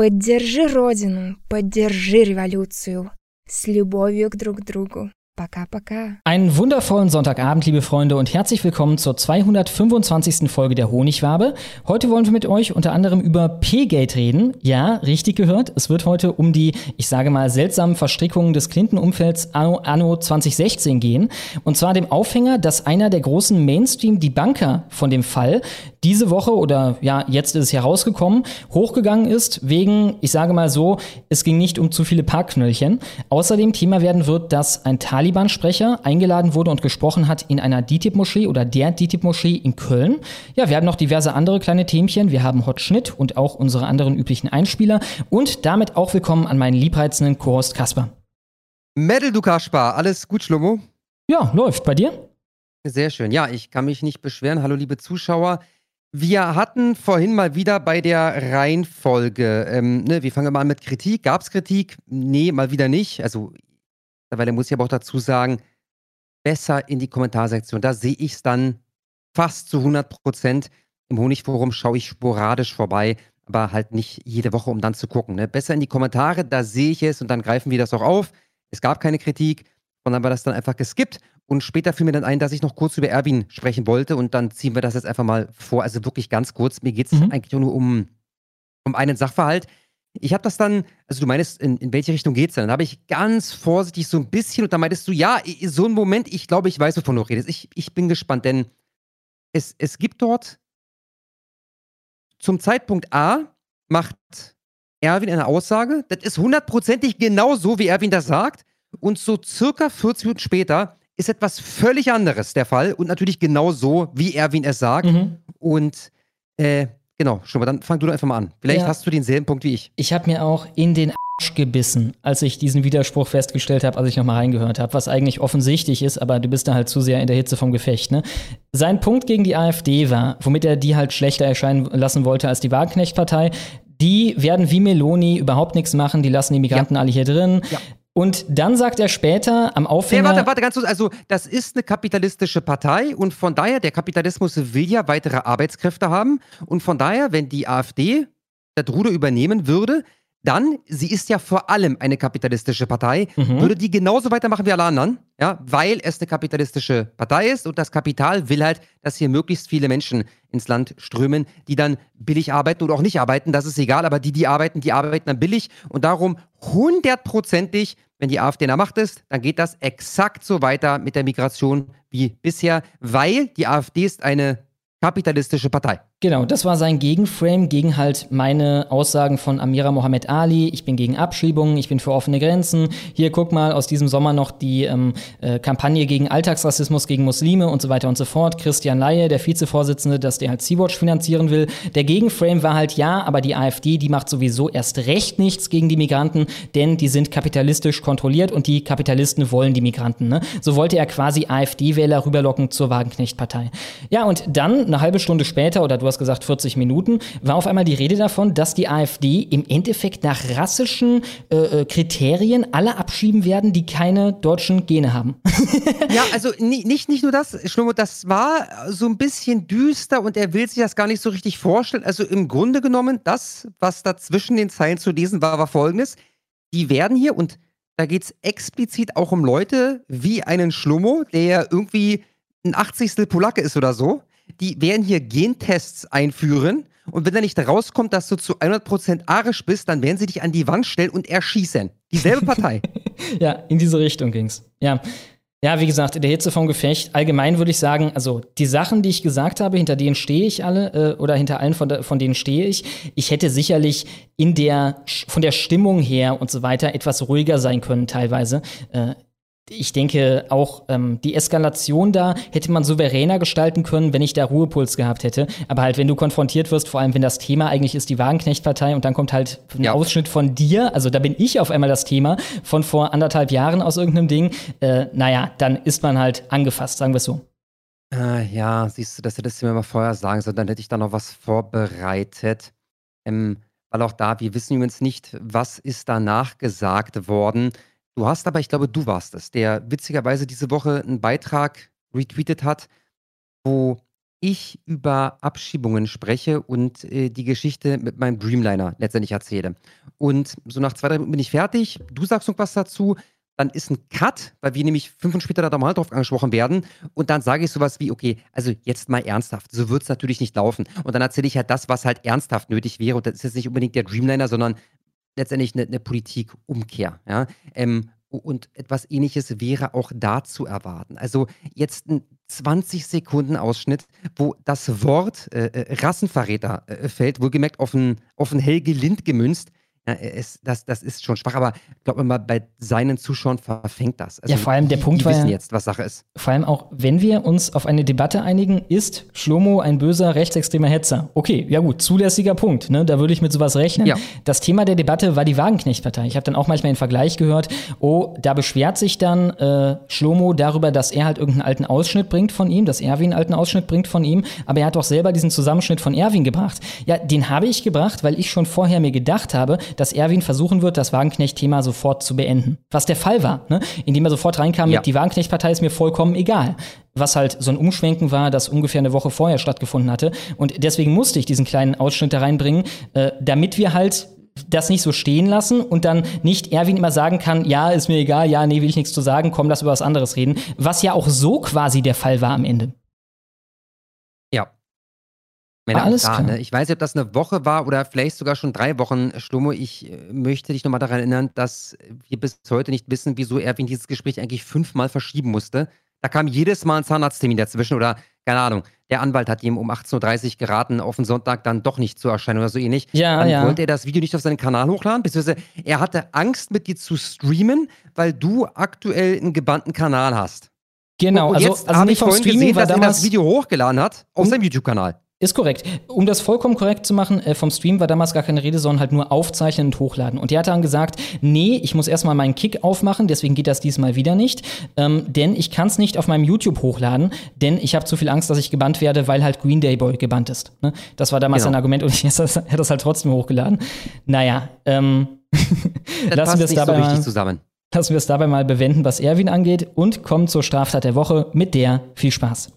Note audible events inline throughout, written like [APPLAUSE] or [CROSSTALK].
Поддержи Родину, поддержи революцию. С любовью к друг другу. Baka, baka. Einen wundervollen Sonntagabend, liebe Freunde, und herzlich willkommen zur 225. Folge der Honigwabe. Heute wollen wir mit euch unter anderem über P-Gate reden. Ja, richtig gehört. Es wird heute um die, ich sage mal, seltsamen Verstrickungen des Clinton-Umfelds anno, anno 2016 gehen. Und zwar dem Aufhänger, dass einer der großen Mainstream-Debanker von dem Fall diese Woche oder ja, jetzt ist es herausgekommen, hochgegangen ist, wegen, ich sage mal so, es ging nicht um zu viele Parkknöllchen. Außerdem Thema werden wird, dass ein Taliban Taliban-Sprecher eingeladen wurde und gesprochen hat in einer DITIB-Moschee oder der DITIB-Moschee in Köln. Ja, wir haben noch diverse andere kleine Themchen. Wir haben Hot Schnitt und auch unsere anderen üblichen Einspieler. Und damit auch willkommen an meinen liebreizenden Co-Host Kasper. Mädel, du Kaspar, alles gut, Schlummo? Ja, läuft. Bei dir? Sehr schön. Ja, ich kann mich nicht beschweren. Hallo, liebe Zuschauer. Wir hatten vorhin mal wieder bei der Reihenfolge, ähm, ne, wir fangen mal an mit Kritik. Gab es Kritik? Nee, mal wieder nicht. Also Mittlerweile muss ich aber auch dazu sagen, besser in die Kommentarsektion. Da sehe ich es dann fast zu 100 Prozent. Im Honigforum schaue ich sporadisch vorbei, aber halt nicht jede Woche, um dann zu gucken. Ne? Besser in die Kommentare, da sehe ich es und dann greifen wir das auch auf. Es gab keine Kritik und dann war das dann einfach geskippt. Und später fiel mir dann ein, dass ich noch kurz über Erwin sprechen wollte und dann ziehen wir das jetzt einfach mal vor. Also wirklich ganz kurz. Mir geht es mhm. eigentlich nur um, um einen Sachverhalt. Ich habe das dann, also du meinst, in, in welche Richtung geht's denn? Dann habe ich ganz vorsichtig so ein bisschen und dann meintest du, ja, so ein Moment, ich glaube, ich weiß, wovon du redest. Ich, ich bin gespannt, denn es, es gibt dort zum Zeitpunkt A macht Erwin eine Aussage, das ist hundertprozentig genau so, wie Erwin das sagt. Und so circa 40 Minuten später ist etwas völlig anderes der Fall und natürlich genau so, wie Erwin es sagt. Mhm. Und äh, Genau, schon mal, dann fang du doch einfach mal an. Vielleicht ja. hast du denselben Punkt wie ich. Ich habe mir auch in den Arsch gebissen, als ich diesen Widerspruch festgestellt habe, als ich nochmal reingehört habe, was eigentlich offensichtlich ist, aber du bist da halt zu sehr in der Hitze vom Gefecht. Ne? Sein Punkt gegen die AfD war, womit er die halt schlechter erscheinen lassen wollte als die Wagenknecht-Partei, die werden wie Meloni überhaupt nichts machen, die lassen die Migranten ja. alle hier drin. Ja. Und dann sagt er später am Aufhänger... Nee, warte, warte, ganz kurz. Also, das ist eine kapitalistische Partei und von daher, der Kapitalismus will ja weitere Arbeitskräfte haben. Und von daher, wenn die AfD das Ruder übernehmen würde, dann, sie ist ja vor allem eine kapitalistische Partei, mhm. würde die genauso weitermachen wie alle anderen, ja, weil es eine kapitalistische Partei ist und das Kapital will halt, dass hier möglichst viele Menschen ins Land strömen, die dann billig arbeiten oder auch nicht arbeiten, das ist egal, aber die, die arbeiten, die arbeiten dann billig und darum hundertprozentig, wenn die AfD in der Macht ist, dann geht das exakt so weiter mit der Migration wie bisher, weil die AfD ist eine kapitalistische Partei. Genau, das war sein Gegenframe gegen halt meine Aussagen von Amira Mohammed Ali. Ich bin gegen Abschiebungen, ich bin für offene Grenzen. Hier guck mal aus diesem Sommer noch die ähm, äh, Kampagne gegen Alltagsrassismus gegen Muslime und so weiter und so fort. Christian Laie, der Vizevorsitzende, dass der halt Sea-Watch finanzieren will. Der Gegenframe war halt ja, aber die AfD, die macht sowieso erst recht nichts gegen die Migranten, denn die sind kapitalistisch kontrolliert und die Kapitalisten wollen die Migranten. Ne? So wollte er quasi AfD-Wähler rüberlocken zur Wagenknecht-Partei. Ja, und dann eine halbe Stunde später oder du hast gesagt 40 Minuten, war auf einmal die Rede davon, dass die AfD im Endeffekt nach rassischen äh, äh, Kriterien alle abschieben werden, die keine deutschen Gene haben. [LAUGHS] ja, also nicht, nicht nur das, Schlummo, das war so ein bisschen düster und er will sich das gar nicht so richtig vorstellen. Also im Grunde genommen, das, was da zwischen den Zeilen zu lesen war, war folgendes. Die werden hier, und da geht es explizit auch um Leute wie einen Schlummo, der irgendwie ein 80. Polacke ist oder so, die werden hier Gentests einführen und wenn da nicht rauskommt, dass du zu 100% arisch bist, dann werden sie dich an die Wand stellen und erschießen. Dieselbe Partei. [LAUGHS] ja, in diese Richtung ging's. Ja. Ja, wie gesagt, in der Hitze vom Gefecht. Allgemein würde ich sagen, also die Sachen, die ich gesagt habe, hinter denen stehe ich alle, äh, oder hinter allen von, von denen stehe ich. Ich hätte sicherlich in der, von der Stimmung her und so weiter etwas ruhiger sein können, teilweise. Äh, ich denke auch, ähm, die Eskalation da hätte man souveräner gestalten können, wenn ich da Ruhepuls gehabt hätte. Aber halt, wenn du konfrontiert wirst, vor allem wenn das Thema eigentlich ist die Wagenknecht-Partei und dann kommt halt ein ja. Ausschnitt von dir, also da bin ich auf einmal das Thema von vor anderthalb Jahren aus irgendeinem Ding, äh, naja, dann ist man halt angefasst, sagen wir es so. Äh, ja, siehst du, das hättest du mir mal vorher sagen sollen, dann hätte ich da noch was vorbereitet. Ähm, weil auch da, wir wissen übrigens nicht, was ist danach gesagt worden. Du hast aber, ich glaube, du warst es, der witzigerweise diese Woche einen Beitrag retweetet hat, wo ich über Abschiebungen spreche und äh, die Geschichte mit meinem Dreamliner letztendlich erzähle. Und so nach zwei, drei Minuten bin ich fertig. Du sagst noch was dazu. Dann ist ein Cut, weil wir nämlich fünf Minuten später da nochmal drauf angesprochen werden. Und dann sage ich sowas wie, okay, also jetzt mal ernsthaft. So wird es natürlich nicht laufen. Und dann erzähle ich halt das, was halt ernsthaft nötig wäre. Und das ist jetzt nicht unbedingt der Dreamliner, sondern letztendlich eine, eine Politikumkehr. Ja? Ähm, und etwas ähnliches wäre auch da zu erwarten. Also jetzt ein 20 Sekunden Ausschnitt, wo das Wort äh, äh, Rassenverräter äh, fällt, wohlgemerkt auf ein, auf ein Helge Lind gemünzt. Ja, es, das, das ist schon schwach, aber ich glaube mal, bei seinen Zuschauern verfängt das. Also ja, vor allem der die, Punkt die war wissen jetzt, was Sache ist. Vor allem auch, wenn wir uns auf eine Debatte einigen, ist Schlomo ein böser rechtsextremer Hetzer? Okay, ja gut, zulässiger Punkt, ne? da würde ich mit sowas rechnen. Ja. Das Thema der Debatte war die Wagenknecht-Partei. Ich habe dann auch manchmal den Vergleich gehört, oh, da beschwert sich dann äh, Schlomo darüber, dass er halt irgendeinen alten Ausschnitt bringt von ihm, dass Erwin einen alten Ausschnitt bringt von ihm, aber er hat doch selber diesen Zusammenschnitt von Erwin gebracht. Ja, den habe ich gebracht, weil ich schon vorher mir gedacht habe, dass Erwin versuchen wird, das Wagenknecht-Thema sofort zu beenden. Was der Fall war, ne? indem er sofort reinkam ja. mit, die Wagenknecht-Partei ist mir vollkommen egal. Was halt so ein Umschwenken war, das ungefähr eine Woche vorher stattgefunden hatte. Und deswegen musste ich diesen kleinen Ausschnitt da reinbringen, äh, damit wir halt das nicht so stehen lassen und dann nicht Erwin immer sagen kann, ja, ist mir egal, ja, nee, will ich nichts zu sagen, komm, lass über was anderes reden. Was ja auch so quasi der Fall war am Ende. Meine, Alles da, klar. Ne? Ich weiß nicht, ob das eine Woche war oder vielleicht sogar schon drei Wochen, Schlummo. Ich äh, möchte dich nochmal daran erinnern, dass wir bis heute nicht wissen, wieso Erwin dieses Gespräch eigentlich fünfmal verschieben musste. Da kam jedes Mal ein Zahnarzttermin dazwischen oder, keine Ahnung, der Anwalt hat ihm um 18.30 Uhr geraten, auf den Sonntag dann doch nicht zu erscheinen oder so ähnlich. Ja, dann ja. wollte er das Video nicht auf seinen Kanal hochladen, beziehungsweise er hatte Angst, mit dir zu streamen, weil du aktuell einen gebannten Kanal hast. Genau, und, und also, jetzt also habe ich vorhin gesehen, dass er das Video hochgeladen hat auf hm? seinem YouTube-Kanal. Ist korrekt. Um das vollkommen korrekt zu machen, äh, vom Stream war damals gar keine Rede, sondern halt nur aufzeichnen und hochladen. Und der hat dann gesagt, nee, ich muss erstmal meinen Kick aufmachen, deswegen geht das diesmal wieder nicht. Ähm, denn ich kann es nicht auf meinem YouTube hochladen, denn ich habe zu viel Angst, dass ich gebannt werde, weil halt Green Day Boy gebannt ist. Ne? Das war damals genau. sein Argument und [LAUGHS] hat er das halt trotzdem hochgeladen. Naja, ähm, [LAUGHS] lassen wir es dabei so richtig zusammen. Lassen wir es dabei mal bewenden, was Erwin angeht und kommen zur Straftat der Woche. Mit der viel Spaß.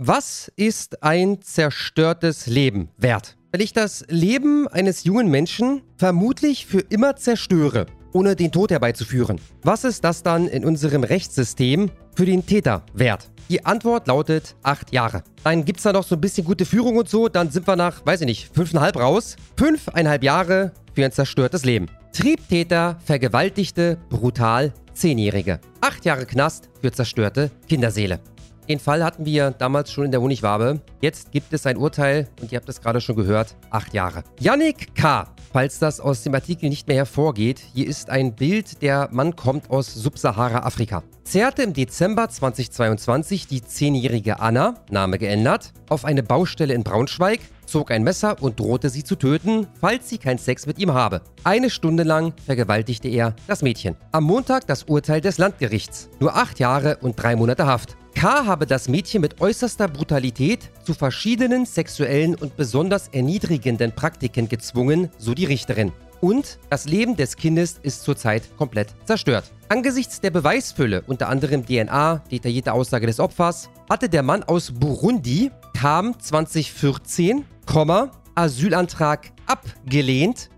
Was ist ein zerstörtes Leben wert? Wenn ich das Leben eines jungen Menschen vermutlich für immer zerstöre, ohne den Tod herbeizuführen, was ist das dann in unserem Rechtssystem für den Täter wert? Die Antwort lautet acht Jahre. Dann gibt es da noch so ein bisschen gute Führung und so, dann sind wir nach, weiß ich nicht, fünfeinhalb raus. Fünfeinhalb Jahre für ein zerstörtes Leben. Triebtäter vergewaltigte brutal Zehnjährige. Acht Jahre Knast für zerstörte Kinderseele. Den Fall hatten wir damals schon in der Honigwabe. Jetzt gibt es ein Urteil und ihr habt es gerade schon gehört, acht Jahre. Yannick K., falls das aus dem Artikel nicht mehr hervorgeht, hier ist ein Bild, der Mann kommt aus Subsahara-Afrika. Zerrte im Dezember 2022 die zehnjährige Anna, Name geändert, auf eine Baustelle in Braunschweig, zog ein Messer und drohte sie zu töten, falls sie keinen Sex mit ihm habe. Eine Stunde lang vergewaltigte er das Mädchen. Am Montag das Urteil des Landgerichts. Nur acht Jahre und drei Monate Haft. K. habe das Mädchen mit äußerster Brutalität zu verschiedenen sexuellen und besonders erniedrigenden Praktiken gezwungen, so die Richterin. Und das Leben des Kindes ist zurzeit komplett zerstört. Angesichts der Beweisfülle, unter anderem DNA, detaillierte Aussage des Opfers, hatte der Mann aus Burundi, kam 2014, Asylantrag abgelehnt,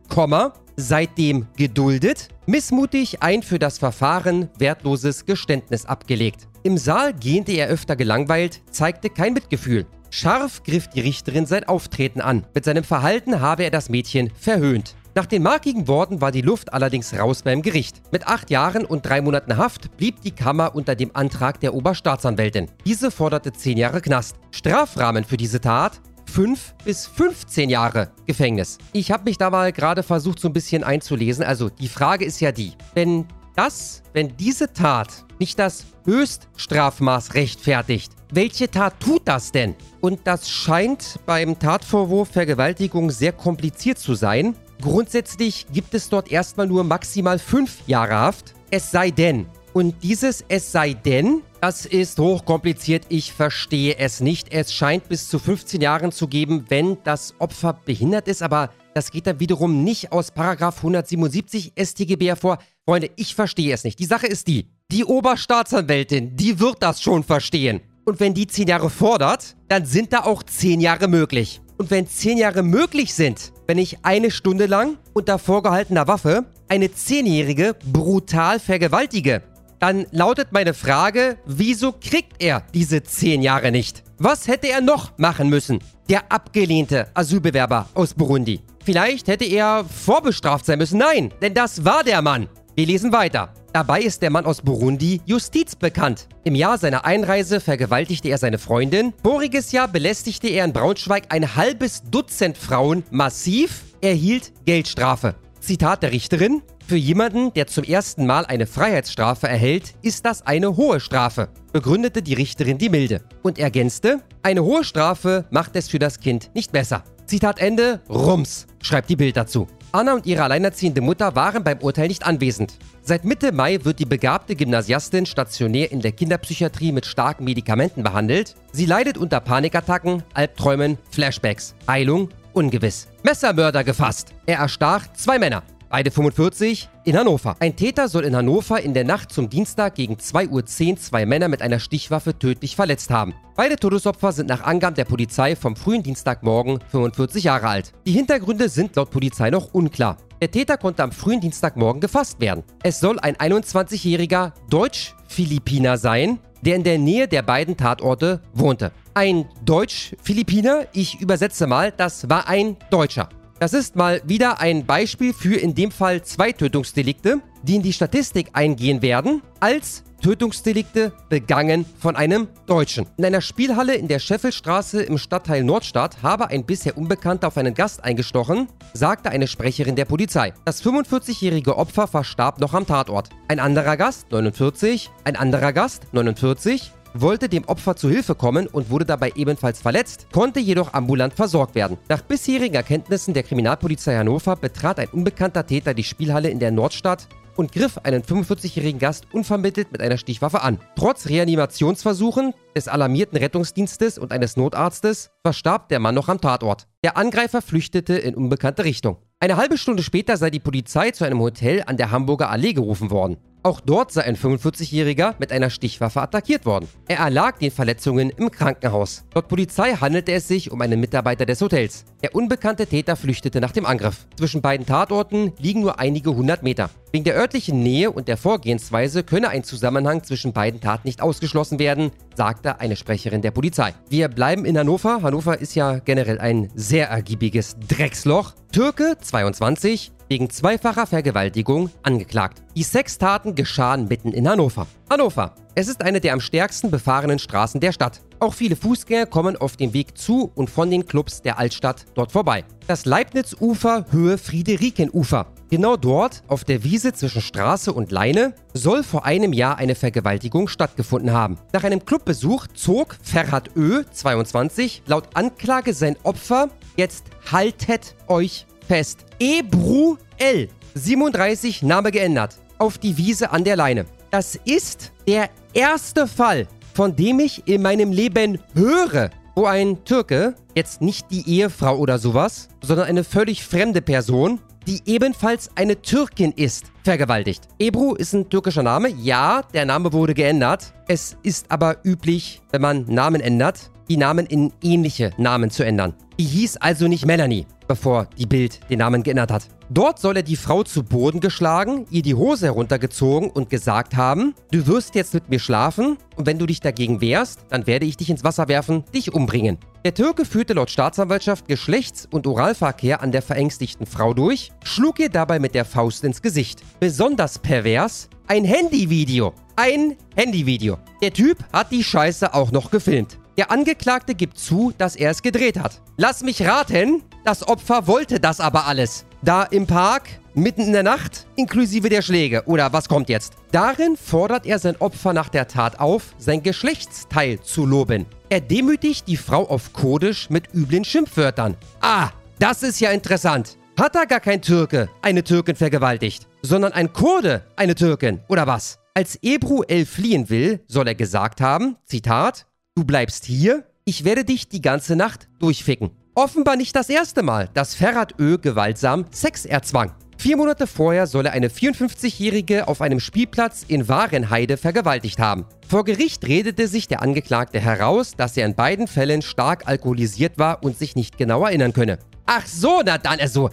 seitdem geduldet, missmutig ein für das Verfahren wertloses Geständnis abgelegt. Im Saal gähnte er öfter gelangweilt, zeigte kein Mitgefühl. Scharf griff die Richterin sein Auftreten an. Mit seinem Verhalten habe er das Mädchen verhöhnt. Nach den markigen Worten war die Luft allerdings raus beim Gericht. Mit acht Jahren und drei Monaten Haft blieb die Kammer unter dem Antrag der Oberstaatsanwältin. Diese forderte zehn Jahre Knast. Strafrahmen für diese Tat 5 bis 15 Jahre Gefängnis. Ich habe mich da mal gerade versucht, so ein bisschen einzulesen. Also die Frage ist ja die, wenn das, wenn diese Tat nicht das Höchststrafmaß rechtfertigt, welche Tat tut das denn? Und das scheint beim Tatvorwurf Vergewaltigung sehr kompliziert zu sein. Grundsätzlich gibt es dort erstmal nur maximal fünf Jahre Haft. Es sei denn, und dieses Es sei denn, das ist hochkompliziert, ich verstehe es nicht. Es scheint bis zu 15 Jahren zu geben, wenn das Opfer behindert ist, aber das geht dann wiederum nicht aus Paragraf 177 StGB hervor. Freunde, ich verstehe es nicht. Die Sache ist die, die Oberstaatsanwältin, die wird das schon verstehen. Und wenn die 10 Jahre fordert, dann sind da auch 10 Jahre möglich. Und wenn 10 Jahre möglich sind, wenn ich eine Stunde lang unter vorgehaltener Waffe eine Zehnjährige brutal vergewaltige, dann lautet meine Frage, wieso kriegt er diese zehn Jahre nicht? Was hätte er noch machen müssen? Der abgelehnte Asylbewerber aus Burundi. Vielleicht hätte er vorbestraft sein müssen. Nein, denn das war der Mann. Wir lesen weiter. Dabei ist der Mann aus Burundi Justiz bekannt. Im Jahr seiner Einreise vergewaltigte er seine Freundin. Voriges Jahr belästigte er in Braunschweig ein halbes Dutzend Frauen massiv, erhielt Geldstrafe. Zitat der Richterin. Für jemanden, der zum ersten Mal eine Freiheitsstrafe erhält, ist das eine hohe Strafe, begründete die Richterin die Milde und ergänzte, eine hohe Strafe macht es für das Kind nicht besser. Zitat Ende, Rums, schreibt die Bild dazu. Anna und ihre alleinerziehende Mutter waren beim Urteil nicht anwesend. Seit Mitte Mai wird die begabte Gymnasiastin stationär in der Kinderpsychiatrie mit starken Medikamenten behandelt. Sie leidet unter Panikattacken, Albträumen, Flashbacks. Heilung ungewiss. Messermörder gefasst. Er erstach zwei Männer. Beide 45 in Hannover. Ein Täter soll in Hannover in der Nacht zum Dienstag gegen 2.10 Uhr zwei Männer mit einer Stichwaffe tödlich verletzt haben. Beide Todesopfer sind nach Angaben der Polizei vom frühen Dienstagmorgen 45 Jahre alt. Die Hintergründe sind laut Polizei noch unklar. Der Täter konnte am frühen Dienstagmorgen gefasst werden. Es soll ein 21-jähriger Deutsch-Philippiner sein, der in der Nähe der beiden Tatorte wohnte. Ein Deutsch-Philippiner, ich übersetze mal, das war ein Deutscher. Das ist mal wieder ein Beispiel für in dem Fall zwei Tötungsdelikte, die in die Statistik eingehen werden, als Tötungsdelikte begangen von einem Deutschen. In einer Spielhalle in der Scheffelstraße im Stadtteil Nordstadt habe ein bisher Unbekannter auf einen Gast eingestochen, sagte eine Sprecherin der Polizei. Das 45-jährige Opfer verstarb noch am Tatort. Ein anderer Gast, 49, ein anderer Gast, 49, wollte dem Opfer zu Hilfe kommen und wurde dabei ebenfalls verletzt, konnte jedoch ambulant versorgt werden. Nach bisherigen Erkenntnissen der Kriminalpolizei Hannover betrat ein unbekannter Täter die Spielhalle in der Nordstadt und griff einen 45-jährigen Gast unvermittelt mit einer Stichwaffe an. Trotz Reanimationsversuchen des alarmierten Rettungsdienstes und eines Notarztes verstarb der Mann noch am Tatort. Der Angreifer flüchtete in unbekannte Richtung. Eine halbe Stunde später sei die Polizei zu einem Hotel an der Hamburger Allee gerufen worden. Auch dort sei ein 45-Jähriger mit einer Stichwaffe attackiert worden. Er erlag den Verletzungen im Krankenhaus. Laut Polizei handelte es sich um einen Mitarbeiter des Hotels. Der unbekannte Täter flüchtete nach dem Angriff. Zwischen beiden Tatorten liegen nur einige hundert Meter. Wegen der örtlichen Nähe und der Vorgehensweise könne ein Zusammenhang zwischen beiden Taten nicht ausgeschlossen werden, sagte eine Sprecherin der Polizei. Wir bleiben in Hannover. Hannover ist ja generell ein sehr ergiebiges Drecksloch. Türke, 22, wegen zweifacher Vergewaltigung angeklagt. Die Sextaten geschahen mitten in Hannover. Hannover. Es ist eine der am stärksten befahrenen Straßen der Stadt. Auch viele Fußgänger kommen auf dem Weg zu und von den Clubs der Altstadt dort vorbei. Das Leibnizufer Höhe Friederikenufer. Genau dort, auf der Wiese zwischen Straße und Leine, soll vor einem Jahr eine Vergewaltigung stattgefunden haben. Nach einem Clubbesuch zog Ferhat Ö, 22, laut Anklage sein Opfer, jetzt haltet euch fest. Ebru L, 37, Name geändert, auf die Wiese an der Leine. Das ist der erste Fall, von dem ich in meinem Leben höre, wo ein Türke, jetzt nicht die Ehefrau oder sowas, sondern eine völlig fremde Person, die ebenfalls eine Türkin ist, vergewaltigt. Ebru ist ein türkischer Name. Ja, der Name wurde geändert. Es ist aber üblich, wenn man Namen ändert, die Namen in ähnliche Namen zu ändern. Die hieß also nicht Melanie, bevor die Bild den Namen geändert hat. Dort soll er die Frau zu Boden geschlagen, ihr die Hose heruntergezogen und gesagt haben, du wirst jetzt mit mir schlafen und wenn du dich dagegen wehrst, dann werde ich dich ins Wasser werfen, dich umbringen. Der Türke führte laut Staatsanwaltschaft Geschlechts- und Oralverkehr an der verängstigten Frau durch, schlug ihr dabei mit der Faust ins Gesicht. Besonders pervers, ein Handyvideo. Ein Handyvideo. Der Typ hat die Scheiße auch noch gefilmt. Der Angeklagte gibt zu, dass er es gedreht hat. Lass mich raten, das Opfer wollte das aber alles. Da im Park, mitten in der Nacht, inklusive der Schläge. Oder was kommt jetzt? Darin fordert er sein Opfer nach der Tat auf, sein Geschlechtsteil zu loben. Er demütigt die Frau auf Kurdisch mit üblen Schimpfwörtern. Ah, das ist ja interessant. Hat da gar kein Türke eine Türkin vergewaltigt, sondern ein Kurde eine Türkin, oder was? Als Ebru El fliehen will, soll er gesagt haben, Zitat, Du bleibst hier, ich werde dich die ganze Nacht durchficken. Offenbar nicht das erste Mal, dass Ferhat Ö gewaltsam Sex erzwang. Vier Monate vorher soll er eine 54-Jährige auf einem Spielplatz in Warenheide vergewaltigt haben. Vor Gericht redete sich der Angeklagte heraus, dass er in beiden Fällen stark alkoholisiert war und sich nicht genau erinnern könne. Ach so, na dann, also,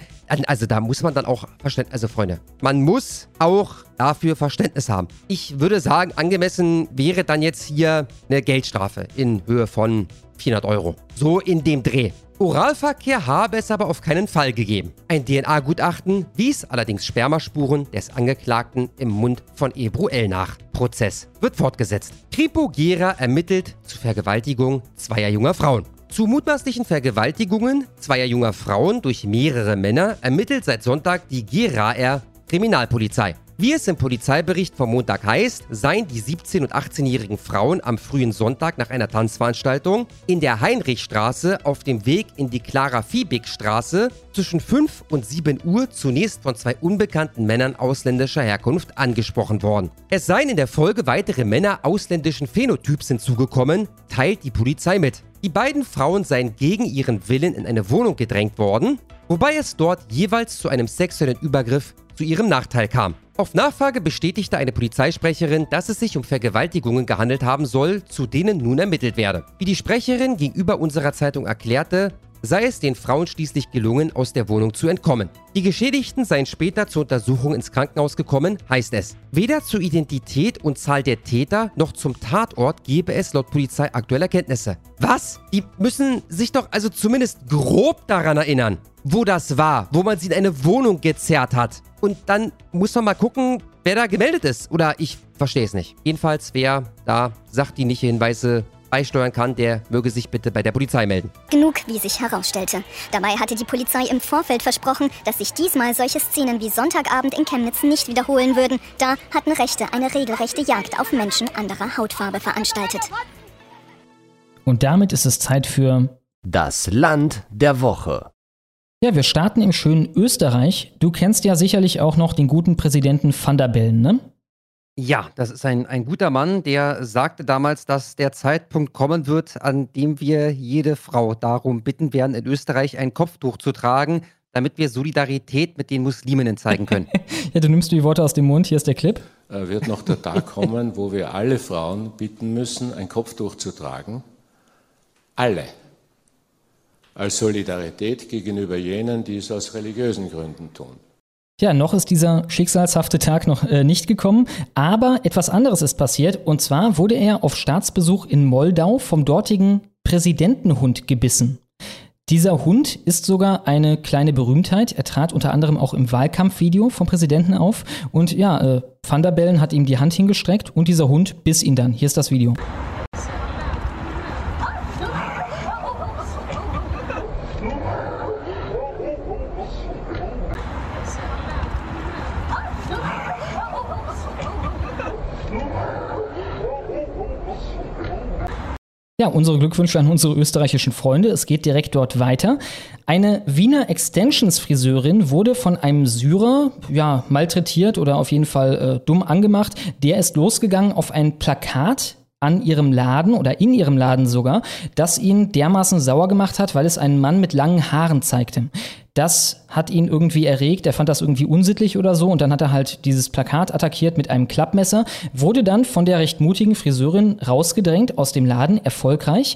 also da muss man dann auch Verständnis, also Freunde, man muss auch dafür Verständnis haben. Ich würde sagen, angemessen wäre dann jetzt hier eine Geldstrafe in Höhe von 400 Euro. So in dem Dreh. Oralverkehr habe es aber auf keinen Fall gegeben. Ein DNA-Gutachten wies allerdings Spermaspuren des Angeklagten im Mund von Ebru L nach. Prozess wird fortgesetzt. Kripo Gera ermittelt zu Vergewaltigung zweier junger Frauen. Zu mutmaßlichen Vergewaltigungen zweier junger Frauen durch mehrere Männer ermittelt seit Sonntag die GRAR Kriminalpolizei. Wie es im Polizeibericht vom Montag heißt, seien die 17- und 18-jährigen Frauen am frühen Sonntag nach einer Tanzveranstaltung in der Heinrichstraße auf dem Weg in die Clara-Fiebig-Straße zwischen 5 und 7 Uhr zunächst von zwei unbekannten Männern ausländischer Herkunft angesprochen worden. Es seien in der Folge weitere Männer ausländischen Phänotyps hinzugekommen, teilt die Polizei mit. Die beiden Frauen seien gegen ihren Willen in eine Wohnung gedrängt worden, wobei es dort jeweils zu einem sexuellen Übergriff zu ihrem Nachteil kam. Auf Nachfrage bestätigte eine Polizeisprecherin, dass es sich um Vergewaltigungen gehandelt haben soll, zu denen nun ermittelt werde. Wie die Sprecherin gegenüber unserer Zeitung erklärte, sei es den Frauen schließlich gelungen, aus der Wohnung zu entkommen. Die Geschädigten seien später zur Untersuchung ins Krankenhaus gekommen, heißt es. Weder zur Identität und Zahl der Täter noch zum Tatort gebe es laut Polizei aktuelle Erkenntnisse. Was? Die müssen sich doch also zumindest grob daran erinnern, wo das war, wo man sie in eine Wohnung gezerrt hat. Und dann muss man mal gucken, wer da gemeldet ist. Oder ich verstehe es nicht. Jedenfalls, wer da sachdienliche Hinweise beisteuern kann, der möge sich bitte bei der Polizei melden. Genug, wie sich herausstellte. Dabei hatte die Polizei im Vorfeld versprochen, dass sich diesmal solche Szenen wie Sonntagabend in Chemnitz nicht wiederholen würden. Da hatten Rechte eine regelrechte Jagd auf Menschen anderer Hautfarbe veranstaltet. Und damit ist es Zeit für Das Land der Woche. Ja, wir starten im schönen Österreich. Du kennst ja sicherlich auch noch den guten Präsidenten Van der Bellen, ne? Ja, das ist ein, ein guter Mann, der sagte damals, dass der Zeitpunkt kommen wird, an dem wir jede Frau darum bitten werden, in Österreich ein Kopftuch zu tragen, damit wir Solidarität mit den Musliminnen zeigen können. [LAUGHS] ja, du nimmst die Worte aus dem Mund, hier ist der Clip. Äh, wird noch der Tag kommen, wo wir alle Frauen bitten müssen, ein Kopftuch zu tragen. Alle. Als Solidarität gegenüber jenen, die es aus religiösen Gründen tun. Ja, noch ist dieser schicksalshafte Tag noch äh, nicht gekommen, aber etwas anderes ist passiert und zwar wurde er auf Staatsbesuch in Moldau vom dortigen Präsidentenhund gebissen. Dieser Hund ist sogar eine kleine Berühmtheit. Er trat unter anderem auch im Wahlkampfvideo vom Präsidenten auf. Und ja, äh, Van der Bellen hat ihm die Hand hingestreckt und dieser Hund biss ihn dann. Hier ist das Video. Ja, unsere Glückwünsche an unsere österreichischen Freunde. Es geht direkt dort weiter. Eine Wiener Extensions-Friseurin wurde von einem Syrer ja, malträtiert oder auf jeden Fall äh, dumm angemacht. Der ist losgegangen auf ein Plakat an ihrem Laden oder in ihrem Laden sogar, das ihn dermaßen sauer gemacht hat, weil es einen Mann mit langen Haaren zeigte. Das hat ihn irgendwie erregt, er fand das irgendwie unsittlich oder so und dann hat er halt dieses Plakat attackiert mit einem Klappmesser, wurde dann von der recht mutigen Friseurin rausgedrängt aus dem Laden, erfolgreich.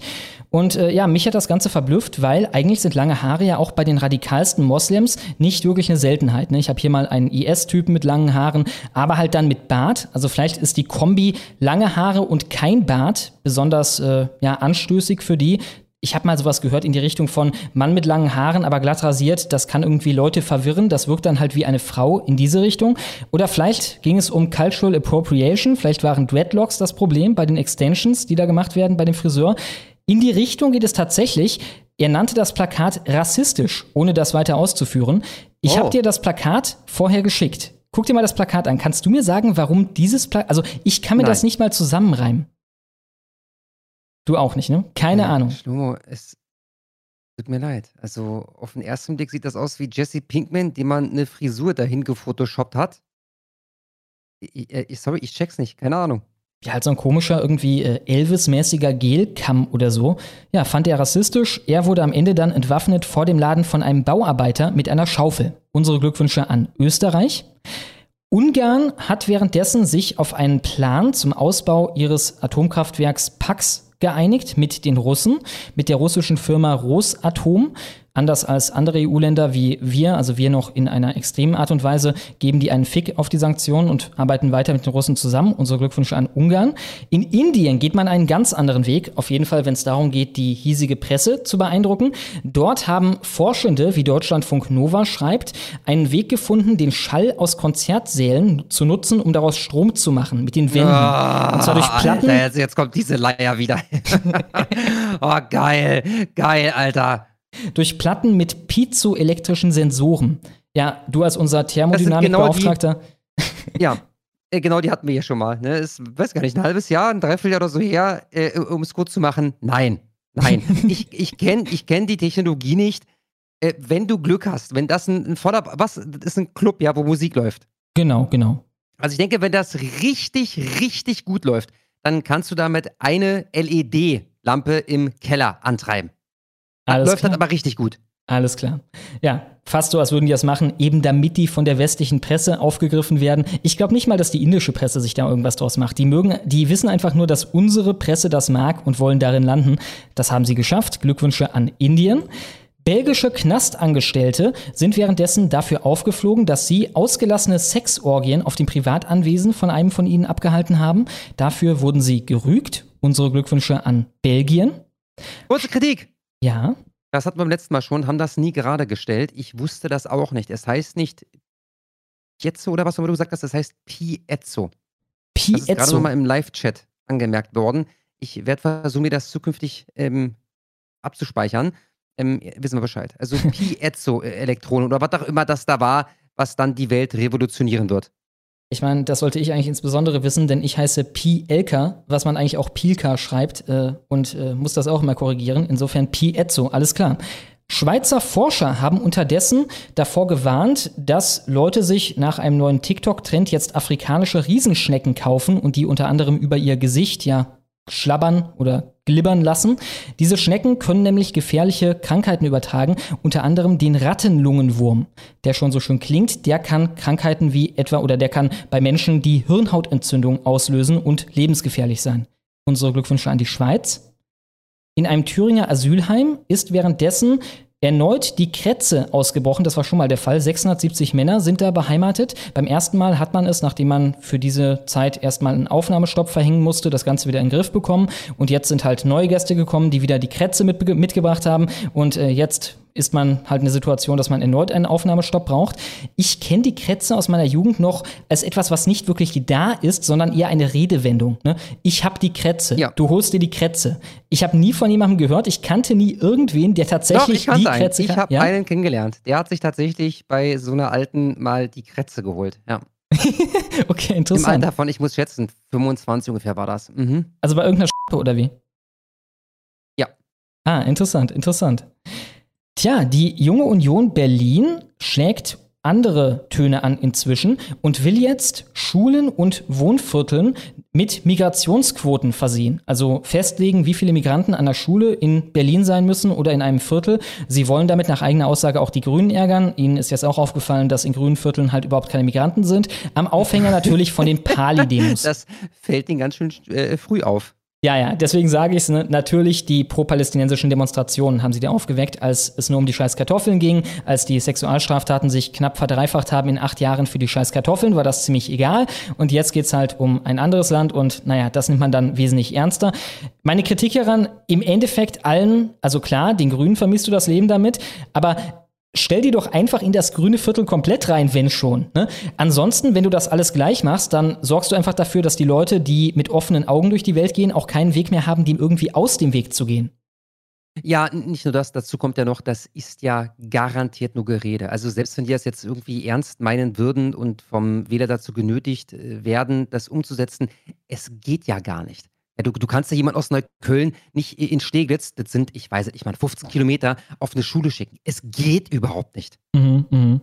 Und äh, ja, mich hat das Ganze verblüfft, weil eigentlich sind lange Haare ja auch bei den radikalsten Moslems nicht wirklich eine Seltenheit. Ne? Ich habe hier mal einen IS-Typen mit langen Haaren, aber halt dann mit Bart. Also vielleicht ist die Kombi lange Haare und kein Bart besonders äh, ja, anstößig für die ich habe mal sowas gehört in die Richtung von Mann mit langen Haaren, aber glatt rasiert, das kann irgendwie Leute verwirren, das wirkt dann halt wie eine Frau in diese Richtung. Oder vielleicht ging es um Cultural Appropriation, vielleicht waren Dreadlocks das Problem bei den Extensions, die da gemacht werden bei dem Friseur. In die Richtung geht es tatsächlich. Er nannte das Plakat rassistisch, ohne das weiter auszuführen. Ich Oh. habe dir das Plakat vorher geschickt. Guck dir mal das Plakat an. Kannst du mir sagen, warum dieses Plakat. Also, ich kann mir Nein. das nicht mal zusammenreimen. Du auch nicht, ne? Keine Ja, Ahnung. Schlomo, es tut mir leid. Also auf den ersten Blick sieht das aus wie Jesse Pinkman, dem man eine Frisur dahin gefotoshoppt hat. Ich, ich, sorry, ich check's nicht. Keine Ahnung. Ja, halt so ein komischer, irgendwie äh, Elvis-mäßiger Gelkamm oder so. Ja, fand er rassistisch. Er wurde am Ende dann entwaffnet vor dem Laden von einem Bauarbeiter mit einer Schaufel. Unsere Glückwünsche an Österreich. Ungarn hat währenddessen sich auf einen Plan zum Ausbau ihres Atomkraftwerks Pax geeinigt mit den Russen, mit der russischen Firma Rosatom. Anders als andere EU-Länder wie wir, also wir noch in einer extremen Art und Weise, geben die einen Fick auf die Sanktionen und arbeiten weiter mit den Russen zusammen. Unsere Glückwünsche an Ungarn. In Indien geht man einen ganz anderen Weg, auf jeden Fall, wenn es darum geht, die hiesige Presse zu beeindrucken. Dort haben Forschende, wie Deutschlandfunk Nova schreibt, einen Weg gefunden, den Schall aus Konzertsälen zu nutzen, um daraus Strom zu machen mit den Wänden. und zwar durch Platten. Alter, jetzt, jetzt kommt diese Leier wieder. [LAUGHS] oh, geil. Geil, Alter. Durch Platten mit piezoelektrischen Sensoren. Ja, du als unser genau Thermodynamikbeauftragter. [LAUGHS] Ja, äh, genau, die hatten wir hier schon mal. Ne? Ist, weiß gar nicht, ein halbes Jahr, ein Dreivierteljahr oder so her, äh, um es kurz zu machen. Nein, nein. [LAUGHS] ich ich kenne ich kenn die Technologie nicht. Äh, wenn du Glück hast, wenn das ein, ein voller, was, das ist ein Club, ja, wo Musik läuft. Genau, genau. Also ich denke, wenn das richtig, richtig gut läuft, dann kannst du damit eine LED-Lampe im Keller antreiben. Alles läuft klar. das aber richtig gut. Alles klar. Ja, fast so, als würden die das machen, eben damit die von der westlichen Presse aufgegriffen werden. Ich glaube nicht mal, dass die indische Presse sich da irgendwas draus macht. Die mögen, die wissen einfach nur, dass unsere Presse das mag und wollen darin landen. Das haben sie geschafft. Glückwünsche an Indien. Belgische Knastangestellte sind währenddessen dafür aufgeflogen, dass sie ausgelassene Sexorgien auf dem Privatanwesen von einem von ihnen abgehalten haben. Dafür wurden sie gerügt. Unsere Glückwünsche an Belgien. Kurze Kritik. Ja, Das hatten wir beim letzten Mal schon, haben das nie gerade gestellt. Ich wusste das auch nicht. Es heißt nicht Piezzo oder was auch immer du gesagt hast, das heißt Piezzo. Das ist gerade Piezzo. nochmal im Live-Chat angemerkt worden. Ich werde versuchen, mir das zukünftig ähm, abzuspeichern. Ähm, wissen wir Bescheid. Also [LAUGHS] Piezzo-Elektronen oder was auch immer das da war, was dann die Welt revolutionieren wird. Ich meine, das sollte ich eigentlich insbesondere wissen, denn ich heiße Pielka, was man eigentlich auch Pielka schreibt äh, und äh, muss das auch immer korrigieren. Insofern Piezzo, alles klar. Schweizer Forscher haben unterdessen davor gewarnt, dass Leute sich nach einem neuen TikTok-Trend jetzt afrikanische Riesenschnecken kaufen und die unter anderem über ihr Gesicht ja schlabbern oder glibbern lassen. Diese Schnecken können nämlich gefährliche Krankheiten übertragen, unter anderem den Rattenlungenwurm, der schon so schön klingt. Der kann Krankheiten wie etwa oder der kann bei Menschen die Hirnhautentzündung auslösen und lebensgefährlich sein. Unsere Glückwünsche an die Schweiz. In einem Thüringer Asylheim ist währenddessen erneut die Krätze ausgebrochen. Das war schon mal der Fall. 670 Männer sind da beheimatet. Beim ersten Mal hat man es, nachdem man für diese Zeit erstmal einen Aufnahmestopp verhängen musste, das Ganze wieder in den Griff bekommen. Und jetzt sind halt neue Gäste gekommen, die wieder die Krätze mit, mitgebracht haben. Und äh, jetzt ist man halt eine Situation, dass man erneut einen Aufnahmestopp braucht. Ich kenne die Krätze aus meiner Jugend noch als etwas, was nicht wirklich da ist, sondern eher eine Redewendung. Ne? Ich habe die Krätze, Ja. du holst dir die Krätze. Ich habe nie von jemandem gehört, ich kannte nie irgendwen, der Doch, tatsächlich ich die kannte einen. Ich habe ja? einen kennengelernt. Der hat sich tatsächlich bei so einer alten mal die Krätze geholt. Ja. [LAUGHS] Okay, Im interessant. Alter von, ich muss schätzen, 25 ungefähr war das. Mhm. Also bei irgendeiner Sch oder wie? Ja. Ah, interessant, interessant. Tja, die junge Union Berlin schlägt andere Töne an inzwischen und will jetzt Schulen und Wohnvierteln mit Migrationsquoten versehen. Also festlegen, wie viele Migranten an der Schule in Berlin sein müssen oder in einem Viertel. Sie wollen damit nach eigener Aussage auch die Grünen ärgern. Ihnen ist jetzt auch aufgefallen, dass in grünen Vierteln halt überhaupt keine Migranten sind. Am Aufhänger natürlich von den [LAUGHS] Pali-Demos. Das fällt ihnen ganz schön äh, früh auf. Ja, ja, deswegen sage ich es, ne? natürlich die pro-palästinensischen Demonstrationen haben sie da aufgeweckt, als es nur um die scheiß Kartoffeln ging, als die Sexualstraftaten sich knapp verdreifacht haben in acht Jahren für die scheiß Kartoffeln, war das ziemlich egal. Und jetzt geht's halt um ein anderes Land und naja, das nimmt man dann wesentlich ernster. Meine Kritik hieran, im Endeffekt allen, also klar, den Grünen vermisst du das Leben damit, aber stell die doch einfach in das grüne Viertel komplett rein, wenn schon. Ne? Ansonsten, wenn du das alles gleich machst, dann sorgst du einfach dafür, dass die Leute, die mit offenen Augen durch die Welt gehen, auch keinen Weg mehr haben, dem irgendwie aus dem Weg zu gehen. Ja, nicht nur das, dazu kommt ja noch, das ist ja garantiert nur Gerede. Also selbst wenn die das jetzt irgendwie ernst meinen würden und vom Wähler dazu genötigt äh, werden, das umzusetzen, es geht ja gar nicht. Ja, du, du kannst ja jemanden aus Neukölln nicht in Steglitz, das sind, ich weiß nicht, ich meine 15 Kilometer, auf eine Schule schicken. Es geht überhaupt nicht. Mhm, mh.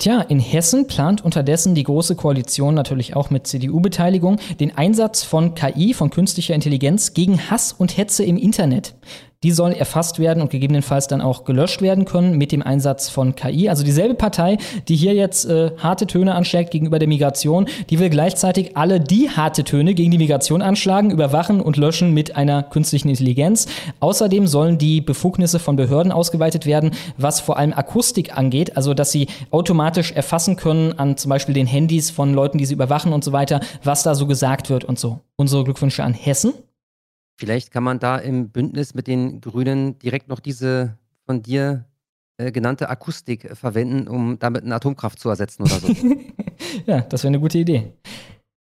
Tja, in Hessen plant unterdessen die Große Koalition natürlich auch mit CDU-Beteiligung den Einsatz von KI, von künstlicher Intelligenz, gegen Hass und Hetze im Internet. Die soll erfasst werden und gegebenenfalls dann auch gelöscht werden können mit dem Einsatz von KI. Also dieselbe Partei, die hier jetzt äh, harte Töne anschlägt gegenüber der Migration, die will gleichzeitig alle die harte Töne gegen die Migration anschlagen, überwachen und löschen mit einer künstlichen Intelligenz. Außerdem sollen die Befugnisse von Behörden ausgeweitet werden, was vor allem Akustik angeht, also dass sie automatisch erfassen können an zum Beispiel den Handys von Leuten, die sie überwachen und so weiter, was da so gesagt wird und so. Unsere Glückwünsche an Hessen. Vielleicht kann man da im Bündnis mit den Grünen direkt noch diese von dir äh, genannte Akustik äh, verwenden, um damit eine Atomkraft zu ersetzen oder so. [LAUGHS] ja, das wäre eine gute Idee.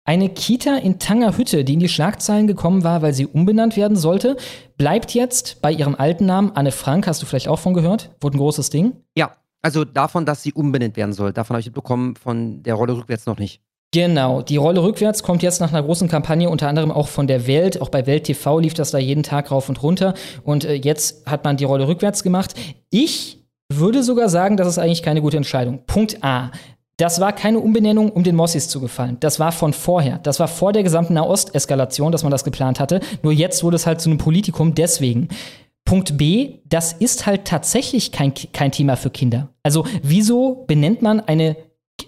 Eine Kita in Tangerhütte, die in die Schlagzeilen gekommen war, weil sie umbenannt werden sollte, bleibt jetzt bei ihrem alten Namen Anne Frank. Hast du vielleicht auch von gehört? Wurde ein großes Ding. Ja, also davon, dass sie umbenannt werden soll. Davon habe ich mitbekommen, von der Rolle rückwärts noch nicht. Genau, die Rolle rückwärts kommt jetzt nach einer großen Kampagne, unter anderem auch von der Welt. Auch bei Welt TV lief das da jeden Tag rauf und runter. Und äh, jetzt hat man die Rolle rückwärts gemacht. Ich würde sogar sagen, das ist eigentlich keine gute Entscheidung. Punkt A. Das war keine Umbenennung, um den Mossis zu gefallen. Das war von vorher. Das war vor der gesamten Nahost-Eskalation, dass man das geplant hatte. Nur jetzt wurde es halt zu einem Politikum deswegen. Punkt B, das ist halt tatsächlich kein, kein Thema für Kinder. Also wieso benennt man eine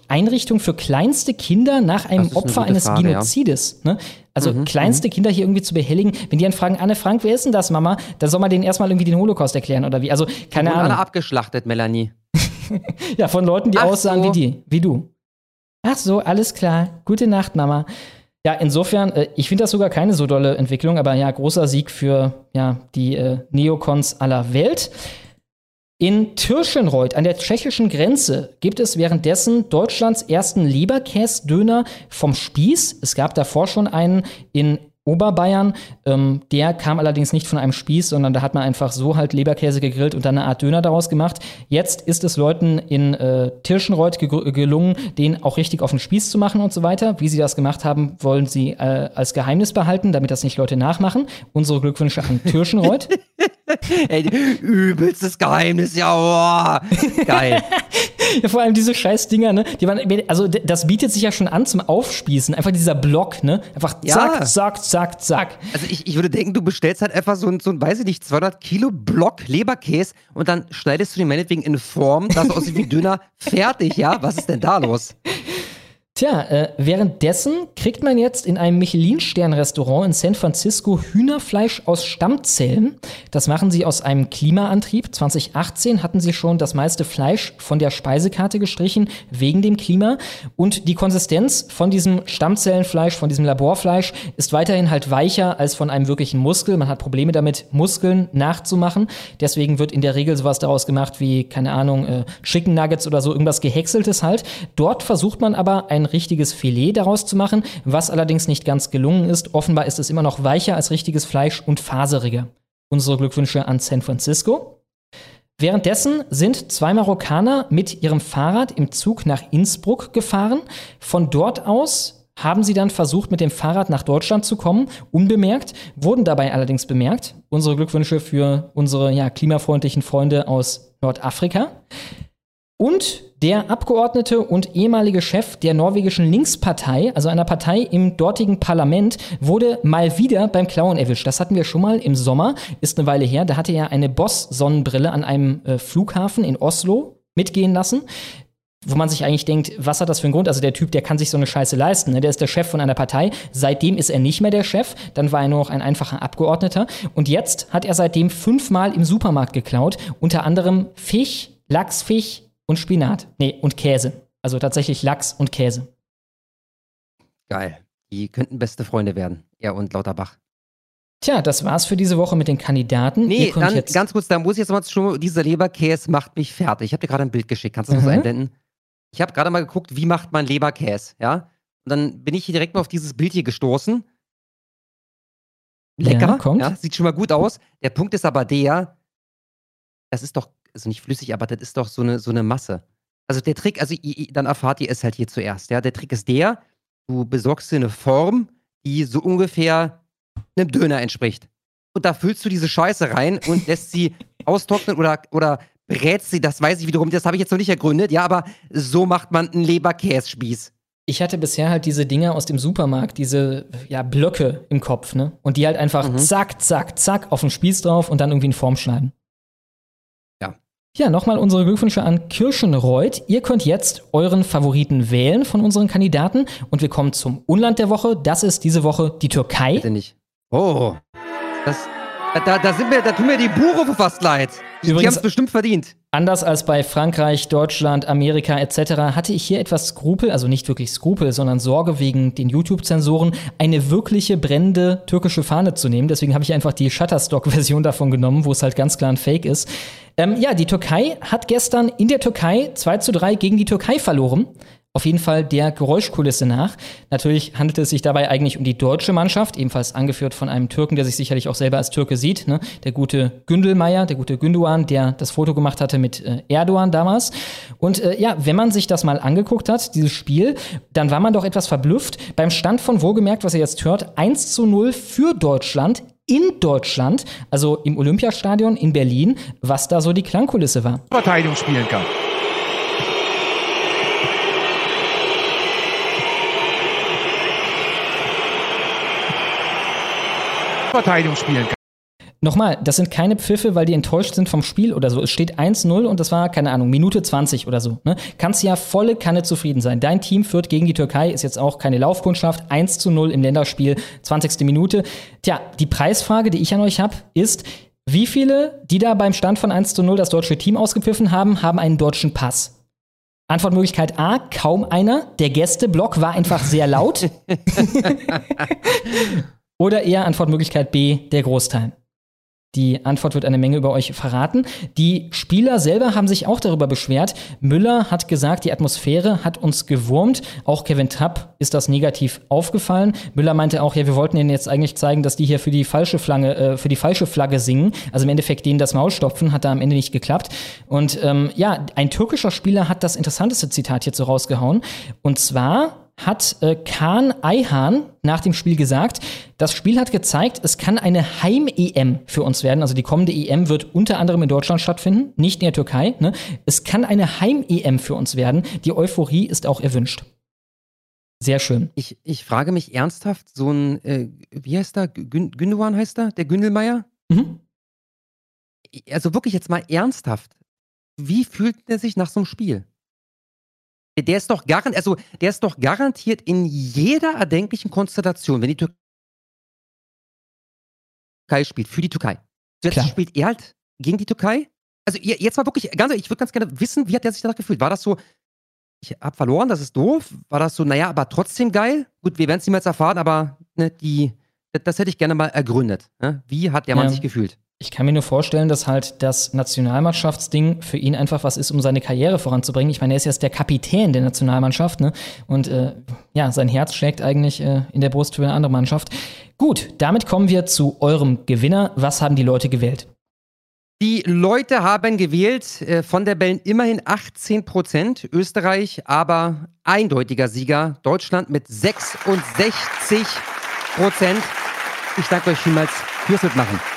Einrichtung für kleinste Kinder nach einem Opfer eines Frage, Genozides. Ja. Ne? Also mhm, kleinste mhm. Kinder hier irgendwie zu behelligen. Wenn die dann fragen, Anne Frank, wer ist denn das, Mama? Da soll man denen erstmal irgendwie den Holocaust erklären oder wie? Also keine Ahnung. alle abgeschlachtet, Melanie. [LAUGHS] ja, von Leuten, die Ach aussahen so. wie die, wie du. Ach so, alles klar. Gute Nacht, Mama. Ja, insofern, äh, ich finde das sogar keine so dolle Entwicklung, aber ja, großer Sieg für ja, die äh, Neokons aller Welt. In Tirschenreuth an der tschechischen Grenze gibt es währenddessen Deutschlands ersten Leberkäsdöner vom Spieß. Es gab davor schon einen in Oberbayern. Ähm, der kam allerdings nicht von einem Spieß, sondern da hat man einfach so halt Leberkäse gegrillt und dann eine Art Döner daraus gemacht. Jetzt ist es Leuten in äh, Tirschenreuth ge gelungen, den auch richtig auf den Spieß zu machen und so weiter. Wie sie das gemacht haben, wollen sie äh, als Geheimnis behalten, damit das nicht Leute nachmachen. Unsere Glückwünsche an Tirschenreuth. [LAUGHS] Ey, übelstes Geheimnis, ja, oh, geil. [LAUGHS] ja, vor allem diese scheiß Dinger, ne? Die waren, also das bietet sich ja schon an zum Aufspießen. Einfach dieser Block, ne? Einfach zack, ja. zack, zack, zack. Also ich, ich würde denken, du bestellst halt einfach so ein, so ein, weiß ich nicht, 200 Kilo Block Leberkäse und dann schneidest du den meinetwegen in Form, dass aussieht wie Döner, fertig, ja? Was ist denn da los? Tja, äh, währenddessen kriegt man jetzt in einem Michelin-Stern-Restaurant in San Francisco Hühnerfleisch aus Stammzellen. Das machen sie aus einem Klimaantrieb. 2018 hatten sie schon das meiste Fleisch von der Speisekarte gestrichen, wegen dem Klima. Und die Konsistenz von diesem Stammzellenfleisch, von diesem Laborfleisch, ist weiterhin halt weicher als von einem wirklichen Muskel. Man hat Probleme damit, Muskeln nachzumachen. Deswegen wird in der Regel sowas daraus gemacht wie, keine Ahnung, äh, Chicken Nuggets oder so, irgendwas Gehäckseltes halt. Dort versucht man aber ein richtiges Filet daraus zu machen, was allerdings nicht ganz gelungen ist. Offenbar ist es immer noch weicher als richtiges Fleisch und faseriger. Unsere Glückwünsche an San Francisco. Währenddessen sind zwei Marokkaner mit ihrem Fahrrad im Zug nach Innsbruck gefahren. Von dort aus haben sie dann versucht, mit dem Fahrrad nach Deutschland zu kommen, unbemerkt, wurden dabei allerdings bemerkt. Unsere Glückwünsche für unsere ja, klimafreundlichen Freunde aus Nordafrika. Und der Abgeordnete und ehemalige Chef der norwegischen Linkspartei, also einer Partei im dortigen Parlament, wurde mal wieder beim Klauen erwischt. Das hatten wir schon mal im Sommer, ist eine Weile her. Da hatte er eine Boss-Sonnenbrille an einem äh, Flughafen in Oslo mitgehen lassen wo man sich eigentlich denkt, was hat das für einen Grund? Also der Typ, der kann sich so eine Scheiße leisten. Ne? Der ist der Chef von einer Partei. Seitdem ist er nicht mehr der Chef. Dann war er nur noch ein einfacher Abgeordneter. Und jetzt hat er seitdem fünfmal im Supermarkt geklaut. Unter anderem Fisch, Lachsfisch, und Spinat. Nee, und Käse. Also tatsächlich Lachs und Käse. Geil. Die könnten beste Freunde werden. Er und Lauterbach. Tja, das war's für diese Woche mit den Kandidaten. Nee, dann jetzt ganz kurz, da muss ich jetzt mal schon, dieser Leberkäse macht mich fertig. Ich habe dir gerade ein Bild geschickt, kannst du das Mhm. einblenden? Ich habe gerade mal geguckt, wie macht man Leberkäse, ja? Und dann bin ich hier direkt mal auf dieses Bild hier gestoßen. Ja, Lecker, kommt. ja, sieht schon mal gut aus. Der Punkt ist aber der, das ist doch, also nicht flüssig, aber das ist doch so eine, so eine Masse. Also der Trick, also dann erfahrt ihr es halt hier zuerst, ja? Der Trick ist der, du besorgst dir eine Form, die so ungefähr einem Döner entspricht. Und da füllst du diese Scheiße rein und lässt sie [LAUGHS] austrocknen oder, oder brätst sie, das weiß ich wiederum, das habe ich jetzt noch nicht ergründet, ja, aber so macht man einen Leberkässpieß. Ich hatte bisher halt diese Dinger aus dem Supermarkt, diese ja, Blöcke im Kopf, ne? Und die halt einfach Mhm. zack, zack, zack auf den Spieß drauf und dann irgendwie in Form schneiden. Ja. Nochmal unsere Glückwünsche an Kirschenreuth. Ihr könnt jetzt euren Favoriten wählen von unseren Kandidaten und wir kommen zum Unland der Woche. Das ist diese Woche die Türkei. Bitte nicht. Oh. Das, da, da sind mir, da tun mir die Buchrufe fast leid. Die, die Übrigens- haben es bestimmt verdient. Anders als bei Frankreich, Deutschland, Amerika etc. hatte ich hier etwas Skrupel, also nicht wirklich Skrupel, sondern Sorge wegen den YouTube-Zensoren, eine wirkliche brennende türkische Fahne zu nehmen. Deswegen habe ich einfach die Shutterstock-Version davon genommen, wo es halt ganz klar ein Fake ist. Ähm, ja, die Türkei hat gestern in der Türkei 2 zu 3 gegen die Türkei verloren. Auf jeden Fall der Geräuschkulisse nach. Natürlich handelt es sich dabei eigentlich um die deutsche Mannschaft, ebenfalls angeführt von einem Türken, der sich sicherlich auch selber als Türke sieht. Ne? Der gute Gündelmeier, der gute Günduan, der das Foto gemacht hatte mit äh, Erdogan damals. Und äh, ja, wenn man sich das mal angeguckt hat, dieses Spiel, dann war man doch etwas verblüfft. Beim Stand von wohlgemerkt, was ihr jetzt hört, 1 zu 0 für Deutschland in Deutschland, also im Olympiastadion in Berlin, was da so die Klangkulisse war. Verteidigung spielen kann. Verteidigung spielen kann. Nochmal, das sind keine Pfiffe, weil die enttäuscht sind vom Spiel oder so. Es steht 1-0 und das war, keine Ahnung, Minute 20 oder so. Ne? Kannst ja volle Kanne zufrieden sein. Dein Team führt gegen die Türkei, ist jetzt auch keine Laufkundschaft. 1 zu 0 im Länderspiel, 20. Minute. Tja, die Preisfrage, die ich an euch habe, ist, wie viele, die da beim Stand von 1 zu 0 das deutsche Team ausgepfiffen haben, haben einen deutschen Pass? Antwortmöglichkeit A, kaum einer. Der Gästeblock war einfach sehr laut. [LAUGHS] [LAUGHS] Oder eher Antwortmöglichkeit B, der Großteil. Die Antwort wird eine Menge über euch verraten. Die Spieler selber haben sich auch darüber beschwert. Müller hat gesagt, die Atmosphäre hat uns gewurmt. Auch Kevin Trapp ist das negativ aufgefallen. Müller meinte auch, ja, wir wollten ihnen jetzt eigentlich zeigen, dass die hier für die falsche Flagge, äh, für die falsche Flagge singen. Also im Endeffekt denen das Maul stopfen, hat da am Ende nicht geklappt. Und ähm, ja, ein türkischer Spieler hat das interessanteste Zitat hierzu rausgehauen. Und zwar hat äh, Kaan Ayhan nach dem Spiel gesagt, das Spiel hat gezeigt, es kann eine Heim-EM für uns werden. Also die kommende EM wird unter anderem in Deutschland stattfinden, nicht in der Türkei. Ne? Es kann eine Heim-EM für uns werden. Die Euphorie ist auch erwünscht. Sehr schön. Ich, ich frage mich ernsthaft, so ein, äh, wie heißt der? Gün Gündogan heißt er? Der Gündelmeier? Mhm. Also wirklich jetzt mal ernsthaft. Wie fühlt er sich nach so einem Spiel? Der ist doch garantiert, also der ist doch garantiert in jeder erdenklichen Konstellation, wenn die Türkei spielt, für die Türkei. Jetzt Klar. spielt er halt gegen die Türkei. Also jetzt mal wirklich, ganz, ehrlich, ich würde ganz gerne wissen, wie hat er sich danach gefühlt? War das so, ich hab verloren, das ist doof? War das so, naja, aber trotzdem geil? Gut, wir werden es niemals erfahren, aber ne, die, das, hätte ich gerne mal ergründet. Ne? Wie hat der Mann Ja. sich gefühlt? Ich kann mir nur vorstellen, dass halt das Nationalmannschaftsding für ihn einfach was ist, um seine Karriere voranzubringen. Ich meine, er ist jetzt der Kapitän der Nationalmannschaft, ne? Und äh, ja, sein Herz schlägt eigentlich äh, in der Brust für eine andere Mannschaft. Gut, damit kommen wir zu eurem Gewinner. Was haben die Leute gewählt? Die Leute haben gewählt, äh, von der Bällen immerhin 18 Prozent, Österreich aber eindeutiger Sieger, Deutschland mit 66 Prozent. Ich danke euch vielmals fürs Mitmachen.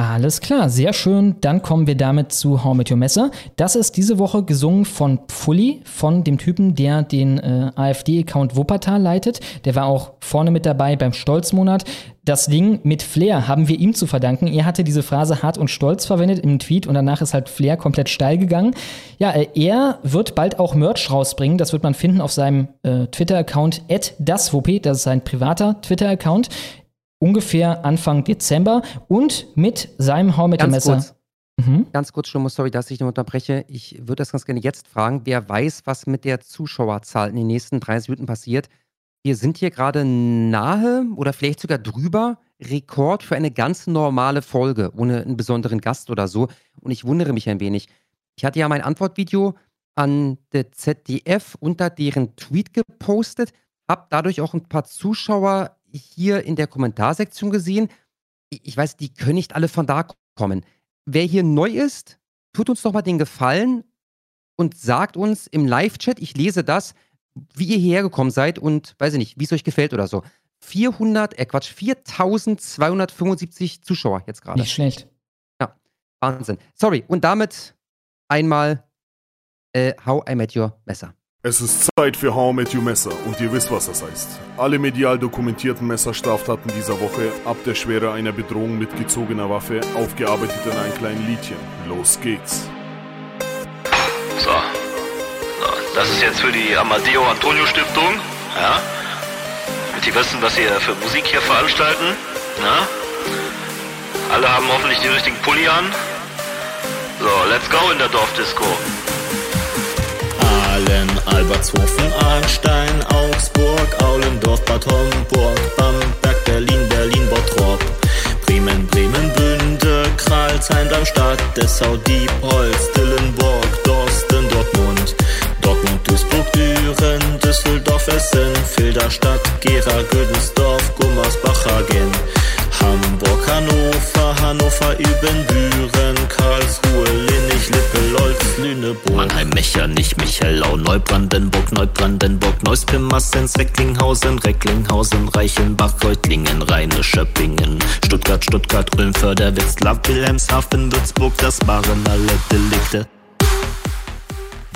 Alles klar, sehr schön. Dann kommen wir damit zu Hau mit Your Messer. Das ist diese Woche gesungen von Pfulli, von dem Typen, der den äh, AfD-Account Wuppertal leitet. Der war auch vorne mit dabei beim Stolzmonat. Das Ding mit Flair haben wir ihm zu verdanken. Er hatte diese Phrase hart und stolz verwendet im Tweet und danach ist halt Flair komplett steil gegangen. Ja, äh, er wird bald auch Merch rausbringen. Das wird man finden auf seinem äh, Twitter-Account daswuppi. Das ist sein privater Twitter-Account ungefähr Anfang Dezember und mit seinem Hau mit dem Ganz Messer. kurz, Mhm. ganz kurz, Schlummer, sorry, dass ich noch unterbreche. Ich würde das ganz gerne jetzt fragen. Wer weiß, was mit der Zuschauerzahl in den nächsten 30 Minuten passiert? wir sind hier gerade nahe oder vielleicht sogar drüber Rekord für eine ganz normale Folge, ohne einen besonderen Gast oder so. Und ich wundere mich ein wenig. Ich hatte ja mein Antwortvideo an der ZDF unter deren Tweet gepostet, habe dadurch auch ein paar Zuschauer hier in der Kommentarsektion gesehen. Ich weiß, die können nicht alle von da kommen. Wer hier neu ist, tut uns doch mal den Gefallen und sagt uns im Live-Chat, ich lese das, wie ihr hierher gekommen seid und weiß ich nicht, wie es euch gefällt oder so. 400, äh Quatsch, 4275 Zuschauer jetzt gerade. Nicht schlecht. Ja, Wahnsinn. Sorry, und damit einmal äh, How I Met Your Messer. Es ist Zeit für How I Met Your Messer und ihr wisst, was das heißt. Alle medial dokumentierten Messerstraftaten dieser Woche, ab der Schwere einer Bedrohung mit gezogener Waffe, aufgearbeitet in einem kleinen Liedchen. Los geht's. So. Das ist jetzt für die Amadeo Antonio Stiftung. Ja. Damit die wissen, was sie für Musik hier veranstalten. Ja. Alle haben hoffentlich den richtigen Pulli an. So, let's go in der Dorfdisco. Aalen, Albertshofen, Arnstein, Augsburg, Aulendorf, Bad Homburg, Bamberg, Berlin, Berlin, Bottrop, Bremen, Bremen, Bünde, Kralsheim, Darmstadt, Dessau, Diepholz, Dillenburg, Dorsten, Dortmund, Dortmund, Duisburg, Düren, Düsseldorf, Essen, Filderstadt, Gera, Gödensdorf, Gummersbach, Hagen, Hamburg, Hannover, Hannover, Ibbenbüren, Karlsruhe, Linnich, Lippe, Lolz, Lüneburg, Mannheim, Mechernich, Michelau, Neubrandenburg, Neubrandenburg, Neuspimmassens, Recklinghausen, Recklinghausen, Reichenbach, Reutlingen, Rheine, Schöppingen, Stuttgart, Stuttgart, Ulm, Förderwitz, Wilhelmshaven, Würzburg, das waren alle Delikte.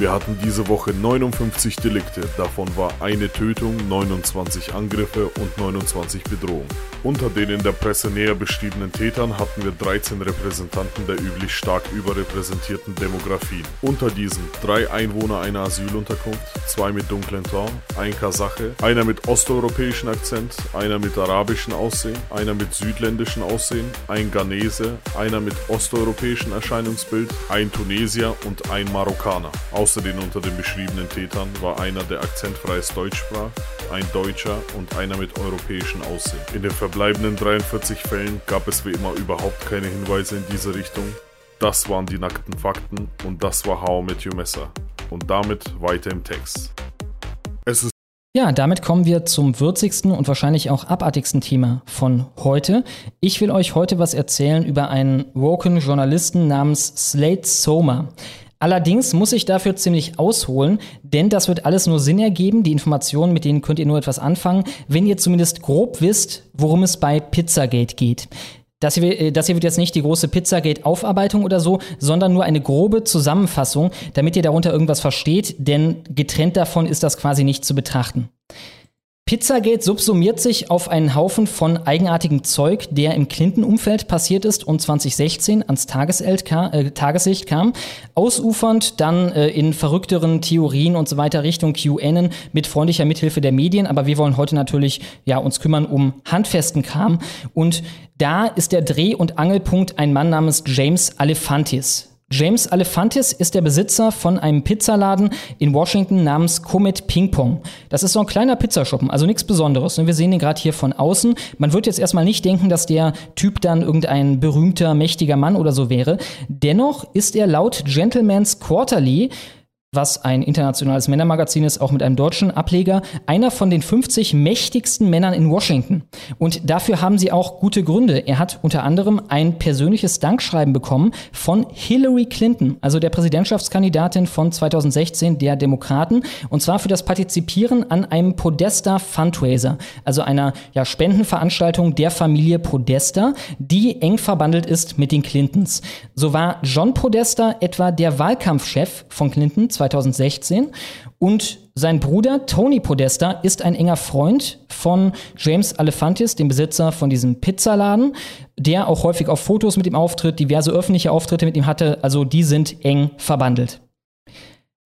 Wir hatten diese Woche 59 Delikte, davon war eine Tötung, 29 Angriffe und 29 Bedrohungen. Unter den in der Presse näher beschriebenen Tätern hatten wir 13 Repräsentanten der üblich stark überrepräsentierten Demografien. Unter diesen drei Einwohner einer Asylunterkunft, zwei mit dunklen Ton, ein Kasache, einer mit osteuropäischen Akzent, einer mit arabischem Aussehen, einer mit südländischem Aussehen, ein Ghanese, einer mit osteuropäischem Erscheinungsbild, ein Tunesier und ein Marokkaner. Außerdem unter den beschriebenen Tätern war einer, der akzentfreies Deutsch sprach, ein Deutscher und einer mit europäischem Aussehen. In den verbleibenden 43 Fällen gab es wie immer überhaupt keine Hinweise in diese Richtung. Das waren die nackten Fakten und das war How mit Your Messer. Und damit weiter im Text. Es ist ja, damit kommen wir zum würzigsten und wahrscheinlich auch abartigsten Thema von heute. Ich will euch heute was erzählen über einen woken Journalisten namens Slade Soma. Allerdings muss ich dafür ziemlich ausholen, denn das wird alles nur Sinn ergeben. Die Informationen, mit denen könnt ihr nur etwas anfangen, wenn ihr zumindest grob wisst, worum es bei Pizzagate geht. Das hier, äh, das hier wird jetzt nicht die große Pizzagate-Aufarbeitung oder so, sondern nur eine grobe Zusammenfassung, damit ihr darunter irgendwas versteht, denn getrennt davon ist das quasi nicht zu betrachten. Pizzagate subsumiert sich auf einen Haufen von eigenartigem Zeug, der im Clinton-Umfeld passiert ist und 2016 ans äh, Tageslicht kam, ausufernd dann äh, in verrückteren Theorien und so weiter Richtung QAnon mit freundlicher Mithilfe der Medien. Aber wir wollen heute natürlich ja, uns kümmern um handfesten Kram. Und da ist der Dreh- und Angelpunkt ein Mann namens James Alefantis. James Alefantis ist der Besitzer von einem Pizzaladen in Washington namens Comet Ping Pong. Das ist so ein kleiner Pizzaschuppen, also nichts Besonderes. Wir sehen ihn gerade hier von außen. Man wird jetzt erstmal nicht denken, dass der Typ dann irgendein berühmter, mächtiger Mann oder so wäre. Dennoch ist er laut Gentleman's Quarterly was ein internationales Männermagazin ist, auch mit einem deutschen Ableger, einer von den 50 mächtigsten Männern in Washington. Und dafür haben sie auch gute Gründe. Er hat unter anderem ein persönliches Dankschreiben bekommen von Hillary Clinton, also der Präsidentschaftskandidatin von 2016 der Demokraten, und zwar für das Partizipieren an einem Podesta Fundraiser, also einer ja, Spendenveranstaltung der Familie Podesta, die eng verbandelt ist mit den Clintons. So war John Podesta etwa der Wahlkampfchef von Clinton 2016. Und sein Bruder Tony Podesta ist ein enger Freund von James Alefantis, dem Besitzer von diesem Pizzaladen, der auch häufig auf Fotos mit ihm auftritt, diverse öffentliche Auftritte mit ihm hatte. Also die sind eng verbandelt.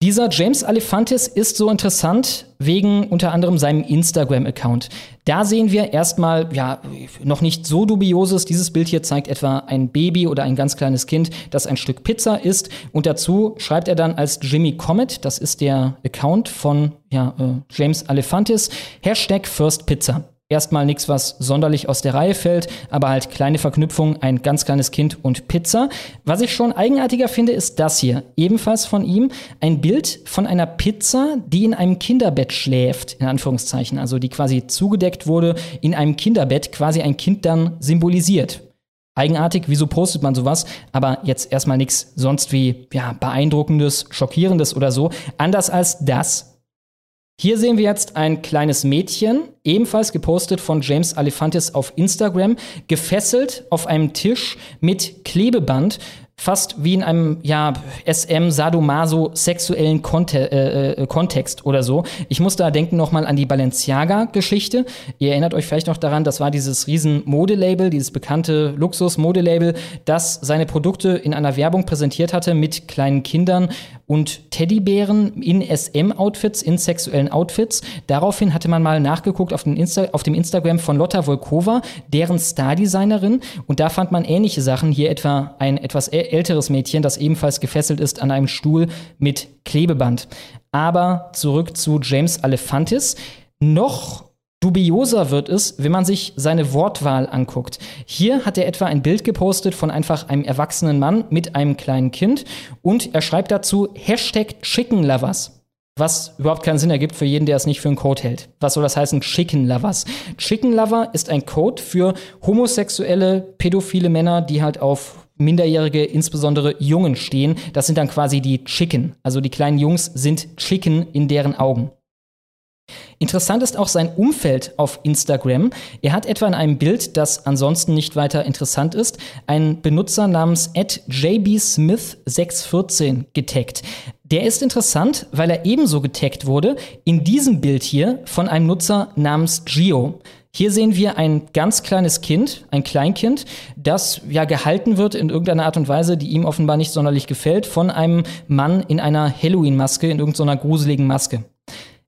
Dieser James Alefantis ist so interessant wegen unter anderem seinem Instagram-Account. Da sehen wir erstmal, ja, noch nicht so dubioses. Dieses Bild hier zeigt etwa ein Baby oder ein ganz kleines Kind, das ein Stück Pizza isst. Und dazu schreibt er dann als Jimmy Comet, das ist der Account von ja, äh, James Alefantis, Hashtag First Pizza. Erstmal nichts, was sonderlich aus der Reihe fällt, aber halt kleine Verknüpfung, ein ganz kleines Kind und Pizza. Was ich schon eigenartiger finde, ist das hier. Ebenfalls von ihm ein Bild von einer Pizza, die in einem Kinderbett schläft, in Anführungszeichen. Also die quasi zugedeckt wurde in einem Kinderbett, quasi ein Kind dann symbolisiert. Eigenartig, wieso postet man sowas? Aber jetzt erstmal nichts sonst wie ja, beeindruckendes, schockierendes oder so. Anders als das hier sehen wir jetzt ein kleines Mädchen, ebenfalls gepostet von James Alefantis auf Instagram, gefesselt auf einem Tisch mit Klebeband fast wie in einem ja SM Sadomaso sexuellen Konte äh, äh, Kontext oder so. Ich muss da denken noch mal an die Balenciaga Geschichte. Ihr erinnert euch vielleicht noch daran, das war dieses riesen Modelabel, dieses bekannte Luxus Modelabel, das seine Produkte in einer Werbung präsentiert hatte mit kleinen Kindern und Teddybären in SM-Outfits, in sexuellen Outfits. Daraufhin hatte man mal nachgeguckt auf, auf dem Instagram von Lotta Volkova, deren Stardesignerin. Und da fand man ähnliche Sachen. Hier etwa ein etwas älteres Mädchen, das ebenfalls gefesselt ist an einem Stuhl mit Klebeband. Aber zurück zu James Alefantis. Noch Dubioser wird es, wenn man sich seine Wortwahl anguckt. Hier hat er etwa ein Bild gepostet von einfach einem erwachsenen Mann mit einem kleinen Kind und er schreibt dazu Hashtag Chicken Lovers. Was überhaupt keinen Sinn ergibt für jeden, der es nicht für einen Code hält. Was soll das heißen? Chicken Lovers. Chicken Lover ist ein Code für homosexuelle, pädophile Männer, die halt auf Minderjährige, insbesondere Jungen stehen. Das sind dann quasi die Chicken. Also die kleinen Jungs sind Chicken in deren Augen. Interessant ist auch sein Umfeld auf Instagram. Er hat etwa in einem Bild, das ansonsten nicht weiter interessant ist, einen Benutzer namens jbsmith614 getaggt. Der ist interessant, weil er ebenso getaggt wurde in diesem Bild hier von einem Nutzer namens Gio. Hier sehen wir ein ganz kleines Kind, ein Kleinkind, das ja gehalten wird in irgendeiner Art und Weise, die ihm offenbar nicht sonderlich gefällt, von einem Mann in einer Halloween-Maske, in irgendeiner gruseligen Maske.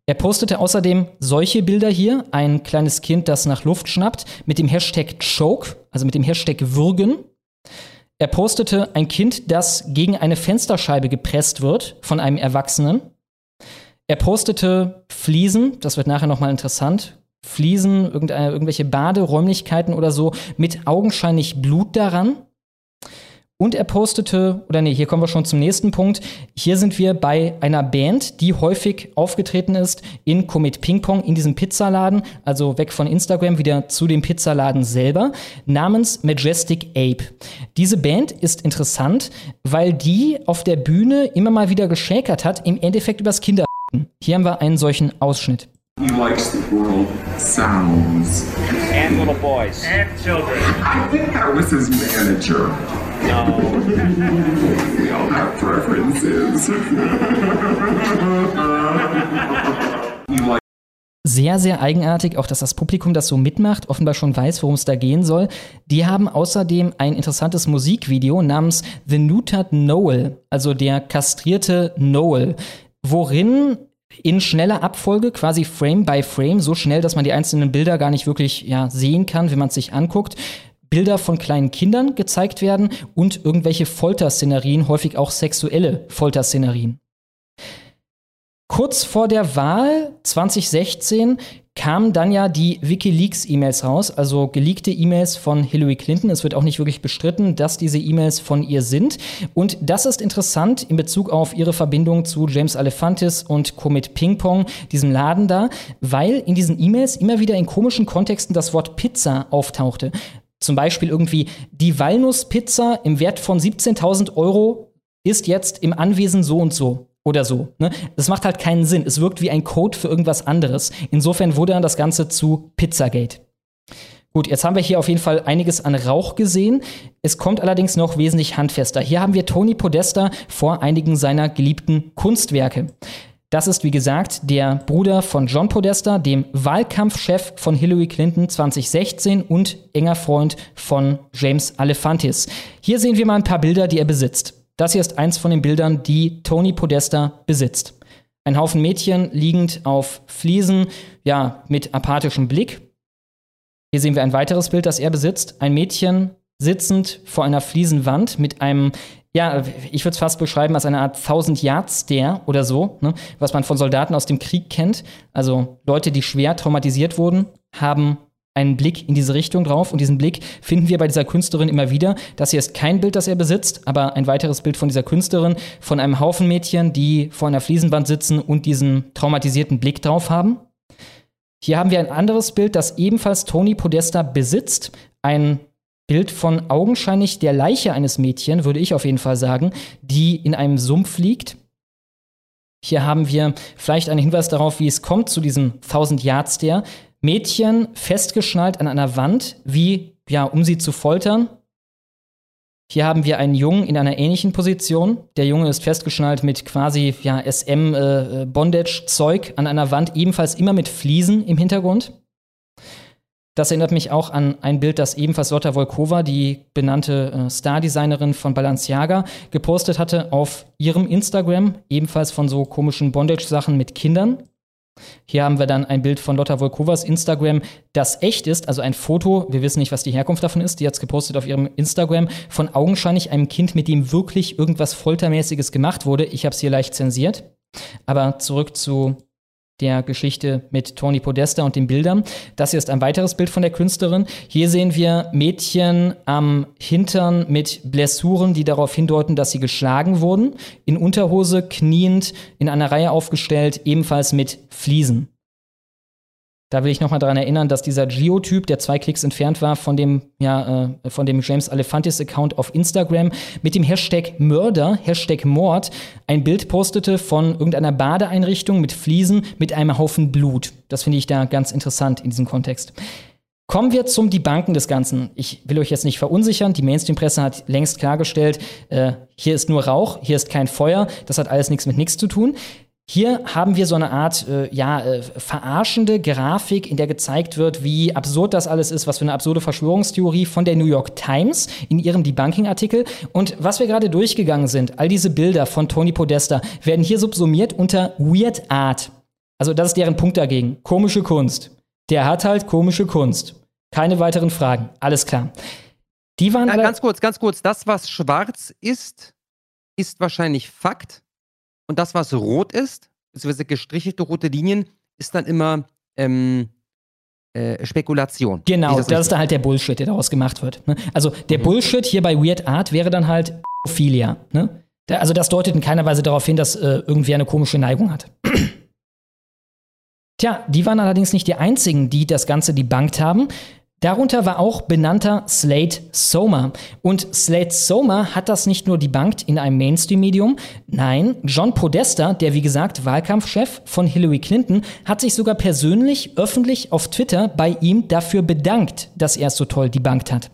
Er postete außerdem solche Bilder hier, ein kleines Kind, das nach Luft schnappt, mit dem Hashtag Choke, also mit dem Hashtag Würgen. Er postete ein Kind, das gegen eine Fensterscheibe gepresst wird von einem Erwachsenen. Er postete Fliesen, das wird nachher nochmal interessant. Fliesen, irgendwelche Baderäumlichkeiten oder so, mit augenscheinlich Blut daran. Und er postete, oder nee, hier kommen wir schon zum nächsten Punkt. Hier sind wir bei einer Band, die häufig aufgetreten ist in Comet Ping Pong, in diesem Pizzaladen, also weg von Instagram wieder zu dem Pizzaladen selber, namens Majestic Ape. Diese Band ist interessant, weil die auf der Bühne immer mal wieder geschäkert hat, im Endeffekt übers Kinder. Hier haben wir einen solchen Ausschnitt. He likes the world sounds. And little boys. And children. I think I was his manager. No. [LAUGHS] We all have preferences. [LAUGHS] Sehr, sehr eigenartig, auch dass das Publikum das so mitmacht, offenbar schon weiß, worum es da gehen soll. Die haben außerdem ein interessantes Musikvideo namens The Neutered Noel, also der kastrierte Noel, worin in schneller Abfolge, quasi Frame by Frame, so schnell, dass man die einzelnen Bilder gar nicht wirklich ja, sehen kann, wenn man es sich anguckt. Bilder von kleinen Kindern gezeigt werden und irgendwelche Folterszenerien, häufig auch sexuelle Folterszenerien. Kurz vor der Wahl 2016 kamen dann ja die WikiLeaks-E-Mails raus, also geleakte E-Mails von Hillary Clinton. Es wird auch nicht wirklich bestritten, dass diese E-Mails von ihr sind. Und das ist interessant in Bezug auf ihre Verbindung zu James Alefantis und Comet Ping Pong, diesem Laden da, weil in diesen E-Mails immer wieder in komischen Kontexten das Wort Pizza auftauchte. Zum Beispiel irgendwie die Walnusspizza im Wert von 17.000 Euro ist jetzt im Anwesen so und so oder so. Ne? Das macht halt keinen Sinn. Es wirkt wie ein Code für irgendwas anderes. Insofern wurde dann das Ganze zu Pizzagate. Gut, jetzt haben wir hier auf jeden Fall einiges an Rauch gesehen. Es kommt allerdings noch wesentlich handfester. Hier haben wir Tony Podesta vor einigen seiner geliebten Kunstwerke. Das ist, wie gesagt, der Bruder von John Podesta, dem Wahlkampfchef von Hillary Clinton 2016 und enger Freund von James Alefantis. Hier sehen wir mal ein paar Bilder, die er besitzt. Das hier ist eins von den Bildern, die Tony Podesta besitzt. Ein Haufen Mädchen liegend auf Fliesen, ja, mit apathischem Blick. Hier sehen wir ein weiteres Bild, das er besitzt. Ein Mädchen sitzend vor einer Fliesenwand mit einem, ja, ich würde es fast beschreiben als eine Art 1000 Yard Stare oder so, ne, was man von Soldaten aus dem Krieg kennt. Also Leute, die schwer traumatisiert wurden, haben einen Blick in diese Richtung drauf. Und diesen Blick finden wir bei dieser Künstlerin immer wieder. Das hier ist kein Bild, das er besitzt, aber ein weiteres Bild von dieser Künstlerin, von einem Haufen Mädchen, die vor einer Fliesenwand sitzen und diesen traumatisierten Blick drauf haben. Hier haben wir ein anderes Bild, das ebenfalls Tony Podesta besitzt. Ein Bild von augenscheinlich der Leiche eines Mädchen, würde ich auf jeden Fall sagen, die in einem Sumpf liegt. Hier haben wir vielleicht einen Hinweis darauf, wie es kommt zu diesem 1000 Yards der. Mädchen festgeschnallt an einer Wand, wie, ja, um sie zu foltern. Hier haben wir einen Jungen in einer ähnlichen Position. Der Junge ist festgeschnallt mit quasi ja, SM-Bondage-Zeug äh, an einer Wand, ebenfalls immer mit Fliesen im Hintergrund. Das erinnert mich auch an ein Bild, das ebenfalls Lotta Volkova, die benannte äh, Star-Designerin von Balenciaga, gepostet hatte auf ihrem Instagram, ebenfalls von so komischen Bondage-Sachen mit Kindern. Hier haben wir dann ein Bild von Lotta Volkovas Instagram, das echt ist, also ein Foto, wir wissen nicht, was die Herkunft davon ist, die hat es gepostet auf ihrem Instagram, von augenscheinlich einem Kind, mit dem wirklich irgendwas Foltermäßiges gemacht wurde. Ich habe es hier leicht zensiert. Aber zurück zu der Geschichte mit Tony Podesta und den Bildern. Das hier ist ein weiteres Bild von der Künstlerin. Hier sehen wir Mädchen am Hintern mit Blessuren, die darauf hindeuten, dass sie geschlagen wurden. In Unterhose, kniend, in einer Reihe aufgestellt, ebenfalls mit Fliesen. Da will ich nochmal daran erinnern, dass dieser Geotyp, der zwei Klicks entfernt war von dem, ja, äh, von dem James Alefantis Account auf Instagram, mit dem Hashtag Mörder, Hashtag Mord, ein Bild postete von irgendeiner Badeeinrichtung mit Fliesen mit einem Haufen Blut. Das finde ich da ganz interessant in diesem Kontext. Kommen wir zum Debunken des Ganzen. Ich will euch jetzt nicht verunsichern. Die Mainstream-Presse hat längst klargestellt, äh, hier ist nur Rauch, hier ist kein Feuer. Das hat alles nichts mit nichts zu tun. Hier haben wir so eine Art, äh, ja, äh, verarschende Grafik, in der gezeigt wird, wie absurd das alles ist, was für eine absurde Verschwörungstheorie von der New York Times in ihrem Debunking-Artikel. Und was wir gerade durchgegangen sind, all diese Bilder von Tony Podesta, werden hier subsumiert unter Weird Art. Also das ist deren Punkt dagegen. Komische Kunst. Der hat halt komische Kunst. Keine weiteren Fragen. Alles klar. Die waren. Na, ganz kurz, ganz kurz. Das, was schwarz ist, ist wahrscheinlich Fakt. Und das, was rot ist, beziehungsweise gestrichelte rote Linien, ist dann immer ähm, äh, Spekulation. Genau, das, das ist dann halt der Bullshit, der daraus gemacht wird. Ne? Also der mhm. Bullshit hier bei Weird Art wäre dann halt Ophilia. Ne? Also das deutet in keiner Weise darauf hin, dass äh, irgendwie eine komische Neigung hat. [CLEARS THROAT] Tja, die waren allerdings nicht die einzigen, die das Ganze debunked haben. Darunter war auch benannter Slate Soma. Und Slate Soma hat das nicht nur debunked in einem Mainstream-Medium, nein, John Podesta, der wie gesagt Wahlkampfchef von Hillary Clinton, hat sich sogar persönlich öffentlich auf Twitter bei ihm dafür bedankt, dass er es so toll debunked hat.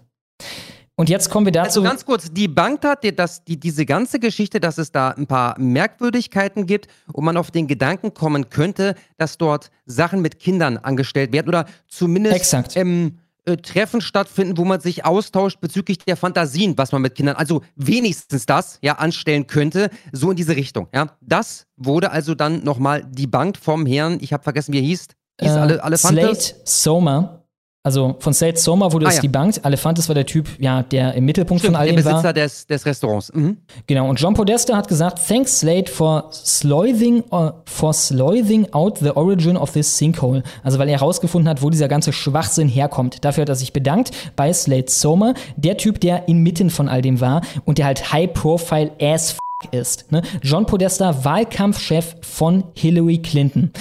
Und jetzt kommen wir dazu. Also ganz kurz, debunked hat dass die, diese ganze Geschichte, dass es da ein paar Merkwürdigkeiten gibt und man auf den Gedanken kommen könnte, dass dort Sachen mit Kindern angestellt werden oder zumindest Exakt. Ähm, äh, Treffen stattfinden, wo man sich austauscht bezüglich der Fantasien, was man mit Kindern, also wenigstens das, ja, anstellen könnte, so in diese Richtung, ja. Das wurde also dann nochmal debunked vom Herrn, ich habe vergessen, wie er hieß, hieß äh, alle, alle Slate Soma also von Slade Sommer wurde ah, es ja. debunked. Elefantis war der Typ, ja, der im Mittelpunkt Stimmt, von all dem war. Der Besitzer des, des Restaurants. Mhm. Genau. Und John Podesta hat gesagt, thanks Slade for sleuthing, uh, for sleuthing out the origin of this sinkhole. Also weil er herausgefunden hat, wo dieser ganze Schwachsinn herkommt. Dafür hat er sich bedankt bei Slade Sommer, der Typ, der inmitten von all dem war und der halt High Profile as ist. Ne? John Podesta, Wahlkampfchef von Hillary Clinton.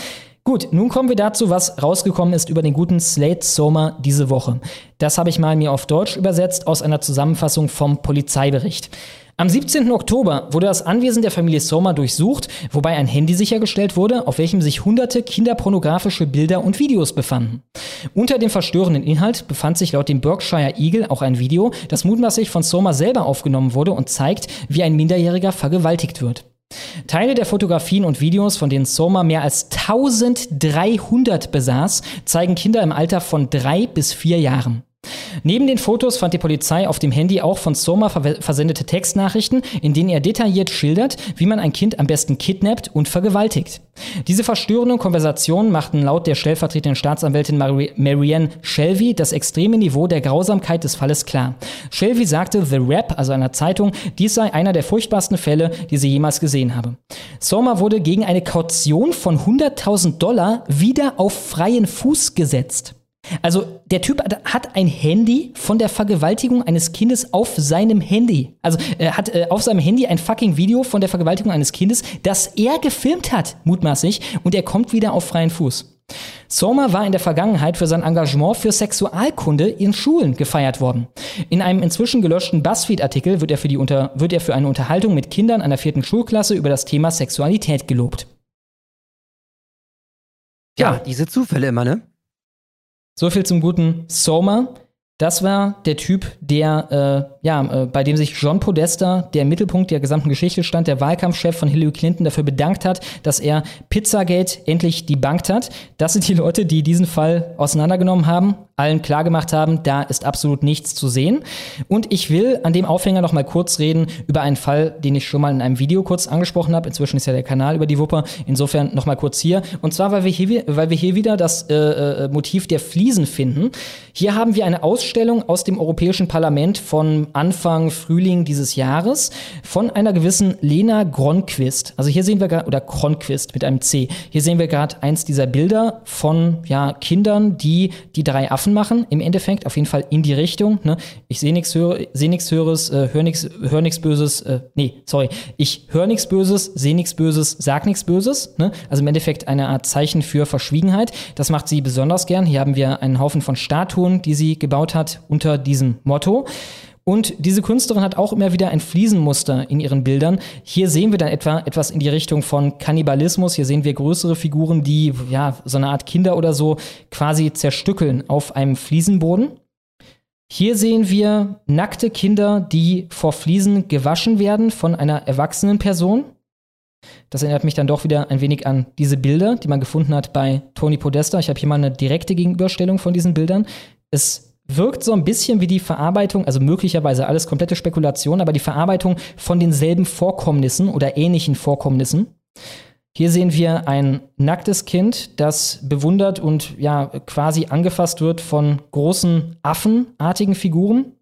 Gut, nun kommen wir dazu, was rausgekommen ist über den guten Slate Sommer diese Woche. Das habe ich mal mir auf Deutsch übersetzt aus einer Zusammenfassung vom Polizeibericht. Am 17. Oktober wurde das Anwesen der Familie Sommer durchsucht, wobei ein Handy sichergestellt wurde, auf welchem sich hunderte kinderpornografische Bilder und Videos befanden. Unter dem verstörenden Inhalt befand sich laut dem Berkshire Eagle auch ein Video, das mutmaßlich von Sommer selber aufgenommen wurde und zeigt, wie ein Minderjähriger vergewaltigt wird. Teile der Fotografien und Videos, von denen Soma mehr als 1300 besaß, zeigen Kinder im Alter von drei bis vier Jahren. Neben den Fotos fand die Polizei auf dem Handy auch von Soma ver versendete Textnachrichten, in denen er detailliert schildert, wie man ein Kind am besten kidnappt und vergewaltigt. Diese verstörenden Konversationen machten laut der stellvertretenden Staatsanwältin Mari Marianne Shelby das extreme Niveau der Grausamkeit des Falles klar. Shelby sagte The Rap, also einer Zeitung, dies sei einer der furchtbarsten Fälle, die sie jemals gesehen habe. Soma wurde gegen eine Kaution von 100.000 Dollar wieder auf freien Fuß gesetzt. Also der Typ hat ein Handy von der Vergewaltigung eines Kindes auf seinem Handy. Also er hat äh, auf seinem Handy ein fucking Video von der Vergewaltigung eines Kindes, das er gefilmt hat, mutmaßlich, und er kommt wieder auf freien Fuß. Soma war in der Vergangenheit für sein Engagement für Sexualkunde in Schulen gefeiert worden. In einem inzwischen gelöschten BuzzFeed-Artikel wird, er für die unter, wird er für eine Unterhaltung mit Kindern einer vierten Schulklasse über das Thema Sexualität gelobt. Ja, diese Zufälle immer, ne? So viel zum guten Soma. Das war der Typ, der, äh, ja, äh, bei dem sich John Podesta, der im Mittelpunkt der gesamten Geschichte stand, der Wahlkampfchef von Hillary Clinton, dafür bedankt hat, dass er Pizzagate endlich debunked hat. Das sind die Leute, die diesen Fall auseinandergenommen haben allen klargemacht haben, da ist absolut nichts zu sehen. Und ich will an dem Aufhänger noch mal kurz reden über einen Fall, den ich schon mal in einem Video kurz angesprochen habe. Inzwischen ist ja der Kanal über die Wupper. Insofern noch mal kurz hier. Und zwar, weil wir hier, weil wir hier wieder das äh, äh, Motiv der Fliesen finden. Hier haben wir eine Ausstellung aus dem Europäischen Parlament von Anfang Frühling dieses Jahres von einer gewissen Lena Gronquist. Also hier sehen wir gerade, oder Kronquist mit einem C. Hier sehen wir gerade eins dieser Bilder von ja, Kindern, die die drei Affen machen, im Endeffekt, auf jeden Fall in die Richtung. Ne? Ich sehe nichts höre, seh nichts Höres, äh, höre nichts hör nix Böses, äh, nee, sorry, ich höre nichts Böses, sehe nichts Böses, sag nichts Böses. Ne? Also im Endeffekt eine Art Zeichen für Verschwiegenheit. Das macht sie besonders gern. Hier haben wir einen Haufen von Statuen, die sie gebaut hat unter diesem Motto. Und diese Künstlerin hat auch immer wieder ein Fliesenmuster in ihren Bildern. Hier sehen wir dann etwa etwas in die Richtung von Kannibalismus. Hier sehen wir größere Figuren, die ja so eine Art Kinder oder so quasi zerstückeln auf einem Fliesenboden. Hier sehen wir nackte Kinder, die vor Fliesen gewaschen werden von einer erwachsenen Person. Das erinnert mich dann doch wieder ein wenig an diese Bilder, die man gefunden hat bei Tony Podesta. Ich habe hier mal eine direkte Gegenüberstellung von diesen Bildern. Es wirkt so ein bisschen wie die Verarbeitung, also möglicherweise alles komplette Spekulation, aber die Verarbeitung von denselben Vorkommnissen oder ähnlichen Vorkommnissen. Hier sehen wir ein nacktes Kind, das bewundert und ja quasi angefasst wird von großen affenartigen Figuren.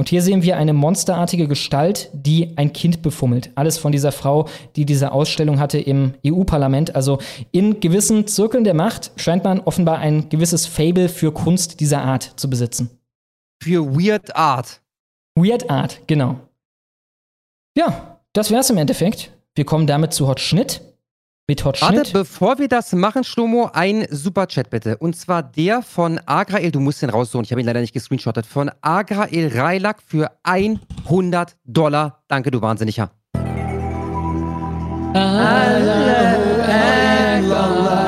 Und hier sehen wir eine monsterartige Gestalt, die ein Kind befummelt. Alles von dieser Frau, die diese Ausstellung hatte im EU-Parlament. Also in gewissen Zirkeln der Macht scheint man offenbar ein gewisses Fable für Kunst dieser Art zu besitzen. Für Weird Art. Weird Art, genau. Ja, das wär's im Endeffekt. Wir kommen damit zu Hot Schnitt. Mit Hot Warte, bevor wir das machen, Schlomo, ein Superchat bitte. Und zwar der von Agrael, du musst den raussuchen, ich habe ihn leider nicht gescreenshottet, von Agrael Reilak für 100 Dollar. Danke, du Wahnsinniger. Allahu Akbar.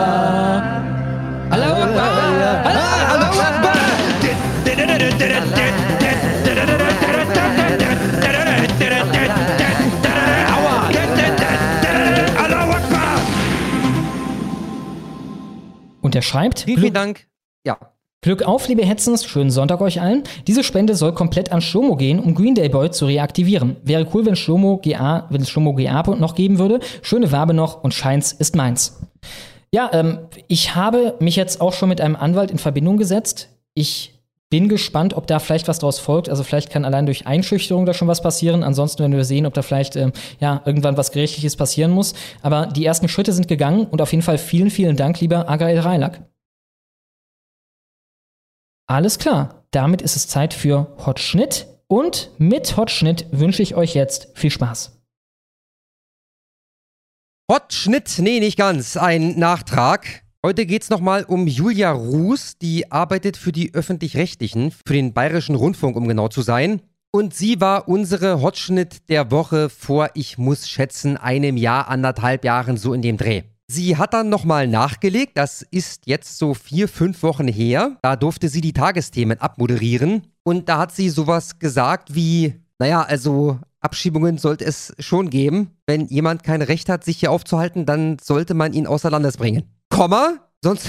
Und er schreibt. Vielen, vielen Dank. Ja. Glück auf, liebe Hetzens, schönen Sonntag euch allen. Diese Spende soll komplett an Schlomo gehen, um Green Day Boy zu reaktivieren. Wäre cool, wenn Schlomo GA, wenn es Schlomo GA noch geben würde. Schöne Wabe noch und Scheins ist meins. Ja, ähm, ich habe mich jetzt auch schon mit einem Anwalt in Verbindung gesetzt. Ich bin gespannt, ob da vielleicht was draus folgt. Also vielleicht kann allein durch Einschüchterung da schon was passieren. Ansonsten werden wir sehen, ob da vielleicht ähm, ja irgendwann was Gerichtliches passieren muss. Aber die ersten Schritte sind gegangen und auf jeden Fall vielen, vielen Dank, lieber Agael Reilack. Alles klar, damit ist es Zeit für Hot Schnitt und mit Hot Schnitt wünsche ich euch jetzt viel Spaß. Hot Schnitt, nee, nicht ganz, ein Nachtrag. Heute geht es nochmal um Julia Ruß, die arbeitet für die Öffentlich-Rechtlichen, für den Bayerischen Rundfunk, um genau zu sein. Und sie war unsere Hotschnitt der Woche vor, ich muss schätzen, einem Jahr, anderthalb Jahren so in dem Dreh. Sie hat dann nochmal nachgelegt, das ist jetzt so vier, fünf Wochen her. Da durfte sie die Tagesthemen abmoderieren. Und da hat sie sowas gesagt wie, naja, also Abschiebungen sollte es schon geben. Wenn jemand kein Recht hat, sich hier aufzuhalten, dann sollte man ihn außer Landes bringen. Komma, sonst,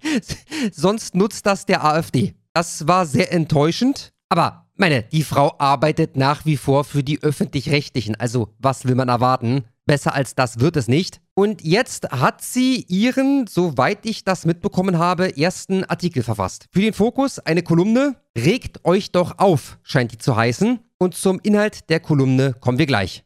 [LAUGHS] sonst nutzt das der AfD. Das war sehr enttäuschend. Aber, meine, die Frau arbeitet nach wie vor für die Öffentlich-Rechtlichen. Also, was will man erwarten? Besser als das wird es nicht. Und jetzt hat sie ihren, soweit ich das mitbekommen habe, ersten Artikel verfasst. Für den Fokus eine Kolumne. Regt euch doch auf, scheint die zu heißen. Und zum Inhalt der Kolumne kommen wir gleich.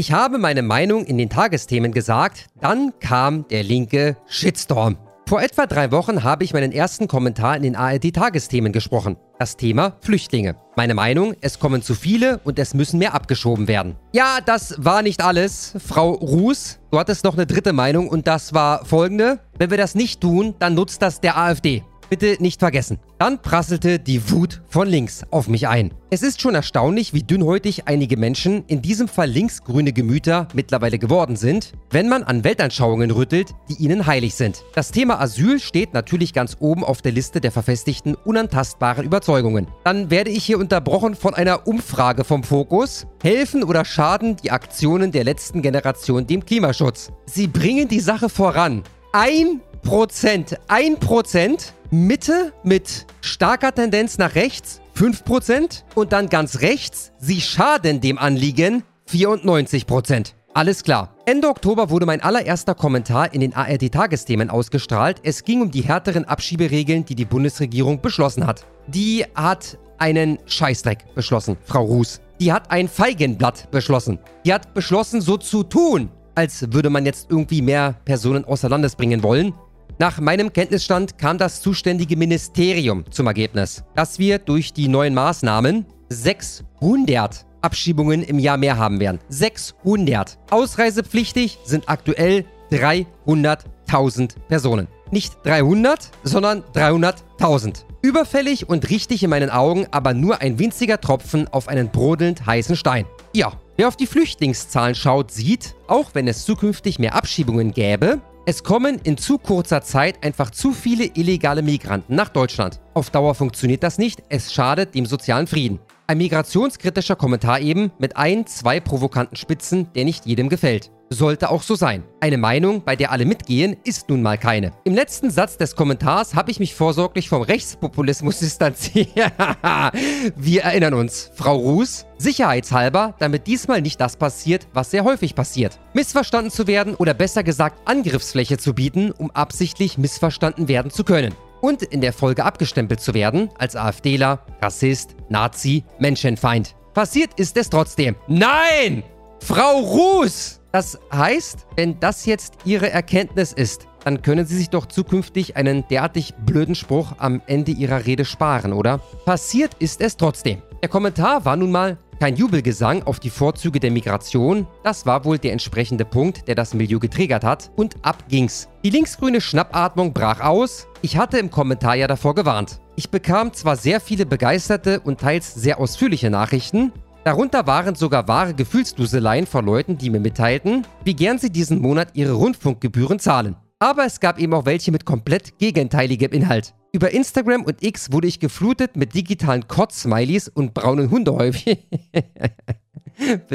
Ich habe meine Meinung in den Tagesthemen gesagt, dann kam der linke Shitstorm. Vor etwa drei Wochen habe ich meinen ersten Kommentar in den ARD-Tagesthemen gesprochen. Das Thema Flüchtlinge. Meine Meinung, es kommen zu viele und es müssen mehr abgeschoben werden. Ja, das war nicht alles. Frau Ruß, du hattest noch eine dritte Meinung und das war folgende. Wenn wir das nicht tun, dann nutzt das der AfD. Bitte nicht vergessen. Dann prasselte die Wut von links auf mich ein. Es ist schon erstaunlich, wie dünnhäutig einige Menschen, in diesem Fall linksgrüne Gemüter, mittlerweile geworden sind, wenn man an Weltanschauungen rüttelt, die ihnen heilig sind. Das Thema Asyl steht natürlich ganz oben auf der Liste der verfestigten, unantastbaren Überzeugungen. Dann werde ich hier unterbrochen von einer Umfrage vom Fokus. Helfen oder schaden die Aktionen der letzten Generation dem Klimaschutz? Sie bringen die Sache voran. Ein Prozent, ein Prozent Mitte mit starker Tendenz nach rechts 5% und dann ganz rechts, sie schaden dem Anliegen 94%. Alles klar. Ende Oktober wurde mein allererster Kommentar in den ARD-Tagesthemen ausgestrahlt. Es ging um die härteren Abschieberegeln, die die Bundesregierung beschlossen hat. Die hat einen Scheißdreck beschlossen, Frau Ruß. Die hat ein Feigenblatt beschlossen. Die hat beschlossen, so zu tun, als würde man jetzt irgendwie mehr Personen außer Landes bringen wollen. Nach meinem Kenntnisstand kam das zuständige Ministerium zum Ergebnis, dass wir durch die neuen Maßnahmen 600 Abschiebungen im Jahr mehr haben werden. 600. Ausreisepflichtig sind aktuell 300.000 Personen. Nicht 300, sondern 300.000. Überfällig und richtig in meinen Augen, aber nur ein winziger Tropfen auf einen brodelnd heißen Stein. Ja, wer auf die Flüchtlingszahlen schaut, sieht, auch wenn es zukünftig mehr Abschiebungen gäbe, es kommen in zu kurzer Zeit einfach zu viele illegale Migranten nach Deutschland. Auf Dauer funktioniert das nicht, es schadet dem sozialen Frieden. Ein migrationskritischer Kommentar eben mit ein, zwei provokanten Spitzen, der nicht jedem gefällt. Sollte auch so sein. Eine Meinung, bei der alle mitgehen, ist nun mal keine. Im letzten Satz des Kommentars habe ich mich vorsorglich vom Rechtspopulismus [LAUGHS] distanziert. [LAUGHS] Wir erinnern uns, Frau Ruß, sicherheitshalber, damit diesmal nicht das passiert, was sehr häufig passiert. Missverstanden zu werden oder besser gesagt Angriffsfläche zu bieten, um absichtlich missverstanden werden zu können und in der Folge abgestempelt zu werden als AfDler, Rassist, Nazi, Menschenfeind. Passiert ist es trotzdem. Nein! Frau Ruß! Das heißt, wenn das jetzt Ihre Erkenntnis ist, dann können Sie sich doch zukünftig einen derartig blöden Spruch am Ende Ihrer Rede sparen, oder? Passiert ist es trotzdem. Der Kommentar war nun mal kein Jubelgesang auf die Vorzüge der Migration, das war wohl der entsprechende Punkt, der das Milieu getriggert hat, und ab ging's. Die linksgrüne Schnappatmung brach aus, ich hatte im Kommentar ja davor gewarnt. Ich bekam zwar sehr viele begeisterte und teils sehr ausführliche Nachrichten, Darunter waren sogar wahre Gefühlsduseleien von Leuten, die mir mitteilten, wie gern sie diesen Monat ihre Rundfunkgebühren zahlen. Aber es gab eben auch welche mit komplett gegenteiligem Inhalt. Über Instagram und X wurde ich geflutet mit digitalen Kotz-Smileys und braunen Hundehäufchen. [LAUGHS]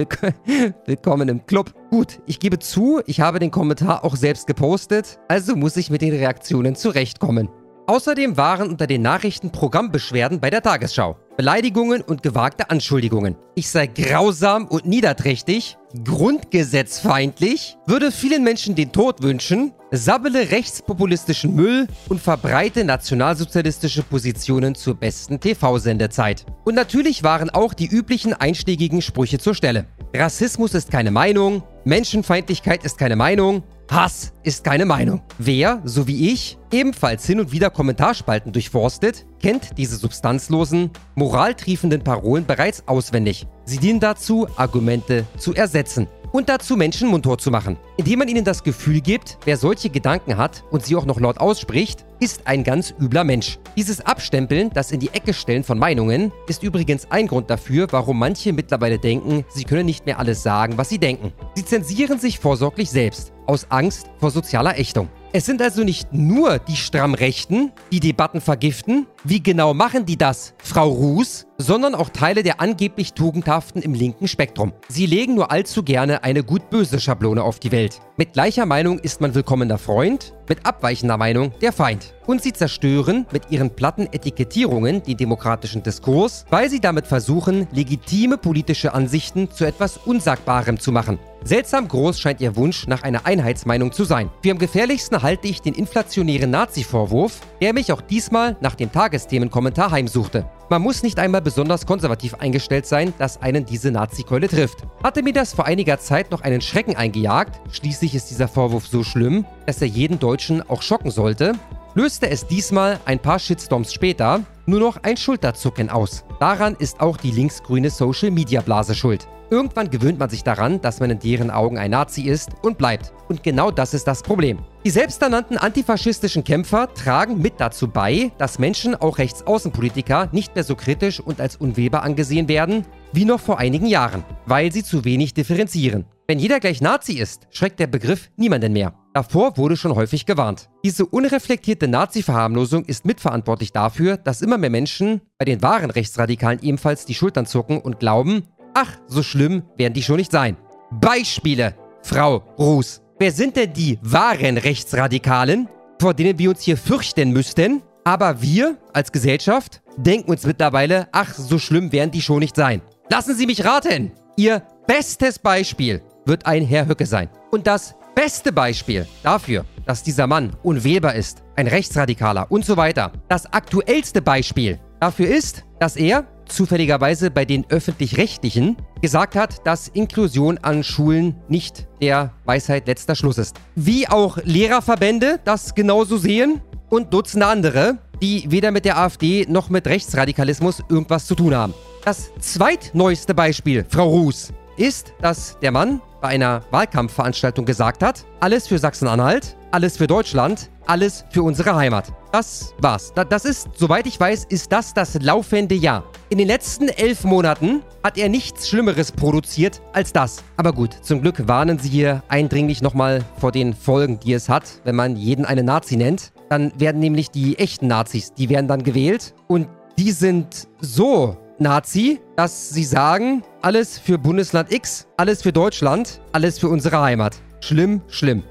Willkommen im Club. Gut, ich gebe zu, ich habe den Kommentar auch selbst gepostet, also muss ich mit den Reaktionen zurechtkommen. Außerdem waren unter den Nachrichten Programmbeschwerden bei der Tagesschau. Beleidigungen und gewagte Anschuldigungen. Ich sei grausam und niederträchtig, grundgesetzfeindlich, würde vielen Menschen den Tod wünschen, sabbele rechtspopulistischen Müll und verbreite nationalsozialistische Positionen zur besten TV-Sendezeit. Und natürlich waren auch die üblichen einschlägigen Sprüche zur Stelle. Rassismus ist keine Meinung, Menschenfeindlichkeit ist keine Meinung, Hass ist keine Meinung. Wer, so wie ich, ebenfalls hin und wieder Kommentarspalten durchforstet, kennt diese substanzlosen, moraltriefenden Parolen bereits auswendig. Sie dienen dazu, Argumente zu ersetzen und dazu Menschen mundtot zu machen, indem man ihnen das Gefühl gibt, wer solche Gedanken hat und sie auch noch laut ausspricht, ist ein ganz übler Mensch. Dieses Abstempeln, das in die Ecke stellen von Meinungen, ist übrigens ein Grund dafür, warum manche mittlerweile denken, sie können nicht mehr alles sagen, was sie denken. Sie zensieren sich vorsorglich selbst, aus Angst vor sozialer Ächtung. Es sind also nicht nur die stramm Rechten, die Debatten vergiften. Wie genau machen die das, Frau Ruß? Sondern auch Teile der angeblich Tugendhaften im linken Spektrum. Sie legen nur allzu gerne eine gut-böse Schablone auf die Welt. Mit gleicher Meinung ist man willkommener Freund, mit abweichender Meinung der Feind. Und sie zerstören mit ihren platten Etikettierungen den demokratischen Diskurs, weil sie damit versuchen, legitime politische Ansichten zu etwas Unsagbarem zu machen. Seltsam groß scheint ihr Wunsch nach einer Einheitsmeinung zu sein. Für am gefährlichsten halte ich den inflationären Nazi-Vorwurf, der mich auch diesmal nach dem Tagesthemenkommentar heimsuchte. Man muss nicht einmal besonders konservativ eingestellt sein, dass einen diese Nazi-Keule trifft. Hatte mir das vor einiger Zeit noch einen Schrecken eingejagt, schließlich ist dieser Vorwurf so schlimm, dass er jeden Deutschen auch schocken sollte, löste es diesmal ein paar Shitstorms später nur noch ein Schulterzucken aus. Daran ist auch die linksgrüne Social-Media-Blase schuld. Irgendwann gewöhnt man sich daran, dass man in deren Augen ein Nazi ist und bleibt. Und genau das ist das Problem. Die selbsternannten antifaschistischen Kämpfer tragen mit dazu bei, dass Menschen, auch Rechtsaußenpolitiker, nicht mehr so kritisch und als unwählbar angesehen werden wie noch vor einigen Jahren, weil sie zu wenig differenzieren. Wenn jeder gleich Nazi ist, schreckt der Begriff niemanden mehr. Davor wurde schon häufig gewarnt. Diese unreflektierte Nazi-Verharmlosung ist mitverantwortlich dafür, dass immer mehr Menschen bei den wahren Rechtsradikalen ebenfalls die Schultern zucken und glauben, ach, so schlimm werden die schon nicht sein. Beispiele, Frau Ruß. Wer sind denn die wahren Rechtsradikalen, vor denen wir uns hier fürchten müssten? Aber wir als Gesellschaft denken uns mittlerweile, ach, so schlimm werden die schon nicht sein. Lassen Sie mich raten. Ihr bestes Beispiel wird ein Herr Höcke sein. Und das beste Beispiel dafür, dass dieser Mann unwählbar ist, ein Rechtsradikaler und so weiter, das aktuellste Beispiel dafür ist, dass er zufälligerweise bei den öffentlich-rechtlichen gesagt hat, dass Inklusion an Schulen nicht der Weisheit letzter Schluss ist. Wie auch Lehrerverbände das genauso sehen und Dutzende andere, die weder mit der AfD noch mit Rechtsradikalismus irgendwas zu tun haben. Das zweitneueste Beispiel, Frau Ruß, ist, dass der Mann bei einer Wahlkampfveranstaltung gesagt hat, alles für Sachsen-Anhalt, alles für Deutschland, alles für unsere Heimat. Das war's. Das ist, soweit ich weiß, ist das das laufende Jahr. In den letzten elf Monaten hat er nichts Schlimmeres produziert als das. Aber gut, zum Glück warnen sie hier eindringlich nochmal vor den Folgen, die es hat, wenn man jeden einen Nazi nennt. Dann werden nämlich die echten Nazis, die werden dann gewählt und die sind so Nazi, dass sie sagen, alles für Bundesland X, alles für Deutschland, alles für unsere Heimat. Schlimm, schlimm.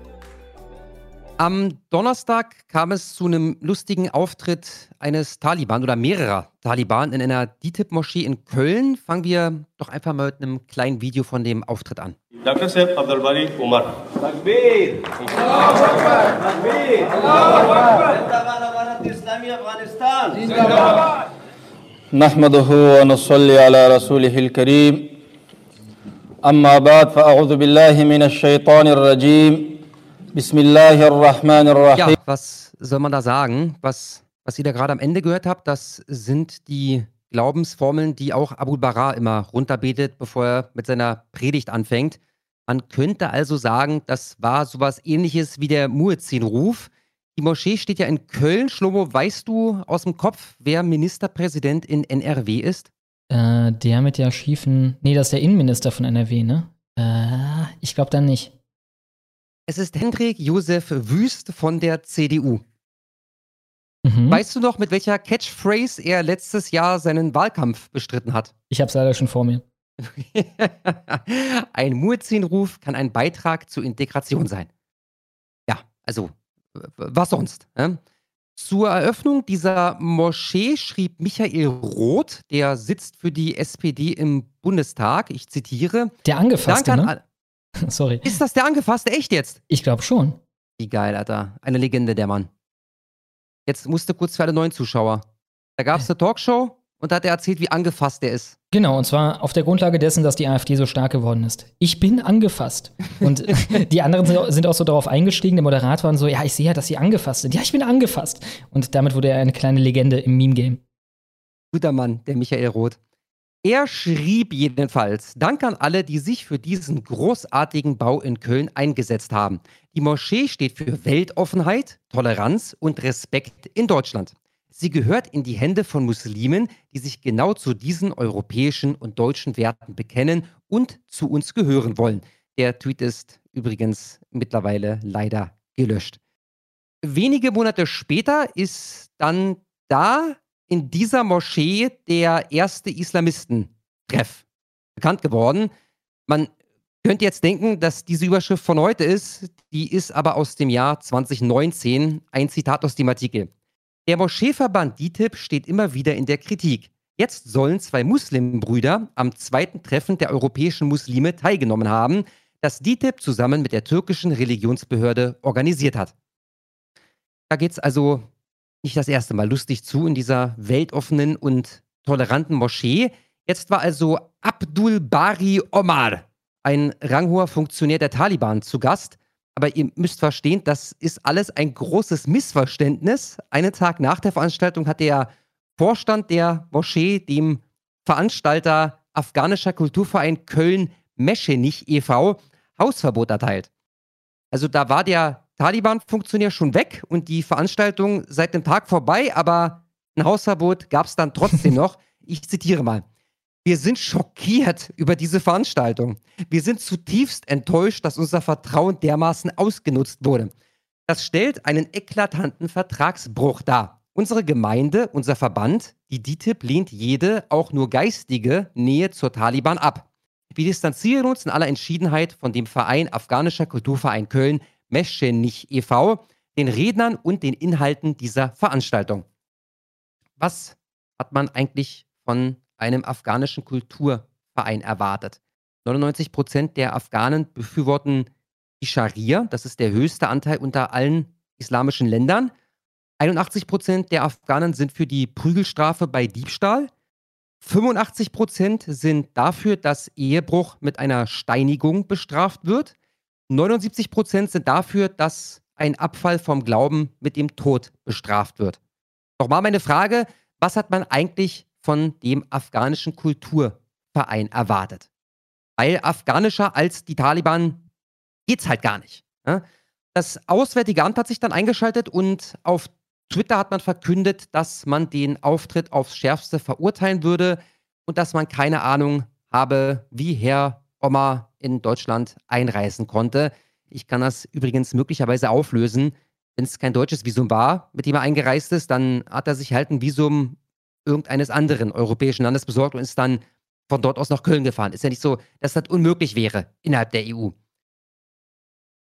Am Donnerstag kam es zu einem lustigen Auftritt eines Taliban oder mehrerer Taliban in einer DITIB-Moschee in Köln. Fangen wir doch einfach mal mit einem kleinen Video von dem Auftritt an. Dr. Saif Abdulbari Umar. Takbir! Allahu Akbar! Takbir! Allahu Akbar! Zindabad Amarat Islami Afghanistan! Zindabad! نحمده ونصلي على رسوله الكريم أما بعد فأعوذ بالله من الشيطان الرجيم Bismillahirrahmanirrahim. Ja, was soll man da sagen? Was, was ihr da gerade am Ende gehört habt, das sind die Glaubensformeln, die auch Abu Bara immer runterbetet, bevor er mit seiner Predigt anfängt. Man könnte also sagen, das war sowas ähnliches wie der Muezzin-Ruf. Die Moschee steht ja in Köln. Schlomo, weißt du aus dem Kopf, wer Ministerpräsident in NRW ist? Äh, der mit der schiefen. Nee, das ist der Innenminister von NRW, ne? Äh, ich glaube dann nicht. Es ist Hendrik Josef Wüst von der CDU. Mhm. Weißt du noch, mit welcher Catchphrase er letztes Jahr seinen Wahlkampf bestritten hat? Ich habe es leider schon vor mir. [LAUGHS] ein Muezzin-Ruf kann ein Beitrag zur Integration sein. Ja, also was sonst? Ne? Zur Eröffnung dieser Moschee schrieb Michael Roth, der sitzt für die SPD im Bundestag, ich zitiere. Der Angefasste, ne? [LAUGHS] Sorry. Ist das der Angefasste? Echt jetzt? Ich glaube schon. Wie geil, Alter. Eine Legende, der Mann. Jetzt musste kurz für alle neuen Zuschauer. Da gab es eine Talkshow und da hat er erzählt, wie angefasst er ist. Genau, und zwar auf der Grundlage dessen, dass die AfD so stark geworden ist. Ich bin angefasst. Und [LAUGHS] die anderen sind auch so darauf eingestiegen, der Moderator war so, ja, ich sehe ja, dass sie angefasst sind. Ja, ich bin angefasst. Und damit wurde er eine kleine Legende im Meme-Game. Guter Mann, der Michael Roth. Er schrieb jedenfalls, Dank an alle, die sich für diesen großartigen Bau in Köln eingesetzt haben. Die Moschee steht für Weltoffenheit, Toleranz und Respekt in Deutschland. Sie gehört in die Hände von Muslimen, die sich genau zu diesen europäischen und deutschen Werten bekennen und zu uns gehören wollen. Der Tweet ist übrigens mittlerweile leider gelöscht. Wenige Monate später ist dann da in dieser Moschee der erste Islamistentreff bekannt geworden. Man könnte jetzt denken, dass diese Überschrift von heute ist, die ist aber aus dem Jahr 2019, ein Zitat aus dem Artikel. Der Moscheeverband DITIB steht immer wieder in der Kritik. Jetzt sollen zwei Muslimbrüder am zweiten Treffen der europäischen Muslime teilgenommen haben, das DITIB zusammen mit der türkischen Religionsbehörde organisiert hat. Da geht es also nicht das erste Mal lustig zu in dieser weltoffenen und toleranten Moschee. Jetzt war also Abdul Bari Omar, ein ranghoher Funktionär der Taliban, zu Gast. Aber ihr müsst verstehen, das ist alles ein großes Missverständnis. Einen Tag nach der Veranstaltung hat der Vorstand der Moschee dem Veranstalter afghanischer Kulturverein Köln Meschenich e.V. Hausverbot erteilt. Also da war der Taliban-Funktionär schon weg und die Veranstaltung seit dem Tag vorbei, aber ein Hausverbot gab es dann trotzdem [LAUGHS] noch. Ich zitiere mal. Wir sind schockiert über diese Veranstaltung. Wir sind zutiefst enttäuscht, dass unser Vertrauen dermaßen ausgenutzt wurde. Das stellt einen eklatanten Vertragsbruch dar. Unsere Gemeinde, unser Verband, die DITIB, lehnt jede, auch nur geistige, Nähe zur Taliban ab. Wir distanzieren uns in aller Entschiedenheit von dem Verein Afghanischer Kulturverein Köln, Meschenich e.V., den Rednern und den Inhalten dieser Veranstaltung. Was hat man eigentlich von einem afghanischen Kulturverein erwartet? 99 Prozent der Afghanen befürworten die Scharia, das ist der höchste Anteil unter allen islamischen Ländern. 81 Prozent der Afghanen sind für die Prügelstrafe bei Diebstahl. 85 Prozent sind dafür, dass Ehebruch mit einer Steinigung bestraft wird. 79 Prozent sind dafür, dass ein Abfall vom Glauben mit dem Tod bestraft wird. Nochmal meine Frage, was hat man eigentlich von dem afghanischen Kulturverein erwartet? Weil afghanischer als die Taliban geht's halt gar nicht. Ne? Das Auswärtige Amt hat sich dann eingeschaltet und auf Twitter hat man verkündet, dass man den Auftritt aufs Schärfste verurteilen würde und dass man keine Ahnung habe, wie Herr in Deutschland einreisen konnte. Ich kann das übrigens möglicherweise auflösen. Wenn es kein deutsches Visum war, mit dem er eingereist ist, dann hat er sich halt ein Visum irgendeines anderen europäischen Landes besorgt und ist dann von dort aus nach Köln gefahren. Ist ja nicht so, dass das unmöglich wäre innerhalb der EU.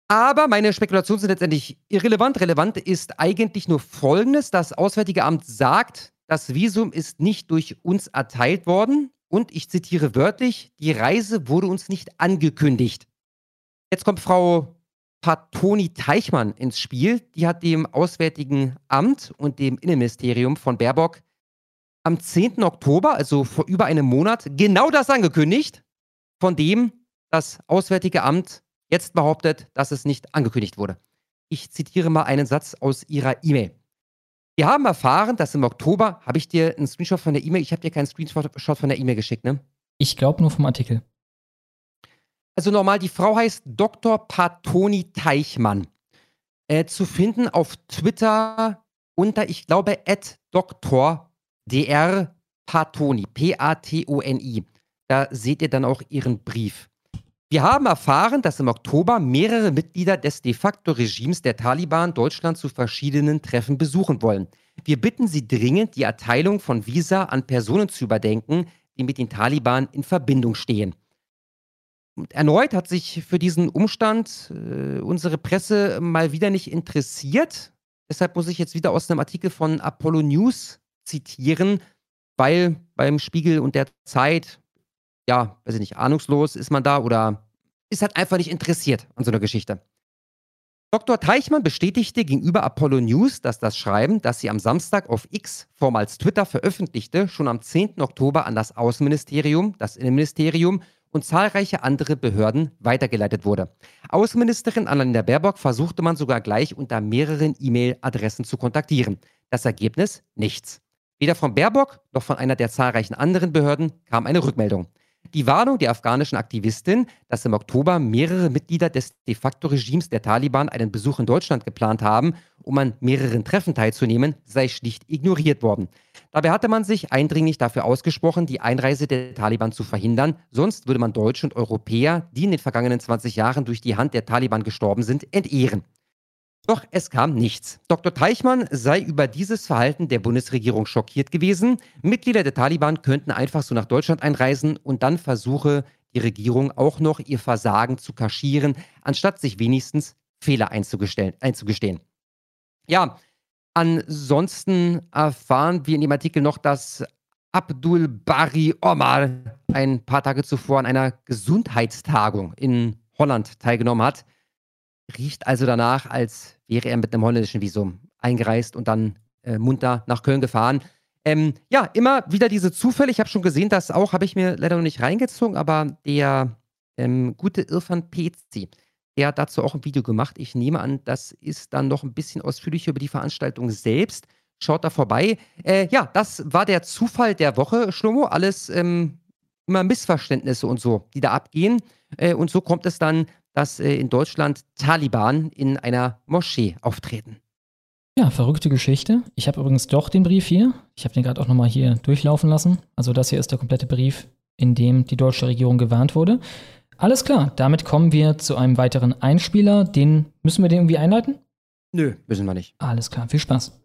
Aber meine Spekulationen sind letztendlich irrelevant. Relevant ist eigentlich nur Folgendes. Das Auswärtige Amt sagt, das Visum ist nicht durch uns erteilt worden. Und ich zitiere wörtlich, die Reise wurde uns nicht angekündigt. Jetzt kommt Frau Patoni Teichmann ins Spiel. Die hat dem Auswärtigen Amt und dem Innenministerium von Baerbock am 10. Oktober, also vor über einem Monat, genau das angekündigt, von dem das Auswärtige Amt jetzt behauptet, dass es nicht angekündigt wurde. Ich zitiere mal einen Satz aus ihrer E-Mail. Wir haben erfahren, dass im Oktober, habe ich dir einen Screenshot von der E-Mail, ich habe dir keinen Screenshot von der E-Mail geschickt, ne? Ich glaube nur vom Artikel. Also normal, die Frau heißt Dr. Patoni Teichmann. Äh, zu finden auf Twitter unter, ich glaube, Dr. Dr. Patoni, P-A-T-O-N-I. Da seht ihr dann auch ihren Brief. Wir haben erfahren, dass im Oktober mehrere Mitglieder des de facto Regimes der Taliban Deutschland zu verschiedenen Treffen besuchen wollen. Wir bitten Sie dringend, die Erteilung von Visa an Personen zu überdenken, die mit den Taliban in Verbindung stehen. Und erneut hat sich für diesen Umstand äh, unsere Presse mal wieder nicht interessiert. Deshalb muss ich jetzt wieder aus einem Artikel von Apollo News zitieren, weil beim Spiegel und der Zeit ja, weiß ich nicht, ahnungslos ist man da oder ist halt einfach nicht interessiert an so einer Geschichte. Dr. Teichmann bestätigte gegenüber Apollo News, dass das Schreiben, das sie am Samstag auf X, vormals Twitter, veröffentlichte, schon am 10. Oktober an das Außenministerium, das Innenministerium und zahlreiche andere Behörden weitergeleitet wurde. Außenministerin Annalena Baerbock versuchte man sogar gleich unter mehreren E-Mail-Adressen zu kontaktieren. Das Ergebnis? Nichts. Weder von Baerbock noch von einer der zahlreichen anderen Behörden kam eine Rückmeldung. Die Warnung der afghanischen Aktivistin, dass im Oktober mehrere Mitglieder des de facto Regimes der Taliban einen Besuch in Deutschland geplant haben, um an mehreren Treffen teilzunehmen, sei schlicht ignoriert worden. Dabei hatte man sich eindringlich dafür ausgesprochen, die Einreise der Taliban zu verhindern, sonst würde man Deutsche und Europäer, die in den vergangenen 20 Jahren durch die Hand der Taliban gestorben sind, entehren. Doch es kam nichts. Dr. Teichmann sei über dieses Verhalten der Bundesregierung schockiert gewesen. Mitglieder der Taliban könnten einfach so nach Deutschland einreisen und dann versuche die Regierung auch noch ihr Versagen zu kaschieren, anstatt sich wenigstens Fehler einzugestehen. Ja, ansonsten erfahren wir in dem Artikel noch, dass Abdul Bari Omar ein paar Tage zuvor an einer Gesundheitstagung in Holland teilgenommen hat. Riecht also danach, als wäre er mit einem holländischen Visum eingereist und dann äh, munter nach Köln gefahren. Ähm, ja, immer wieder diese Zufälle. Ich habe schon gesehen, dass auch, habe ich mir leider noch nicht reingezogen, aber der ähm, gute Irfan Pezi, der hat dazu auch ein Video gemacht. Ich nehme an, das ist dann noch ein bisschen ausführlicher über die Veranstaltung selbst. Schaut da vorbei. Äh, ja, das war der Zufall der Woche, Schlomo. Alles ähm, immer Missverständnisse und so, die da abgehen. Äh, und so kommt es dann, dass äh, in Deutschland Taliban in einer Moschee auftreten. Ja, verrückte Geschichte. Ich habe übrigens doch den Brief hier. Ich habe den gerade auch nochmal hier durchlaufen lassen. Also das hier ist der komplette Brief, in dem die deutsche Regierung gewarnt wurde. Alles klar, damit kommen wir zu einem weiteren Einspieler. Den müssen wir den irgendwie einleiten? Nö, müssen wir nicht. Alles klar, viel Spaß.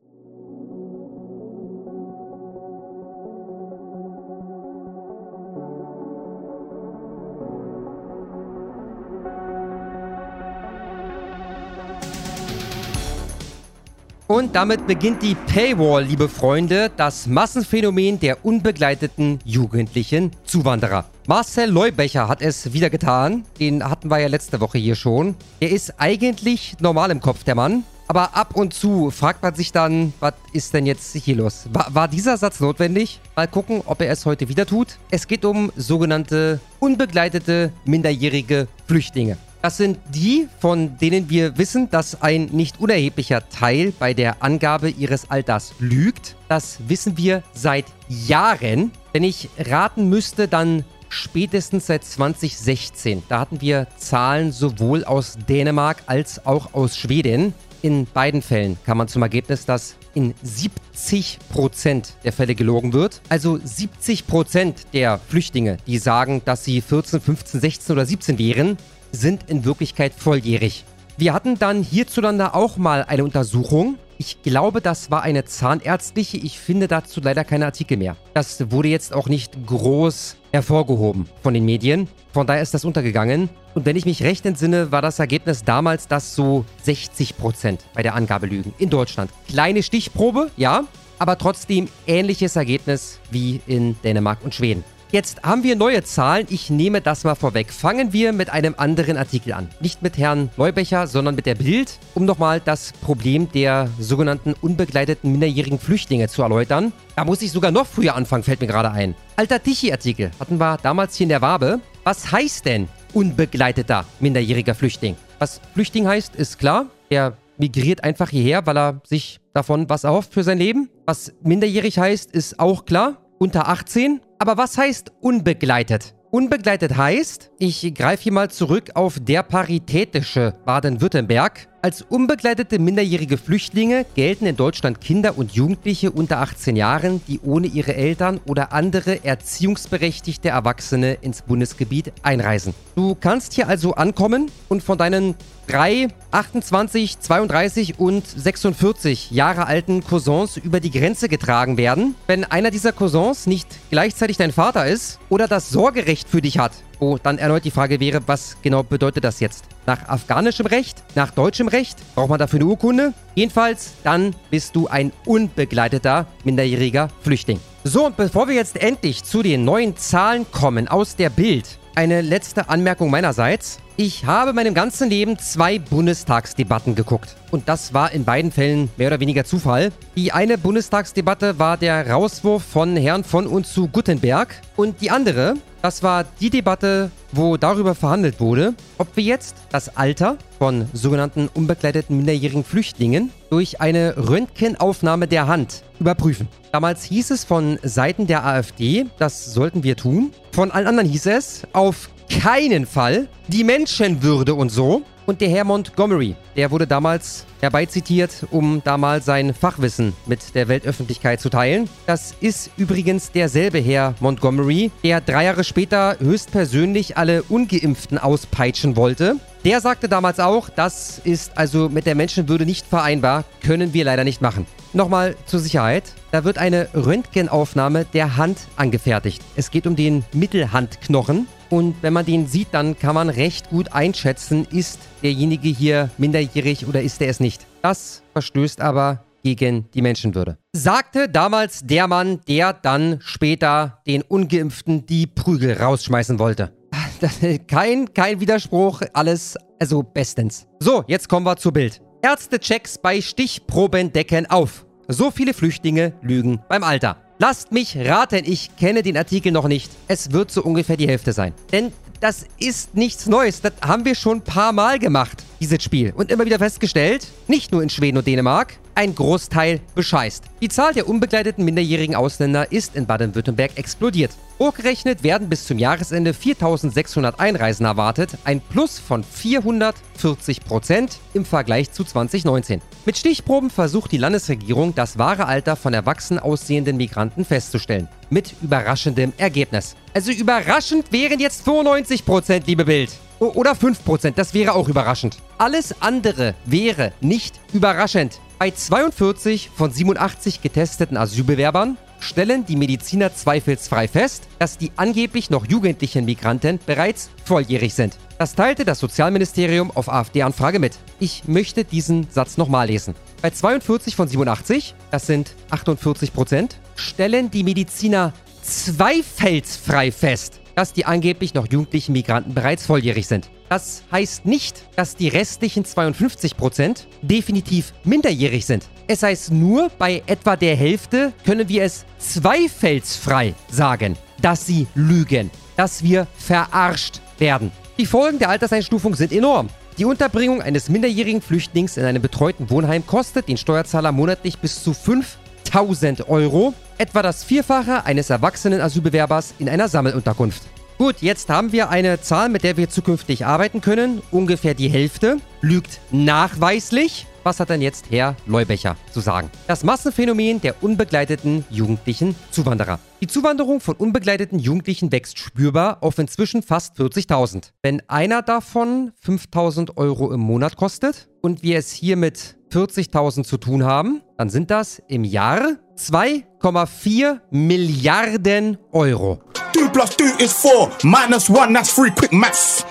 Und damit beginnt die Paywall, liebe Freunde, das Massenphänomen der unbegleiteten jugendlichen Zuwanderer. Marcel Leubecher hat es wieder getan. Den hatten wir ja letzte Woche hier schon. Er ist eigentlich normal im Kopf, der Mann. Aber ab und zu fragt man sich dann, was ist denn jetzt hier los? War, war, dieser Satz notwendig? Mal gucken, ob er es heute wieder tut. Es geht um sogenannte unbegleitete minderjährige Flüchtlinge. Das sind die, von denen wir wissen, dass ein nicht unerheblicher Teil bei der Angabe ihres Alters lügt. Das wissen wir seit Jahren. Wenn ich raten müsste, dann spätestens seit 2016. Da hatten wir Zahlen sowohl aus Dänemark als auch aus Schweden. In beiden Fällen kam man zum Ergebnis, dass in 70% der Fälle gelogen wird. Also 70% der Flüchtlinge, die sagen, dass sie 14, 15, 16 oder 17 wären, sind in Wirklichkeit volljährig. Wir hatten dann hierzulande auch mal eine Untersuchung. Ich glaube, das war eine zahnärztliche. Ich finde dazu leider keine Artikel mehr. Das wurde jetzt auch nicht groß hervorgehoben von den Medien. Von daher ist das untergegangen. Und wenn ich mich recht entsinne, war das Ergebnis damals, dass so 60% bei der Angabe lügen in Deutschland. Kleine Stichprobe, ja, aber trotzdem ähnliches Ergebnis wie in Dänemark und Schweden. Jetzt haben wir neue Zahlen. Ich nehme das mal vorweg. Fangen wir mit einem anderen Artikel an. Nicht mit Herrn Neubecher, sondern mit der Bild, um nochmal das Problem der sogenannten unbegleiteten minderjährigen Flüchtlinge zu erläutern. Da muss ich sogar noch früher anfangen, fällt mir gerade ein. Alter Tichy-Artikel hatten wir damals hier in der Wabe. Was heißt denn unbegleiteter minderjähriger Flüchtling? Was Flüchtling heißt, ist klar. Er migriert einfach hierher, weil er sich davon was erhofft für sein Leben. Was minderjährig heißt, ist auch klar. Unter 18 aber was heißt unbegleitet? Unbegleitet heißt, ich greife hier mal zurück auf der paritätische Baden-Württemberg. Als unbegleitete minderjährige Flüchtlinge gelten in Deutschland Kinder und Jugendliche unter 18 Jahren, die ohne ihre Eltern oder andere erziehungsberechtigte Erwachsene ins Bundesgebiet einreisen. Du kannst hier also ankommen und von deinen 3, 28, 32 und 46 Jahre alten Cousins über die Grenze getragen werden. Wenn einer dieser Cousins nicht gleichzeitig dein Vater ist oder das Sorgerecht für dich hat, Oh, dann erneut die Frage wäre, was genau bedeutet das jetzt? Nach afghanischem Recht? Nach deutschem Recht? Braucht man dafür eine Urkunde? Jedenfalls, dann bist du ein unbegleiteter minderjähriger Flüchtling. So, und bevor wir jetzt endlich zu den neuen Zahlen kommen aus der Bild, eine letzte Anmerkung meinerseits. Ich habe meinem ganzen Leben zwei Bundestagsdebatten geguckt. Und das war in beiden Fällen mehr oder weniger Zufall. Die eine Bundestagsdebatte war der Rauswurf von Herrn von und zu Guttenberg. Und die andere, das war die Debatte, wo darüber verhandelt wurde, ob wir jetzt das Alter von sogenannten unbegleiteten minderjährigen Flüchtlingen durch eine Röntgenaufnahme der Hand überprüfen. Damals hieß es von Seiten der AfD, das sollten wir tun. Von allen anderen hieß es, auf keinen Fall die Menschenwürde und so. Und der Herr Montgomery, der wurde damals herbeizitiert, um da mal sein Fachwissen mit der Weltöffentlichkeit zu teilen. Das ist übrigens derselbe Herr Montgomery, der drei Jahre später höchstpersönlich alle Ungeimpften auspeitschen wollte. Der sagte damals auch, das ist also mit der Menschenwürde nicht vereinbar, können wir leider nicht machen. Nochmal zur Sicherheit, da wird eine Röntgenaufnahme der Hand angefertigt. Es geht um den Mittelhandknochen und wenn man den sieht, dann kann man recht gut einschätzen, ist derjenige hier minderjährig oder ist er es nicht. Das verstößt aber gegen die Menschenwürde. Sagte damals der Mann, der dann später den Ungeimpften die Prügel rausschmeißen wollte. [LAUGHS] Kein, kein Widerspruch, alles, also bestens. So, jetzt kommen wir zu Bild. Ärztechecks bei Stichproben decken auf. So viele Flüchtlinge lügen beim Alter. Lasst mich raten, ich kenne den Artikel noch nicht. Es wird so ungefähr die Hälfte sein. Denn das ist nichts Neues. Das haben wir schon ein paar Mal gemacht, dieses Spiel. Und immer wieder festgestellt, nicht nur in Schweden und Dänemark, ein Großteil bescheißt. Die Zahl der unbegleiteten minderjährigen Ausländer ist in Baden-Württemberg explodiert. Hochgerechnet werden bis zum Jahresende 4600 Einreisen erwartet, ein Plus von 440 Prozent im Vergleich zu 2019. Mit Stichproben versucht die Landesregierung, das wahre Alter von erwachsen aussehenden Migranten festzustellen. Mit überraschendem Ergebnis. Also überraschend wären jetzt 95 Prozent, liebe Bild. O oder 5%, das wäre auch überraschend. Alles andere wäre nicht überraschend. Bei 42 von 87 getesteten Asylbewerbern stellen die Mediziner zweifelsfrei fest, dass die angeblich noch jugendlichen Migranten bereits volljährig sind. Das teilte das Sozialministerium auf AfD-Anfrage mit. Ich möchte diesen Satz nochmal lesen. Bei 42 von 87, das sind 48 Prozent, stellen die Mediziner zweifelsfrei fest, dass die angeblich noch jugendlichen Migranten bereits volljährig sind. Das heißt nicht, dass die restlichen 52% definitiv minderjährig sind. Es heißt nur, bei etwa der Hälfte können wir es zweifelsfrei sagen, dass sie lügen, dass wir verarscht werden. Die Folgen der Alterseinstufung sind enorm. Die Unterbringung eines minderjährigen Flüchtlings in einem betreuten Wohnheim kostet den Steuerzahler monatlich bis zu 5000 Euro, etwa das Vierfache eines erwachsenen Asylbewerbers in einer Sammelunterkunft. Gut, jetzt haben wir eine Zahl, mit der wir zukünftig arbeiten können. Ungefähr die Hälfte lügt nachweislich. Was hat denn jetzt Herr Leubecher zu sagen? Das Massenphänomen der unbegleiteten jugendlichen Zuwanderer. Die Zuwanderung von unbegleiteten Jugendlichen wächst spürbar auf inzwischen fast 40.000. Wenn einer davon 5.000 Euro im Monat kostet und wir es hier mit 40.000 zu tun haben, dann sind das im Jahr 2,4 Milliarden Euro. 2 plus 2 is 4, minus 1, that's 3, quick maths.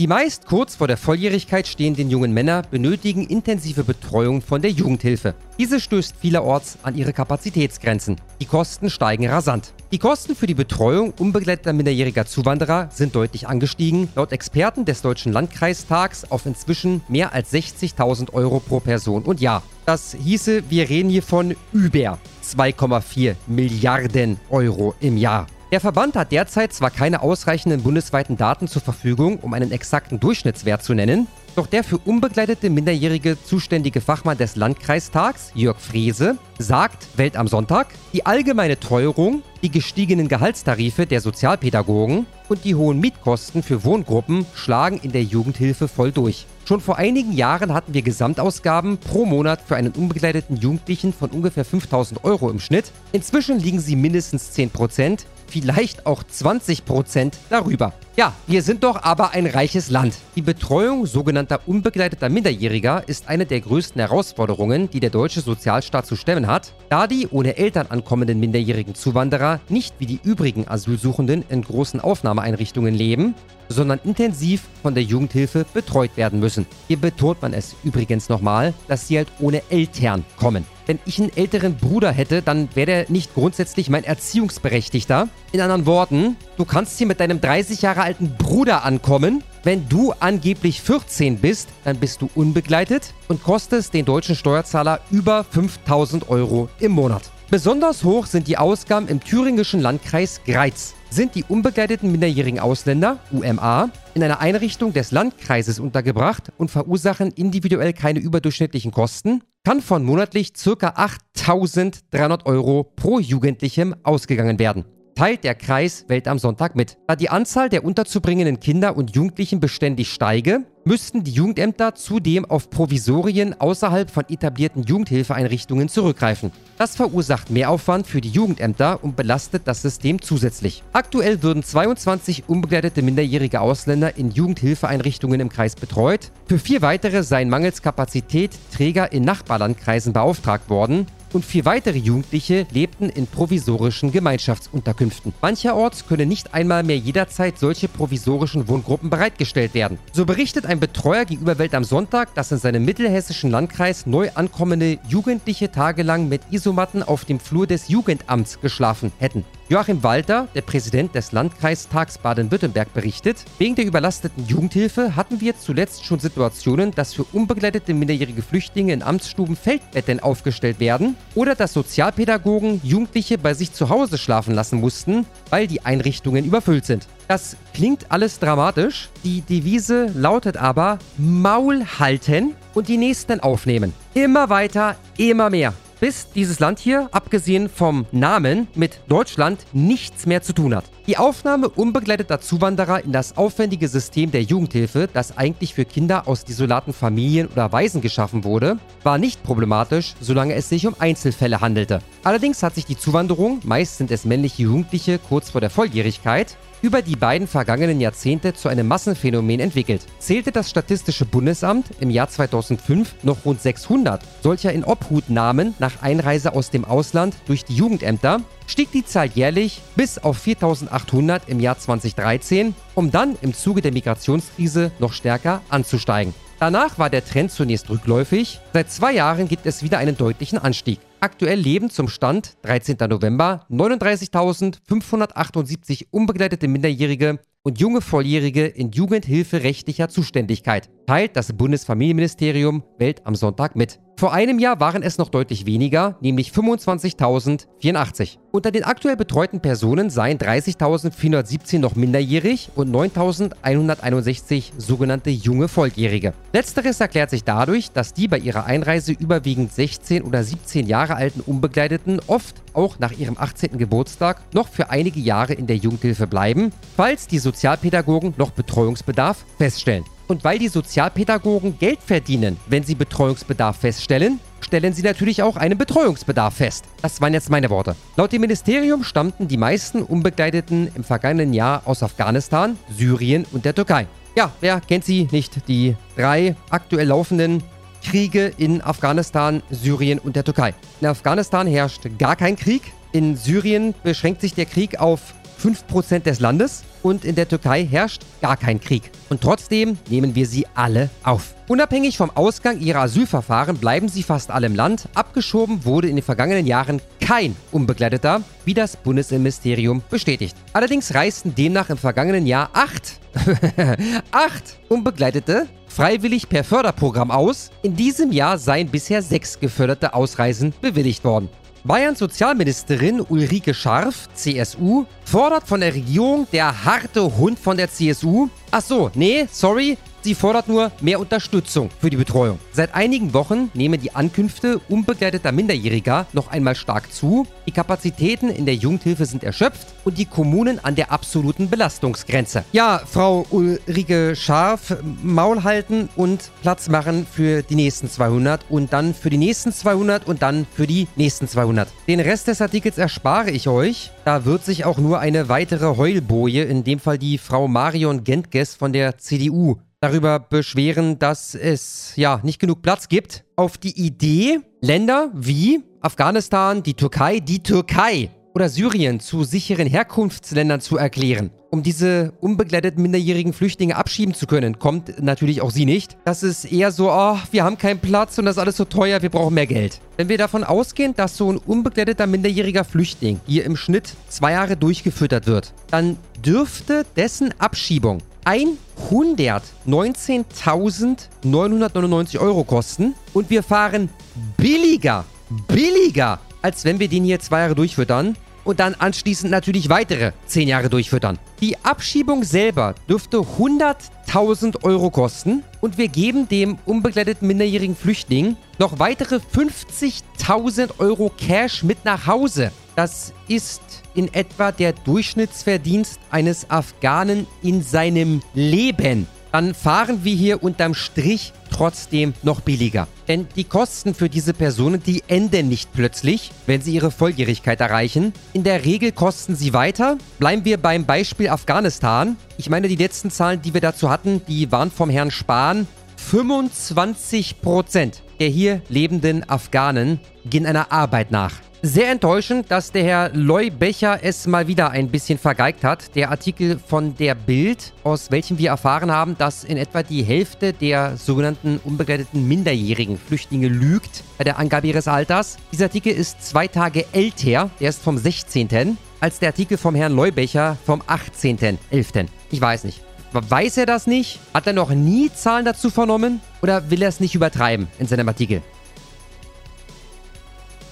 Die meist kurz vor der Volljährigkeit stehenden jungen Männer benötigen intensive Betreuung von der Jugendhilfe. Diese stößt vielerorts an ihre Kapazitätsgrenzen. Die Kosten steigen rasant. Die Kosten für die Betreuung unbegleiteter minderjähriger Zuwanderer sind deutlich angestiegen, laut Experten des Deutschen Landkreistags auf inzwischen mehr als 60.000 Euro pro Person und Jahr. Das hieße, wir reden hier von über 2,4 Milliarden Euro im Jahr. Der Verband hat derzeit zwar keine ausreichenden bundesweiten Daten zur Verfügung, um einen exakten Durchschnittswert zu nennen, doch der für unbegleitete Minderjährige zuständige Fachmann des Landkreistags, Jörg Frese, sagt Welt am Sonntag, die allgemeine Teuerung, die gestiegenen Gehaltstarife der Sozialpädagogen und die hohen Mietkosten für Wohngruppen schlagen in der Jugendhilfe voll durch. Schon vor einigen Jahren hatten wir Gesamtausgaben pro Monat für einen unbegleiteten Jugendlichen von ungefähr 5000 Euro im Schnitt. Inzwischen liegen sie mindestens 10 Prozent, vielleicht auch 20 Prozent darüber. Ja, wir sind doch aber ein reiches Land. Die Betreuung sogenannter unbegleiteter Minderjähriger ist eine der größten Herausforderungen, die der deutsche Sozialstaat zu stemmen hat, da die ohne Eltern ankommenden minderjährigen Zuwanderer nicht wie die übrigen Asylsuchenden in großen Aufnahmeeinrichtungen leben, sondern intensiv von der Jugendhilfe betreut werden müssen. Hier betont man es übrigens nochmal, dass sie halt ohne Eltern kommen. Wenn ich einen älteren Bruder hätte, dann wäre der nicht grundsätzlich mein Erziehungsberechtigter. In anderen Worten, du kannst hier mit deinem 30 Jahre alten Bruder ankommen. Wenn du angeblich 14 bist, dann bist du unbegleitet und kostest den deutschen Steuerzahler über 5000 Euro im Monat. Besonders hoch sind die Ausgaben im thüringischen Landkreis Greiz. Sind die unbegleiteten minderjährigen Ausländer, UMA, in einer Einrichtung des Landkreises untergebracht und verursachen individuell keine überdurchschnittlichen Kosten, kann von monatlich ca. 8.300 Euro pro Jugendlichem ausgegangen werden. Teilt der Kreis Welt am Sonntag mit. Da die Anzahl der unterzubringenden Kinder und Jugendlichen beständig steige, müssten die Jugendämter zudem auf Provisorien außerhalb von etablierten Jugendhilfeeinrichtungen zurückgreifen. Das verursacht Mehraufwand für die Jugendämter und belastet das System zusätzlich. Aktuell würden 22 unbegleitete minderjährige Ausländer in Jugendhilfeeinrichtungen im Kreis betreut. Für vier weitere seien mangels Kapazität Träger in Nachbarlandkreisen beauftragt worden und vier weitere Jugendliche lebten in provisorischen Gemeinschaftsunterkünften. Mancherorts könne nicht einmal mehr jederzeit solche provisorischen Wohngruppen bereitgestellt werden. So berichtet ein Betreuer gegenüber Welt am Sonntag, dass in seinem mittelhessischen Landkreis neu ankommende Jugendliche tagelang mit Isomatten auf dem Flur des Jugendamts geschlafen hätten. Joachim Walter, der Präsident des Landkreistags Baden-Württemberg, berichtet, wegen der überlasteten Jugendhilfe hatten wir zuletzt schon Situationen, dass für unbegleitete minderjährige Flüchtlinge in Amtsstuben Feldbetten aufgestellt werden oder dass Sozialpädagogen Jugendliche bei sich zu Hause schlafen lassen mussten, weil die Einrichtungen überfüllt sind. Das klingt alles dramatisch, die Devise lautet aber Maul halten und die nächsten aufnehmen. Immer weiter, immer mehr bis dieses Land hier, abgesehen vom Namen, mit Deutschland nichts mehr zu tun hat. Die Aufnahme unbegleiteter Zuwanderer in das aufwendige System der Jugendhilfe, das eigentlich für Kinder aus desolaten Familien oder Waisen geschaffen wurde, war nicht problematisch, solange es sich um Einzelfälle handelte. Allerdings hat sich die Zuwanderung, meist sind es männliche Jugendliche kurz vor der Volljährigkeit, über die beiden vergangenen Jahrzehnte zu einem Massenphänomen entwickelt. Zählte das Statistische Bundesamt im Jahr 2005 noch rund 600 solcher in Obhutnahmen nach Einreise aus dem Ausland durch die Jugendämter, stieg die Zahl jährlich bis auf 4800 im Jahr 2013, um dann im Zuge der Migrationskrise noch stärker anzusteigen. Danach war der Trend zunächst rückläufig. Seit zwei Jahren gibt es wieder einen deutlichen Anstieg. Aktuell leben zum Stand 13. November 39.578 unbegleitete Minderjährige und junge Volljährige in jugendhilferechtlicher Zuständigkeit, teilt das Bundesfamilienministerium Welt am Sonntag mit. Vor einem Jahr waren es noch deutlich weniger, nämlich 25.084. Unter den aktuell betreuten Personen seien 30.417 noch minderjährig und 9.161 sogenannte junge Volljährige. Letzteres erklärt sich dadurch, dass die bei ihrer Einreise überwiegend 16 oder 17 Jahre alten Unbegleiteten oft auch nach ihrem 18. Geburtstag noch für einige Jahre in der Jugendhilfe bleiben, falls die Sozialpädagogen noch Betreuungsbedarf feststellen. Und weil die Sozialpädagogen Geld verdienen, wenn sie Betreuungsbedarf feststellen, stellen sie natürlich auch einen Betreuungsbedarf fest. Das waren jetzt meine Worte. Laut dem Ministerium stammten die meisten Unbegleiteten im vergangenen Jahr aus Afghanistan, Syrien und der Türkei. Ja, wer kennt sie nicht? Die drei aktuell laufenden Kriege in Afghanistan, Syrien und der Türkei. In Afghanistan herrscht gar kein Krieg. In Syrien beschränkt sich der Krieg auf 5% des Landes und in der Türkei herrscht gar kein Krieg. Und trotzdem nehmen wir sie alle auf. Unabhängig vom Ausgang ihrer Asylverfahren bleiben sie fast alle im Land. Abgeschoben wurde in den vergangenen Jahren kein Unbegleiteter, wie das Bundesministerium bestätigt. Allerdings reisten demnach im vergangenen Jahr acht, [LAUGHS] acht Unbegleitete freiwillig per Förderprogramm aus. In diesem Jahr seien bisher sechs geförderte Ausreisen bewilligt worden. Bayerns Sozialministerin Ulrike Scharf, CSU, fordert von der Regierung der harte Hund von der CSU. Ach so, nee, sorry, Sie fordert nur mehr Unterstützung für die Betreuung. Seit einigen Wochen nehmen die Ankünfte unbegleiteter Minderjähriger noch einmal stark zu. Die Kapazitäten in der Jugendhilfe sind erschöpft und die Kommunen an der absoluten Belastungsgrenze. Ja, Frau Ulrike Scharf, Maul halten und Platz machen für die nächsten 200 und dann für die nächsten 200 und dann für die nächsten 200. Den Rest des Artikels erspare ich euch. Da wird sich auch nur eine weitere Heulboje, in dem Fall die Frau Marion Gentges von der CDU, darüber beschweren, dass es ja nicht genug Platz gibt. Auf die Idee, Länder wie Afghanistan, die Türkei, die Türkei oder Syrien zu sicheren Herkunftsländern zu erklären. Um diese unbegleiteten minderjährigen Flüchtlinge abschieben zu können, kommt natürlich auch sie nicht. Das ist eher so, oh, wir haben keinen Platz und das ist alles so teuer, wir brauchen mehr Geld. Wenn wir davon ausgehen, dass so ein unbegleiteter minderjähriger Flüchtling hier im Schnitt zwei Jahre durchgefüttert wird, dann dürfte dessen Abschiebung 119.999 Euro kosten und wir fahren billiger, billiger, als wenn wir den hier zwei Jahre durchfüttern und dann anschließend natürlich weitere 10 Jahre durchfüttern. Die Abschiebung selber dürfte 100.000 Euro kosten und wir geben dem unbegleiteten minderjährigen Flüchtling noch weitere 50.000 Euro Cash mit nach Hause. Das ist in etwa der Durchschnittsverdienst eines Afghanen in seinem Leben. Dann fahren wir hier unterm Strich trotzdem noch billiger. Denn die Kosten für diese Personen, die enden nicht plötzlich, wenn sie ihre Volljährigkeit erreichen. In der Regel kosten sie weiter. Bleiben wir beim Beispiel Afghanistan. Ich meine, die letzten Zahlen, die wir dazu hatten, die waren vom Herrn Spahn. 25 Prozent der hier lebenden Afghanen gehen einer Arbeit nach. Sehr enttäuschend, dass der Herr Loy Becher es mal wieder ein bisschen vergeigt hat. Der Artikel von der Bild, aus welchem wir erfahren haben, dass in etwa die Hälfte der sogenannten unbegleiteten minderjährigen Flüchtlinge lügt bei der Angabe ihres Alters. Dieser Artikel ist zwei Tage älter, der ist vom 16., als der Artikel vom Herrn Leubecher vom 18.11. Ich weiß nicht. Weiß er das nicht? Hat er noch nie Zahlen dazu vernommen? Oder will er es nicht übertreiben in seinem Artikel?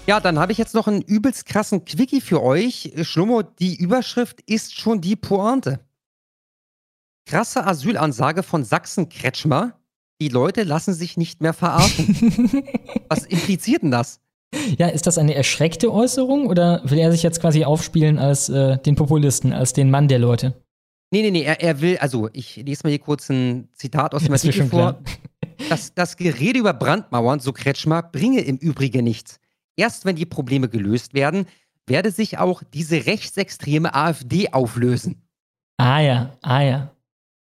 Ja, dann habe ich jetzt noch einen übelst krassen Quickie für euch. Schlummo, die Überschrift ist schon die Pointe. Krasse Asylansage von Sachsen-Kretschmer. Die Leute lassen sich nicht mehr verarschen. [LAUGHS] Was impliziert denn das? Ja, ist das eine erschreckte Äußerung oder will er sich jetzt quasi aufspielen als äh, den Populisten, als den Mann der Leute? Nee, nee, nee, er, er will, also ich lese mal hier kurz ein Zitat aus [LAUGHS] dem Artikel vor. Das, das Gerede über Brandmauern, so Kretschmer, bringe im Übrigen nichts. Erst wenn die Probleme gelöst werden, werde sich auch diese rechtsextreme AfD auflösen. Ah ja, ah ja.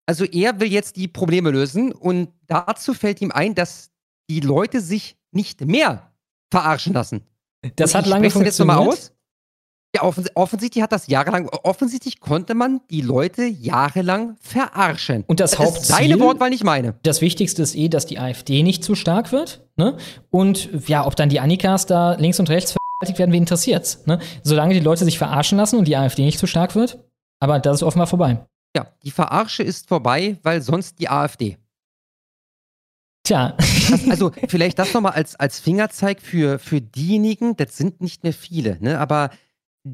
Also er will jetzt die Probleme lösen und dazu fällt ihm ein, dass die Leute sich nicht mehr verarschen lassen. Das und hat lange funktioniert. Jetzt nochmal aus. Ja, offens offensichtlich hat das jahrelang, offensichtlich konnte man die Leute jahrelang verarschen. Und das, das Hauptziel, seine Wortwahl, nicht meine. Das Wichtigste ist eh, dass die AfD nicht zu stark wird. Ne? Und ja, ob dann die Annikas da links und rechts verteidigt werden, wie interessiert's. Ne? Solange die Leute sich verarschen lassen und die AfD nicht zu stark wird, aber das ist offenbar vorbei. Ja, die Verarsche ist vorbei, weil sonst die AfD. Tja. Das, also [LAUGHS] vielleicht das nochmal als, als Fingerzeig für, für diejenigen, das sind nicht mehr viele, ne? aber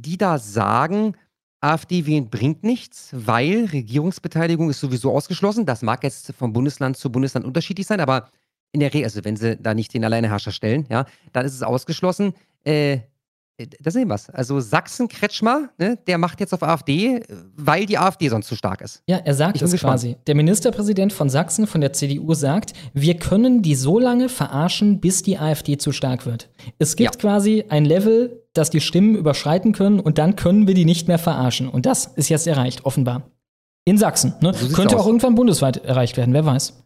die da sagen, AfD wählen bringt nichts, weil Regierungsbeteiligung ist sowieso ausgeschlossen. Das mag jetzt vom Bundesland zu Bundesland unterschiedlich sein, aber in der Regel, also wenn sie da nicht den Alleineherrscher stellen, ja, dann ist es ausgeschlossen. Äh, da sehen wir es. Also Sachsen-Kretschmer, ne, der macht jetzt auf AfD, weil die AfD sonst zu stark ist. Ja, er sagt es gespannt. quasi. Der Ministerpräsident von Sachsen, von der CDU, sagt, wir können die so lange verarschen, bis die AfD zu stark wird. Es gibt ja. quasi ein Level, das die Stimmen überschreiten können und dann können wir die nicht mehr verarschen. Und das ist jetzt erreicht, offenbar. In Sachsen. Ne? So Könnte aus. auch irgendwann bundesweit erreicht werden, wer weiß.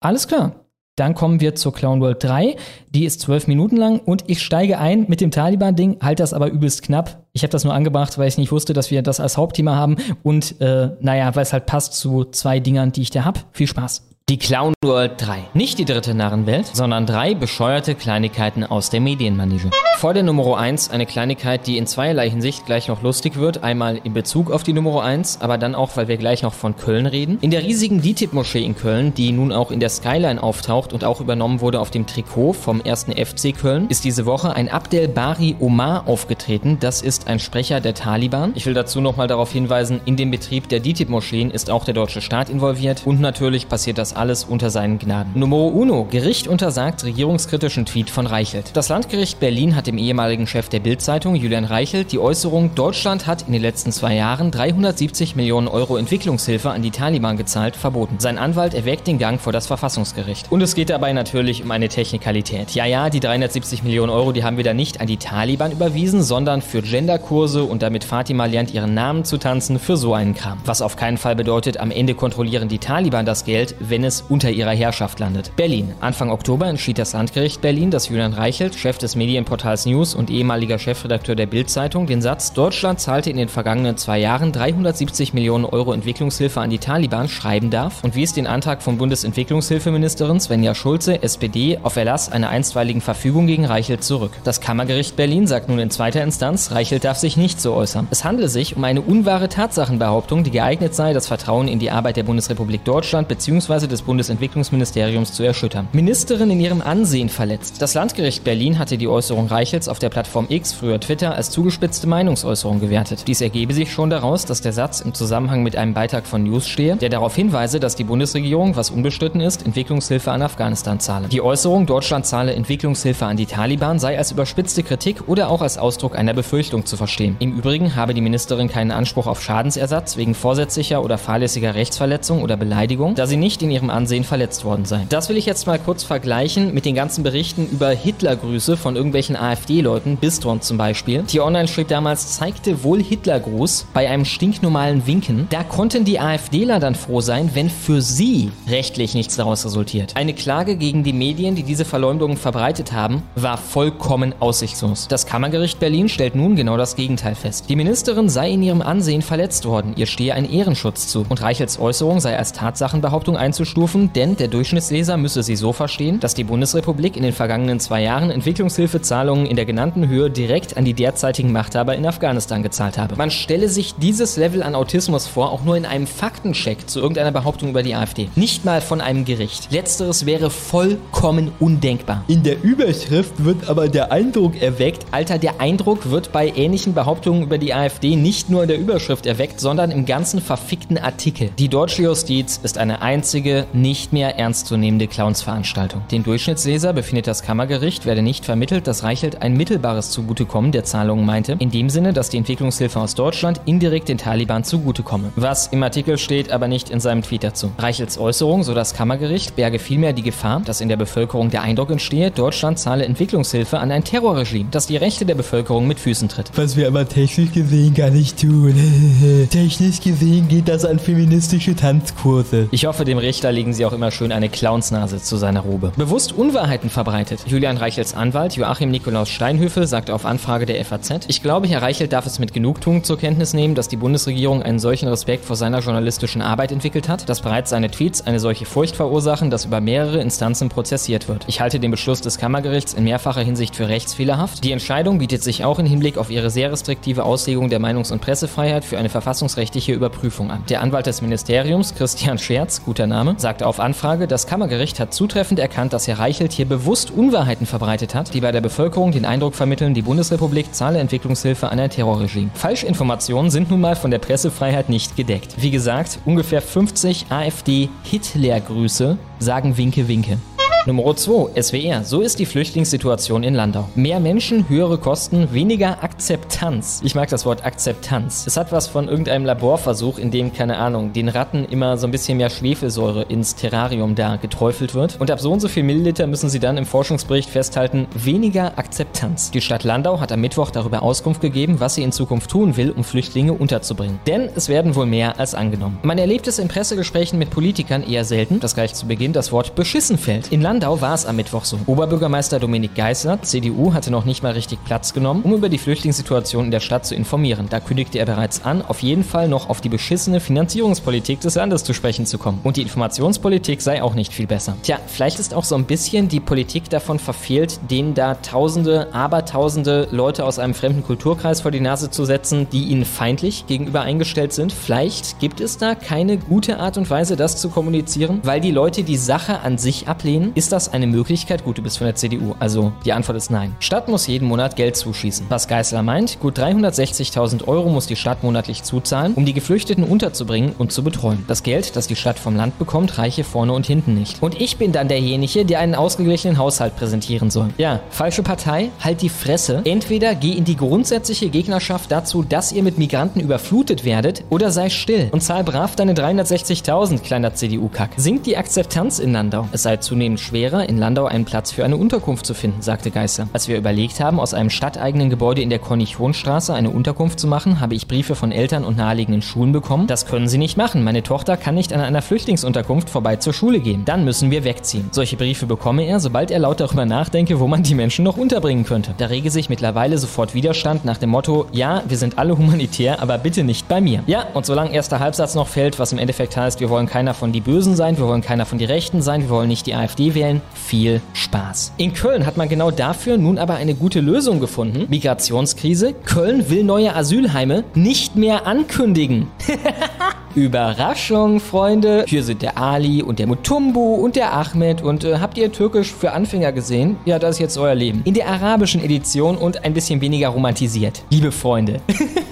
Alles klar. Dann kommen wir zur Clown World 3. Die ist zwölf Minuten lang und ich steige ein mit dem Taliban-Ding, halte das aber übelst knapp. Ich habe das nur angebracht, weil ich nicht wusste, dass wir das als Hauptthema haben und äh, naja, weil es halt passt zu zwei Dingern, die ich da hab. Viel Spaß. Die Clown World 3. Nicht die dritte Narrenwelt, sondern drei bescheuerte Kleinigkeiten aus der Medienmanege. Vor der Nummer 1 eine Kleinigkeit, die in zweierlei Hinsicht gleich noch lustig wird. Einmal in Bezug auf die Nummer 1, aber dann auch, weil wir gleich noch von Köln reden. In der riesigen DITIB-Moschee in Köln, die nun auch in der Skyline auftaucht und auch übernommen wurde auf dem Trikot vom ersten FC Köln, ist diese Woche ein Abdel Bari Omar aufgetreten. Das ist ein Sprecher der Taliban. Ich will dazu nochmal darauf hinweisen, in dem Betrieb der DITIB-Moscheen ist auch der deutsche Staat involviert und natürlich passiert das alles unter seinen Gnaden. Numero uno. Gericht untersagt regierungskritischen Tweet von Reichelt. Das Landgericht Berlin hat dem ehemaligen Chef der Bild-Zeitung, Julian Reichelt, die Äußerung, Deutschland hat in den letzten zwei Jahren 370 Millionen Euro Entwicklungshilfe an die Taliban gezahlt, verboten. Sein Anwalt erwägt den Gang vor das Verfassungsgericht. Und es geht dabei natürlich um eine Technikalität. Ja, ja, die 370 Millionen Euro, die haben wir da nicht an die Taliban überwiesen, sondern für Genderkurse und damit Fatima lernt ihren Namen zu tanzen, für so einen Kram. Was auf keinen Fall bedeutet, am Ende kontrollieren die Taliban das Geld, wenn es unter ihrer Herrschaft landet. Berlin. Anfang Oktober entschied das Landgericht Berlin, dass Julian Reichelt, Chef des Medienportals News und ehemaliger Chefredakteur der Bild-Zeitung, den Satz, Deutschland zahlte in den vergangenen zwei Jahren 370 Millionen Euro Entwicklungshilfe an die Taliban schreiben darf und wies den Antrag von Bundesentwicklungshilfeministerin Svenja Schulze, SPD, auf Erlass einer einstweiligen Verfügung gegen Reichelt zurück. Das Kammergericht Berlin sagt nun in zweiter Instanz, Reichelt darf sich nicht so äußern. Es handle sich um eine unwahre Tatsachenbehauptung, die geeignet sei, das Vertrauen in die Arbeit der Bundesrepublik Deutschland bzw. des Bundesentwicklungsministeriums zu erschüttern. Ministerin in ihrem Ansehen verletzt. Das Landgericht Berlin hatte die Äußerung Reichels auf der Plattform X, früher Twitter, als zugespitzte Meinungsäußerung gewertet. Dies ergebe sich schon daraus, dass der Satz im Zusammenhang mit einem Beitrag von News stehe, der darauf hinweise, dass die Bundesregierung, was unbestritten ist, Entwicklungshilfe an Afghanistan zahle. Die Äußerung, Deutschland zahle Entwicklungshilfe an die Taliban, sei als überspitzte Kritik oder auch als Ausdruck einer Befürchtung zu verstehen. Im Übrigen habe die Ministerin keinen Anspruch auf Schadensersatz wegen vorsätzlicher oder fahrlässiger Rechtsverletzung oder Beleidigung, da sie nicht in ihrem Ansehen verletzt worden sei. Das will ich jetzt mal kurz vergleichen mit den ganzen Berichten über Hitlergrüße von irgendwelchen AfD-Leuten, Bistron zum Beispiel. T-Online schrieb damals, zeigte wohl Hitlergruß bei einem stinknormalen Winken. Da konnten die AfDler dann froh sein, wenn für sie rechtlich nichts daraus resultiert. Eine Klage gegen die Medien, die diese Verleumdungen verbreitet haben, war vollkommen aussichtslos. Das Kammergericht Berlin stellt nun genau das Gegenteil fest. Die Ministerin sei in ihrem Ansehen verletzt worden, ihr stehe ein Ehrenschutz zu und Reichels Äußerung sei als Tatsachenbehauptung einzustufen, denn der Durchschnittsleser müsse sie so verstehen, dass die Bundesrepublik in den vergangenen zwei Jahren Entwicklungshilfezahlungen in der genannten Höhe direkt an die derzeitigen Machthaber in Afghanistan gezahlt habe. Man stelle sich dieses Level an Autismus vor, auch nur in einem Faktencheck zu irgendeiner Behauptung über die AfD. Nicht mal von einem Gericht. Letzteres wäre vollkommen undenkbar. In der Überschrift wird aber der Eindruck erweckt, Alter, der Eindruck wird bei ähnlichen Behauptungen über die AfD nicht nur in der Überschrift erweckt, sondern im ganzen verfickten Artikel. Die deutsche Justiz ist eine einzige, nicht mehr ernstzunehmende Clownsveranstaltung. Den Durchschnittsleser befindet das Kammergericht, werde nicht vermittelt, dass Reichelt ein mittelbares Zugutekommen der Zahlungen meinte, in dem Sinne, dass die Entwicklungshilfe aus Deutschland indirekt den Taliban zugutekomme. Was im Artikel steht, aber nicht in seinem Tweet dazu. Reichels Äußerung, so das Kammergericht, berge vielmehr die Gefahr, dass in der Bevölkerung der Eindruck entstehe, Deutschland zahle Entwicklungshilfe an ein Terrorregime, das die Rechte der Bevölkerung mit Füßen tritt. Was wir aber technisch gesehen gar nicht tun. [LAUGHS] technisch gesehen geht das an feministische Tanzkurse. Ich hoffe, dem Richter legen sie auch immer schön eine Clownsnase zu seiner Robe. Bewusst Unwahrheiten verbreitet. Julian Reichels Anwalt Joachim Nikolaus Steinhöfel sagte auf Anfrage der FAZ, ich glaube, Herr Reichelt darf es mit Genugtuung zur Kenntnis nehmen, dass die Bundesregierung einen solchen Respekt vor seiner journalistischen Arbeit entwickelt hat, dass bereits seine Tweets eine solche Furcht verursachen, dass über mehrere Instanzen prozessiert wird. Ich halte den Beschluss des Kammergerichts in mehrfacher Hinsicht für rechtsfehlerhaft. Die Entscheidung bietet sich auch in Hinblick auf ihre sehr restriktive Auslegung der Meinungs- und Pressefreiheit für eine verfassungsrechtliche Überprüfung an. Der Anwalt des Ministeriums, Christian Scherz, guter Name, sagte auf Anfrage, das Kammergericht hat zutreffend erkannt, dass Herr Reichelt hier bewusst Unwahrheiten verbreitet hat, die bei der Bevölkerung den Eindruck vermitteln, die Bundesrepublik zahle Entwicklungshilfe an ein Terrorregime. Falschinformationen sind nun mal von der Pressefreiheit nicht gedeckt. Wie gesagt, ungefähr 50 AfD-Hitler-Grüße sagen Winke Winke. Nummer 2, SWR. So ist die Flüchtlingssituation in Landau. Mehr Menschen, höhere Kosten, weniger Akzeptanz. Ich mag das Wort Akzeptanz. Es hat was von irgendeinem Laborversuch, in dem, keine Ahnung, den Ratten immer so ein bisschen mehr Schwefelsäure ins Terrarium da geträufelt wird. Und ab so und so viel Milliliter müssen sie dann im Forschungsbericht festhalten, weniger Akzeptanz. Die Stadt Landau hat am Mittwoch darüber Auskunft gegeben, was sie in Zukunft tun will, um Flüchtlinge unterzubringen. Denn es werden wohl mehr als angenommen. Man erlebt es in Pressegesprächen mit Politikern eher selten, dass gleich zu Beginn das Wort beschissen fällt. In Landau war es am Mittwoch so. Oberbürgermeister Dominik Geisler, CDU, hatte noch nicht mal richtig Platz genommen, um über die Flüchtlingssituation in der Stadt zu informieren. Da kündigte er bereits an, auf jeden Fall noch auf die beschissene Finanzierungspolitik des Landes zu sprechen zu kommen. Und die Informationspolitik sei auch nicht viel besser. Tja, vielleicht ist auch so ein bisschen die Politik davon verfehlt, denen da tausende, abertausende Leute aus einem fremden Kulturkreis vor die Nase zu setzen, die ihnen feindlich gegenüber eingestellt sind. Vielleicht gibt es da keine gute Art und Weise, das zu kommunizieren, weil die Leute die Sache an sich ablehnen. Ist das eine Möglichkeit? Gut, du bist von der CDU. Also die Antwort ist nein. Stadt muss jeden Monat Geld zuschießen. Was Geißler meint, gut 360.000 Euro muss die Stadt monatlich zuzahlen, um die Geflüchteten unterzubringen und zu betreuen. Das Geld, das die Stadt vom Land bekommt, reiche vorne und hinten nicht. Und ich bin dann derjenige, der einen ausgeglichenen Haushalt präsentieren soll. Ja, falsche Partei, halt die Fresse. Entweder geh in die grundsätzliche Gegnerschaft dazu, dass ihr mit Migranten überflutet werdet, oder sei still und zahl brav deine 360.000, kleiner CDU-Kack. Sinkt die Akzeptanz in Landau. Es sei zunehmend schwerer, in Landau einen Platz für eine Unterkunft zu finden, sagte Geißler. Als wir überlegt haben, aus einem stadteigenen Gebäude in der Kornichonstraße eine Unterkunft zu machen, habe ich Briefe von Eltern und naheliegenden Schulen bekommen. Das können sie nicht machen. Meine Tochter kann nicht an einer Flüchtlingsunterkunft vorbei zur Schule gehen. Dann müssen wir wegziehen. Solche Briefe bekomme er, sobald er laut darüber nachdenke, wo man die Menschen noch unterbringen könnte. Da rege sich mittlerweile sofort Widerstand nach dem Motto, ja, wir sind alle humanitär, aber bitte nicht bei mir. Ja, und solange erster Halbsatz noch fällt, was im Endeffekt heißt, wir wollen keiner von die Bösen sein, wir wollen keiner von die Rechten sein, wir wollen nicht die AfD wählen, viel Spaß. In Köln hat man genau dafür nun aber eine gute Lösung gefunden. Migrationskrise. Köln will neue Asylheime nicht mehr ankündigen. [LAUGHS] Überraschung, Freunde. Hier sind der Ali und der Mutumbu und der Ahmed. Und äh, habt ihr Türkisch für Anfänger gesehen? Ja, das ist jetzt euer Leben. In der arabischen Edition und ein bisschen weniger romantisiert. Liebe Freunde. [LAUGHS]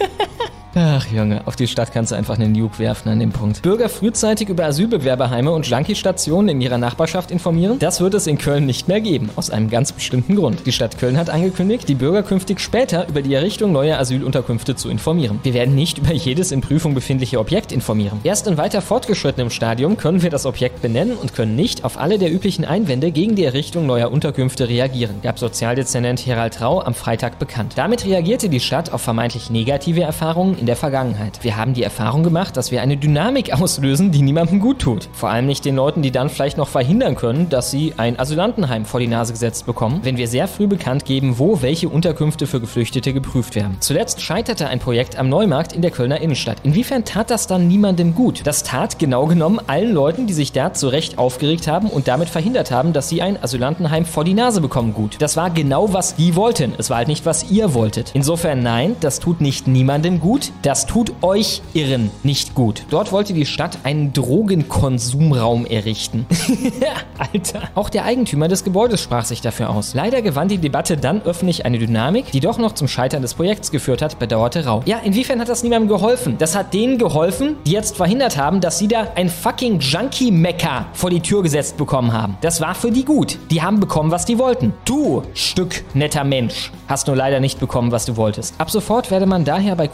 Ach Junge, auf die Stadt kannst du einfach einen Nuke werfen an dem Punkt. Bürger frühzeitig über Asylbewerberheime und Junkie-Stationen in ihrer Nachbarschaft informieren? Das wird es in Köln nicht mehr geben, aus einem ganz bestimmten Grund. Die Stadt Köln hat angekündigt, die Bürger künftig später über die Errichtung neuer Asylunterkünfte zu informieren. Wir werden nicht über jedes in Prüfung befindliche Objekt informieren. Erst in weiter fortgeschrittenem Stadium können wir das Objekt benennen und können nicht auf alle der üblichen Einwände gegen die Errichtung neuer Unterkünfte reagieren, gab Sozialdezernent Herald Rau am Freitag bekannt. Damit reagierte die Stadt auf vermeintlich negative Erfahrungen in der Vergangenheit. Wir haben die Erfahrung gemacht, dass wir eine Dynamik [LAUGHS] auslösen, die niemandem gut tut. Vor allem nicht den Leuten, die dann vielleicht noch verhindern können, dass sie ein Asylantenheim vor die Nase gesetzt bekommen, wenn wir sehr früh bekannt geben, wo welche Unterkünfte für Geflüchtete geprüft werden. Zuletzt scheiterte ein Projekt am Neumarkt in der Kölner Innenstadt. Inwiefern tat das dann niemandem gut? Das tat genau genommen allen Leuten, die sich da zu Recht aufgeregt haben und damit verhindert haben, dass sie ein Asylantenheim vor die Nase bekommen, gut. Das war genau, was die wollten. Es war halt nicht, was ihr wolltet. Insofern nein, das tut nicht niemandem gut. Das tut euch Irren nicht gut. Dort wollte die Stadt einen Drogenkonsumraum errichten. [LAUGHS] Alter. Auch der Eigentümer des Gebäudes sprach sich dafür aus. Leider gewann die Debatte dann öffentlich eine Dynamik, die doch noch zum Scheitern des Projekts geführt hat, bedauerte Rau. Ja, inwiefern hat das niemandem geholfen? Das hat denen geholfen, die jetzt verhindert haben, dass sie da ein fucking Junkie-Mecker vor die Tür gesetzt bekommen haben. Das war für die gut. Die haben bekommen, was die wollten. Du, Stück netter Mensch, hast nur leider nicht bekommen, was du wolltest. Ab sofort werde man daher bei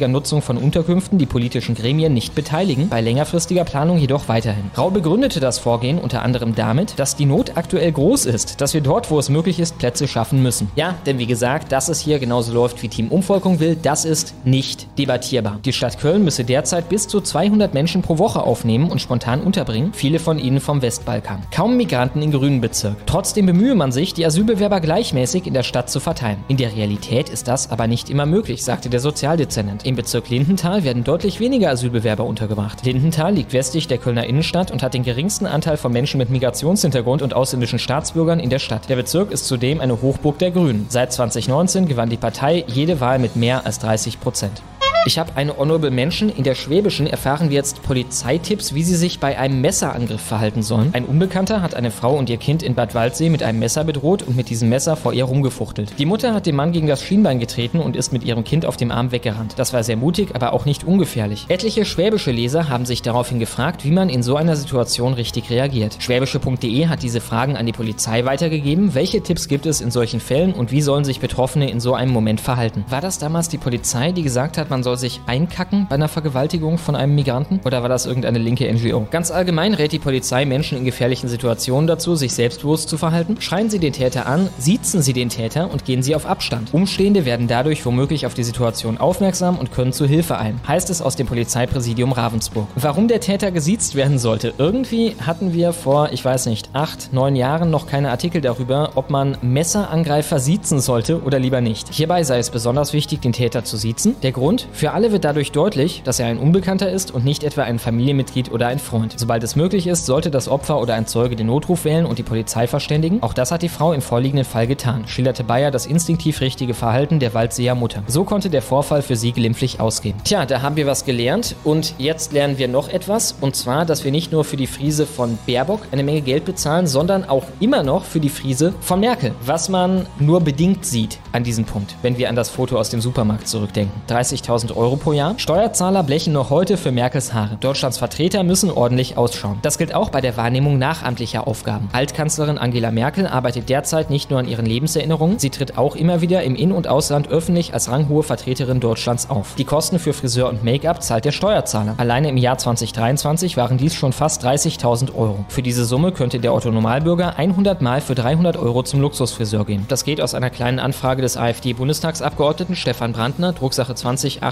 kurzfristiger Nutzung von Unterkünften die politischen Gremien nicht beteiligen, bei längerfristiger Planung jedoch weiterhin. Rau begründete das Vorgehen unter anderem damit, dass die Not aktuell groß ist, dass wir dort, wo es möglich ist, Plätze schaffen müssen. Ja, denn wie gesagt, dass es hier genauso läuft, wie Team Umvolkung will, das ist nicht debattierbar. Die Stadt Köln müsse derzeit bis zu 200 Menschen pro Woche aufnehmen und spontan unterbringen, viele von ihnen vom Westbalkan. Kaum Migranten in grünen Bezirk. Trotzdem bemühe man sich, die Asylbewerber gleichmäßig in der Stadt zu verteilen. In der Realität ist das aber nicht immer möglich, sagte der Sozialdezernent. Im Bezirk Lindenthal werden deutlich weniger Asylbewerber untergebracht. Lindenthal liegt westlich der Kölner Innenstadt und hat den geringsten Anteil von Menschen mit Migrationshintergrund und ausländischen Staatsbürgern in der Stadt. Der Bezirk ist zudem eine Hochburg der Grünen. Seit 2019 gewann die Partei jede Wahl mit mehr als 30 Prozent. Ich habe eine Honorable Menschen. In der Schwäbischen erfahren wir jetzt Polizeitipps, wie sie sich bei einem Messerangriff verhalten sollen. Ein Unbekannter hat eine Frau und ihr Kind in Bad Waldsee mit einem Messer bedroht und mit diesem Messer vor ihr rumgefuchtelt. Die Mutter hat dem Mann gegen das Schienbein getreten und ist mit ihrem Kind auf dem Arm weggerannt. Das war sehr mutig, aber auch nicht ungefährlich. Etliche schwäbische Leser haben sich daraufhin gefragt, wie man in so einer Situation richtig reagiert. Schwäbische.de hat diese Fragen an die Polizei weitergegeben. Welche Tipps gibt es in solchen Fällen und wie sollen sich Betroffene in so einem Moment verhalten? War das damals die Polizei, die gesagt hat, man soll sich einkacken bei einer Vergewaltigung von einem Migranten? Oder war das irgendeine linke NGO? Ganz allgemein rät die Polizei Menschen in gefährlichen Situationen dazu, sich selbstbewusst zu verhalten. Schreien Sie den Täter an, siezen Sie den Täter und gehen Sie auf Abstand. Umstehende werden dadurch womöglich auf die Situation aufmerksam und können zu Hilfe ein, heißt es aus dem Polizeipräsidium Ravensburg. Warum der Täter gesiezt werden sollte? Irgendwie hatten wir vor, ich weiß nicht, acht, neun Jahren noch keine Artikel darüber, ob man Messerangreifer siezen sollte oder lieber nicht. Hierbei sei es besonders wichtig, den Täter zu siezen. Der Grund? Für alle wird dadurch deutlich, dass er ein Unbekannter ist und nicht etwa ein Familienmitglied oder ein Freund. Sobald es möglich ist, sollte das Opfer oder ein Zeuge den Notruf wählen und die Polizei verständigen. Auch das hat die Frau im vorliegenden Fall getan, schilderte Bayer das instinktiv richtige Verhalten der Waldseer Mutter. So konnte der Vorfall für sie glimpflich ausgehen. Tja, da haben wir was gelernt und jetzt lernen wir noch etwas und zwar, dass wir nicht nur für die Friese von Baerbock eine Menge Geld bezahlen, sondern auch immer noch für die Friese von Merkel. Was man nur bedingt sieht an diesem Punkt, wenn wir an das Foto aus dem Supermarkt zurückdenken. 30.000 Euro pro Jahr. Steuerzahler blechen noch heute für Merkels Haare. Deutschlands Vertreter müssen ordentlich ausschauen. Das gilt auch bei der Wahrnehmung nachamtlicher Aufgaben. Altkanzlerin Angela Merkel arbeitet derzeit nicht nur an ihren Lebenserinnerungen, sie tritt auch immer wieder im In- und Ausland öffentlich als ranghohe Vertreterin Deutschlands auf. Die Kosten für Friseur und Make-up zahlt der Steuerzahler. Alleine im Jahr 2023 waren dies schon fast 30.000 Euro. Für diese Summe könnte der Otto Normalbürger 100 Mal für 300 Euro zum Luxusfriseur gehen. Das geht aus einer kleinen Anfrage des AfD-Bundestagsabgeordneten Stefan Brandner, Drucksache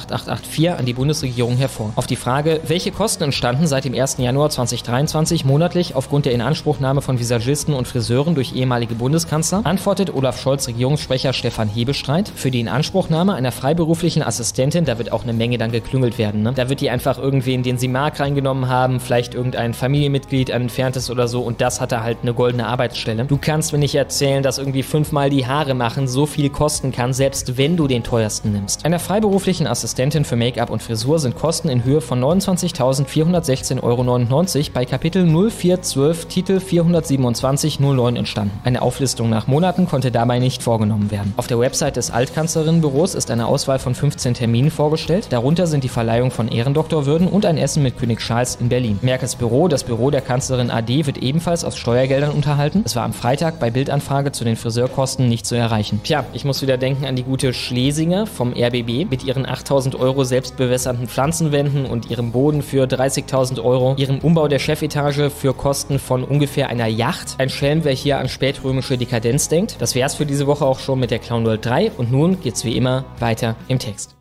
208884 an die Bundesregierung hervor. Auf die Frage, welche Kosten entstanden seit dem 1. Januar 2023 monatlich aufgrund der Inanspruchnahme von Visagisten und Friseuren durch ehemalige Bundeskanzler, antwortet Olaf Scholz Regierungssprecher Stefan Hebestreit, für die Inanspruchnahme einer freiberuflichen Assistentin, da wird auch eine Menge dann geklüngelt werden. Ne? Da wird die einfach irgendwen, den sie mag, reingenommen haben, vielleicht irgendein Familienmitglied, ein entferntes oder so und das hatte halt eine goldene Arbeitsstelle. Du kannst mir nicht erzählen, dass irgendwie fünfmal die Haare machen so viel kosten kann, selbst wenn du den teuersten nimmst. Einer freiberuflichen Assistentin Assistentin für Make-up und Frisur sind Kosten in Höhe von 29.416,99 Euro bei Kapitel 0412 Titel 42709 entstanden. Eine Auflistung nach Monaten konnte dabei nicht vorgenommen werden. Auf der Website des Altkanzlerinnenbüros ist eine Auswahl von 15 Terminen vorgestellt. Darunter sind die Verleihung von Ehrendoktorwürden und ein Essen mit König Charles in Berlin. Merkels Büro, das Büro der Kanzlerin AD, wird ebenfalls aus Steuergeldern unterhalten. Es war am Freitag bei Bildanfrage zu den Friseurkosten nicht zu erreichen. Tja, ich muss wieder denken an die gute Schlesinger vom RBB mit ihren 8000 Euro selbstbewässernden Pflanzenwänden und ihrem Boden für 30.000 Euro, ihrem Umbau der Chefetage für Kosten von ungefähr einer Yacht. Ein Schelm, wer hier an spätrömische Dekadenz denkt. Das wär's für diese Woche auch schon mit der Clown World 3 und nun geht's wie immer weiter im Text.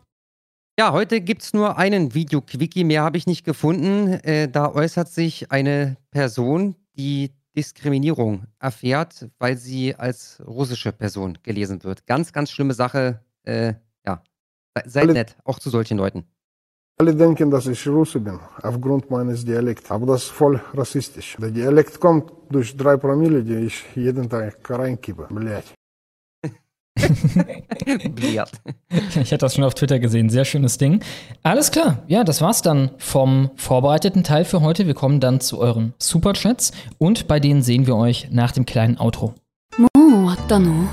Ja, heute gibt's nur einen Video-Quickie, mehr habe ich nicht gefunden. Äh, da äußert sich eine Person, die Diskriminierung erfährt, weil sie als russische Person gelesen wird. Ganz, ganz schlimme Sache. Äh, seid Alle- nett, auch zu solchen Leuten. Alle denken, dass ich Russe bin, aufgrund meines Dialekts. Aber das ist voll rassistisch. Der Dialekt kommt durch drei Promille, die ich jeden Tag reinkippe. Blять. [LAUGHS] Bliert. Ich hatte das schon auf Twitter gesehen. Sehr schönes Ding. Alles klar. Ja, das war's dann vom vorbereiteten Teil für heute. Wir kommen dann zu euren Superchats und bei denen sehen wir euch nach dem kleinen Outro. もう終わったの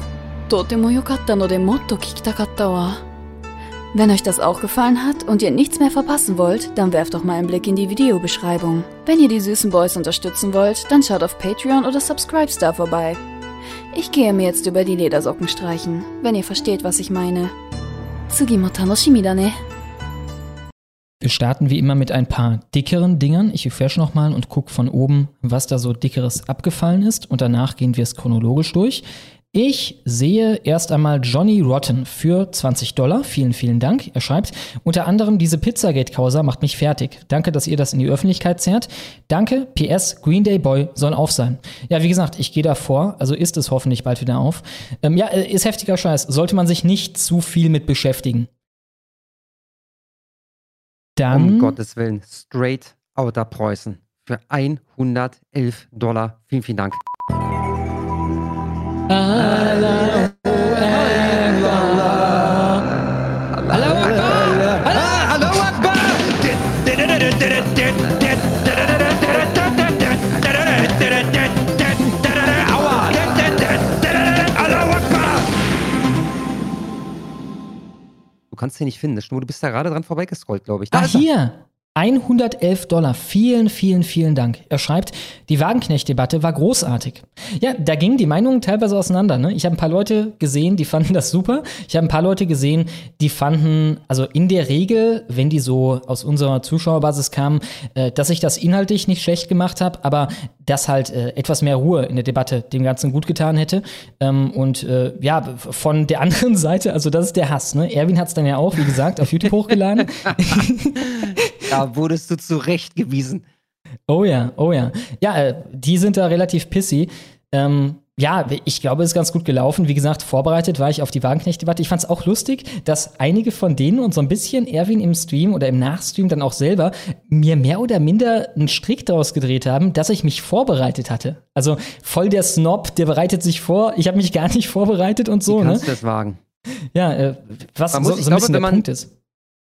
とても良かったのでもっと聞きたかったわ。 Wenn euch das auch gefallen hat und ihr nichts mehr verpassen wollt, dann werft doch mal einen Blick in die Videobeschreibung. Wenn ihr die süßen Boys unterstützen wollt, dann schaut auf Patreon oder Subscribestar vorbei. Ich gehe mir jetzt über die Ledersocken streichen, wenn ihr versteht, was ich meine. Tsugi mo tanoshimi ne. Wir starten wie immer mit ein paar dickeren Dingern. Ich refresh nochmal und gucke von oben, was da so dickeres abgefallen ist. Und danach gehen wir es chronologisch durch. Ich sehe erst einmal Johnny Rotten für 20 Dollar. Vielen, vielen Dank. Er schreibt, unter anderem diese Pizzagate-Causa macht mich fertig. Danke, dass ihr das in die Öffentlichkeit zerrt. Danke, PS, Green Day Boy soll auf sein. Ja, wie gesagt, ich gehe davor, also ist es hoffentlich bald wieder auf. Ähm, ja, äh, ist heftiger Scheiß. Sollte man sich nicht zu viel mit beschäftigen. Dann Um Gottes Willen, straight outer Preußen. Für 111 Dollar. Vielen, vielen Dank. Du kannst den nicht finden. Du bist da gerade dran vorbeigescrollt, glaube ich. Da Ah, er. hier. 111 Dollar. Vielen, vielen, vielen Dank. Er schreibt, die Wagenknecht-Debatte war großartig. Ja, da gingen die Meinungen teilweise auseinander. Ne? Ich habe ein paar Leute gesehen, die [LAUGHS] fanden das super. Ich habe ein paar Leute gesehen, die fanden, also in der Regel, wenn die so aus unserer Zuschauerbasis kamen, äh, dass ich das inhaltlich nicht schlecht gemacht habe, aber dass halt äh, etwas mehr Ruhe in der Debatte dem Ganzen gut getan hätte. Ähm, und äh, ja, von der [LAUGHS] anderen Seite, also das ist der Hass. Ne? Erwin hat es dann ja auch, wie gesagt, auf YouTube hochgeladen. [LAUGHS] Da wurdest du zurechtgewiesen. Oh ja, oh ja. Ja, äh, die sind da relativ pissy. Ähm, ja, ich glaube, es ist ganz gut gelaufen. Wie gesagt, vorbereitet war ich auf die Wagenknecht-Debatte. Ich fand es auch lustig, dass einige von denen und so ein bisschen Erwin im Stream oder im Nachstream dann auch selber mir mehr oder minder einen Strick daraus gedreht haben, dass ich mich vorbereitet hatte. Also voll der Snob, der bereitet sich vor. Ich habe mich gar nicht [LAUGHS] vorbereitet und so. Wie kannst Ne? du das wagen? Ja, äh, was Man so, muss- ich so ein glaube, bisschen der man- Punkt ist.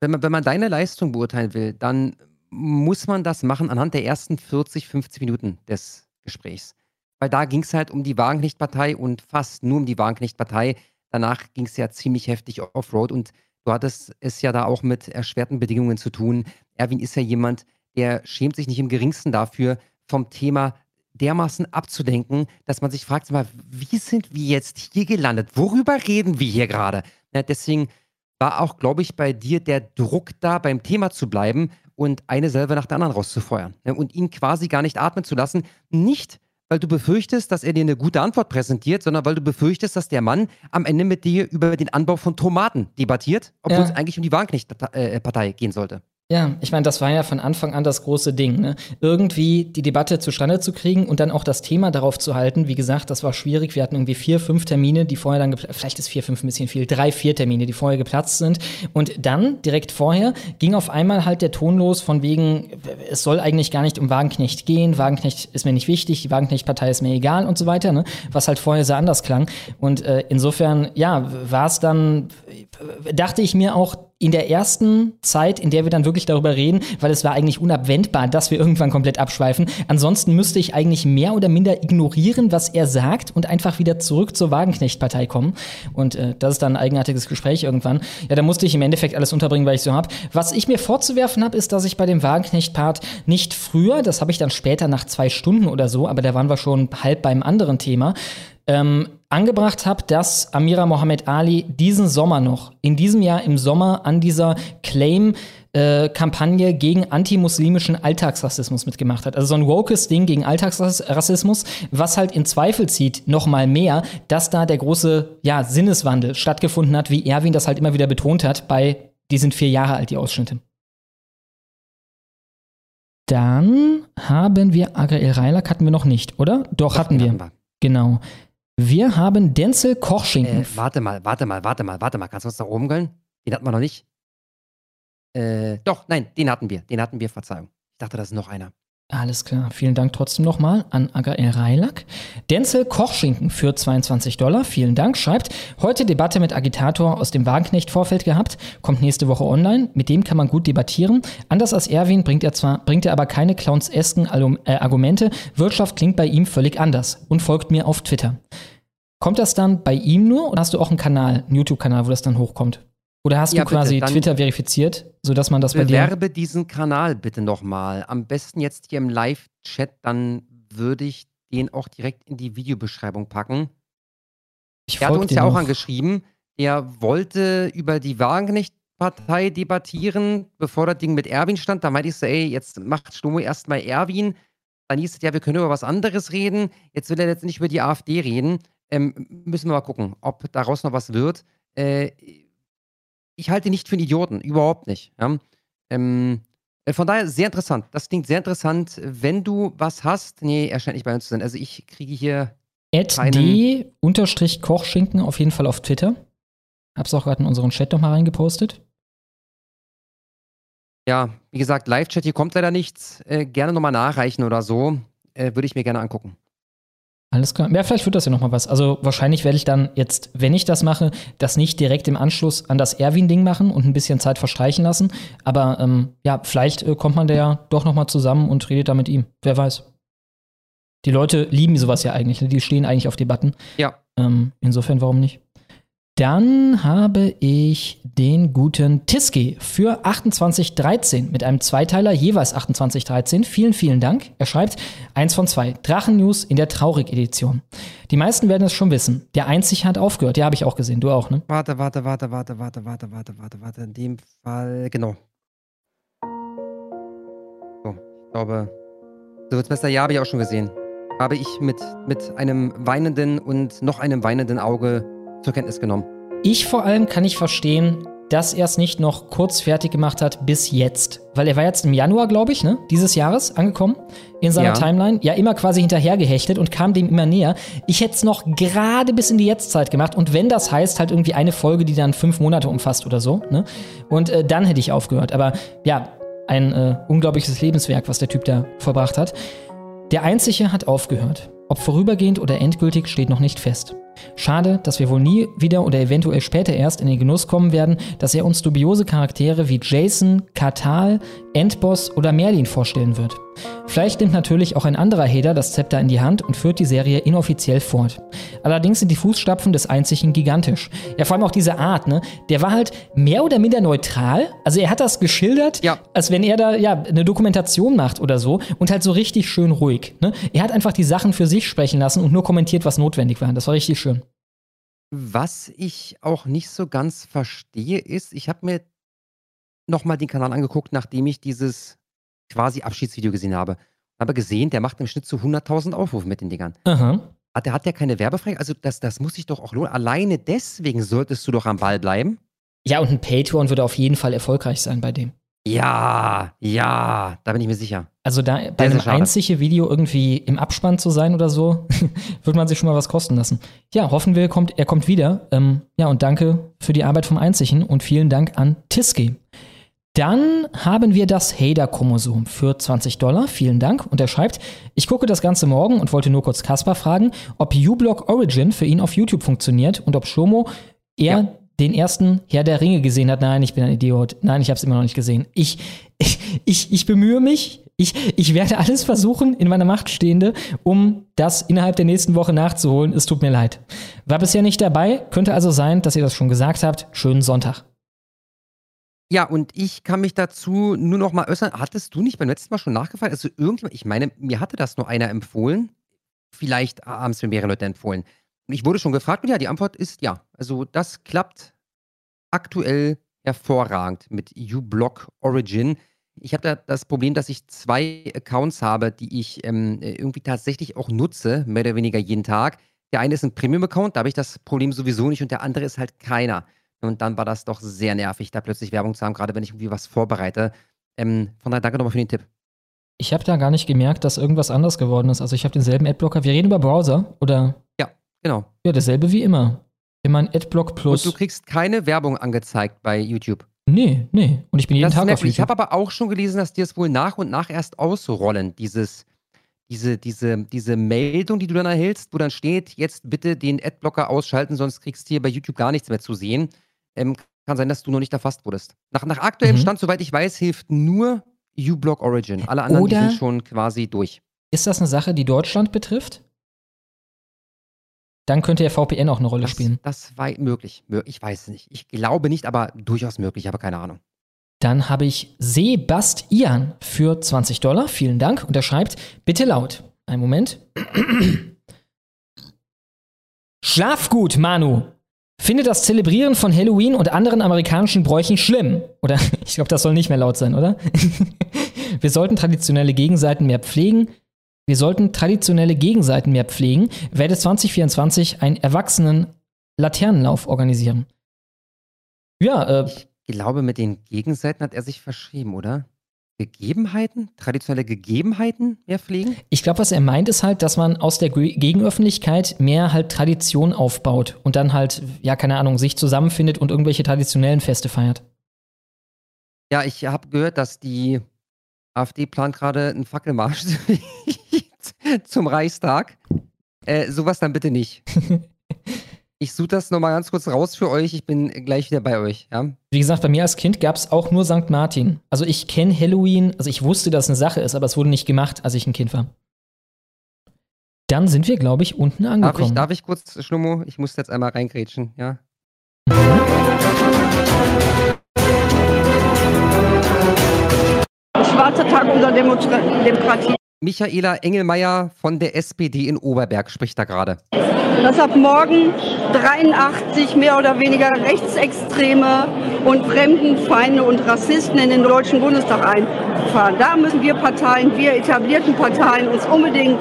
Wenn man, wenn man deine Leistung beurteilen will, dann muss man das machen anhand der ersten 40, 50 Minuten des Gesprächs. Weil da ging es halt um die Wagenknecht-Partei und fast nur um die Wagenknecht-Partei. Danach ging es ja ziemlich heftig Offroad und du hattest es ja da auch mit erschwerten Bedingungen zu tun. Erwin ist ja jemand, der schämt sich nicht im geringsten dafür, vom Thema dermaßen abzudenken, dass man sich fragt, wie sind wir jetzt hier gelandet? Worüber reden wir hier gerade? Ja, deswegen war auch, glaube ich, bei dir der Druck da, beim Thema zu bleiben und eine selber nach der anderen rauszufeuern. Ne? Und ihn quasi gar nicht atmen zu lassen. Nicht, weil du befürchtest, dass er dir eine gute Antwort präsentiert, sondern weil du befürchtest, dass der Mann am Ende mit dir über den Anbau von Tomaten debattiert, obwohl Ja. es eigentlich um die Wagenknecht-Partei gehen sollte. Ja, ich meine, das war ja von Anfang an das große Ding, ne? Irgendwie die Debatte zustande zu kriegen und dann auch das Thema darauf zu halten. Wie gesagt, das war schwierig. Wir hatten irgendwie vier, fünf Termine, die vorher dann, vielleicht ist vier, fünf ein bisschen viel, drei, vier Termine, die vorher geplatzt sind. Und dann, direkt vorher, ging auf einmal halt der Ton los von wegen, es soll eigentlich gar nicht um Wagenknecht gehen. Wagenknecht ist mir nicht wichtig, die Wagenknecht-Partei ist mir egal und so weiter, ne? Was halt vorher sehr anders klang. Und äh, insofern, ja, war es dann, dachte ich mir auch in der ersten Zeit, in der wir dann wirklich darüber reden, weil es war eigentlich unabwendbar, dass wir irgendwann komplett abschweifen. Ansonsten müsste ich eigentlich mehr oder minder ignorieren, was er sagt und einfach wieder zurück zur Wagenknecht-Partei kommen. Und äh, das ist dann ein eigenartiges Gespräch irgendwann. Ja, da musste ich im Endeffekt alles unterbringen, weil ich so hab. Was ich mir vorzuwerfen habe, ist, dass ich bei dem Wagenknecht-Part nicht früher, das habe ich dann später nach zwei Stunden oder so, aber da waren wir schon halb beim anderen Thema, ähm, angebracht habe, dass Amira Mohammed Ali diesen Sommer noch, in diesem Jahr im Sommer an dieser Claim äh, Kampagne gegen antimuslimischen Alltagsrassismus mitgemacht hat. Also so ein wokes Ding gegen Alltagsrassismus, was halt in Zweifel zieht, noch mal mehr, dass da der große ja, Sinneswandel stattgefunden hat, wie Erwin das halt immer wieder betont hat, bei die sind vier Jahre alt, die Ausschnitte. Dann haben wir Agrel Reilak hatten wir noch nicht, oder? Doch, Doch hatten wir. wir. Genau. Wir haben Denzel Kochschinken. Äh, warte mal, warte mal, warte mal, warte mal. Kannst du uns da oben gönnen? Den hatten wir noch nicht. Äh, doch, nein, den hatten wir. Den hatten wir, Verzeihung. Ich dachte, das ist noch einer. Alles klar. Vielen Dank trotzdem nochmal an Agael Reilak. Denzel Kochschinken für 22 Dollar. Vielen Dank. Schreibt, heute Debatte mit Agitator aus dem Wagenknecht-Vorfeld gehabt. Kommt nächste Woche online. Mit dem kann man gut debattieren. Anders als Erwin bringt er zwar, bringt er aber keine clownsesken äh, Argumente. Wirtschaft klingt bei ihm völlig anders. Und folgt mir auf Twitter. Kommt das dann bei ihm nur oder hast du auch einen Kanal, einen YouTube-Kanal, wo das dann hochkommt? Oder hast ja, du quasi bitte, Twitter verifiziert, sodass man das bei dir. Bewerbe diesen Kanal bitte nochmal. Am besten jetzt hier im Live-Chat, dann würde ich den auch direkt in die Videobeschreibung packen. Ich er hat uns ja auch noch. angeschrieben, er wollte über die Wagenknecht-Partei debattieren, bevor das Ding mit Erwin stand. Da meinte ich so, ey, jetzt macht Stomo erstmal Erwin. Dann hieß es ja, wir können über was anderes reden. Jetzt will er jetzt nicht über die AfD reden. Ähm, müssen wir mal gucken, ob daraus noch was wird. Äh, ich halte ihn nicht für einen Idioten, überhaupt nicht. Ja? Ähm, äh, von daher sehr interessant. Das klingt sehr interessant. Wenn du was hast, nee, er scheint nicht bei uns zu sein. Also ich kriege hier. d-kochschinken auf jeden Fall auf Twitter. Hab's auch gerade in unseren Chat nochmal reingepostet. Ja, wie gesagt, Live-Chat, hier kommt leider nichts. Äh, gerne nochmal nachreichen oder so. Äh, Würde ich mir gerne angucken. Alles klar. Ja, vielleicht wird das ja nochmal was. Also wahrscheinlich werde ich dann jetzt, wenn ich das mache, das nicht direkt im Anschluss an das Erwin-Ding machen und ein bisschen Zeit verstreichen lassen. Aber ähm, ja, vielleicht äh, kommt man da ja doch nochmal zusammen und redet da mit ihm. Wer weiß. Die Leute lieben sowas ja eigentlich. Ne? Die stehen eigentlich auf Debatten. Ja. Ähm, insofern, warum nicht? Dann habe ich den guten Tiski für 2813 mit einem Zweiteiler, jeweils 2813. Vielen, vielen Dank. Er schreibt, eins von zwei, Drachen-News in der Traurig-Edition. Die meisten werden es schon wissen. Der Einzig hat aufgehört. Ja, habe ich auch gesehen. Du auch, ne? Warte, warte, warte, warte, warte, warte, warte, warte, warte. In dem Fall, genau. So, ich glaube, so wird's besser. Ja, habe ich auch schon gesehen. Habe ich mit, mit einem weinenden und noch einem weinenden Auge zur Kenntnis genommen. Ich vor allem kann nicht verstehen, dass er es nicht noch kurz fertig gemacht hat bis jetzt. Weil er war jetzt im Januar, glaube ich, ne, dieses Jahres angekommen in seiner ja. Timeline. Ja, immer quasi hinterhergehechtet und kam dem immer näher. Ich hätte es noch gerade bis in die Jetztzeit gemacht. Und wenn das heißt, halt irgendwie eine Folge, die dann fünf Monate umfasst oder so, ne? Und äh, dann hätte ich aufgehört. Aber ja, ein äh, unglaubliches Lebenswerk, was der Typ da verbracht hat. Der Einzige hat aufgehört. Ob vorübergehend oder endgültig steht noch nicht fest. Schade, dass wir wohl nie wieder oder eventuell später erst in den Genuss kommen werden, dass er uns dubiose Charaktere wie Jason, Katal, Endboss oder Merlin vorstellen wird. Vielleicht nimmt natürlich auch ein anderer Heder das Zepter in die Hand und führt die Serie inoffiziell fort. Allerdings sind die Fußstapfen des Einzigen gigantisch. Ja, vor allem auch diese Art, ne? Der war halt mehr oder minder neutral. Also er hat das geschildert, ja. als wenn er da ja eine Dokumentation macht oder so und halt so richtig schön ruhig. Ne? Er hat einfach die Sachen für sich sprechen lassen und nur kommentiert, was notwendig war. Das war richtig schön. Was ich auch nicht so ganz verstehe, ist, ich habe mir nochmal den Kanal angeguckt, nachdem ich dieses quasi Abschiedsvideo gesehen habe. Habe gesehen, der macht im Schnitt zu 100.000 Aufrufe mit den Dingern. Aha. Hat der, hat der keine Werbefreiheit? Also das, das muss sich doch auch lohnen. Alleine deswegen solltest du doch am Ball bleiben. Ja, und ein Patreon würde auf jeden Fall erfolgreich sein bei dem. Ja, ja, da bin ich mir sicher. Also da bei einem einzigen Video irgendwie im Abspann zu sein oder so, [LAUGHS] wird man sich schon mal was kosten lassen. Ja, hoffen wir, er kommt, er kommt wieder. Ähm, ja, und danke für die Arbeit vom Einzigen und vielen Dank an Tiski. Dann haben wir das Hader-Chromosom für 20 Dollar. Vielen Dank. Und er schreibt, ich gucke das Ganze morgen und wollte nur kurz Kaspar fragen, ob uBlock Origin für ihn auf YouTube funktioniert und ob Shomo eher ja den ersten Herr der Ringe gesehen hat. Nein, ich bin ein Idiot. Nein, ich habe es immer noch nicht gesehen. Ich, ich, [LAUGHS] ich, ich bemühe mich. Ich, ich werde alles versuchen, in meiner Macht Stehende, um das innerhalb der nächsten Woche nachzuholen. Es tut mir leid. War bisher nicht dabei. Könnte also sein, dass ihr das schon gesagt habt. Schönen Sonntag. Ja, und ich kann mich dazu nur noch mal äußern. Hattest du nicht beim letzten Mal schon nachgefragt? Also irgendjemand, ich meine, mir hatte das nur einer empfohlen. Vielleicht haben es mir mehrere Leute empfohlen. Ich wurde schon gefragt und ja, die Antwort ist ja. Also das klappt aktuell hervorragend mit uBlock Origin. Ich habe da das Problem, dass ich zwei Accounts habe, die ich ähm, irgendwie tatsächlich auch nutze, mehr oder weniger jeden Tag. Der eine ist ein Premium-Account, da habe ich das Problem sowieso nicht und der andere ist halt keiner. Und dann war das doch sehr nervig, da plötzlich Werbung zu haben, gerade wenn ich irgendwie was vorbereite. Ähm, von daher danke nochmal für den Tipp. Ich habe da gar nicht gemerkt, dass irgendwas anders geworden ist. Also ich habe denselben Adblocker. Wir reden über Browser, oder? Ja, genau. Ja, dasselbe wie immer. Immer ein Adblock Plus. Und du kriegst keine Werbung angezeigt bei YouTube. Nee, nee. Und ich bin jeden Das Tag auf nervig. Ich YouTube. habe aber auch schon gelesen, dass die es wohl nach und nach erst ausrollen, dieses, diese, diese, diese Meldung, die du dann erhältst, wo dann steht, jetzt bitte den Adblocker ausschalten, sonst kriegst du hier bei YouTube gar nichts mehr zu sehen. Ähm, kann sein, dass du noch nicht erfasst wurdest. Nach, nach aktuellem Mhm. Stand, soweit ich weiß, hilft nur uBlock Origin. Alle anderen Oder- sind schon quasi durch. Ist das eine Sache, die Deutschland betrifft? Dann könnte ja VPN auch eine Rolle spielen. Das war möglich. Mö- Ich weiß es nicht. Ich glaube nicht, aber durchaus möglich, aber keine Ahnung. Dann habe ich Sebastian für 20 Dollar. Vielen Dank. Und er schreibt, bitte laut. Einen Moment. [CLEARS THROAT] Schlaf gut, Manu. Finde das Zelebrieren von Halloween und anderen amerikanischen Bräuchen schlimm. Oder [LAUGHS] ich glaube, das soll nicht mehr laut sein, oder? [LAUGHS] Wir sollten traditionelle Gegenseiten mehr pflegen. Wir sollten traditionelle Gegenseiten mehr pflegen. Werde 2024 einen erwachsenen Laternenlauf organisieren. Ja, äh, Ich glaube, mit den Gegenseiten hat er sich verschrieben, oder? Gegebenheiten? Traditionelle Gegebenheiten mehr pflegen? Ich glaube, was er meint, ist halt, dass man aus der Ge- Gegenöffentlichkeit mehr halt Tradition aufbaut und dann halt, ja, keine Ahnung, sich zusammenfindet und irgendwelche traditionellen Feste feiert. Ja, ich habe gehört, dass die AfD plant gerade einen Fackelmarsch [LAUGHS] zum Reichstag. Äh, sowas dann bitte nicht. [LAUGHS] Ich suche das nochmal ganz kurz raus für euch. Ich bin gleich wieder bei euch. Ja? Wie gesagt, bei mir als Kind gab es auch nur St. Martin. Also ich kenne Halloween, also ich wusste, dass es eine Sache ist, aber es wurde nicht gemacht, als ich ein Kind war. Dann sind wir, glaube ich, unten Darf, angekommen. ich, darf ich kurz, Schlummo? Ich muss jetzt einmal reingrätschen, ja? Schwarzer Tag unserer Demokra Demokratie. Michaela Engelmeier von der SPD in Oberberg spricht da gerade. Dass ab morgen 83 mehr oder weniger Rechtsextreme und Fremdenfeinde und Rassisten in den Deutschen Bundestag einfahren. Da müssen wir Parteien, wir etablierten Parteien, uns unbedingt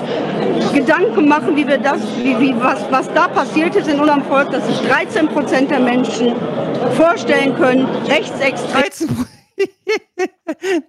Gedanken machen, wie wir das, wie, wie, was, was da passiert ist in unserem Volk, dass sich 13 Prozent der Menschen vorstellen können, Rechtsextreme. 13 Prozent, [LAUGHS]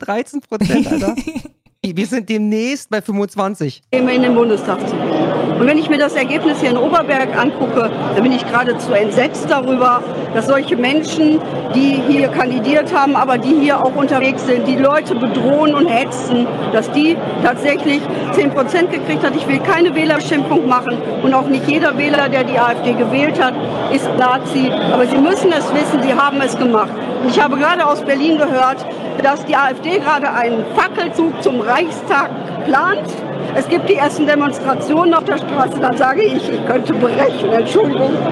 Alter. [LAUGHS] Wir sind demnächst bei 25. in den Bundestag zu gehen. Und wenn ich mir das Ergebnis hier in Oberberg angucke, dann bin ich geradezu entsetzt darüber, dass solche Menschen, die hier kandidiert haben, aber die hier auch unterwegs sind, die Leute bedrohen und hetzen, dass die tatsächlich 10 Prozent gekriegt hat. Ich will keine Wählerschimpfung machen und auch nicht jeder Wähler, der die AfD gewählt hat, ist Nazi. Aber sie müssen es wissen, sie haben es gemacht. Und ich habe gerade aus Berlin gehört, dass die AfD gerade einen Fackelzug zum Reichstag plant. Es gibt die ersten Demonstrationen auf der Straße. Dann sage ich, ich könnte brechen. Entschuldigung. [LAUGHS]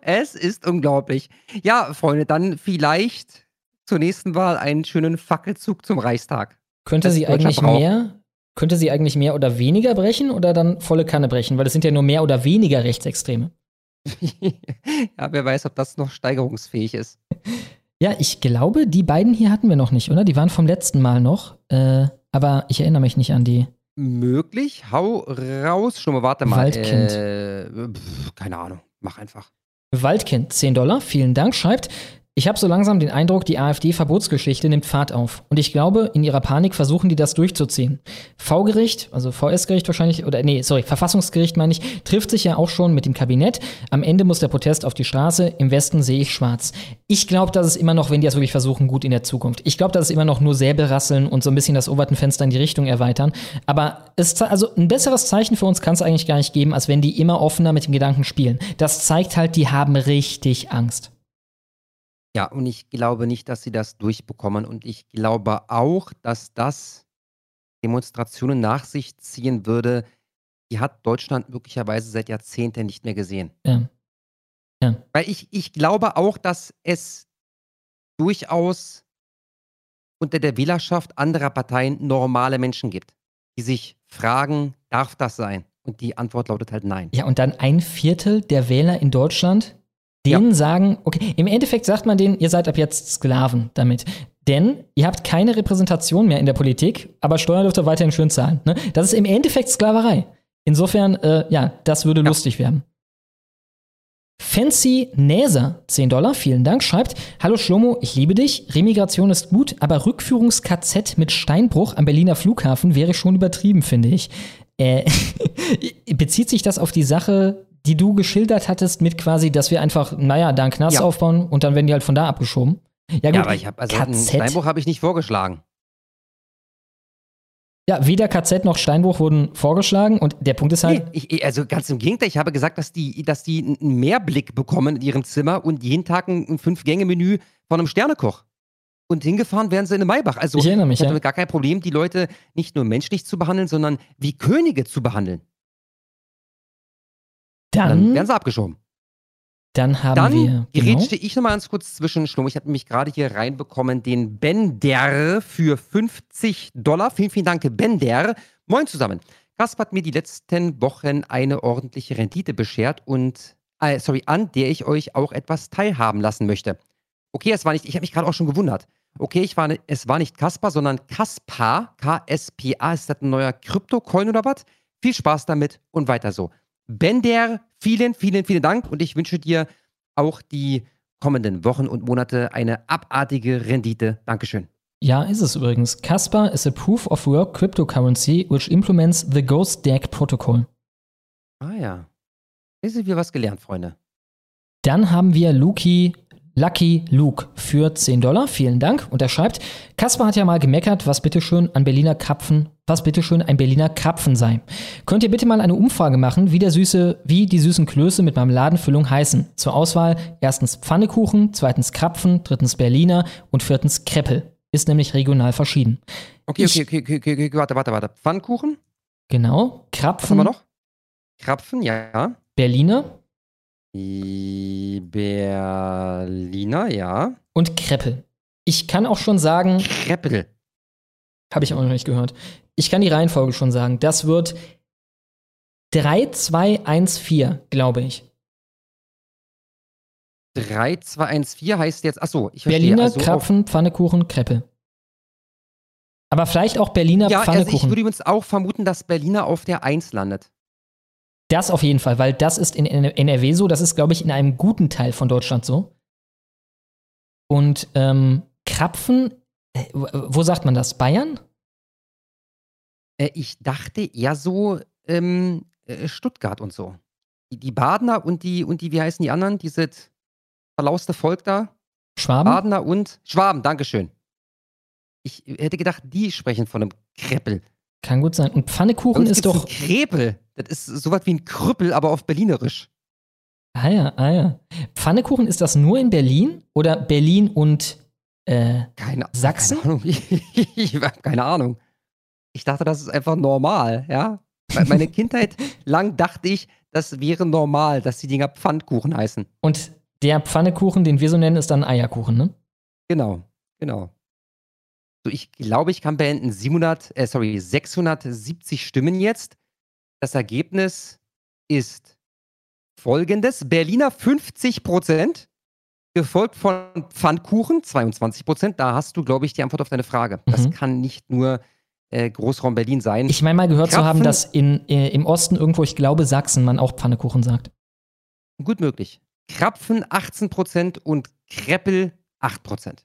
Es ist unglaublich. Ja, Freunde, dann vielleicht zur nächsten Wahl einen schönen Fackelzug zum Reichstag. Könnte Das sie eigentlich braucht. mehr, könnte sie eigentlich mehr oder weniger brechen oder dann volle Kanne brechen? Weil es sind ja nur mehr oder weniger Rechtsextreme. [LAUGHS] Ja, wer weiß, ob das noch steigerungsfähig ist. [LAUGHS] Ja, ich glaube, die beiden hier hatten wir noch nicht, oder? Die waren vom letzten Mal noch. Äh, aber ich erinnere mich nicht an die. Möglich? Hau raus. Schon mal, warte mal. Waldkind. Äh, pf, keine Ahnung. Mach einfach. Waldkind, 10 Dollar, vielen Dank, schreibt, Ich habe so langsam den Eindruck, die AfD-Verbotsgeschichte nimmt Fahrt auf. Und ich glaube, in ihrer Panik versuchen die das durchzuziehen. V-Gericht, also VS-Gericht wahrscheinlich, oder nee, sorry, Verfassungsgericht meine ich, trifft sich ja auch schon mit dem Kabinett. Am Ende muss der Protest auf die Straße. Im Westen sehe ich schwarz. Ich glaube, dass es immer noch, wenn die das wirklich versuchen, gut in der Zukunft. Ich glaube, dass es immer noch nur Säbelrasseln und so ein bisschen das Overton-Fenster in die Richtung erweitern. Aber es, also ein besseres Zeichen für uns kann es eigentlich gar nicht geben, als wenn die immer offener mit dem Gedanken spielen. Das zeigt halt, die haben richtig Angst. Ja, und ich glaube nicht, dass sie das durchbekommen. Und ich glaube auch, dass das Demonstrationen nach sich ziehen würde, die hat Deutschland möglicherweise seit Jahrzehnten nicht mehr gesehen. Ja. ja. Weil ich, ich glaube auch, dass es durchaus unter der Wählerschaft anderer Parteien normale Menschen gibt, die sich fragen, darf das sein? Und die Antwort lautet halt nein. Ja, und dann ein Viertel der Wähler in Deutschland, denen ja. sagen, okay, im Endeffekt sagt man denen, ihr seid ab jetzt Sklaven damit. Denn ihr habt keine Repräsentation mehr in der Politik, aber Steuern dürft ihr weiterhin schön zahlen. Ne? Das ist im Endeffekt Sklaverei. Insofern, äh, ja, das würde ja. lustig werden. Fancy Näser, 10 Dollar, vielen Dank, schreibt, Hallo Schlomo, ich liebe dich, Remigration ist gut, aber Rückführungs-KZ mit Steinbruch am Berliner Flughafen wäre schon übertrieben, finde ich. Äh, [LAUGHS] bezieht sich das auf die Sache, die du geschildert hattest, mit quasi, dass wir einfach, naja, da einen Knast ja. aufbauen und dann werden die halt von da abgeschoben. Ja, gut. Ja, aber ich habe also KZ? Steinbruch habe ich nicht vorgeschlagen. Ja, weder KZ noch Steinbruch wurden vorgeschlagen und der Punkt ist halt. Nee, ich, also ganz im Gegenteil, ich habe gesagt, dass die, dass die einen Mehrblick bekommen in ihrem Zimmer und jeden Tag ein Fünf-Gänge-Menü von einem Sternekoch. Und hingefahren werden sie in Maybach. Also ich erinnere mich, ich hatte ja. gar kein Problem, die Leute nicht nur menschlich zu behandeln, sondern wie Könige zu behandeln. Dann, dann werden sie abgeschoben. Dann haben dann wir. Genau. Gerätschte ich nochmal ganz kurz zwischen Schlum. Ich habe nämlich gerade hier reinbekommen den Bender für 50 Dollar. Vielen, vielen Dank, Bender. Moin zusammen. Kasper hat mir die letzten Wochen eine ordentliche Rendite beschert und, äh, sorry, an der ich euch auch etwas teilhaben lassen möchte. Okay, es war nicht, ich habe mich gerade auch schon gewundert. Okay, ich war, es war nicht Kasper, sondern Kaspar, K-S-P-A. Ist das ein neuer Krypto-Coin oder was? Viel Spaß damit und weiter so. Bender, vielen, vielen, vielen Dank und ich wünsche dir auch die kommenden Wochen und Monate eine abartige Rendite. Dankeschön. Ja, ist es übrigens. Casper is a proof of work cryptocurrency which implements the Ghost DAG Protocol. Ah ja. Ist wieder was gelernt, Freunde. Dann haben wir Luki Lucky Luke für 10 Dollar. Vielen Dank. Und er schreibt, Kasper hat ja mal gemeckert, was bitteschön an Berliner Krapfen, was bitteschön ein Berliner Krapfen sei. Könnt ihr bitte mal eine Umfrage machen, wie der süße, wie die süßen Klöße mit Marmeladenfüllung heißen? Zur Auswahl erstens Pfannekuchen, zweitens Krapfen, drittens Berliner und viertens Kreppel. Ist nämlich regional verschieden. Okay, okay, okay, okay, okay, okay, warte, warte, warte. Pfannkuchen? Genau. Krapfen. Was haben wir noch? Krapfen, ja. Berliner. Berliner, ja. Und Kreppel. Ich kann auch schon sagen. Kreppel. Habe ich auch noch nicht gehört. Ich kann die Reihenfolge schon sagen. Das wird 3, 2, 1, 4, glaube ich. 3, 2, 1, 4 heißt jetzt, achso, ich verstehe. Berliner, also Krapfen, Pfannekuchen, Kreppel. Aber vielleicht auch Berliner ja, Pfannekuchen. Also ich würde übrigens auch vermuten, dass Berliner auf der 1 landet. Das auf jeden Fall, weil das ist in NRW so, das ist, glaube ich, in einem guten Teil von Deutschland so. Und ähm, Krapfen, äh, wo sagt man das? Bayern? Äh, ich dachte eher so ähm, äh, Stuttgart und so. Die, die Badener und die, und die, wie heißen die anderen? Dieses verlauste Volk da? Schwaben? Badener und Schwaben, Dankeschön. Ich hätte gedacht, die sprechen von einem Kreppel. Kann gut sein. Und Pfannekuchen ist doch. Krepel. Das ist sowas wie ein Krüppel, aber auf Berlinerisch. Ah ja, ah ja. Pfannekuchen, ist das nur in Berlin oder Berlin und äh, keine, Sachsen? Keine Ahnung. [LAUGHS] ich habe keine Ahnung. Ich dachte, das ist einfach normal, ja. Meine Kindheit [LAUGHS] lang dachte ich, das wäre normal, dass die Dinger Pfannkuchen heißen. Und der Pfannekuchen, den wir so nennen, ist dann Eierkuchen, ne? Genau, genau. So, ich glaube, ich kann beenden 700, äh, sorry, 670 Stimmen jetzt. Das Ergebnis ist folgendes: Berliner 50 Prozent, gefolgt von Pfannkuchen 22 Prozent. Da hast du, glaube ich, die Antwort auf deine Frage. Mhm. Das kann nicht nur äh, Großraum Berlin sein. Ich meine mal gehört Krapfen, zu haben, dass in, äh, im Osten irgendwo, ich glaube, Sachsen man auch Pfannekuchen sagt. Gut möglich. Krapfen 18 Prozent und Kreppel 8%.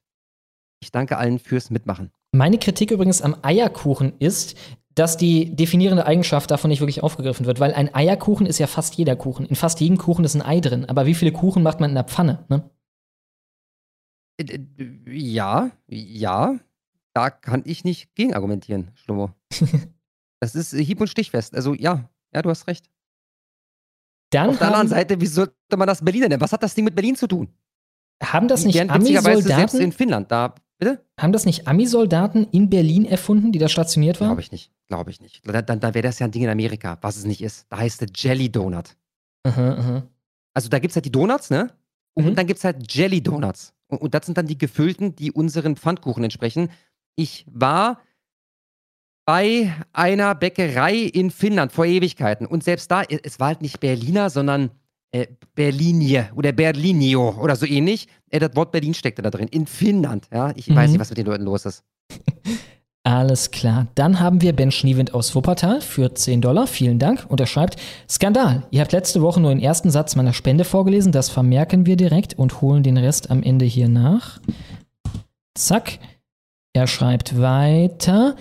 Ich danke allen fürs Mitmachen. Meine Kritik übrigens am Eierkuchen ist, dass die definierende Eigenschaft davon nicht wirklich aufgegriffen wird, weil ein Eierkuchen ist ja fast jeder Kuchen. In fast jedem Kuchen ist ein Ei drin. Aber wie viele Kuchen macht man in der Pfanne? Ne? Äh, Ja, ja, da kann ich nicht gegen argumentieren, Schlummo. [LAUGHS] das ist äh, hieb- und stichfest. Also ja, ja, du hast recht. Dann Auf der anderen Seite, wie sollte man das Berliner nennen? Was hat das Ding mit Berlin zu tun? Haben das nicht witzigerweise selbst in Finnland da. Bitte? Haben das nicht Ami-Soldaten in Berlin erfunden, die da stationiert waren? Glaube ich nicht. Glaube ich nicht. Dann, dann, dann wäre das ja ein Ding in Amerika, was es nicht ist. Da heißt es Jelly Donut. Aha, aha. Also da gibt es halt die Donuts, ne? Und dann gibt es halt Jelly Donuts. Und, und das sind dann die gefüllten, die unseren Pfannkuchen entsprechen. Ich war bei einer Bäckerei in Finnland vor Ewigkeiten. Und selbst da, es war halt nicht Berliner, sondern äh, Berlinie oder Berlinio oder so ähnlich. Äh, das Wort Berlin steckte da drin. In Finnland. Ja, ich weiß Mhm. nicht, was mit den Leuten los ist. [LAUGHS] Alles klar. Dann haben wir Ben Schniewind aus Wuppertal für 10 Dollar. Vielen Dank. Und er schreibt, Skandal. Ihr habt letzte Woche nur den ersten Satz meiner Spende vorgelesen. Das vermerken wir direkt und holen den Rest am Ende hier nach. Zack. Er schreibt weiter.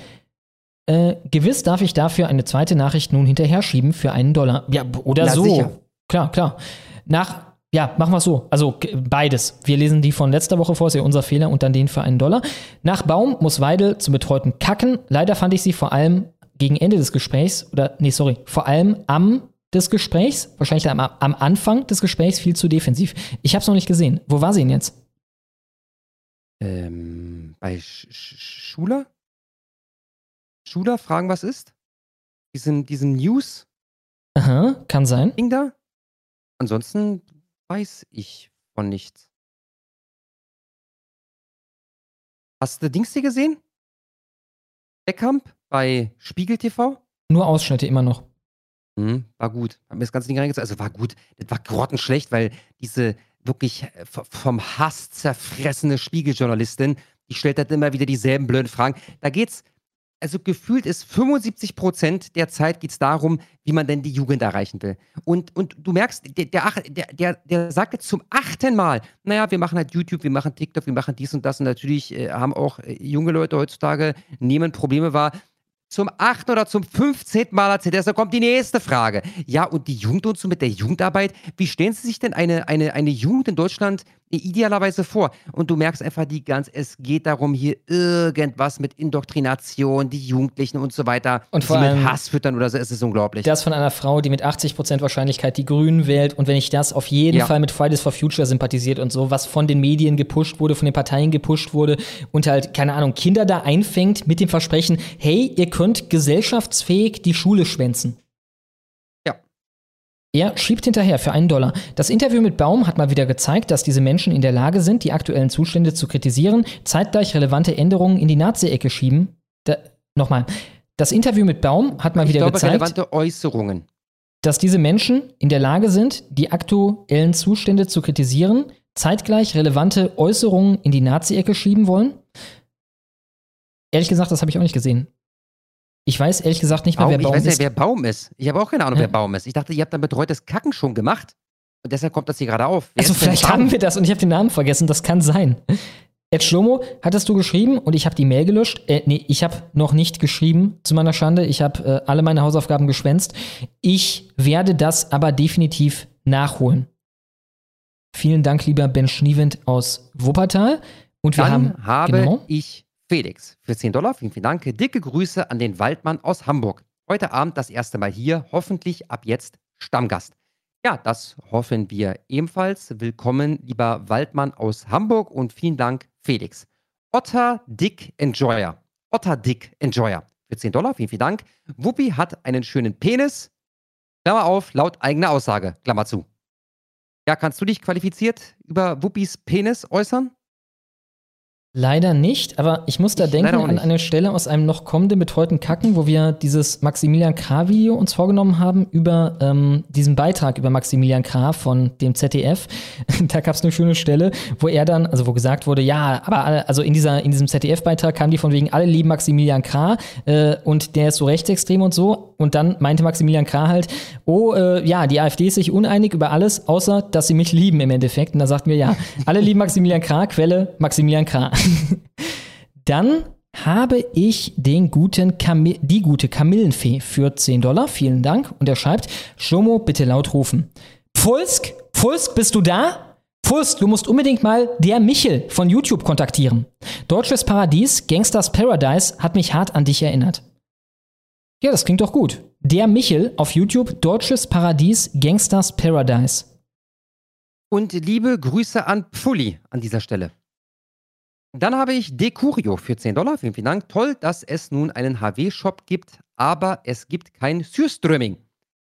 Äh, gewiss darf ich dafür eine zweite Nachricht nun hinterher schieben für einen Dollar. Ja, oder Na, so. sicher. Klar, klar. Nach, ja, machen wir es so. Also beides. Wir lesen die von letzter Woche vor, ist ja unser Fehler, und dann den für einen Dollar. Nach Baum muss Weidel zum Betreuten kacken. Leider fand ich sie vor allem gegen Ende des Gesprächs, oder, nee, sorry, vor allem am des Gesprächs, wahrscheinlich am, am Anfang des Gesprächs viel zu defensiv. Ich habe es noch nicht gesehen. Wo war sie denn jetzt? Ähm, bei Sch Sch Schuler? Schuler fragen, was ist? Diesen, diesen News? Aha, kann sein. Ding da? Ansonsten weiß ich von nichts. Hast du Dings hier gesehen? Beckamp bei Spiegel TV? Nur Ausschnitte immer noch. Mhm, war gut. Hab mir das ganze Ding reingezogen. Also war gut. Das war grottenschlecht, weil diese wirklich äh, vom Hass zerfressene Spiegeljournalistin, die stellt halt immer wieder dieselben blöden Fragen. Da geht's, also gefühlt ist 75 Prozent der Zeit geht's darum, wie man denn die Jugend erreichen will. Und, und du merkst, der, der, der, der, sagt jetzt zum achten Mal, naja, wir machen halt YouTube, wir machen TikTok, wir machen dies und das. Und natürlich äh, haben auch äh, junge Leute heutzutage, nehmen Probleme wahr zum achten oder zum 15. Mal erzählt. Deshalb kommt die nächste Frage. Ja, und die Jugend und so mit der Jugendarbeit, wie stellen Sie sich denn eine, eine, eine Jugend in Deutschland idealerweise vor? Und du merkst einfach die ganz, es geht darum, hier irgendwas mit Indoktrination, die Jugendlichen und so weiter, Und vor allem- mit Hass füttern oder so, es ist unglaublich. Das von einer Frau, die mit 80% Wahrscheinlichkeit die Grünen wählt. Und wenn ich das auf jeden Ja. Fall mit Fridays for Future sympathisiert und so, was von den Medien gepusht wurde, von den Parteien gepusht wurde und halt, keine Ahnung, Kinder da einfängt mit dem Versprechen, hey, ihr könnt gesellschaftsfähig die Schule schwänzen. Er schiebt hinterher für einen Dollar. Das Interview mit Baum hat mal wieder gezeigt, dass diese Menschen in der Lage sind, die aktuellen Zustände zu kritisieren, zeitgleich relevante Änderungen in die Nazi-Ecke schieben. Da, Nochmal. Das Interview mit Baum hat mal ich wieder glaube, gezeigt relevante Äußerungen. dass diese Menschen in der Lage sind, die aktuellen Zustände zu kritisieren, zeitgleich relevante Äußerungen in die Nazi-Ecke schieben wollen? Ehrlich gesagt, das habe ich auch nicht gesehen. Ich weiß ehrlich gesagt nicht mehr, Baum, wer ich Baum weiß ja, ist. wer Baum ist. Ich habe auch keine Ahnung, Ja. wer Baum ist. Ich dachte, ihr habt dann betreutes Kacken schon gemacht. Und deshalb kommt das hier gerade auf. Wer also ist vielleicht haben wir das und ich habe den Namen vergessen. Das kann sein. Ed Schlomo, hattest du geschrieben und ich habe die Mail gelöscht? Äh, nee, ich habe noch nicht geschrieben, zu meiner Schande. Ich habe äh, alle meine Hausaufgaben geschwänzt. Ich werde das aber definitiv nachholen. Vielen Dank, lieber Ben Schniewind aus Wuppertal. Und wir Dann haben habe genau, ich Felix für 10 Dollar. Vielen, vielen Dank. Dicke Grüße an den Waldmann aus Hamburg. Heute Abend das erste Mal hier, hoffentlich ab jetzt Stammgast. Ja, das hoffen wir ebenfalls. Willkommen, lieber Waldmann aus Hamburg und vielen Dank, Felix. Otter Dick Enjoyer. Otter Dick Enjoyer. Für 10 Dollar, vielen, vielen Dank. Wuppi hat einen schönen Penis. Klammer auf, laut eigener Aussage. Klammer zu. Ja, kannst du dich qualifiziert über Wuppis Penis äußern? Leider nicht, aber ich muss da denken an eine Stelle aus einem noch kommenden Betreuten Kacken, wo wir dieses Maximilian K-Video uns vorgenommen haben über ähm, diesen Beitrag über Maximilian K von dem ZDF. [LAUGHS] da gab es eine schöne Stelle, wo er dann, also wo gesagt wurde, ja, aber alle, also in, dieser, in diesem ZDF-Beitrag kamen die von wegen, alle lieben Maximilian K äh, und der ist so rechtsextrem und so. Und dann meinte Maximilian K halt, oh, äh, ja, die AfD ist sich uneinig über alles, außer dass sie mich lieben im Endeffekt. Und da sagten wir, ja, alle lieben Maximilian K, Quelle Maximilian K. [LAUGHS] Dann habe ich den guten Kamil die gute Kamillenfee für 10 Dollar. Vielen Dank. Und er schreibt, Schlomo, bitte laut rufen. Pfulsk, Pfulsk, bist du da? Pfulsk, du musst unbedingt mal der Michel von YouTube kontaktieren. Deutsches Paradies, Gangsters Paradise hat mich hart an dich erinnert. Ja, das klingt doch gut. Der Michel auf YouTube, Deutsches Paradies, Gangsters Paradise. Und liebe Grüße an Pfulli an dieser Stelle. Dann habe ich Decurio für 10 Dollar. Vielen, vielen Dank. Toll, dass es nun einen HW-Shop gibt, aber es gibt kein Surströmming.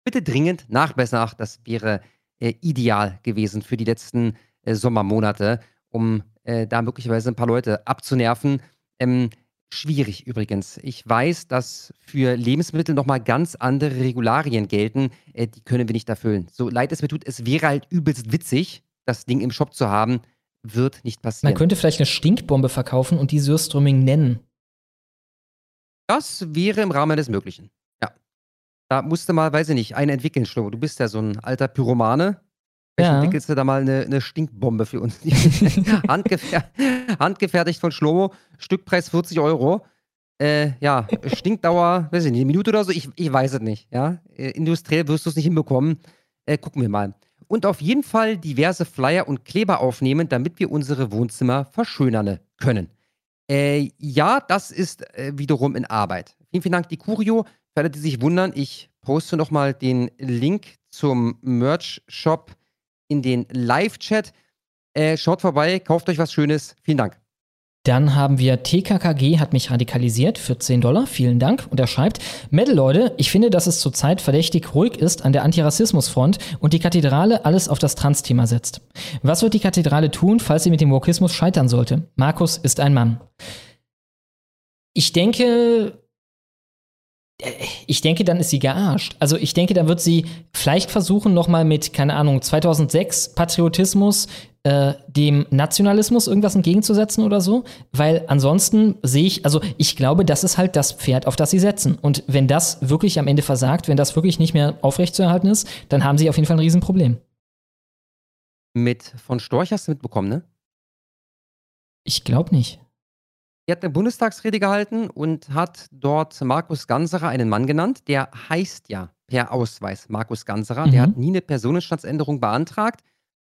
Bitte dringend nachbessern. Ach, das wäre äh, ideal gewesen für die letzten äh, Sommermonate, um äh, da möglicherweise ein paar Leute abzunerven. Ähm, schwierig übrigens. Ich weiß, dass für Lebensmittel nochmal ganz andere Regularien gelten. Äh, die können wir nicht erfüllen. So leid es mir tut, es wäre halt übelst witzig, das Ding im Shop zu haben. Wird nicht passieren. Man könnte vielleicht eine Stinkbombe verkaufen und die Surströmming nennen. Das wäre im Rahmen des Möglichen. Ja. Da musste mal, weiß ich nicht, einen entwickeln, Schlomo. Du bist ja so ein alter Pyromane. Vielleicht Ja. entwickelst du da mal eine, eine Stinkbombe für uns. [LAUGHS] Handgefer handgefertigt von Schlomo. Stückpreis 40 Euro. Äh, ja, Stinkdauer, weiß ich nicht, eine Minute oder so. Ich, ich weiß es nicht. Ja? Äh, industriell wirst du es nicht hinbekommen. Äh, gucken wir mal. Und auf jeden Fall diverse Flyer und Kleber aufnehmen, damit wir unsere Wohnzimmer verschönern können. Äh, ja, das ist äh, wiederum in Arbeit. Vielen, vielen Dank, die Curio. Für alle, die sich wundern, ich poste nochmal den Link zum Merch-Shop in den Live-Chat. Äh, schaut vorbei, kauft euch was Schönes. Vielen Dank. Dann haben wir TKKG hat mich radikalisiert für 10 Dollar. Vielen Dank. Und er schreibt, Metal Leute, ich finde, dass es zurzeit verdächtig ruhig ist an der Antirassismusfront und die Kathedrale alles auf das Trans-Thema setzt. Was wird die Kathedrale tun, falls sie mit dem Wokismus scheitern sollte? Markus ist ein Mann. Ich denke, äh, ich denke, dann ist sie gearscht. Also ich denke, dann wird sie vielleicht versuchen, nochmal mit, keine Ahnung, 2006 Patriotismus, äh, dem Nationalismus irgendwas entgegenzusetzen oder so. Weil ansonsten sehe ich, also ich glaube, das ist halt das Pferd, auf das sie setzen. Und wenn das wirklich am Ende versagt, wenn das wirklich nicht mehr aufrechtzuerhalten ist, dann haben sie auf jeden Fall ein Riesenproblem. Mit von Storch hast du mitbekommen, ne? Ich glaube nicht. Er hat eine Bundestagsrede gehalten und hat dort Markus Ganserer einen Mann genannt. Der heißt ja per Ausweis Markus Ganserer. Der Mhm. hat nie eine Personenstandsänderung beantragt.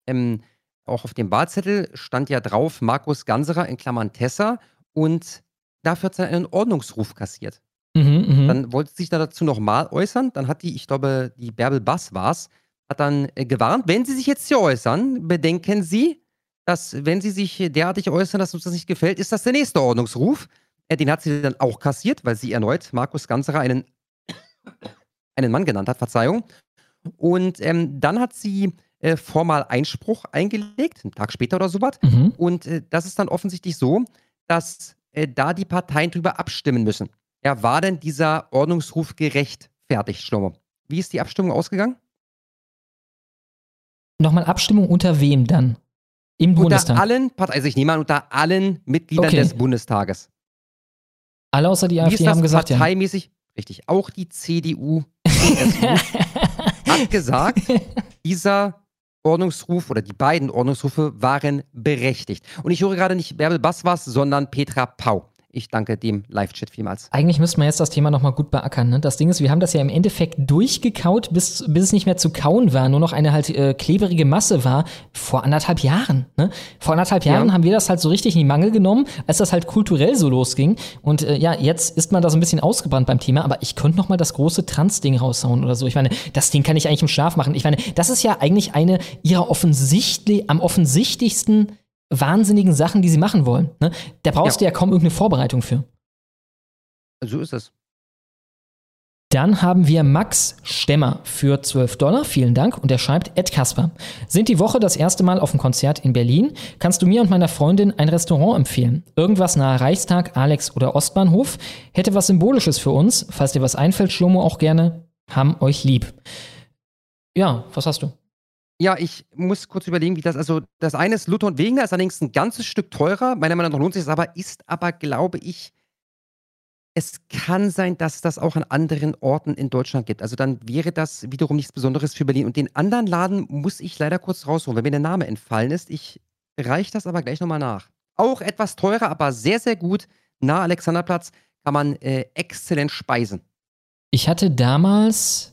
Ähm, auch auf dem Wahlzettel stand ja drauf Markus Ganserer in Klammern Tessa und dafür hat er einen Ordnungsruf kassiert. Mhm, mhm. Dann wollte sie sich da dazu nochmal äußern. Dann hat die, ich glaube, die Bärbel Bass war es, hat dann äh, gewarnt, wenn Sie sich jetzt hier äußern, bedenken Sie, dass, wenn Sie sich derartig äußern, dass uns das nicht gefällt, ist das der nächste Ordnungsruf. Äh, den hat sie dann auch kassiert, weil sie erneut Markus Ganserer einen, einen Mann genannt hat, Verzeihung. Und ähm, dann hat sie äh, formal Einspruch eingelegt, einen Tag später oder sowas. Mhm. Und äh, das ist dann offensichtlich so, dass äh, da die Parteien drüber abstimmen müssen. Ja, war denn dieser Ordnungsruf gerechtfertigt, Schlomo? Wie ist die Abstimmung ausgegangen? Nochmal Abstimmung unter wem dann? Im Bundestag. Unter allen Parteien, also ich nehme an, unter allen Mitgliedern Okay. des Bundestages. Alle außer die Wie AfD ist das haben gesagt, ja. parteimäßig? Richtig, auch die CDU [LAUGHS] hat gesagt, [LAUGHS] dieser Ordnungsruf oder die beiden Ordnungsrufe waren berechtigt. Und ich höre gerade nicht Bärbel Baswas, sondern Petra Pau. Ich danke dem Live-Chat vielmals. Eigentlich müsste man jetzt das Thema nochmal gut beackern. Ne? Das Ding ist, wir haben das ja im Endeffekt durchgekaut, bis, bis es nicht mehr zu kauen war, nur noch eine halt äh, klebrige Masse war, vor anderthalb Jahren. Ne? Vor anderthalb Ja. Jahren haben wir das halt so richtig in die Mangel genommen, als das halt kulturell so losging. Und äh, ja, jetzt ist man da so ein bisschen ausgebrannt beim Thema, aber ich könnte nochmal das große Trans-Ding raushauen oder so. Ich meine, das Ding kann ich eigentlich im Schlaf machen. Ich meine, das ist ja eigentlich eine ihrer offensichtlich, am offensichtlichsten wahnsinnigen Sachen, die sie machen wollen. Ne? Da brauchst Ja. du ja kaum irgendeine Vorbereitung für. So ist es. Dann haben wir Max Stemmer für 12 Dollar. Vielen Dank. Und er schreibt, Ed Kasper, sind die Woche das erste Mal auf dem Konzert in Berlin. Kannst du mir und meiner Freundin ein Restaurant empfehlen? Irgendwas nahe Reichstag, Alex oder Ostbahnhof? Hätte was Symbolisches für uns. Falls dir was einfällt, Schlomo auch gerne. Haben euch lieb. Ja, was hast du? Ja, ich muss kurz überlegen, wie das, also das eine ist Luther und Wegener, ist allerdings ein ganzes Stück teurer. Meiner Meinung nach lohnt sich das aber, ist aber, glaube ich, es kann sein, dass das auch an anderen Orten in Deutschland gibt. Also dann wäre das wiederum nichts Besonderes für Berlin. Und den anderen Laden muss ich leider kurz rausholen, weil mir der Name entfallen ist. Ich reiche das aber gleich nochmal nach. Auch etwas teurer, aber sehr, sehr gut. Nahe Alexanderplatz kann man äh, exzellent speisen. Ich hatte damals,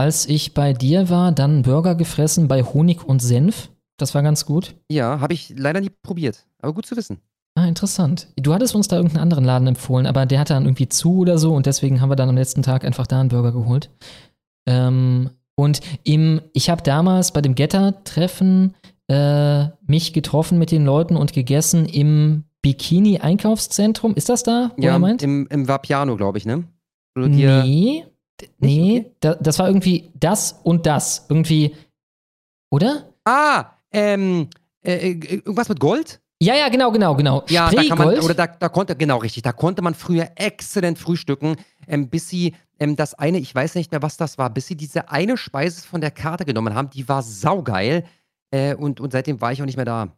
als ich bei dir war, dann Burger gefressen bei Honig und Senf. Das war ganz gut. Ja, habe ich leider nie probiert. Aber gut zu wissen. Ah, interessant. Du hattest uns da irgendeinen anderen Laden empfohlen, aber der hatte dann irgendwie zu oder so und deswegen haben wir dann am letzten Tag einfach da einen Burger geholt. Ähm, und im, ich habe damals bei dem Getter-Treffen äh, mich getroffen mit den Leuten und gegessen im Bikini-Einkaufszentrum. Ist das da, wo ja, er meint? Im, im Vapiano, glaube ich, ne? nee, nee, okay. da, das war irgendwie das und das. Irgendwie, oder? Ah, ähm, äh, äh irgendwas mit Gold? Ja, ja, genau, genau, genau. Ja, da kann man, oder da, da konnte, genau, richtig, da konnte man früher exzellent frühstücken, ähm, bis sie ähm, das eine, ich weiß nicht mehr, was das war, bis sie diese eine Speise von der Karte genommen haben, die war saugeil äh, und, und seitdem war ich auch nicht mehr da.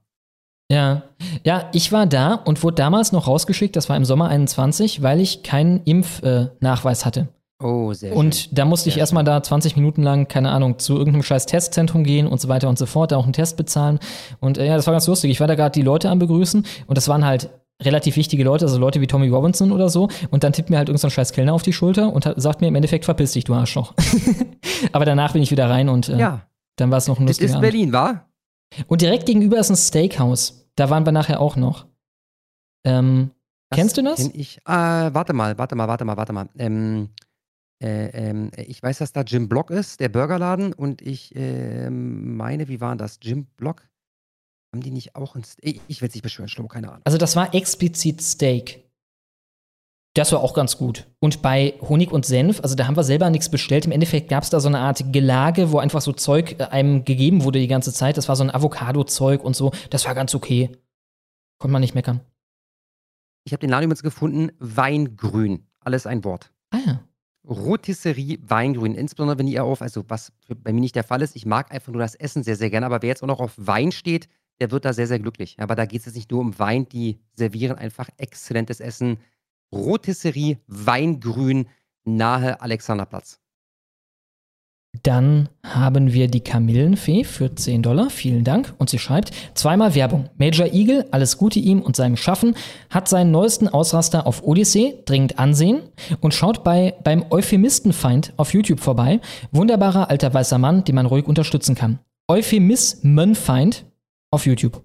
Ja, ja, ich war da und wurde damals noch rausgeschickt, das war im Sommer 21, weil ich keinen Impfnachweis äh, hatte. Oh, sehr schön. Und da musste ich erstmal da 20 Minuten lang, keine Ahnung, zu irgendeinem scheiß Testzentrum gehen und so weiter und so fort, da auch einen Test bezahlen. Und äh, ja, das war ganz lustig. Ich war da gerade die Leute am begrüßen und das waren halt relativ wichtige Leute, also Leute wie Tommy Robinson oder so. Und dann tippt mir halt irgendein so scheiß Kellner auf die Schulter und hat, sagt mir im Endeffekt, verpiss dich, du Arschloch. [LAUGHS] Aber danach bin ich wieder rein und äh, ja. dann war es noch ein lustiger Das ist Berlin, war? Und direkt gegenüber ist ein Steakhouse. Da waren wir nachher auch noch. Ähm, kennst du das? Kenn ich. Äh, warte mal, warte mal, warte mal, warte mal. Ähm, äh, ähm, ich weiß, dass da Jim Block ist, der Burgerladen, und ich äh, meine, wie war das? Jim Block? Haben die nicht auch ein Steak? Ich will es nicht beschwören, Schlomo, keine Ahnung. Also, das war explizit Steak. Das war auch ganz gut. Und bei Honig und Senf, also da haben wir selber nichts bestellt. Im Endeffekt gab es da so eine Art Gelage, wo einfach so Zeug äh, einem gegeben wurde die ganze Zeit. Das war so ein Avocado-Zeug und so. Das war ganz okay. Konnte man nicht meckern. Ich habe den Laden übrigens gefunden. Weingrün. Alles ein Wort. Ah ja. Rotisserie Weingrün, insbesondere wenn ihr auf, also was bei mir nicht der Fall ist, ich mag einfach nur das Essen sehr, sehr gerne, aber wer jetzt auch noch auf Wein steht, der wird da sehr, sehr glücklich. Aber da geht es jetzt nicht nur um Wein, die servieren einfach exzellentes Essen. Rotisserie Weingrün nahe Alexanderplatz. Dann haben wir die Kamillenfee für 10 Dollar. Vielen Dank. Und sie schreibt, zweimal Werbung. Major Eagle, alles Gute ihm und seinem Schaffen, hat seinen neuesten Ausraster auf Odyssee, dringend ansehen und schaut bei, beim Euphemistenfeind auf YouTube vorbei. Wunderbarer alter weißer Mann, den man ruhig unterstützen kann. Euphemismenfeind auf YouTube.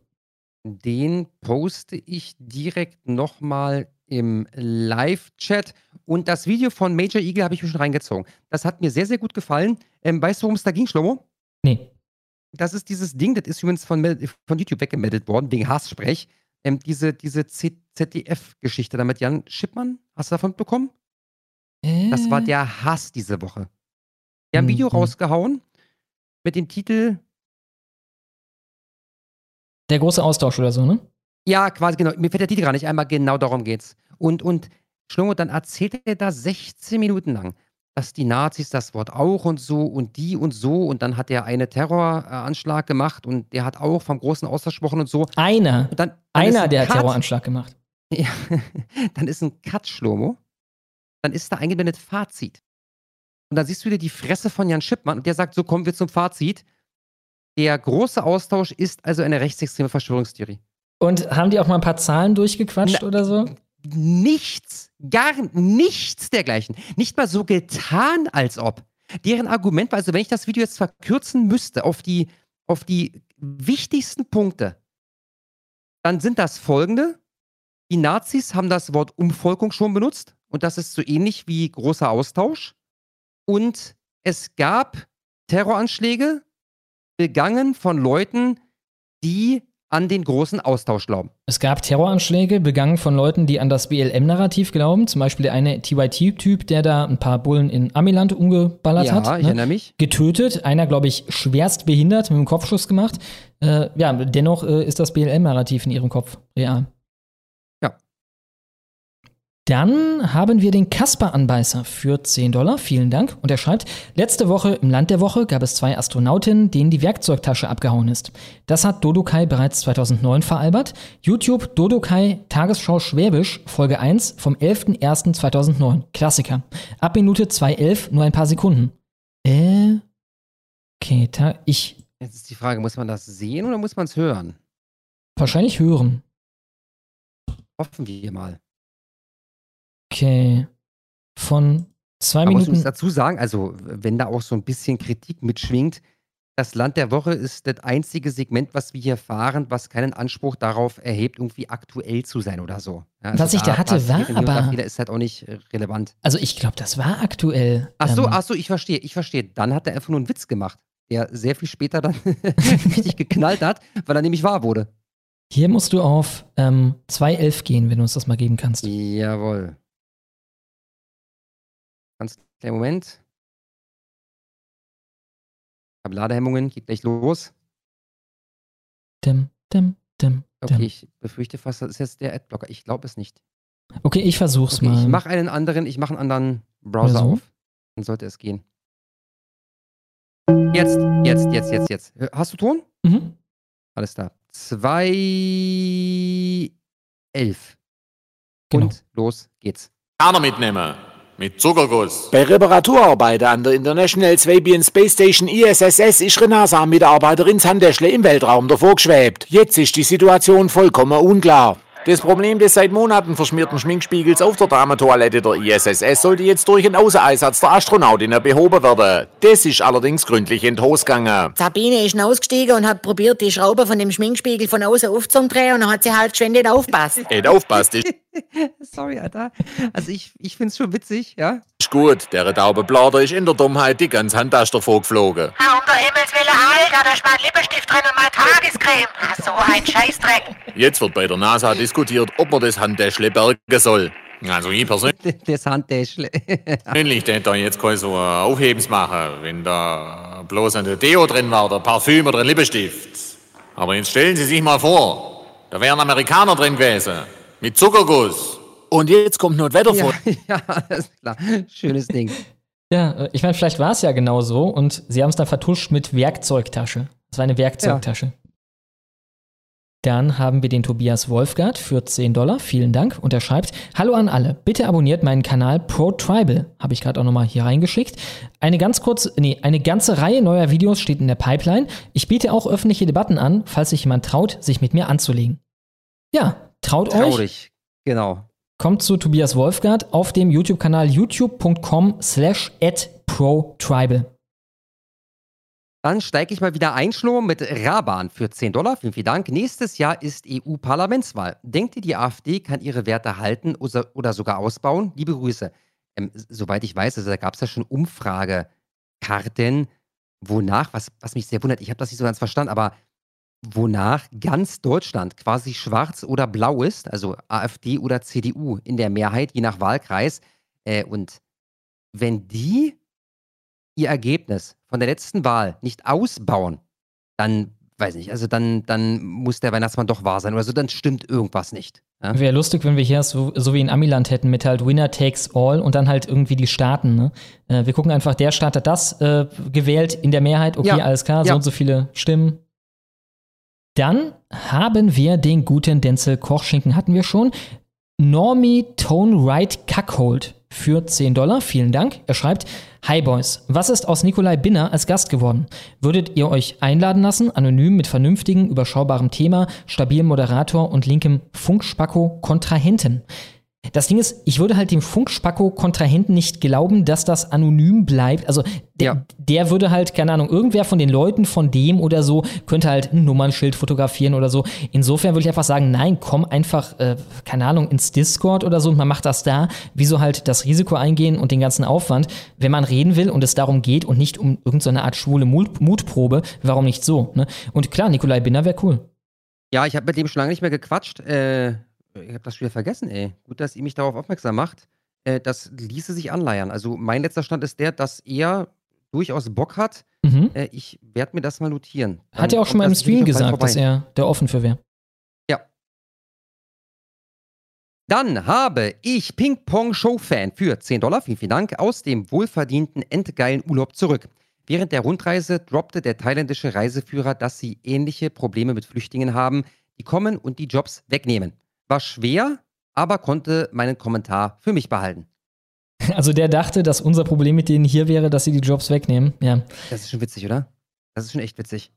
Den poste ich direkt nochmal im Live-Chat. Und das Video von Major Eagle habe ich mir schon reingezogen. Das hat mir sehr, sehr gut gefallen. Ähm, weißt du, worum es da ging, Schlomo? Nee. Das ist dieses Ding, das ist übrigens von, von YouTube weggemeldet worden, wegen Hasssprech. Ähm, diese diese ZDF-Geschichte da mit Jan Schippmann. Hast du davon bekommen? Äh. Das war der Hass diese Woche. Die haben ein Video mhm. rausgehauen mit dem Titel Der große Austausch oder so, ne? Ja, quasi genau. Mir fällt der Titel gar nicht einmal, genau darum geht's. Und, und Schlomo, dann erzählt er da 16 Minuten lang, dass die Nazis das Wort auch und so und die und so und dann hat er einen Terroranschlag gemacht und der hat auch vom großen Austausch gesprochen und so. Einer. Dann, dann Einer, der hat Terroranschlag gemacht. [LAUGHS] Ja, dann ist ein Cut, Schlomo. Dann ist da eingeblendet Fazit. Und dann siehst du wieder die Fresse von Jan Schippmann und der sagt, so kommen wir zum Fazit. Der große Austausch ist also eine rechtsextreme Verschwörungstheorie. Und haben die auch mal ein paar Zahlen durchgequatscht Na, oder so? Nichts, gar nichts dergleichen. Nicht mal so getan, als ob. Deren Argument war, also wenn ich das Video jetzt verkürzen müsste auf die, auf die wichtigsten Punkte, dann sind das folgende. Die Nazis haben das Wort Umvolkung schon benutzt und das ist so ähnlich wie großer Austausch. Und es gab Terroranschläge begangen von Leuten, die an den großen Austausch glauben. Es gab Terroranschläge, begangen von Leuten, die an das BLM-Narrativ glauben. Zum Beispiel der eine TYT-Typ, der da ein paar Bullen in Amiland umgeballert Ja, hat. ich ne? erinnere mich. Getötet, einer, glaube ich, schwerst behindert, mit einem Kopfschuss gemacht. Äh, ja, dennoch äh, ist das BLM-Narrativ in ihrem Kopf real. Dann haben wir den Kasper-Anbeißer für 10 Dollar. Vielen Dank. Und er schreibt, letzte Woche im Land der Woche gab es zwei Astronautinnen, denen die Werkzeugtasche abgehauen ist. Das hat Dodokai bereits 2009 veralbert. YouTube Dodokai Tagesschau Schwäbisch, Folge 1 vom 11.01.2009. Klassiker. Ab Minute 2.11 nur ein paar Sekunden. Äh, okay, ta ich Jetzt ist die Frage, muss man das sehen oder muss man es hören? wahrscheinlich hören. Hoffen wir mal. Okay. Von zwei muss Minuten. uns dazu sagen, also wenn da auch so ein bisschen Kritik mitschwingt, das Land der Woche ist das einzige Segment, was wir hier fahren, was keinen Anspruch darauf erhebt, irgendwie aktuell zu sein oder so. Ja, Was ich da hatte, war aber- Fehler ist halt auch nicht äh, relevant. Also ich glaube, das war aktuell. Ach so, ähm, ach so, ich verstehe, ich verstehe. Dann hat er einfach nur einen Witz gemacht, der sehr viel später dann [LAUGHS] richtig geknallt hat, weil er nämlich wahr wurde. Hier musst du auf ähm, 2.11 gehen, wenn du uns das mal geben kannst. Jawohl. Ganz kleinen Moment. Ich habe Ladehemmungen, geht gleich los. Dim, dim, dim, Okay, dim. ich befürchte fast, das ist jetzt der Adblocker. Ich glaube es nicht. Okay, ich versuch's Okay, mal. ich mache einen anderen, ich mache einen anderen Browser so? auf. Dann sollte es gehen. Jetzt, jetzt, jetzt, jetzt, jetzt. Hast du Ton? Mhm. Alles da. Zwei elf. Genau. Und los geht's. Kerner mitnehmen. Mit Zuckerguss. Bei Reparaturarbeiten an der International Swabian Space Station ISSS ist eine NASA-Mitarbeiterin Sandäschle im Weltraum davor geschwebt. Jetzt ist die Situation vollkommen unklar. Das Problem des seit Monaten verschmierten Schminkspiegels auf der Damentoilette der ISSS sollte jetzt durch einen Außeneinsatz der Astronautinnen behoben werden. Das ist allerdings gründlich in die Hose gegangen. Sabine ist ausgestiegen und hat probiert, die Schraube von dem Schminkspiegel von außen aufzudrehen und dann hat sie halt geschwind nicht aufpasst. Nicht aufpasst, ist [LAUGHS] Sorry, Alter. Also ich, ich finde es schon witzig, ja? gut. Der taube Blader ist in der Dummheit die ganze Handtasche davor geflogen. Um der Himmels Willen, Alter, da ist mein Lippenstift drin und meine Tagescreme. Ah, so ein Scheißdreck. Jetzt wird bei der NASA diskutiert, ob man das Handtäschle bergen soll. Also ich persönlich [LAUGHS] Das Handtäschle. [LAUGHS] Persönlich da jetzt kein so Aufhebens machen, wenn da bloß ein Deo drin war, der Parfüm oder ein Lippenstift. Aber jetzt stellen Sie sich mal vor, da wären Amerikaner drin gewesen. Mit Zuckerguss. Und jetzt kommt noch Wetter vor. [LAUGHS] Ja, alles klar. Schönes Ding. Ja, äh, ich meine, vielleicht war es ja genau so und sie haben es dann vertuscht mit Werkzeugtasche. Das war eine Werkzeugtasche. Dann haben wir den Tobias Wolfgart für 10 Dollar. Vielen Dank. Und er schreibt: Hallo an alle. Bitte abonniert meinen Kanal Pro Tribal. Habe ich gerade auch nochmal hier reingeschickt. Eine ganz kurze, nee, eine ganze Reihe neuer Videos steht in der Pipeline. Ich biete auch öffentliche Debatten an, falls sich jemand traut, sich mit mir anzulegen. Ja, traut euch. Traurig. Genau. Kommt zu Tobias Wolfgart auf dem YouTube-Kanal youtube.com slash at protribal. Dann steige ich mal wieder ein, Schlo, mit Raban für 10 Dollar. Vielen, vielen Dank. Nächstes Jahr ist EU-Parlamentswahl. Denkt ihr, die AfD kann ihre Werte halten oder sogar ausbauen? Liebe Grüße. Ähm, soweit ich weiß, also da gab es ja schon Umfragekarten, wonach, was, was mich sehr wundert, ich habe das nicht so ganz verstanden, aber wonach ganz Deutschland quasi schwarz oder blau ist, also AfD oder CDU in der Mehrheit, je nach Wahlkreis. Äh, und wenn die ihr Ergebnis von der letzten Wahl nicht ausbauen, dann, weiß nicht, also dann, dann muss der Weihnachtsmann doch wahr sein oder so, dann stimmt irgendwas nicht. Ja? Wäre lustig, wenn wir hier so, so wie in Amiland hätten mit halt Winner takes all und dann halt irgendwie die Staaten. Ne? Äh, wir gucken einfach, der Staat hat das äh, gewählt in der Mehrheit. Okay, Ja, alles klar, so ja. und so viele Stimmen. Dann haben wir den guten Denzel Kochschinken, hatten wir schon. Normie Tone Right Cuckold für 10 Dollar. Vielen Dank. Er schreibt: Hi Boys, was ist aus Nikolai Binner als Gast geworden? Würdet ihr euch einladen lassen, anonym mit vernünftigem, überschaubarem Thema, stabilem Moderator und linkem Funkspacko-Kontrahenten? Das Ding ist, ich würde halt dem Funkspacko-Kontrahenten nicht glauben, dass das anonym bleibt. Also der, der würde halt, keine Ahnung, irgendwer von den Leuten von dem oder so könnte halt ein Nummernschild fotografieren oder so. Insofern würde ich einfach sagen, nein, komm einfach, äh, keine Ahnung, ins Discord oder so und man macht das da. Wieso halt das Risiko eingehen und den ganzen Aufwand? Wenn man reden will und es darum geht und nicht um irgendeine Art schwule Mut Mutprobe, warum nicht so? Ne? Und klar, Nikolai Binner wäre cool. Ja, ich habe mit dem schon lange nicht mehr gequatscht. Äh, ich habe das schon wieder vergessen, ey. Gut, dass ihr mich darauf aufmerksam macht. Äh, das ließe sich anleiern. Also mein letzter Stand ist der, dass er durchaus Bock hat. Mhm. Äh, ich werde mir das mal notieren. Hat er auch schon mal im Stream gesagt, dass er der offen für wäre. Ja. Dann habe ich Ping-Pong-Show-Fan für 10 Dollar, vielen, vielen Dank, aus dem wohlverdienten, endgeilen Urlaub zurück. Während der Rundreise droppte der thailändische Reiseführer, dass sie ähnliche Probleme mit Flüchtlingen haben, die kommen und die Jobs wegnehmen. War schwer, aber konnte meinen Kommentar für mich behalten. [LAUGHS] Also der dachte, dass unser Problem mit denen hier wäre, dass sie die Jobs wegnehmen. Ja. Das ist schon witzig, oder? Das ist schon echt witzig.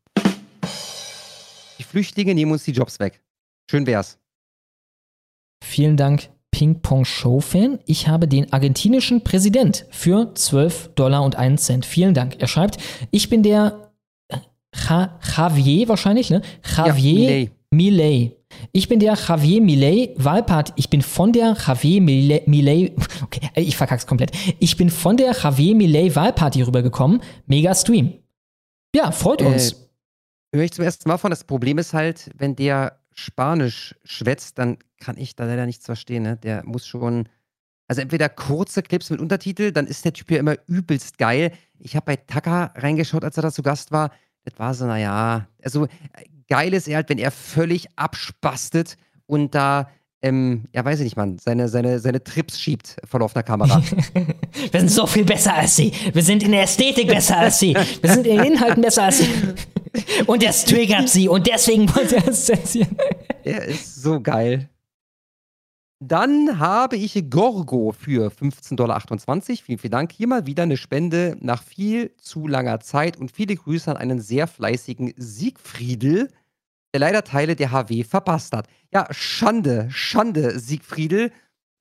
Die Flüchtlinge nehmen uns die Jobs weg. Schön wär's. Vielen Dank, Ping-Pong-Show-Fan. Ich habe den argentinischen Präsident für 12 Dollar und 1 Cent. Vielen Dank. Er schreibt, ich bin der ja, Javier wahrscheinlich, ne? Javier ja, Millet. Ich bin der Javier Millet Wahlparty. Ich bin von der Javier Millet. Okay, ich verkack's komplett. Ich bin von der Javier Millet Wahlparty rübergekommen. Mega Stream. Ja, freut uns. Äh, Höre ich zum ersten Mal von. Das Problem ist halt, wenn der Spanisch schwätzt, dann kann ich da leider nichts verstehen. Ne? Der muss schon. Also entweder kurze Clips mit Untertitel, dann ist der Typ ja immer übelst geil. Ich habe bei Taka reingeschaut, als er da zu Gast war. Das war so, naja, also geil ist er halt, wenn er völlig abspastet und da, ähm, ja, weiß ich nicht, Mann, seine, seine, seine Trips schiebt vor laufender Kamera. [LAUGHS] Wir sind so viel besser als sie. Wir sind in der Ästhetik besser als sie. Wir sind in den Inhalten besser als sie. [LAUGHS] Und das triggert sie und deswegen wollte er es zensieren. Er ist so geil. Dann habe ich Gorgo für 15,28 Dollar. Vielen, vielen Dank. Hier mal wieder eine Spende nach viel zu langer Zeit und viele Grüße an einen sehr fleißigen Siegfriedel, der leider Teile der HW verpasst hat. Ja, Schande, Schande, Siegfriedel.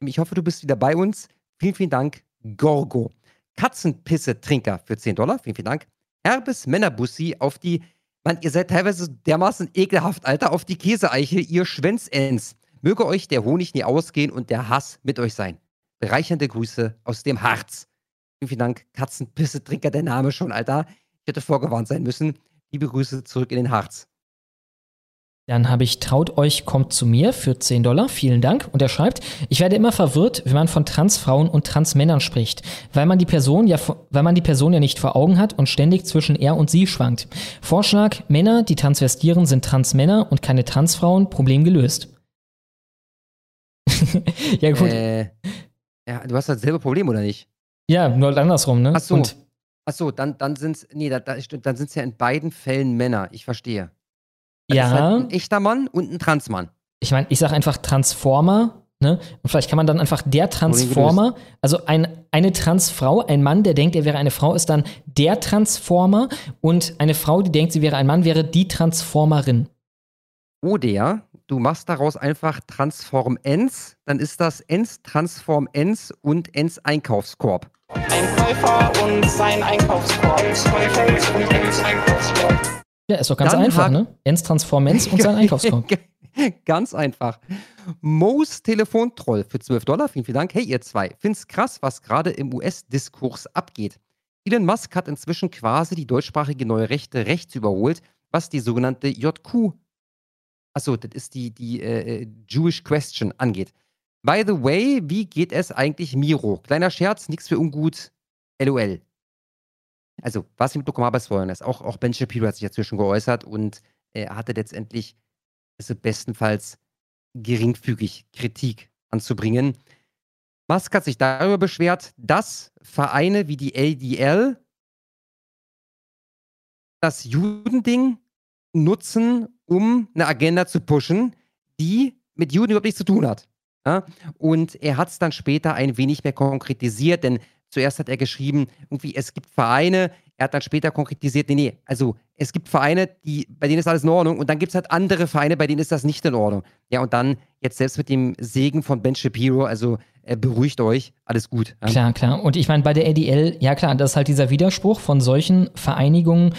Ich hoffe, du bist wieder bei uns. Vielen, vielen Dank, Gorgo. Katzenpisse-Trinker für 10 Dollar. Vielen, vielen Dank. Herbes Männerbussi auf die, Mann, ihr seid teilweise dermaßen ekelhaft, Alter, auf die Käseeichel, ihr Schwänzens. Möge euch der Honig nie ausgehen und der Hass mit euch sein. Bereichernde Grüße aus dem Harz. Vielen, vielen Dank, Katzenpisse-Trinker, der Name schon, Alter. Ich hätte vorgewarnt sein müssen. Liebe Grüße zurück in den Harz. Dann habe ich Traut euch, kommt zu mir für 10 Dollar. Vielen Dank. Und er schreibt, ich werde immer verwirrt, wenn man von Transfrauen und Transmännern spricht, weil man die Person ja, weil man die Person ja nicht vor Augen hat und ständig zwischen er und sie schwankt. Vorschlag, Männer, die transvestieren, sind Transmänner und keine Transfrauen, Problem gelöst. [LAUGHS] ja, gut. Äh, ja, du hast dasselbe Problem, oder nicht? Ja, nur andersrum, ne? Ach so. Und Ach so, dann, dann sind es, nee, da, da, dann sind's ja in beiden Fällen Männer. Ich verstehe. Das ja. Ist halt ein echter Mann und ein Transmann. Ich meine, ich sage einfach Transformer, ne? Und vielleicht kann man dann einfach der Transformer, also ein, eine Transfrau, ein Mann, der denkt, er wäre eine Frau, ist dann der Transformer und eine Frau, die denkt, sie wäre ein Mann, wäre die Transformerin. Oder du machst daraus einfach Transform Ens, dann ist das Ens Transform Ens und Ens Einkaufskorb. Ein Käufer und sein Einkaufskorb. Käufer und Ens Einkaufskorb. Ja, ist doch ganz dann einfach, ne? Ens Transform Ens und sein [LAUGHS] Einkaufskorb. [LAUGHS] ganz einfach. Moos Telefontroll für 12 Dollar. Vielen, vielen Dank. Hey, ihr zwei. Find's krass, was gerade im US-Diskurs abgeht. Elon Musk hat inzwischen quasi die deutschsprachige neue Rechte rechts überholt, was die sogenannte JQ Achso, das ist die, die äh, äh, Jewish Question angeht. By the way, wie geht es eigentlich Miro? Kleiner Scherz, nichts für ungut. LOL. Also, was ich mitbekommen habe, ist folgendes. Auch, auch Ben Shapiro hat sich dazu schon geäußert und er hatte letztendlich also bestenfalls geringfügig Kritik anzubringen. Musk hat sich darüber beschwert, dass Vereine wie die LDL das Judending nutzen, um eine Agenda zu pushen, die mit Juden überhaupt nichts zu tun hat. Und er hat es dann später ein wenig mehr konkretisiert, denn zuerst hat er geschrieben, irgendwie, es gibt Vereine, er hat dann später konkretisiert, nee, nee, also es gibt Vereine, die, bei denen ist alles in Ordnung und dann gibt es halt andere Vereine, bei denen ist das nicht in Ordnung. Ja, und dann jetzt selbst mit dem Segen von Ben Shapiro, also äh, beruhigt euch, alles gut. Ja? Klar, klar. Und ich meine, bei der ADL, ja klar, das ist halt dieser Widerspruch von solchen Vereinigungen,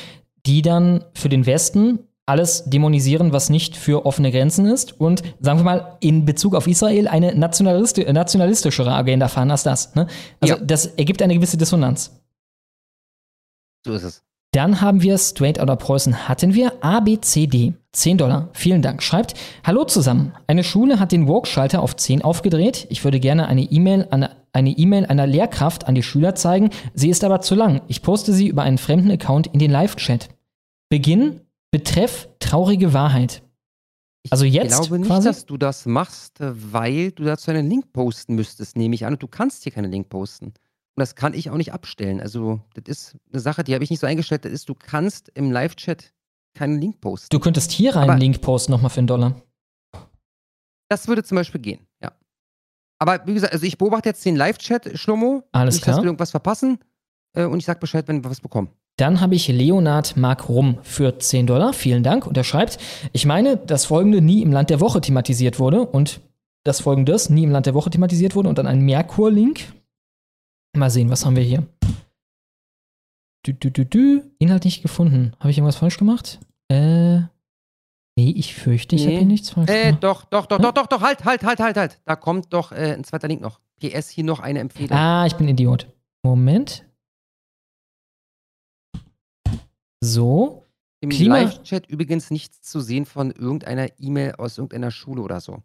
die dann für den Westen alles dämonisieren, was nicht für offene Grenzen ist und, sagen wir mal, in Bezug auf Israel eine nationalisti nationalistischere Agenda fahren als das. Ne? Also ja. das ergibt eine gewisse Dissonanz. So ist es. Dann haben wir Straight Outta Preußen hatten wir ABCD. 10 Dollar. Vielen Dank. Schreibt, Hallo zusammen. Eine Schule hat den Woke-Schalter auf 10 aufgedreht. Ich würde gerne eine E-Mail an eine E-Mail einer Lehrkraft an die Schüler zeigen. Sie ist aber zu lang. Ich poste sie über einen fremden Account in den Live-Chat. Beginn, Betreff, traurige Wahrheit. Also jetzt Ich glaube nicht, quasi? dass du das machst, äh, weil du dazu einen Link posten müsstest, nehme ich an. Und du kannst hier keinen Link posten. Und das kann ich auch nicht abstellen. Also, das ist eine Sache, die habe ich nicht so eingestellt. Das ist, du kannst im Live-Chat keinen Link posten. Du könntest hier rein einen Link posten, nochmal für einen Dollar. Das würde zum Beispiel gehen, ja. Aber wie gesagt, also ich beobachte jetzt den Live-Chat, Schlomo. Alles nicht, klar. dass wir irgendwas verpassen. Äh, und ich sag Bescheid, wenn wir was bekommen. Dann habe ich Leonard Mark Rum für 10 Dollar. Vielen Dank. Und er schreibt, ich meine, dass folgende nie im Land der Woche thematisiert wurde und das folgendes nie im Land der Woche thematisiert wurde und dann ein Merkur-Link. Mal sehen, was haben wir hier? Dü, dü, dü, dü. Inhalt nicht gefunden. Habe ich irgendwas falsch gemacht? Äh. Nee, ich fürchte, ich habe hier nichts falsch äh, gemacht. doch, doch, doch, doch, doch, doch, halt, halt, halt, halt, halt. Da kommt doch äh, ein zweiter Link noch. PS, hier noch eine Empfehlung. Ah, ich bin Idiot. Moment. So. Im Klima- Live-Chat übrigens nichts zu sehen von irgendeiner E-Mail aus irgendeiner Schule oder so.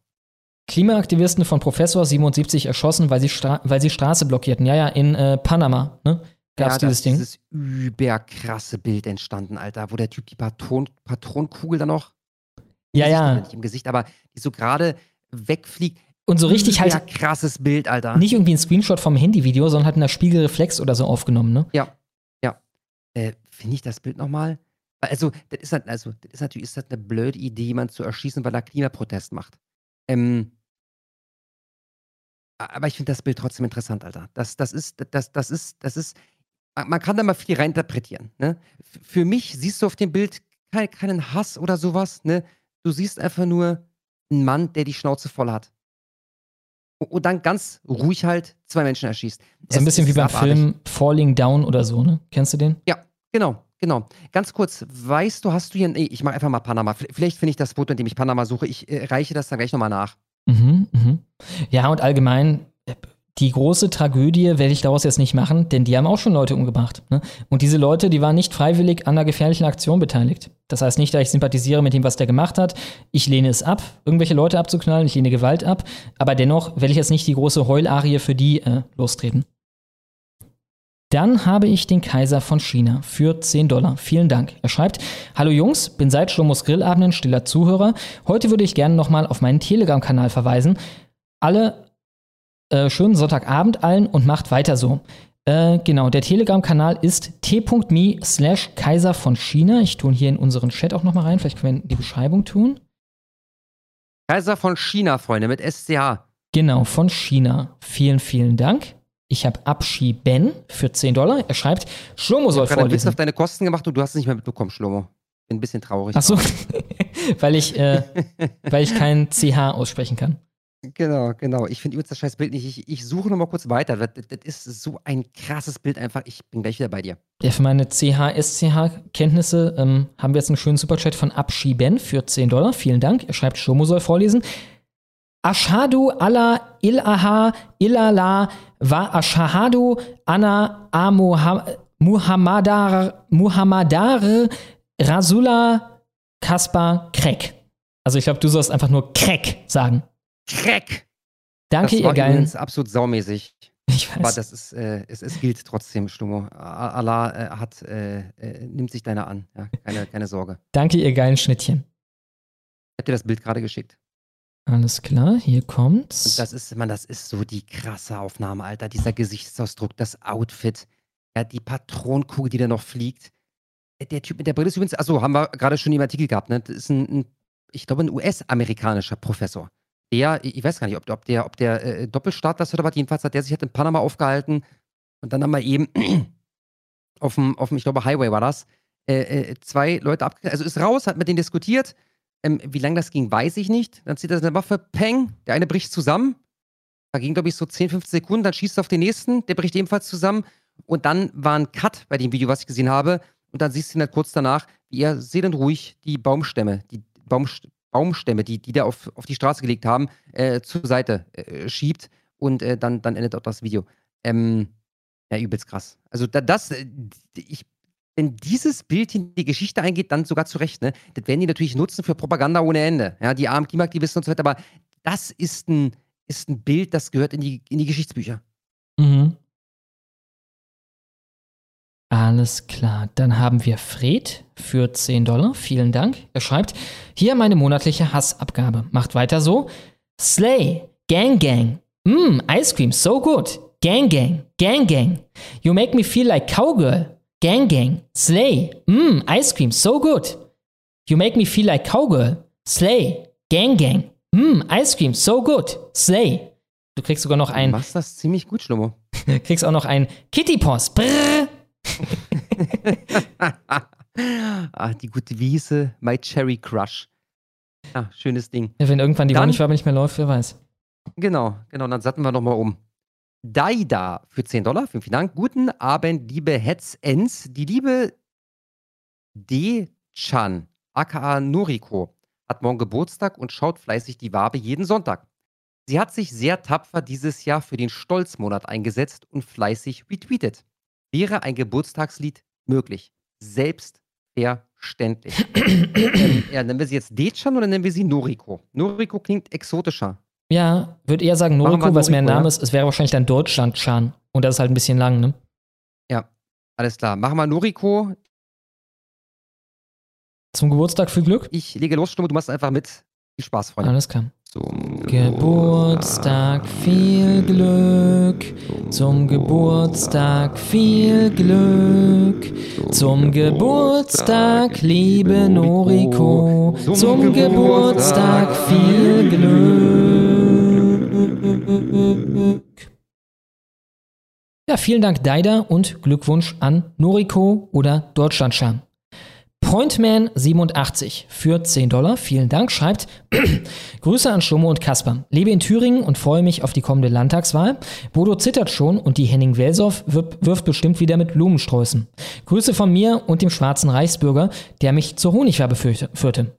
Klimaaktivisten von Professor 77 erschossen, weil sie, Stra weil sie Straße blockierten. Ja, ja, in äh, Panama, ne? Gab's ja, dieses Ding. ist dieses überkrasse Bild entstanden, Alter, wo der Typ die Patron Patronenkugel dann noch Ja, ja. Nicht im Gesicht, aber die so gerade wegfliegt. Und so richtig halt- krasses Bild, Alter. Nicht irgendwie ein Screenshot vom Handyvideo, sondern halt in der Spiegelreflex oder so aufgenommen, ne? Ja, ja. Äh, Finde ich das Bild nochmal? Also, das ist halt, also, das ist natürlich ist das eine blöde Idee, jemanden zu erschießen, weil er Klimaprotest macht. Ähm, aber ich finde das Bild trotzdem interessant, Alter. Das, das ist, das, das ist, das ist, man kann da mal viel reininterpretieren. Ne? Für mich siehst du auf dem Bild kein, keinen Hass oder sowas, ne? Du siehst einfach nur einen Mann, der die Schnauze voll hat. Und- dann ganz ruhig halt zwei Menschen erschießt. So ein bisschen wie beim abartig. Film Falling Down oder so, ne? Kennst du den? Ja, genau, genau. Ganz kurz, weißt du, hast du hier, nee, ich mache einfach mal Panama. Vielleicht finde ich das Foto, in dem ich Panama suche. Ich äh, reiche das dann gleich nochmal nach. Mhm, mhm. Ja, und allgemein, äh, die große Tragödie werde ich daraus jetzt nicht machen, denn die haben auch schon Leute umgebracht. Ne? Und diese Leute, die waren nicht freiwillig an einer gefährlichen Aktion beteiligt. Das heißt nicht, dass ich sympathisiere mit dem, was der gemacht hat. Ich lehne es ab, irgendwelche Leute abzuknallen, ich lehne Gewalt ab. Aber dennoch werde ich jetzt nicht die große Heularie für die äh, lostreten. Dann habe ich den Kaiser von China für 10 Dollar. Vielen Dank. Er schreibt, Hallo Jungs, bin seit Schlomos Grillabenden stiller Zuhörer. Heute würde ich gerne nochmal auf meinen Telegram-Kanal verweisen. Alle äh, schönen Sonntagabend allen und macht weiter so. Äh, genau, der Telegram-Kanal ist t.me slash Kaiser von China. Ich tue hier in unseren Chat auch nochmal rein. Vielleicht können wir in die Beschreibung tun. Kaiser von China, Freunde, mit SCH. Genau, von China. Vielen, vielen Dank. Ich habe Abschi Ben für 10 Dollar. Er schreibt, Schlomo soll Ich habe vorlesen. auf deine Kosten gemacht und du hast es nicht mehr mitbekommen, Schlomo. Bin ein bisschen traurig. Ach so, [LAUGHS] weil ich, äh, weil ich kein CH aussprechen kann. Genau, genau. Ich finde übrigens das scheiß Bild nicht. Ich, ich suche noch mal kurz weiter. Das, das ist so ein krasses Bild einfach. Ich bin gleich wieder bei dir. Ja, für meine CH-SCH-Kenntnisse ähm, haben wir jetzt einen schönen Superchat von Abschi Ben für 10 Dollar. Vielen Dank. Er schreibt, Schlomo soll vorlesen. Ashadu Allah ilaha illallah wa ashahadu anna a Muhammadar Muhammadar Rasula Kaspar Krek. Also ich glaube, du sollst einfach nur Krek sagen. Crack! Danke, das ihr geilen. übrigens absolut saumäßig. Ich weiß. Aber das ist, äh, es, es gilt trotzdem. A- Allah äh, hat, äh, äh, nimmt sich deiner an. Ja, keine, keine Sorge. Danke, ihr geilen Schnittchen. Ich hab dir das Bild gerade geschickt. Alles klar, hier kommt's. Und das ist, man, das ist so die krasse Aufnahme, Alter. Dieser Gesichtsausdruck, das Outfit, ja, die Patronenkugel, die da noch fliegt. Äh, Der Typ mit der Brille ist übrigens, achso, haben wir gerade schon im Artikel gehabt, ne? Das ist ein, ein ich glaube, ein US-amerikanischer Professor. Der, ich weiß gar nicht, ob, ob der, ob der äh, Doppelstaatler ist oder was, jedenfalls hat der sich halt in Panama aufgehalten und dann haben wir eben [CLEARS THROAT] auf dem, auf dem, ich glaube, Highway war das, äh, äh, zwei Leute abgeknallt. Also ist raus, hat mit denen diskutiert. Ähm, wie lange das ging, weiß ich nicht. Dann zieht er seine Waffe, peng, der eine bricht zusammen. Da ging, glaube ich, so 10, 15 Sekunden, dann schießt er auf den nächsten, der bricht ebenfalls zusammen. Und dann war ein Cut bei dem Video, was ich gesehen habe. Und dann siehst du ihn halt kurz danach, wie er seelend ruhig die Baumstämme, die Baumst Baumstämme, die, die da auf, auf die Straße gelegt haben, äh, zur Seite äh, schiebt. Und äh, dann, dann endet auch das Video. Ähm, ja, übelst krass. Also da, das, äh, ich, wenn dieses Bild in die Geschichte eingeht, dann sogar zu Recht, ne? Das werden die natürlich nutzen für Propaganda ohne Ende. Ja, die armen Klimaaktivisten und so weiter, aber das ist ein, ist ein Bild, das gehört in die, in die Geschichtsbücher. Mhm. Alles klar. Dann haben wir Fred für 10 Dollar. Vielen Dank. Er schreibt, hier meine monatliche Hassabgabe. Macht weiter so. Slay, Gang Gang. Mmm, Ice Cream, so good. Gang Gang, Gang Gang. You make me feel like cowgirl. Gang Gang, Slay. Mmm, Ice Cream, so good. You make me feel like cowgirl. Slay, Gang Gang. Mmm, Ice Cream, so good. Slay. Du kriegst sogar noch ein. Du machst das ziemlich gut, Schlummo. [LAUGHS] kriegst auch noch ein Kitty Paws. Brrr. [LAUGHS] ah, die gute Wiese, My Cherry Crush. Ah, schönes Ding. Ja, wenn irgendwann die Dann- nicht mehr läuft, wer weiß. Genau, genau. Dann satten wir nochmal um. Daida für 10 Dollar. Vielen, vielen Dank. Guten Abend, liebe Hetzens. Die liebe D-Chan, aka Noriko, hat morgen Geburtstag und schaut fleißig die Wabe jeden Sonntag. Sie hat sich sehr tapfer dieses Jahr für den Stolzmonat eingesetzt und fleißig retweetet. Wäre ein Geburtstagslied möglich? Selbstverständlich. [CLEARS THROAT] ähm, ja, nennen wir sie jetzt D-Chan oder nennen wir sie Noriko? Noriko klingt exotischer. Ja, würde eher sagen Noriko, was mehr ein Name ja? ist. Es wäre wahrscheinlich dann Deutschland-Chan. Und das ist halt ein bisschen lang, ne? Ja, alles klar. Machen wir Noriko. Zum Geburtstag viel Glück. Ich lege los, Stumme, du machst einfach mit. Viel Spaß, Freunde. Alles klar. Zum Geburtstag viel Glück, zum Geburtstag viel Glück, zum Geburtstag, liebe Noriko, zum Geburtstag viel Glück. Ja, vielen Dank, Daida, und Glückwunsch an Noriko oder Deutschlandschan. Pointman87 für 10 Dollar, vielen Dank, schreibt [CLEARS THROAT] Grüße an Schlomo und Kasper. Lebe in Thüringen und freue mich auf die kommende Landtagswahl. Bodo zittert schon und die Henning Welsow wirft, bestimmt wieder mit Blumensträußen. Grüße von mir und dem schwarzen Reichsbürger, der mich zur Honigwabe führte.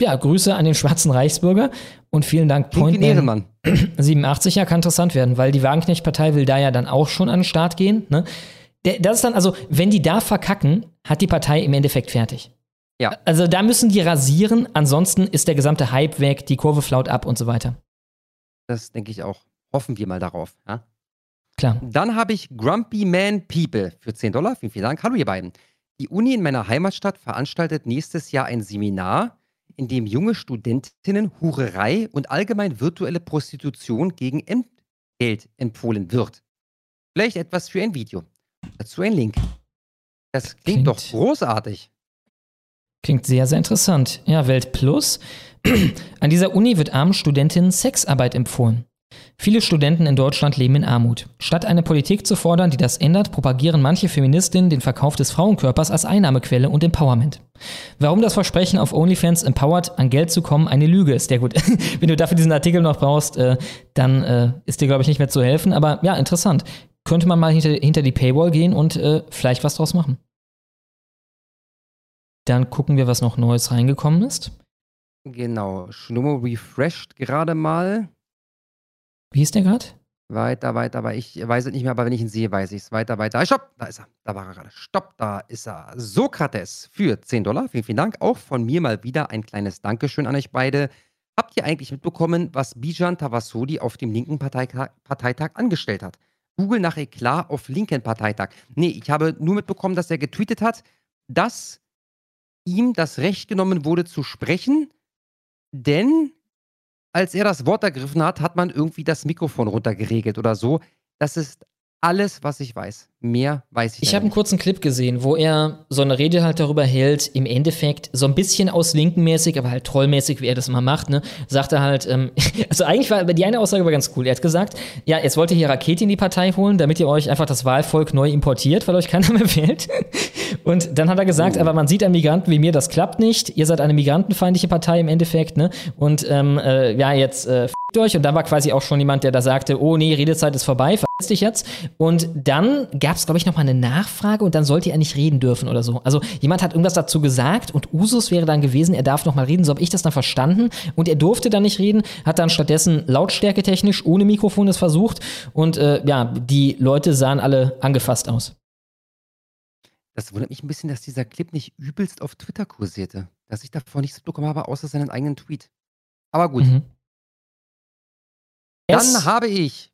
Ja, Grüße an den schwarzen Reichsbürger und vielen Dank, Ehrenmann. 87 [CLEARS THROAT] ja kann interessant werden, weil die Wagenknecht-Partei will da ja dann auch schon an den Start gehen. Ne? Das ist dann, also, wenn die da verkacken, hat die Partei im Endeffekt fertig. Ja. Also da müssen die rasieren, ansonsten ist der gesamte Hype weg, die Kurve flaut ab und so weiter. Das denke ich auch. Hoffen wir mal darauf. Ja? Klar. Dann habe ich Grumpy Man People für 10 Dollar. Vielen, vielen Dank. Hallo, ihr beiden. Die Uni in meiner Heimatstadt veranstaltet nächstes Jahr ein Seminar, in dem junge Studentinnen Hurerei und allgemein virtuelle Prostitution gegen Entgelt empfohlen wird. Vielleicht etwas für ein Video. Dazu ein Link. Das klingt, doch großartig. Klingt sehr, sehr interessant. Ja, Welt Plus. [CLEARS THROAT] An dieser Uni wird armen Studentinnen Sexarbeit empfohlen. Viele Studenten in Deutschland leben in Armut. Statt eine Politik zu fordern, die das ändert, propagieren manche Feministinnen den Verkauf des Frauenkörpers als Einnahmequelle und Empowerment. Warum das Versprechen auf OnlyFans Empowered an Geld zu kommen eine Lüge ist, ja gut. [LAUGHS] Wenn du dafür diesen Artikel noch brauchst, äh, dann äh, ist dir, glaube ich, nicht mehr zu helfen. Aber ja, interessant. Könnte man mal hinter, hinter die Paywall gehen und äh, vielleicht was draus machen. Dann gucken wir, was noch Neues reingekommen ist. Genau. Schnummo refreshed gerade mal. Wie hieß der gerade? Weiter, weiter, aber ich weiß es nicht mehr, aber wenn ich ihn sehe, weiß ich es. Weiter, weiter. Stopp! Da ist er. Da war er gerade. Stopp, da ist er. Sokrates für 10 Dollar. Vielen, vielen Dank. Auch von mir mal wieder ein kleines Dankeschön an euch beide. Habt ihr eigentlich mitbekommen, was Bijan Tavassoli auf dem linken Parteitag, Parteitag angestellt hat? Google nach Eklat auf linken Parteitag. Nee, ich habe nur mitbekommen, dass er getweetet hat, dass ihm das Recht genommen wurde zu sprechen, denn als er das Wort ergriffen hat, hat man irgendwie das Mikrofon runtergeregelt oder so. Das ist alles, was ich weiß. Mehr weiß ich, Ich leider habe einen kurzen Clip gesehen, wo er so eine Rede halt darüber hält, im Endeffekt so ein bisschen aus linkenmäßig, aber halt trollmäßig, wie er das immer macht, ne, sagt er halt, ähm, [LAUGHS] also eigentlich war, die eine Aussage war ganz cool. Er hat gesagt, ja, jetzt wollt ihr hier Rakete in die Partei holen, damit ihr euch einfach das Wahlvolk neu importiert, weil euch [LAUGHS] keiner mehr wählt. Und dann hat er gesagt, aber man sieht an Migranten wie mir, das klappt nicht. Ihr seid eine migrantenfeindliche Partei im Endeffekt, ne? Und ähm, äh, ja, jetzt äh, euch. Und da war quasi auch schon jemand, der da sagte, oh nee, Redezeit ist vorbei, verpiss dich jetzt. Und dann gab es, glaube ich, noch mal eine Nachfrage und dann sollte er nicht reden dürfen oder so. Also jemand hat irgendwas dazu gesagt und Usus wäre dann gewesen, er darf noch mal reden. So habe ich das dann verstanden. Und er durfte dann nicht reden, hat dann stattdessen lautstärketechnisch ohne Mikrofon das versucht. Und äh, ja, die Leute sahen alle angefasst aus. Das wundert mich ein bisschen, dass dieser Clip nicht übelst auf Twitter kursierte. Dass ich davor nichts bekommen habe, außer seinen eigenen Tweet. Aber gut. Mhm. Dann habe ich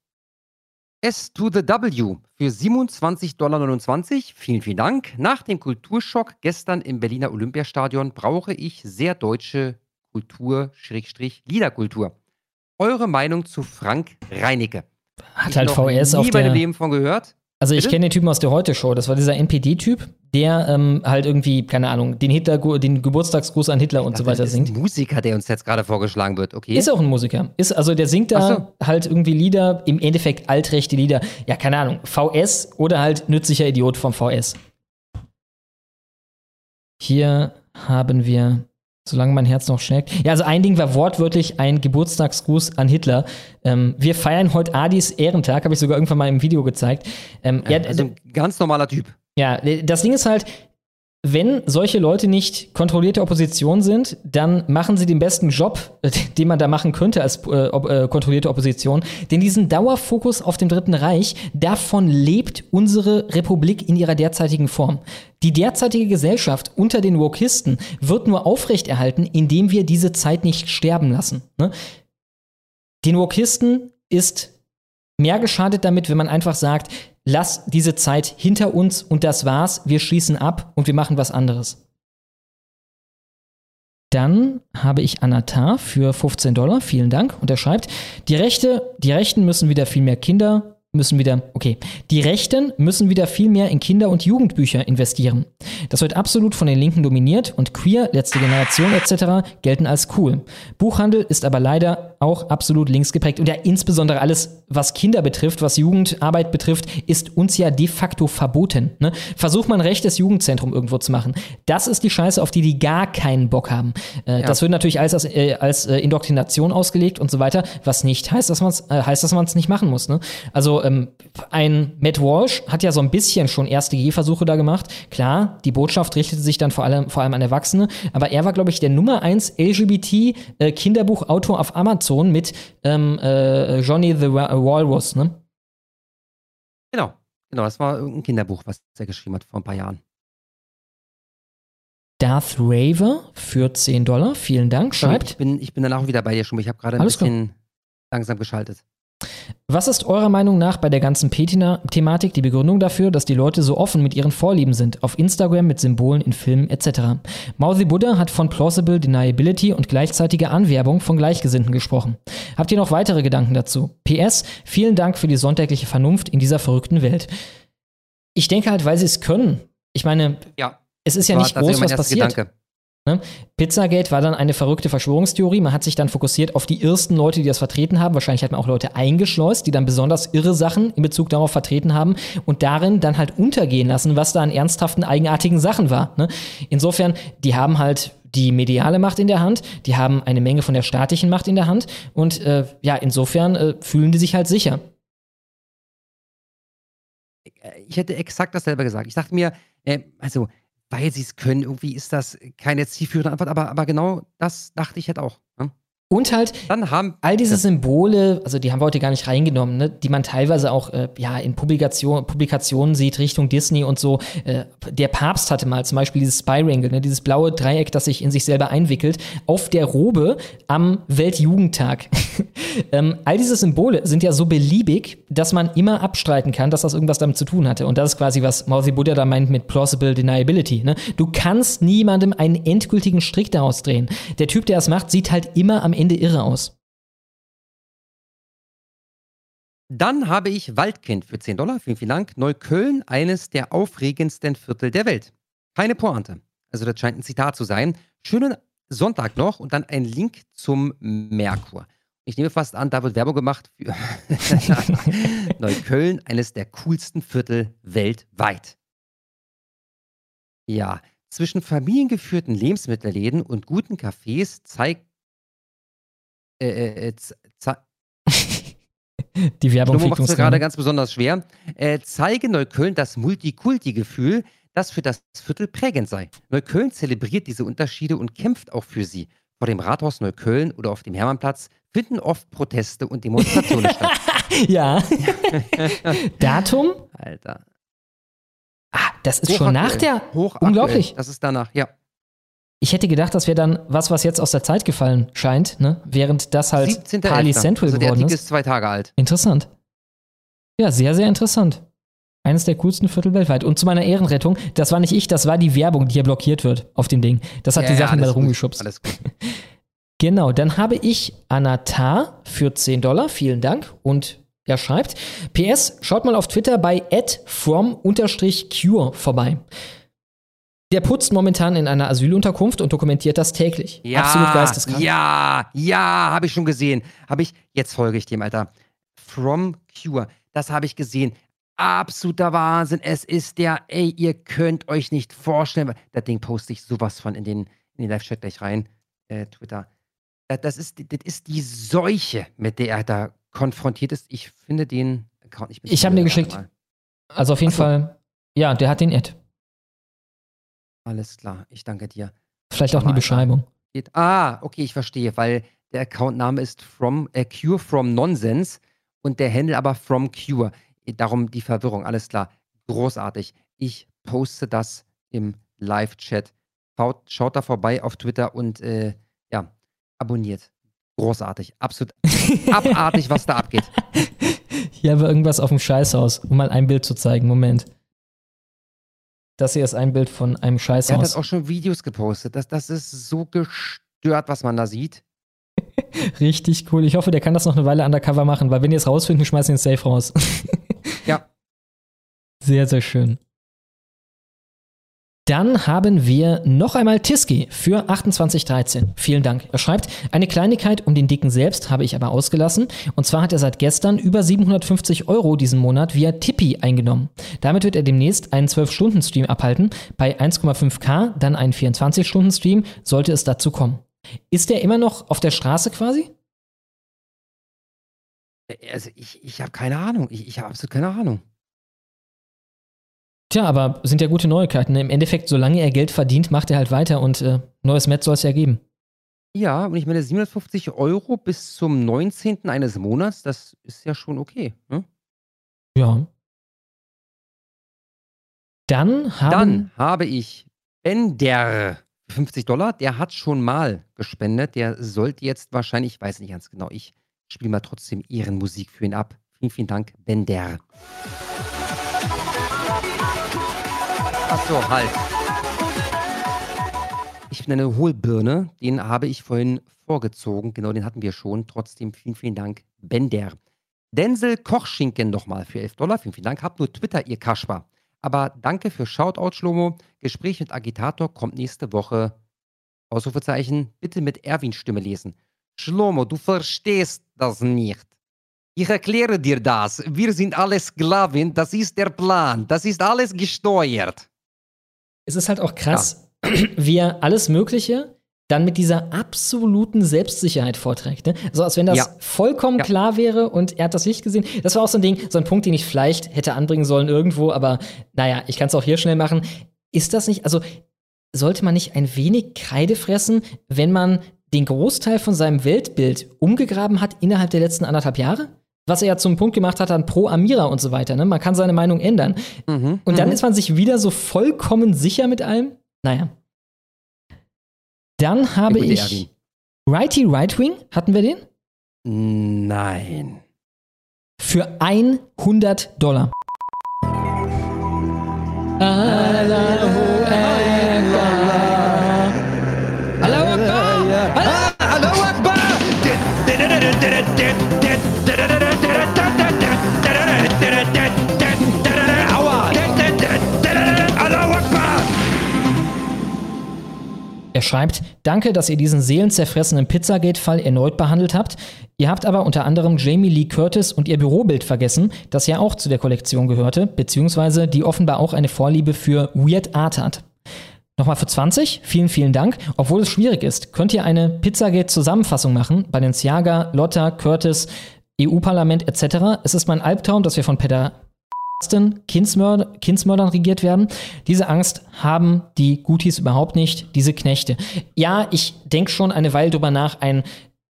S to the W für 27,29 Dollar. Vielen, vielen Dank. Nach dem Kulturschock gestern im Berliner Olympiastadion brauche ich sehr deutsche Kultur, Schrägstrich, Liederkultur. Eure Meinung zu Frank Reinicke? Hat Ich halt noch VS nie auf meinem der- Leben von gehört. Also ich kenne den Typen aus der Heute-Show. Das war dieser NPD-Typ, der ähm, halt irgendwie, keine Ahnung, den, Hitler, den Geburtstagsgruß an Hitler und so weiter Das ist singt. ein Musiker, der uns jetzt gerade vorgeschlagen wird, okay? Ist auch ein Musiker. Ist, also der singt da halt irgendwie Lieder, im Endeffekt altrechte Lieder. Ja, keine Ahnung, VS oder halt nützlicher Idiot vom VS. Hier haben wir, solange mein Herz noch schlägt. Ja, also ein Ding war wortwörtlich ein Geburtstagsgruß an Hitler. Ähm, wir feiern heute Adis Ehrentag, habe ich sogar irgendwann mal im Video gezeigt. Ähm, ja, also ein ganz normaler Typ. Ja, das Ding ist halt, wenn solche Leute nicht kontrollierte Opposition sind, dann machen sie den besten Job, äh, den man da machen könnte als äh, äh, kontrollierte Opposition. Denn diesen Dauerfokus auf dem Dritten Reich, davon lebt unsere Republik in ihrer derzeitigen Form. Die derzeitige Gesellschaft unter den Wokisten wird nur aufrechterhalten, indem wir diese Zeit nicht sterben lassen. Ne? Den Wokisten ist mehr geschadet damit, wenn man einfach sagt, lass diese Zeit hinter uns und das war's, wir schließen ab und wir machen was anderes. Dann habe ich Anatar für 15 Dollar, vielen Dank. Und er schreibt, die Rechte, die Rechten müssen wieder viel mehr Kinder, müssen wieder, okay, die Rechten müssen wieder viel mehr in Kinder- und Jugendbücher investieren. Das wird absolut von den Linken dominiert und queer, letzte Generation etc. gelten als cool. Buchhandel ist aber leider auch absolut links geprägt und ja insbesondere alles, was Kinder betrifft, was Jugendarbeit betrifft, ist uns ja de facto verboten. Ne? Versuch mal ein rechtes Jugendzentrum irgendwo zu machen. Das ist die Scheiße, auf die die gar keinen Bock haben. Äh, Ja. Das wird natürlich als, als, äh, als äh, Indoktrination ausgelegt und so weiter, was nicht heißt, dass man es äh, heißt, dass man es nicht machen muss. Ne? Also ähm, ein Matt Walsh hat ja so ein bisschen schon erste Gehversuche da gemacht. Klar, die Botschaft richtete sich dann vor allem, vor allem an Erwachsene, aber er war, glaube ich, der Nummer 1 LGBT-Kinderbuchautor auf Amazon mit ähm, äh, Johnny the Wa- Walrus. Ne? Genau. Genau, das war irgendein Kinderbuch, was er geschrieben hat vor ein paar Jahren. Darth Raver für 10 Dollar, vielen Dank, schreibt. Ich bin, ich bin danach wieder bei dir schon. Ich habe gerade ein Alles klar. bisschen langsam geschaltet. Was ist eurer Meinung nach bei der ganzen Petina-Thematik die Begründung dafür, dass die Leute so offen mit ihren Vorlieben sind, auf Instagram mit Symbolen in Filmen etc.? Mausi Buddha hat von Plausible Deniability und gleichzeitiger Anwerbung von Gleichgesinnten gesprochen. Habt ihr noch weitere Gedanken dazu? PS, vielen Dank für die sonntägliche Vernunft in dieser verrückten Welt. Ich denke halt, weil sie es können. Ich meine, Ja. es ist ja nicht groß, was passiert. Gedanke. Ne? Pizzagate war dann eine verrückte Verschwörungstheorie. Man hat sich dann fokussiert auf die ersten Leute, die das vertreten haben. Wahrscheinlich hat man auch Leute eingeschleust, die dann besonders irre Sachen in Bezug darauf vertreten haben und darin dann halt untergehen lassen, was da an ernsthaften, eigenartigen Sachen war. Ne? Insofern, die haben halt die mediale Macht in der Hand, die haben eine Menge von der staatlichen Macht in der Hand und äh, ja, insofern äh, fühlen die sich halt sicher. Ich hätte exakt dasselbe gesagt. Ich dachte mir, äh, also, weil sie es können, irgendwie ist das keine zielführende Antwort, aber, aber genau das dachte ich halt auch. Ne? Und halt Dann haben all diese Symbole, also die haben wir heute gar nicht reingenommen, ne, die man teilweise auch äh, ja, in Publikation, Publikationen sieht, Richtung Disney und so. Äh, der Papst hatte mal zum Beispiel dieses Spirangle, ne, dieses blaue Dreieck, das sich in sich selber einwickelt, auf der Robe am Weltjugendtag. [LAUGHS] ähm, all diese Symbole sind ja so beliebig, dass man immer abstreiten kann, dass das irgendwas damit zu tun hatte. Und das ist quasi, was Mausi Buddha da meint mit Plausible Deniability. Ne? Du kannst niemandem einen endgültigen Strick daraus drehen. Der Typ, der das macht, sieht halt immer am Ende irre aus. Dann habe ich Waldkind für 10 Dollar. Vielen, vielen Dank. Neukölln, eines der aufregendsten Viertel der Welt. Keine Pointe. Also, das scheint ein Zitat zu sein. Schönen Sonntag noch und dann ein Link zum Merkur. Ich nehme fast an, da wird Werbung gemacht für [LAUGHS] Neukölln, eines der coolsten Viertel weltweit. Ja, zwischen familiengeführten Lebensmittelläden und guten Cafés zeigt. Äh, äh, äh, [LAUGHS] Die Werbung macht es gerade ganz besonders schwer. Äh, zeige Neukölln das Multikulti-Gefühl, das für das Viertel prägend sei. Neukölln zelebriert diese Unterschiede und kämpft auch für sie. Vor dem Rathaus Neukölln oder auf dem Hermannplatz finden oft Proteste und Demonstrationen statt. [LAUGHS] ja. [LAUGHS] Datum? Alter. das ist schon nach der. Hochaktuell. Unglaublich. Das ist danach, ja. Ich hätte gedacht, das wäre dann was, was jetzt aus der Zeit gefallen scheint, ne? während das halt 17.11.. Pali Central also der geworden Artikel ist. ist zwei Tage alt. Interessant. Ja, sehr, sehr interessant. Eines der coolsten Viertel weltweit. Und zu meiner Ehrenrettung, das war nicht ich, das war die Werbung, die hier blockiert wird auf dem Ding. Das hat Ja, die ja, Sachen mal gut, rumgeschubst. Alles gut. [LAUGHS] Genau, dann habe ich Anatar für 10 Dollar. Vielen Dank. Und er schreibt, PS, schaut mal auf Twitter bei from-cure vorbei. Der putzt momentan in einer Asylunterkunft und dokumentiert das täglich. Ja, Absolut geisteskrank. Ja, ja, habe ich schon gesehen. Habe ich, jetzt folge ich dem, Alter. From Cure, das habe ich gesehen. Absoluter Wahnsinn. Es ist der, ey, ihr könnt euch nicht vorstellen. Das Ding poste ich sowas von in den, in den Live-Chat gleich rein. Äh, Twitter. Das, ist, das ist die Seuche, mit der er da konfrontiert ist. Ich finde den Account nicht Ich habe mir geschickt. Also auf jeden Ach so. Fall, ja, der hat den Ad. Alles klar, ich danke dir. Vielleicht auch Mal, die Beschreibung. Geht. Ah, okay, ich verstehe, weil der Accountname ist from, äh, Cure from Nonsense und der Handle aber from Cure. Darum die Verwirrung, alles klar. Großartig. Ich poste das im Live-Chat. Schaut, schaut da vorbei auf Twitter und äh, ja, abonniert. Großartig. Absolut [LAUGHS] abartig, was da abgeht. Hier war irgendwas auf dem Scheißhaus, um mal ein Bild zu zeigen. Moment. Das hier ist ein Bild von einem Er hat Scheißhaus. das auch schon Videos gepostet. Das, das ist so gestört, was man da sieht. [LAUGHS] Richtig cool. Ich hoffe, der kann das noch eine Weile undercover machen, weil wenn ihr es rausfinden, schmeißen wir den Safe raus. Ja. [LAUGHS] Sehr, sehr schön. Dann haben wir noch einmal Tiski für 2813. Vielen Dank. Er schreibt, eine Kleinigkeit um den Dicken selbst habe ich aber ausgelassen. Und zwar hat er seit gestern über 750 Euro diesen Monat via Tippi eingenommen. Damit wird er demnächst einen 12-Stunden-Stream abhalten. Bei 1,5K dann einen 24-Stunden-Stream, sollte es dazu kommen. Ist der immer noch auf der Straße quasi? Also ich, ich habe keine Ahnung. Ich, ich habe absolut keine Ahnung. Tja, aber sind ja gute Neuigkeiten. ne? Im Endeffekt, solange er Geld verdient, macht er halt weiter und äh, neues Met soll es ja geben. Ja, und ich meine, 750 Euro bis zum 19. eines Monats, das ist ja schon okay. Ne? Ja. Dann haben. Dann habe ich Bender 50 Dollar, der hat schon mal gespendet. Der sollte jetzt wahrscheinlich, ich weiß nicht ganz genau, ich spiele mal trotzdem Ehrenmusik für ihn ab. Vielen, vielen Dank, Bender. Achso, halt. Ich bin eine Hohlbirne, den habe ich vorhin vorgezogen. Genau, den hatten wir schon. Trotzdem vielen, vielen Dank, Bender. Denzel Kochschinken nochmal für 11 Dollar. Vielen, vielen Dank. Habt nur Twitter, ihr Kasper. Aber danke für Shoutout, Schlomo. Gespräch mit Agitator kommt nächste Woche. Ausrufezeichen, bitte mit Erwin-Stimme lesen. Schlomo, du verstehst das nicht. Ich erkläre dir das. Wir sind alle Sklaven. Das ist der Plan. Das ist alles gesteuert. Es ist halt auch krass, [CLEARS THROAT] wie er alles Mögliche dann mit dieser absoluten Selbstsicherheit vorträgt. Ne? So als wenn das Ja. vollkommen klar wäre und er hat das nicht gesehen. Das war auch so ein Ding, so ein Punkt, den ich vielleicht hätte anbringen sollen irgendwo, aber naja, ich kann es auch hier schnell machen. Ist das nicht, also sollte man nicht ein wenig Kreide fressen, wenn man den Großteil von seinem Weltbild umgegraben hat innerhalb der letzten anderthalb Jahre? Was er ja zum Punkt gemacht hat an Pro Amira und so weiter. Ne? Man kann seine Meinung ändern. Mhm, Und dann ist man sich wieder so vollkommen sicher mit allem. Naja. Dann habe ich Erwin. Righty Right Wing, hatten wir den? Nein. Für 100 Dollar. Allahu Er schreibt, danke, dass ihr diesen seelenzerfressenen Pizzagate-Fall erneut behandelt habt. Ihr habt aber unter anderem Jamie Lee Curtis und ihr Bürobild vergessen, das ja auch zu der Kollektion gehörte, beziehungsweise die offenbar auch eine Vorliebe für Weird Art hat. Nochmal für 20, vielen, vielen Dank. Obwohl es schwierig ist, könnt ihr eine Pizzagate-Zusammenfassung machen. Balenciaga, Lotta, Curtis, EU-Parlament etc. Es ist mein Albtraum, dass wir von Peter Kindsmörder, Kindsmördern regiert werden. Diese Angst haben die Gutis überhaupt nicht, diese Knechte. Ja, ich denke schon eine Weile drüber nach, ein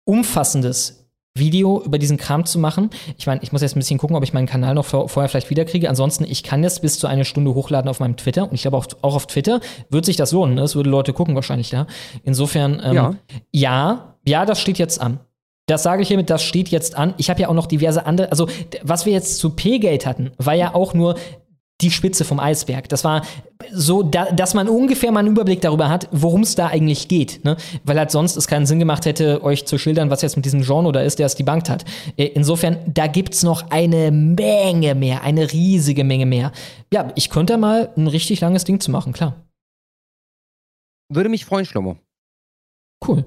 umfassendes Video über diesen Kram zu machen. Ich meine, ich muss jetzt ein bisschen gucken, ob ich meinen Kanal noch vor, vorher vielleicht wiederkriege. Ansonsten, ich kann das bis zu einer Stunde hochladen auf meinem Twitter. Und ich glaube, auch, auch auf Twitter wird sich das lohnen. Ne? Es würde Leute gucken wahrscheinlich da. Insofern, ähm, Ja. ja, ja, das steht jetzt an. Das sage ich hiermit, das steht jetzt an. Ich habe ja auch noch diverse andere, also was wir jetzt zu P-Gate hatten, war ja auch nur die Spitze vom Eisberg. Das war so, da, dass man ungefähr mal einen Überblick darüber hat, worum es da eigentlich geht. Ne? Weil halt sonst es keinen Sinn gemacht hätte, euch zu schildern, was jetzt mit diesem Genre da ist, der es debunked hat. Äh, Insofern, da gibt's noch eine Menge mehr, eine riesige Menge mehr. Ja, ich könnte mal ein richtig langes Ding zu machen, klar. Würde mich freuen, Schlomo. Cool.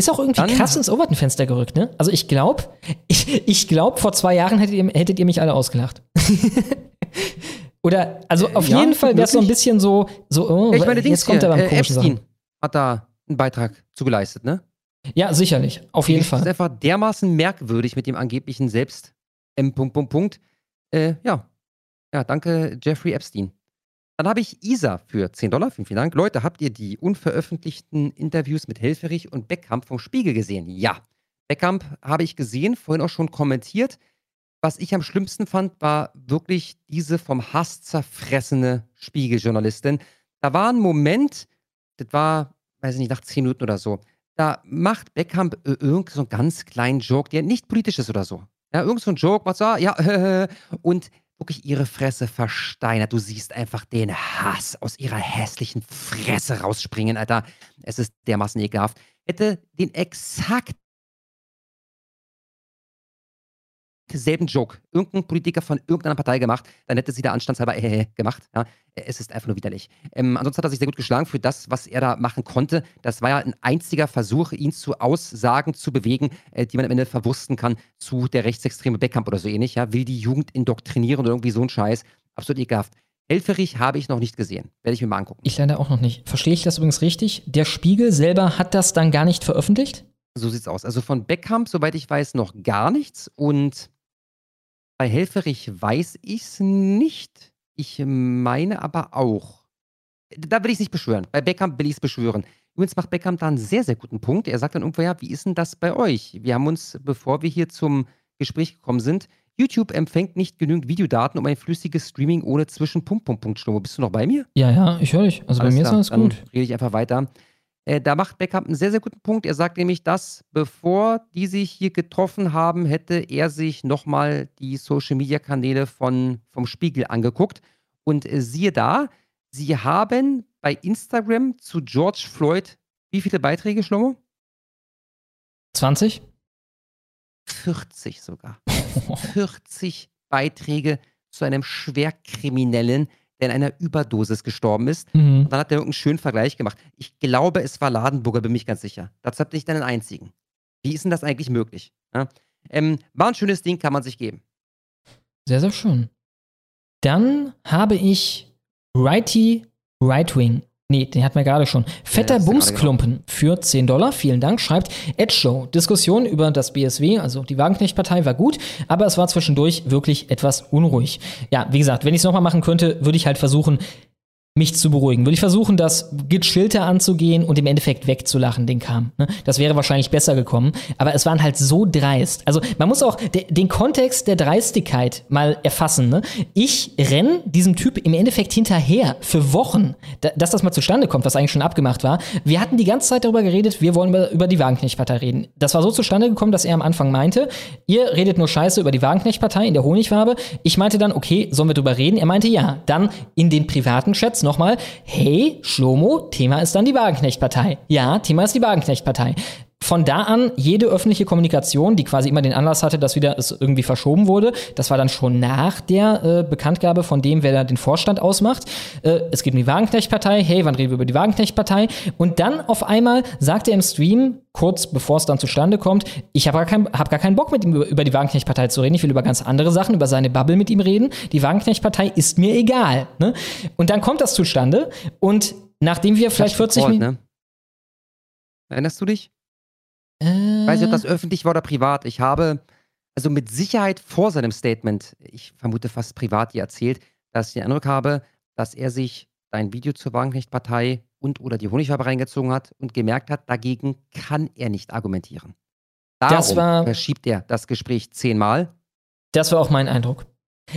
Ist auch irgendwie Dann- krass ins Overton-Fenster gerückt, ne? Also ich glaube, [LAUGHS] ich, ich glaube, vor zwei Jahren hättet ihr, hättet ihr mich alle ausgelacht. [LAUGHS] Oder, also auf ja, jeden Fall wäre es so ein bisschen so, so oh, ich meine, Dings jetzt kommt hier, er beim äh, Epstein hat da einen Beitrag zugeleistet, ne? Ja, sicherlich. Auf jeden Das ist Fall. einfach dermaßen merkwürdig mit dem angeblichen Selbst. M. Punkt, Punkt, Punkt. Äh, ja. Ja, danke, Jeffrey Epstein. Dann habe ich Isa für 10 Dollar. Vielen, vielen Dank. Leute, habt ihr die unveröffentlichten Interviews mit Helferich und Beckamp vom Spiegel gesehen? Ja. Beckamp habe ich gesehen, vorhin auch schon kommentiert. Was ich am schlimmsten fand, war wirklich diese vom Hass zerfressene Spiegeljournalistin. Da war ein Moment, das war, weiß ich nicht, nach 10 Minuten oder so. Da macht Beckham äh, irgend so ganz kleinen Joke, der nicht politisch ist oder so. Ja, irgend so ein Joke, macht so, ah, ja, [LAUGHS] und wirklich ihre Fresse versteinert. Du siehst einfach den Hass aus ihrer hässlichen Fresse rausspringen, Alter. Es ist dermaßen ekelhaft. Hätte den exakt selben Joke irgendein Politiker von irgendeiner Partei gemacht, dann hätte sie da anstandshalber äh, gemacht. Ja. Es ist einfach nur widerlich. Ähm, ansonsten hat er sich sehr gut geschlagen für das, was er da machen konnte. Das war ja ein einziger Versuch, ihn zu Aussagen zu bewegen, äh, die man am Ende verwursten kann zu der rechtsextreme Beckamp oder so ähnlich. Ja. Will die Jugend indoktrinieren oder irgendwie so ein Scheiß. Absolut ekelhaft. Helferich habe ich noch nicht gesehen. Werde ich mir mal angucken. Ich leider auch noch nicht. Verstehe ich das übrigens richtig? Der Spiegel selber hat das dann gar nicht veröffentlicht? So sieht's aus. Also von Beckham, soweit ich weiß, noch gar nichts. Und bei Helferich weiß ich's nicht. Ich meine aber auch. Da will ich es nicht beschwören. Bei Beckham will ich es beschwören. Übrigens macht Beckham da einen sehr, sehr guten Punkt. Er sagt dann irgendwo, ja, wie ist denn das bei euch? Wir haben uns, bevor wir hier zum Gespräch gekommen sind, YouTube empfängt nicht genügend Videodaten um ein flüssiges Streaming ohne zwischen Punkt, Punkt. Bist du noch bei mir? Ja, ja, ich höre dich. Also bei mir ist alles dann gut. Rede ich einfach weiter. Äh, da macht Beckham einen sehr, sehr guten Punkt. Er sagt nämlich, dass bevor die sich hier getroffen haben, hätte er sich nochmal die Social Media Kanäle von, vom Spiegel angeguckt. Und äh, siehe da, sie haben bei Instagram zu George Floyd wie viele Beiträge, Schlomo? 20? 40 sogar. 40 Beiträge zu einem Schwerkriminellen, der in einer Überdosis gestorben ist. Mhm. Und dann hat er irgendeinen schönen Vergleich gemacht. Ich glaube, es war Ladenburger, bin mich ganz sicher. Dazu habt ihr nicht einen einzigen. Wie ist denn das eigentlich möglich? Ja? Ähm, war ein schönes Ding, kann man sich geben. Sehr, sehr schön. Dann habe ich Righty Rightwing. Nee, den hatten wir gerade schon. Fetter gerade Bumsklumpen für 10 Dollar. Vielen Dank. Schreibt Edge Show. Diskussion über das BSW, also die Wagenknecht-Partei, war gut, aber es war zwischendurch wirklich etwas unruhig. Ja, wie gesagt, wenn ich es nochmal machen könnte, würde ich halt versuchen, mich zu beruhigen. Würde ich versuchen, das gechillter anzugehen und im Endeffekt wegzulachen, den Kram. Ne? Das wäre wahrscheinlich besser gekommen. Aber es waren halt so dreist. Also man muss auch de den Kontext der Dreistigkeit mal erfassen. Ne? Ich renn diesem Typ im Endeffekt hinterher für Wochen, da dass das mal zustande kommt, was eigentlich schon abgemacht war. Wir hatten die ganze Zeit darüber geredet, wir wollen über, über die Wagenknecht-Partei reden. Das war so zustande gekommen, dass er am Anfang meinte, ihr redet nur Scheiße über die Wagenknecht-Partei in der Honigwabe. Ich meinte dann, okay, sollen wir drüber reden? Er meinte ja. Dann in den privaten Chats nochmal, hey, Schlomo, Thema ist dann die Wagenknecht-Partei. Ja, Thema ist die Wagenknecht-Partei. Von da an jede öffentliche Kommunikation, die quasi immer den Anlass hatte, dass wieder es irgendwie verschoben wurde, das war dann schon nach der äh, Bekanntgabe von dem, wer da den Vorstand ausmacht. Äh, es geht um die Wagenknecht-Partei, hey, wann reden wir über die Wagenknecht-Partei? Und dann auf einmal sagt er im Stream, kurz bevor es dann zustande kommt, ich habe gar, kein, hab gar keinen Bock mit ihm über, über die Wagenknecht-Partei zu reden, ich will über ganz andere Sachen, über seine Bubble mit ihm reden. Die Wagenknecht-Partei ist mir egal. Ne? Und dann kommt das zustande und nachdem wir vielleicht 40 Call, Minuten... ne? Erinnerst du dich? Ich weiß nicht, ob das öffentlich war oder privat. Ich habe also mit Sicherheit vor seinem Statement, ich vermute fast privat, dir erzählt, dass ich den Eindruck habe, dass er sich dein Video zur Wagenknecht-Partei und oder die Honigwabe reingezogen hat und gemerkt hat, dagegen kann er nicht argumentieren. Darum Das war- verschiebt er das Gespräch zehnmal. Das war auch mein Eindruck.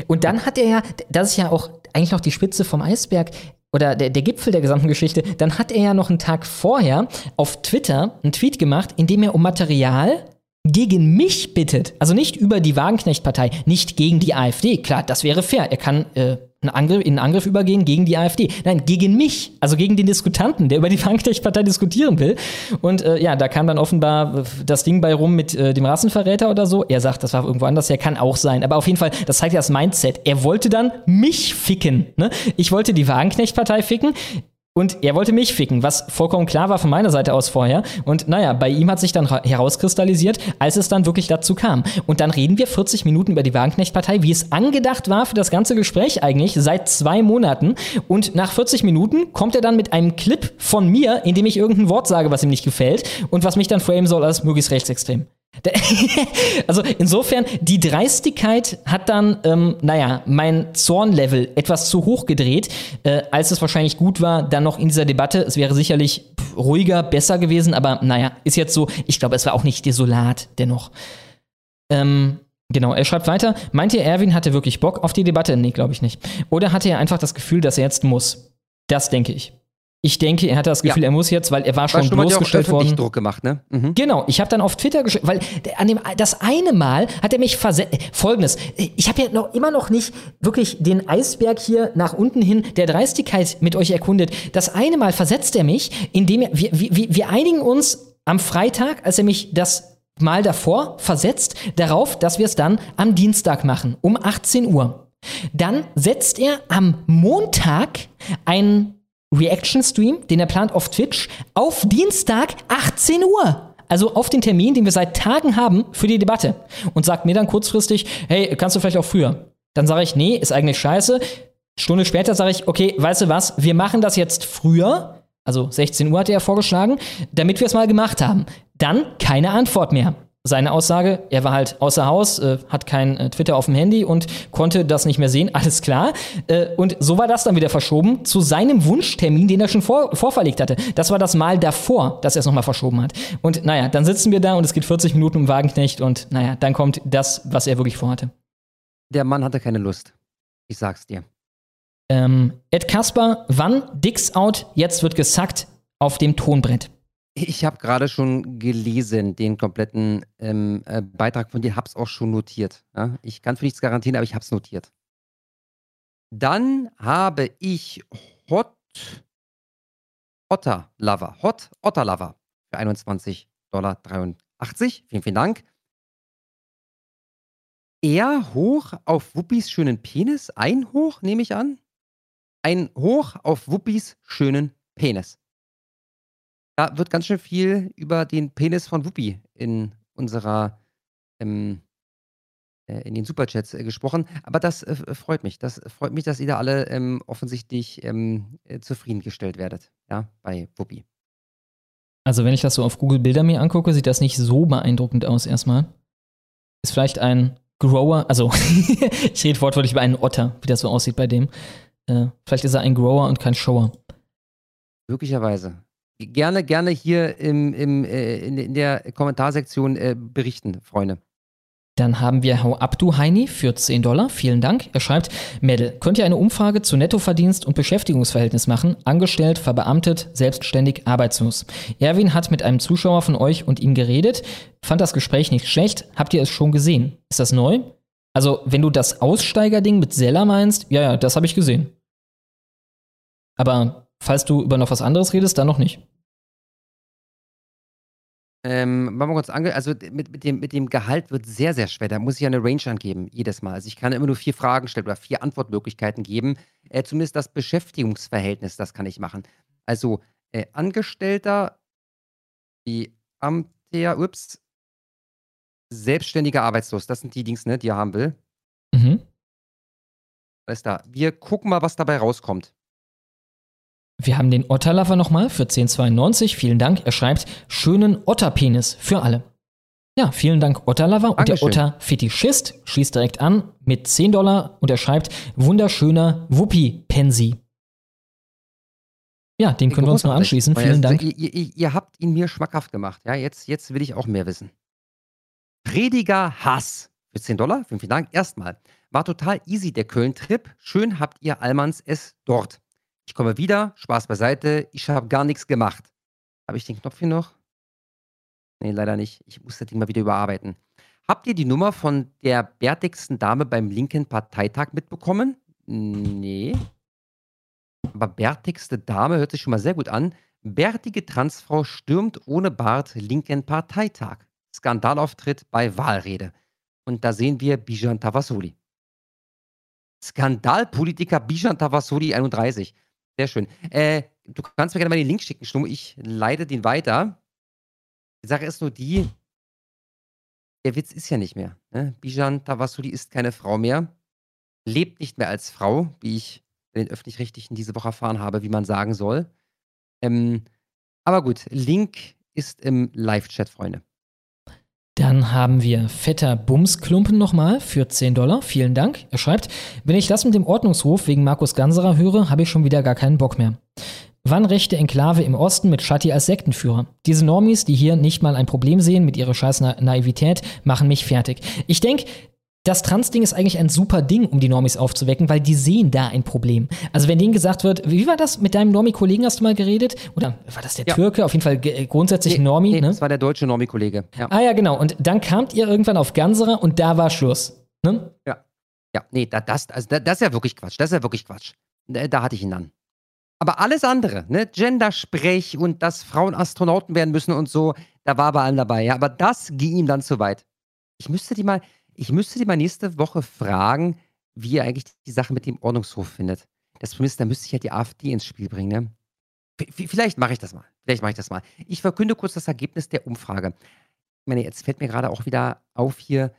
Und dann hat er ja, das ist ja auch eigentlich noch die Spitze vom Eisberg oder der, der Gipfel der gesamten Geschichte, dann hat er ja noch einen Tag vorher auf Twitter einen Tweet gemacht, in dem er um Material gegen mich bittet. Also nicht über die Wagenknecht-Partei, nicht gegen die AfD. Klar, das wäre fair. Er kann äh, einen Angriff, in einen Angriff übergehen gegen die AfD. Nein, gegen mich, also gegen den Diskutanten, der über die [LAUGHS] Wagenknecht-Partei diskutieren will. Und äh, ja, da kam dann offenbar äh, das Ding bei rum mit äh, dem Rassenverräter oder so. Er sagt, das war irgendwo anders, ja, kann auch sein. Aber auf jeden Fall, das zeigt ja das Mindset. Er wollte dann mich ficken. Ne? Ich wollte die Wagenknecht-Partei ficken. Und er wollte mich ficken, was vollkommen klar war von meiner Seite aus vorher. Und naja, bei ihm hat sich dann ra- herauskristallisiert, als es dann wirklich dazu kam. Und dann reden wir 40 Minuten über die Wagenknecht-Partei, wie es angedacht war für das ganze Gespräch eigentlich, seit zwei Monaten. Und nach 40 Minuten kommt er dann mit einem Clip von mir, in dem ich irgendein Wort sage, was ihm nicht gefällt und was mich dann framen soll als möglichst rechtsextrem. [LAUGHS] Also insofern, die Dreistigkeit hat dann, ähm, naja, mein Zornlevel etwas zu hoch gedreht, äh, als es wahrscheinlich gut war, dann noch in dieser Debatte. Es wäre sicherlich ruhiger, besser gewesen, aber naja, ist jetzt so, ich glaube, es war auch nicht desolat dennoch. Ähm, genau, er schreibt weiter, meint ihr, Erwin hatte wirklich Bock auf die Debatte? Nee, glaube ich nicht. Oder hatte er einfach das Gefühl, dass er jetzt muss? Das denke ich. Ich denke, er hatte das Gefühl, Ja. er muss jetzt, weil er war schon bloßgestellt worden. Druck gemacht, ne? Mhm. Genau, ich habe dann auf Twitter geschrieben, weil an dem das eine Mal hat er mich versetzt. Folgendes, ich habe ja noch immer noch nicht wirklich den Eisberg hier nach unten hin der Dreistigkeit mit euch erkundet. Das eine Mal versetzt er mich, indem er, wir, wir, wir einigen uns am Freitag, als er mich das Mal davor versetzt, darauf, dass wir es dann am Dienstag machen, um 18 Uhr. Dann setzt er am Montag einen Reaction-Stream, den er plant auf Twitch, auf Dienstag 18 Uhr. Also auf den Termin, den wir seit Tagen haben für die Debatte. Und sagt mir dann kurzfristig, hey, kannst du vielleicht auch früher? Dann sage ich, nee, ist eigentlich scheiße. Stunde später sage ich, okay, weißt du was, wir machen das jetzt früher. Also 16 Uhr hat er vorgeschlagen, damit wir es mal gemacht haben. Dann keine Antwort mehr. Seine Aussage, er war halt außer Haus, äh, hat kein äh, Twitter auf dem Handy und konnte das nicht mehr sehen, [LAUGHS] alles klar. Äh, und so war das dann wieder verschoben zu seinem Wunschtermin, den er schon vor, vorverlegt hatte. Das war das Mal davor, dass er es nochmal verschoben hat. Und naja, dann sitzen wir da und es geht 40 Minuten um Wagenknecht und naja, dann kommt das, was er wirklich vorhatte. Der Mann hatte keine Lust. Ich sag's dir. Ähm, Ed Kasper, wann Dicks out, jetzt wird gesackt auf dem Tonbrett. Ich habe gerade schon gelesen, den kompletten ähm, äh, Beitrag von dir, hab's auch schon notiert. Ja? Ich kann für nichts garantieren, aber ich hab's notiert. Dann habe ich Hot Otter Lover. Hot Otter Lover für 21,83 Dollar. Vielen, vielen Dank. Er hoch auf Wuppis schönen Penis. Ein hoch, nehme ich an. Ein hoch auf Wuppis schönen Penis. Da wird ganz schön viel über den Penis von Wuppi in unserer, ähm, äh, in den Superchats äh, gesprochen. Aber das äh, freut mich. Das freut mich, dass ihr da alle ähm, offensichtlich ähm, äh, zufriedengestellt werdet. Ja, bei Wuppi. Also wenn ich das so auf Google Bilder mir angucke, sieht das nicht so beeindruckend aus erstmal. Ist vielleicht ein Grower, also [LAUGHS] ich rede wortwörtlich über einen Otter, wie das so aussieht bei dem. Äh, vielleicht ist er ein Grower und kein Shower. Möglicherweise. Gerne, gerne hier im, im, äh, in, in der Kommentarsektion äh, berichten, Freunde. Dann haben wir Hau Abdu Heini für 10 Dollar. Vielen Dank. Er schreibt, Mädel, könnt ihr eine Umfrage zu Nettoverdienst und Beschäftigungsverhältnis machen? Angestellt, verbeamtet, selbstständig, arbeitslos. Erwin hat mit einem Zuschauer von euch und ihm geredet, fand das Gespräch nicht schlecht. Habt ihr es schon gesehen? Ist das neu? Also, wenn du das Aussteigerding mit Seller meinst, ja, ja, das habe ich gesehen. Aber falls du über noch was anderes redest, dann noch nicht. Ähm, machen wir kurz ange also mit, mit, dem, mit dem Gehalt wird sehr, sehr schwer. Da muss ich ja eine Range angeben, jedes Mal. Also ich kann immer nur vier Fragen stellen oder vier Antwortmöglichkeiten geben. Äh, zumindest das Beschäftigungsverhältnis, das kann ich machen. Also äh, Angestellter, die Amter, ups, selbstständiger Arbeitslos, das sind die Dings, ne, die er haben will. Mhm. Alles da. Wir gucken mal, was dabei rauskommt. Wir haben den Otterlover nochmal für 1092. Vielen Dank. Er schreibt, schönen Otterpenis für alle. Ja, vielen Dank, Otterlover. Und der. Otter-Fetischist schließt direkt an mit 10 Dollar und er schreibt, wunderschöner Wuppi-Pensi. Ja, den können wir uns nur Großartig. anschließen. Vielen Dank. Ihr, ihr, ihr habt ihn mir schmackhaft gemacht. Ja, jetzt, jetzt will ich auch mehr wissen. Prediger Hass für 10 Dollar. Vielen, vielen Dank. Erstmal. War total easy der Köln-Trip. Schön habt ihr Allmanns es dort. Ich komme wieder. Spaß beiseite. Ich habe gar nichts gemacht. Habe ich den Knopf hier noch? Nee, leider nicht. Ich muss das Ding mal wieder überarbeiten. Habt ihr die Nummer von der bärtigsten Dame beim linken Parteitag mitbekommen? Nee. Aber bärtigste Dame hört sich schon mal sehr gut an. Bärtige Transfrau stürmt ohne Bart linken Parteitag. Skandalauftritt bei Wahlrede. Und da sehen wir Bijan Tavasoli. Skandalpolitiker Bijan Tavasoli 31. Sehr schön. Äh, du kannst mir gerne mal den Link schicken, Schnummo. Ich leite den weiter. Die Sache ist nur die, der Witz ist ja nicht mehr. Ne? Bijan Tavasoli ist keine Frau mehr, lebt nicht mehr als Frau, wie ich in den Öffentlich-Rechtlichen diese Woche erfahren habe, wie man sagen soll. Ähm, aber gut, Link ist im Live-Chat, Freunde. Dann haben wir fetter Bumsklumpen nochmal für 10 Dollar. Vielen Dank. Er schreibt, wenn ich das mit dem Ordnungshof wegen Markus Ganserer höre, habe ich schon wieder gar keinen Bock mehr. Wann rechte Enklave im Osten mit Shatti als Sektenführer? Diese Normis, die hier nicht mal ein Problem sehen mit ihrer scheiß Na Naivität, machen mich fertig. Ich denke, das Trans-Ding ist eigentlich ein super Ding, um die Normis aufzuwecken, weil die sehen da ein Problem. Also wenn denen gesagt wird, wie war das mit deinem Normi-Kollegen, hast du mal geredet? Oder war das der Ja. Türke? Auf jeden Fall grundsätzlich Nee, Normi, nee, ne? Das war der deutsche Normi-Kollege. Ja. Ah ja, genau. Und dann kamt ihr irgendwann auf Ganserer und da war Schluss. Ne? Ja. Ja, nee, da, das, also, da, das ist ja wirklich Quatsch. Das ist ja wirklich Quatsch. Da, da hatte ich ihn dann. Aber alles andere, ne, Gendersprech und dass Frauen Astronauten werden müssen und so, da war bei allem dabei. Ja, aber das ging ihm dann zu weit. Ich müsste die mal, ich müsste die mal nächste Woche fragen, wie er eigentlich die Sache mit dem Ordnungshof findet. Das Problem ist, da müsste ich ja die AfD ins Spiel bringen, ne? Vielleicht mache ich das mal. Vielleicht mache ich das mal. Ich verkünde kurz das Ergebnis der Umfrage. Ich meine, jetzt fällt mir gerade auch wieder auf hier,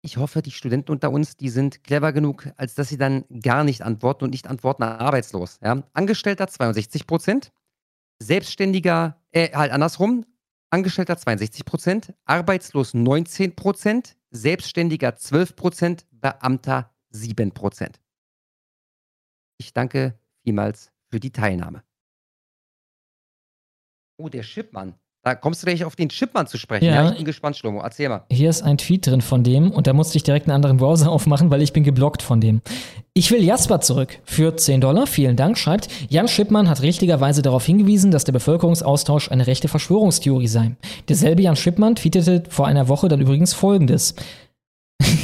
ich hoffe, die Studenten unter uns, die sind clever genug, als dass sie dann gar nicht antworten und nicht antworten arbeitslos. Ja? Angestellter 62 Prozent, Selbstständiger, äh, halt andersrum, Angestellter 62 Prozent, arbeitslos 19 Prozent, Selbstständiger 12 Prozent, Beamter 7 Prozent. Ich danke vielmals für die Teilnahme. Oh, der Chipmann. Da kommst du gleich auf den Chipmann zu sprechen. Ja. Ja, ich bin gespannt, Schlomo. Erzähl mal. Hier ist ein Tweet drin von dem und da musste ich direkt einen anderen Browser [LAUGHS] aufmachen, weil ich bin geblockt von dem. Ich will Jasper zurück. Für 10 Dollar, vielen Dank, schreibt, Jan Schippmann hat richtigerweise darauf hingewiesen, dass der Bevölkerungsaustausch eine rechte Verschwörungstheorie sei. Derselbe Jan Schippmann tweetete vor einer Woche dann übrigens folgendes.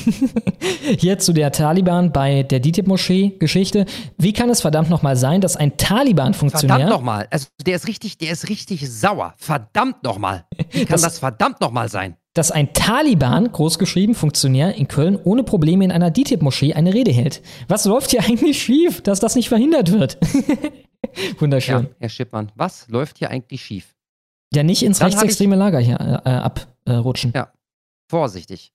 [LAUGHS] Hier zu der Taliban bei der DITIB-Moschee-Geschichte. Wie kann es verdammt nochmal sein, dass ein Taliban-Funktionär Verdammt nochmal. Also der ist richtig, der ist richtig sauer. Verdammt nochmal. Wie kann [LAUGHS] Das- das, verdammt nochmal sein? dass ein Taliban, großgeschrieben, Funktionär in Köln ohne Probleme in einer DITIB-Moschee eine Rede hält. Was läuft hier [LAUGHS] eigentlich schief, dass das nicht verhindert wird? Wunderschön. Ja, Herr Schippmann, was läuft hier eigentlich schief? Ja, nicht ins Dann rechtsextreme Lager hier äh, äh, abrutschen. Ja, vorsichtig.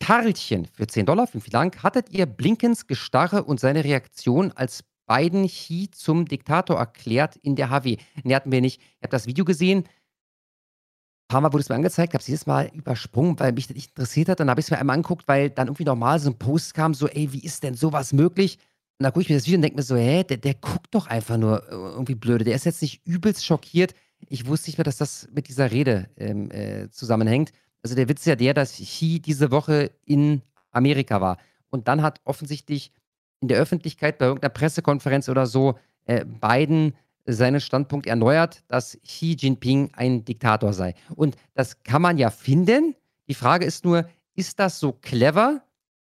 Karlchen für 10 Dollar, vielen Dank. Hattet ihr Blinkens Gestarre und seine Reaktion, als Biden Xi zum Diktator erklärt in der HW? Ne, hatten wir nicht. Ich habe das Video gesehen. Ein paar Mal wurde es mir angezeigt, habe es jedes Mal übersprungen, weil mich das nicht interessiert hat. Dann habe ich es mir einmal angeguckt, weil dann irgendwie nochmal so ein Post kam, so, ey, wie ist denn sowas möglich? Und da gucke ich mir das Video und denke mir so, hä, der, der guckt doch einfach nur äh, irgendwie blöde. Der ist jetzt nicht übelst schockiert. Ich wusste nicht mehr, dass das mit dieser Rede ähm, äh, zusammenhängt. Also der Witz ist ja der, dass Xi diese Woche in Amerika war. Und dann hat offensichtlich in der Öffentlichkeit bei irgendeiner Pressekonferenz oder so äh, Biden seinen Standpunkt erneuert, dass Xi Jinping ein Diktator sei. Und das kann man ja finden. Die Frage ist nur, ist das so clever?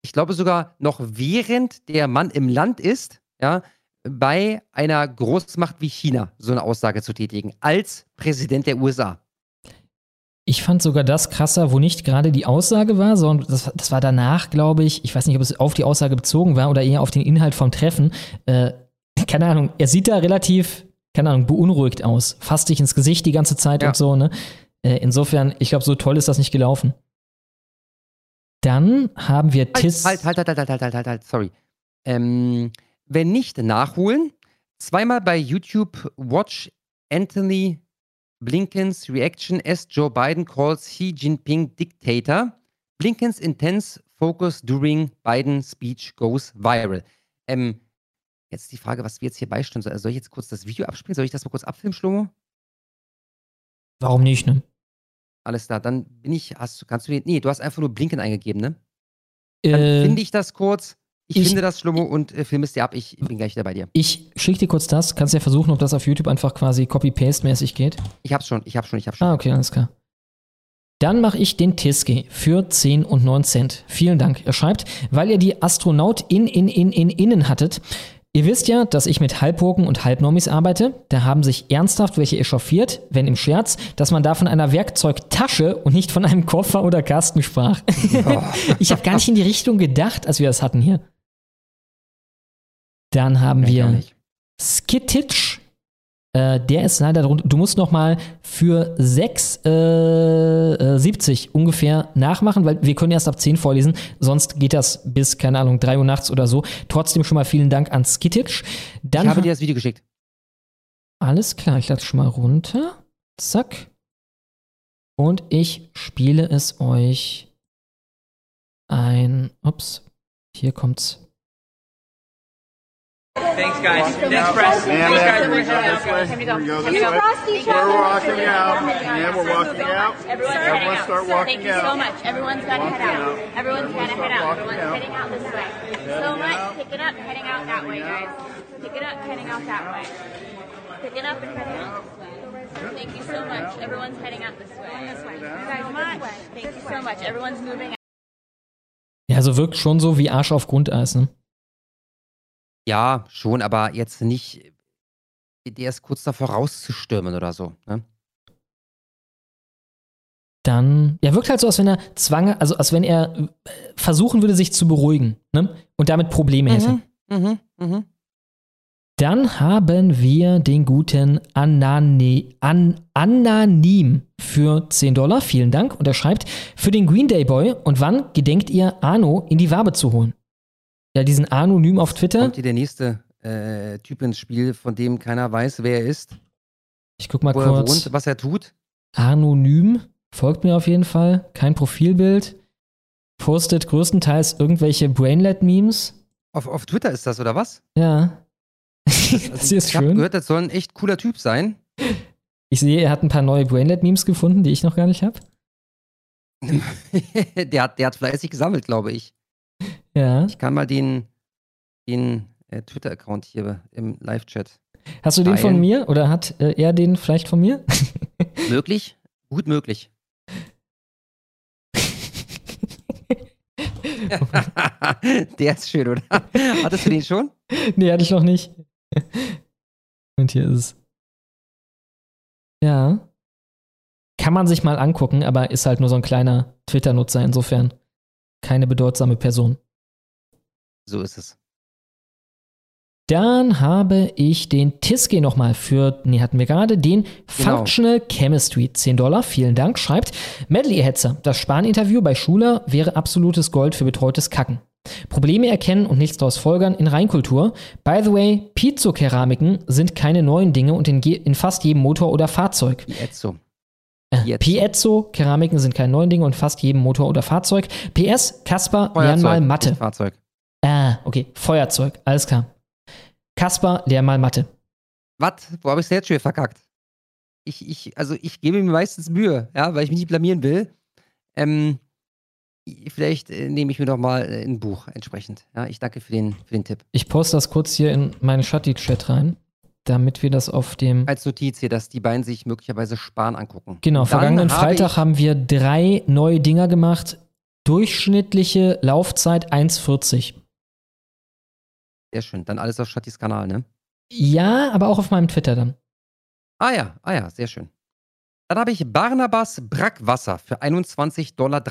Ich glaube sogar noch während der Mann im Land ist, ja, bei einer Großmacht wie China so eine Aussage zu tätigen, als Präsident der USA. Ich fand sogar das krasser, wo nicht gerade die Aussage war, sondern das, das war danach, glaube ich. Ich weiß nicht, ob es auf die Aussage bezogen war oder eher auf den Inhalt vom Treffen. Äh, keine Ahnung, er sieht da relativ, keine Ahnung, beunruhigt aus. Fasst sich ins Gesicht die ganze Zeit Ja. und so, ne? Äh, insofern, ich glaube, so toll ist das nicht gelaufen. Dann haben wir Tis. Halt, halt, halt, halt, halt, halt, halt, halt, halt, sorry. Ähm, wenn nicht, nachholen. Zweimal bei YouTube Watch Anthony Blinkens Reaction as Joe Biden calls Xi Jinping Dictator. Blinkens intense focus during Biden speech goes viral. Ähm, jetzt die Frage, was wir jetzt hier beisteuern sollen. Also soll ich jetzt kurz das Video abspielen? Soll ich das mal kurz abfilmen, Schlomo? Warum nicht, ne? Alles klar, dann bin ich, hast, du- kannst du nee, du hast einfach nur Blinken eingegeben, ne? Dann Äh, finde ich das kurz. Ich, ich- finde das Schlummo und äh, film es dir ab. Ich bin gleich wieder bei dir. Ich schicke dir kurz das. Kannst ja versuchen, ob das auf YouTube einfach quasi Copy-Paste-mäßig geht. Ich hab's schon, ich hab's schon, ich hab's schon. Ah, okay, alles klar. Dann mache ich den Tiske für 10 und 9 Cent. Vielen Dank. Er schreibt, weil ihr die Astronautin in, in, in, innen hattet. Ihr wisst ja, dass ich mit Halbburgen und Halbnormis arbeite. Da haben sich ernsthaft welche echauffiert, wenn im Scherz, dass man da von einer Werkzeugtasche und nicht von einem Koffer oder Kasten sprach. [LAUGHS] ich habe gar nicht in die Richtung gedacht, als wir das hatten hier. Dann haben auch wir. Skittich. Äh, der ist leider drunter. Du musst noch mal für 6,70 äh, 70 ungefähr nachmachen, weil wir können erst ab 10 vorlesen. Sonst geht das bis, keine Ahnung, 3 Uhr nachts oder so. Trotzdem schon mal vielen Dank an Skittich. Dann ich habe ha- dir das Video geschickt. alles klar, ich lade schon mal runter. Zack. Und ich spiele es euch ein. Ups. Hier kommt's. Thanks, guys. Thanks, press. Yeah, Thanks, guys. Here we go this way. Here we go this way. We're walking out. Yeah, we're walking out. Everyone's Everyone heading out. start walking Thank you so out. much. Everyone's got to head out. out. Everyone's got to Everyone head out. Everyone's out. heading out this way. Thank so Heading much. out. Pick it up, heading out that way, guys. Pick it up, heading out that way. Pick it up and heading out this way. Thank you so much. Everyone's heading out this way. This way. You guys so much. Thank you so much. Everyone's moving Ja, also wirkt schon so wie Arsch auf Grundeis, ne? Ja, schon, aber jetzt nicht. Der ist kurz davor rauszustürmen oder so. Ne? Dann, ja, wirkt halt so, als wenn er zwange, also als wenn er äh, versuchen würde, sich zu beruhigen, ne? Und damit Probleme hätte. Mhm, mhm. Dann haben wir den guten Anani, An, Ananim für 10 Dollar. Vielen Dank. Und er schreibt, für den Green Day Boy und wann gedenkt ihr, Arno in die Wabe zu holen? Ja, diesen Anonym auf Twitter. Kommt hier der nächste äh, Typ ins Spiel, von dem keiner weiß, wer er ist, Ich guck mal wo er kurz. wohnt, was er tut. Anonym. Folgt mir auf jeden Fall. Kein Profilbild. Postet größtenteils irgendwelche Brainlet-Memes. Auf, auf Twitter ist das, oder was? Ja. [LAUGHS] das hier ist ich habe gehört, das soll ein echt cooler Typ sein. Ich sehe, er hat ein paar neue Brainlet-Memes gefunden, die ich noch gar nicht habe. [LAUGHS] der, hat, der hat fleißig gesammelt, glaube ich. Ja. Ich kann mal den, den äh, Twitter-Account hier im Live-Chat. Hast du den von teilen. mir oder hat äh, er den vielleicht von mir? [LAUGHS] Möglich? Gut möglich. [LAUGHS] [LAUGHS] der ist schön, oder? Hattest du den schon? nee, hatte ich noch nicht. Und hier ist es. Ja. Kann man sich mal angucken, aber ist halt nur so ein kleiner Twitter-Nutzer, insofern keine bedeutsame Person. So ist es. Dann habe ich den Tiske nochmal für, nee, hatten wir gerade, den Genau. Functional Chemistry, 10 Dollar, vielen Dank, schreibt, Medley Hetzer, das Spahn-Interview bei Schuler wäre absolutes Gold für betreutes Kacken. Probleme erkennen und nichts daraus folgern in Reinkultur. By the way, Piezo-Keramiken sind keine neuen Dinge und in, in fast jedem Motor oder Fahrzeug. Piezo. Äh, Piezo-Keramiken sind keine neuen Dinge und fast jedem Motor oder Fahrzeug. PS, Kasper, lern mal Mathe. Fahrzeug. Ah, okay, Feuerzeug, alles klar. Kasper, lern mal Mathe. Was? Wo habe ich jetzt schon verkackt? Ich, ich, also ich gebe mir meistens Mühe, ja, weil ich mich nicht blamieren will. Ähm, vielleicht äh, nehme ich mir doch mal äh, ein Buch entsprechend. Ja, ich danke für den, für den Tipp. Ich poste das kurz hier in meinen Shutty-Chat rein, damit wir das auf dem. Als Notiz hier, dass die beiden sich möglicherweise Spahn angucken. Genau, Dann vergangenen habe Freitag haben wir drei neue Dinger gemacht. Durchschnittliche Laufzeit 1,40. Sehr schön. Dann alles auf Schattis Kanal, ne? Ja, aber auch auf meinem Twitter dann. Ah ja, ah ja, sehr schön. Dann habe ich Barnabas Brackwasser für 21,83 Dollar.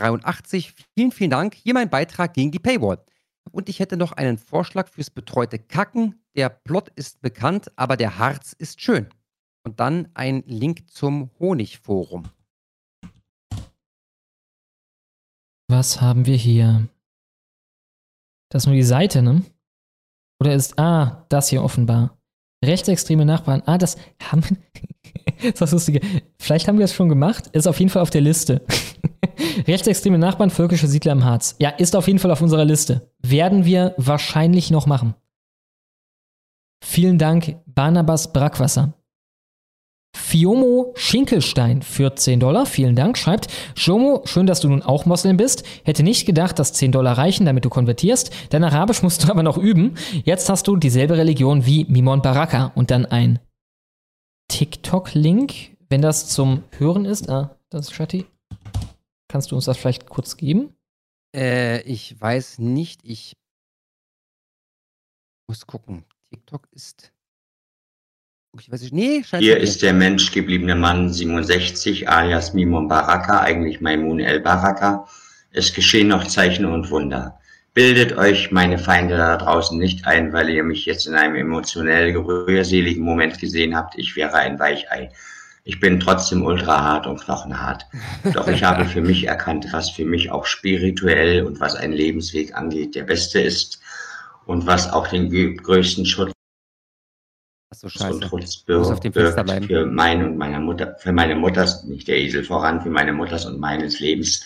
Vielen, vielen Dank. Hier mein Beitrag gegen die Paywall. Und ich hätte noch einen Vorschlag fürs betreute Kacken. Der Plot ist bekannt, aber der Harz ist schön. Und dann ein Link zum Honigforum. Was haben wir hier? Das ist nur die Seite, ne? Oder ist. Ah, das hier offenbar. Rechtsextreme Nachbarn. Ah, das haben wir. [LAUGHS] ist das Lustige. Vielleicht haben wir das schon gemacht. Ist auf jeden Fall auf der Liste. [LAUGHS] Rechtsextreme Nachbarn, völkische Siedler im Harz. Ja, ist auf jeden Fall auf unserer Liste. Werden wir wahrscheinlich noch machen. Vielen Dank, Barnabas Brackwasser. Fiomo Schinkelstein für 10 Dollar, vielen Dank, schreibt, Jomo, schön, dass du nun auch Moslem bist. Hätte nicht gedacht, dass 10 Dollar reichen, damit du konvertierst. Dein Arabisch musst du [LAUGHS] aber noch üben. Jetzt hast du dieselbe Religion wie Mimon Baraka und dann ein TikTok-Link, wenn das zum Hören ist. Ah, das ist Shatti. Kannst du uns das vielleicht kurz geben? Äh, ich weiß nicht, ich muss gucken. TikTok ist. Ich weiß nicht. Nee, scheint Hier ist der menschgebliebene Mann 67 alias Mimon Baraka, eigentlich Maimun El Baraka. Es geschehen noch Zeichen und Wunder. Bildet euch meine Feinde da draußen nicht ein, weil ihr mich jetzt in einem emotionell rührseligen Moment gesehen habt. Ich wäre ein Weichei. Ich bin trotzdem ultra hart und knochenhart. Doch ich habe für mich erkannt, was für mich auch spirituell und was einen Lebensweg angeht, der beste ist und was auch den größten Schutz Und scheiße. Ich muss auf dem Fenster bleiben. für meine und meiner Mutter, für meine Mutters, nicht der Esel voran, für meine Mutters und meines Lebens.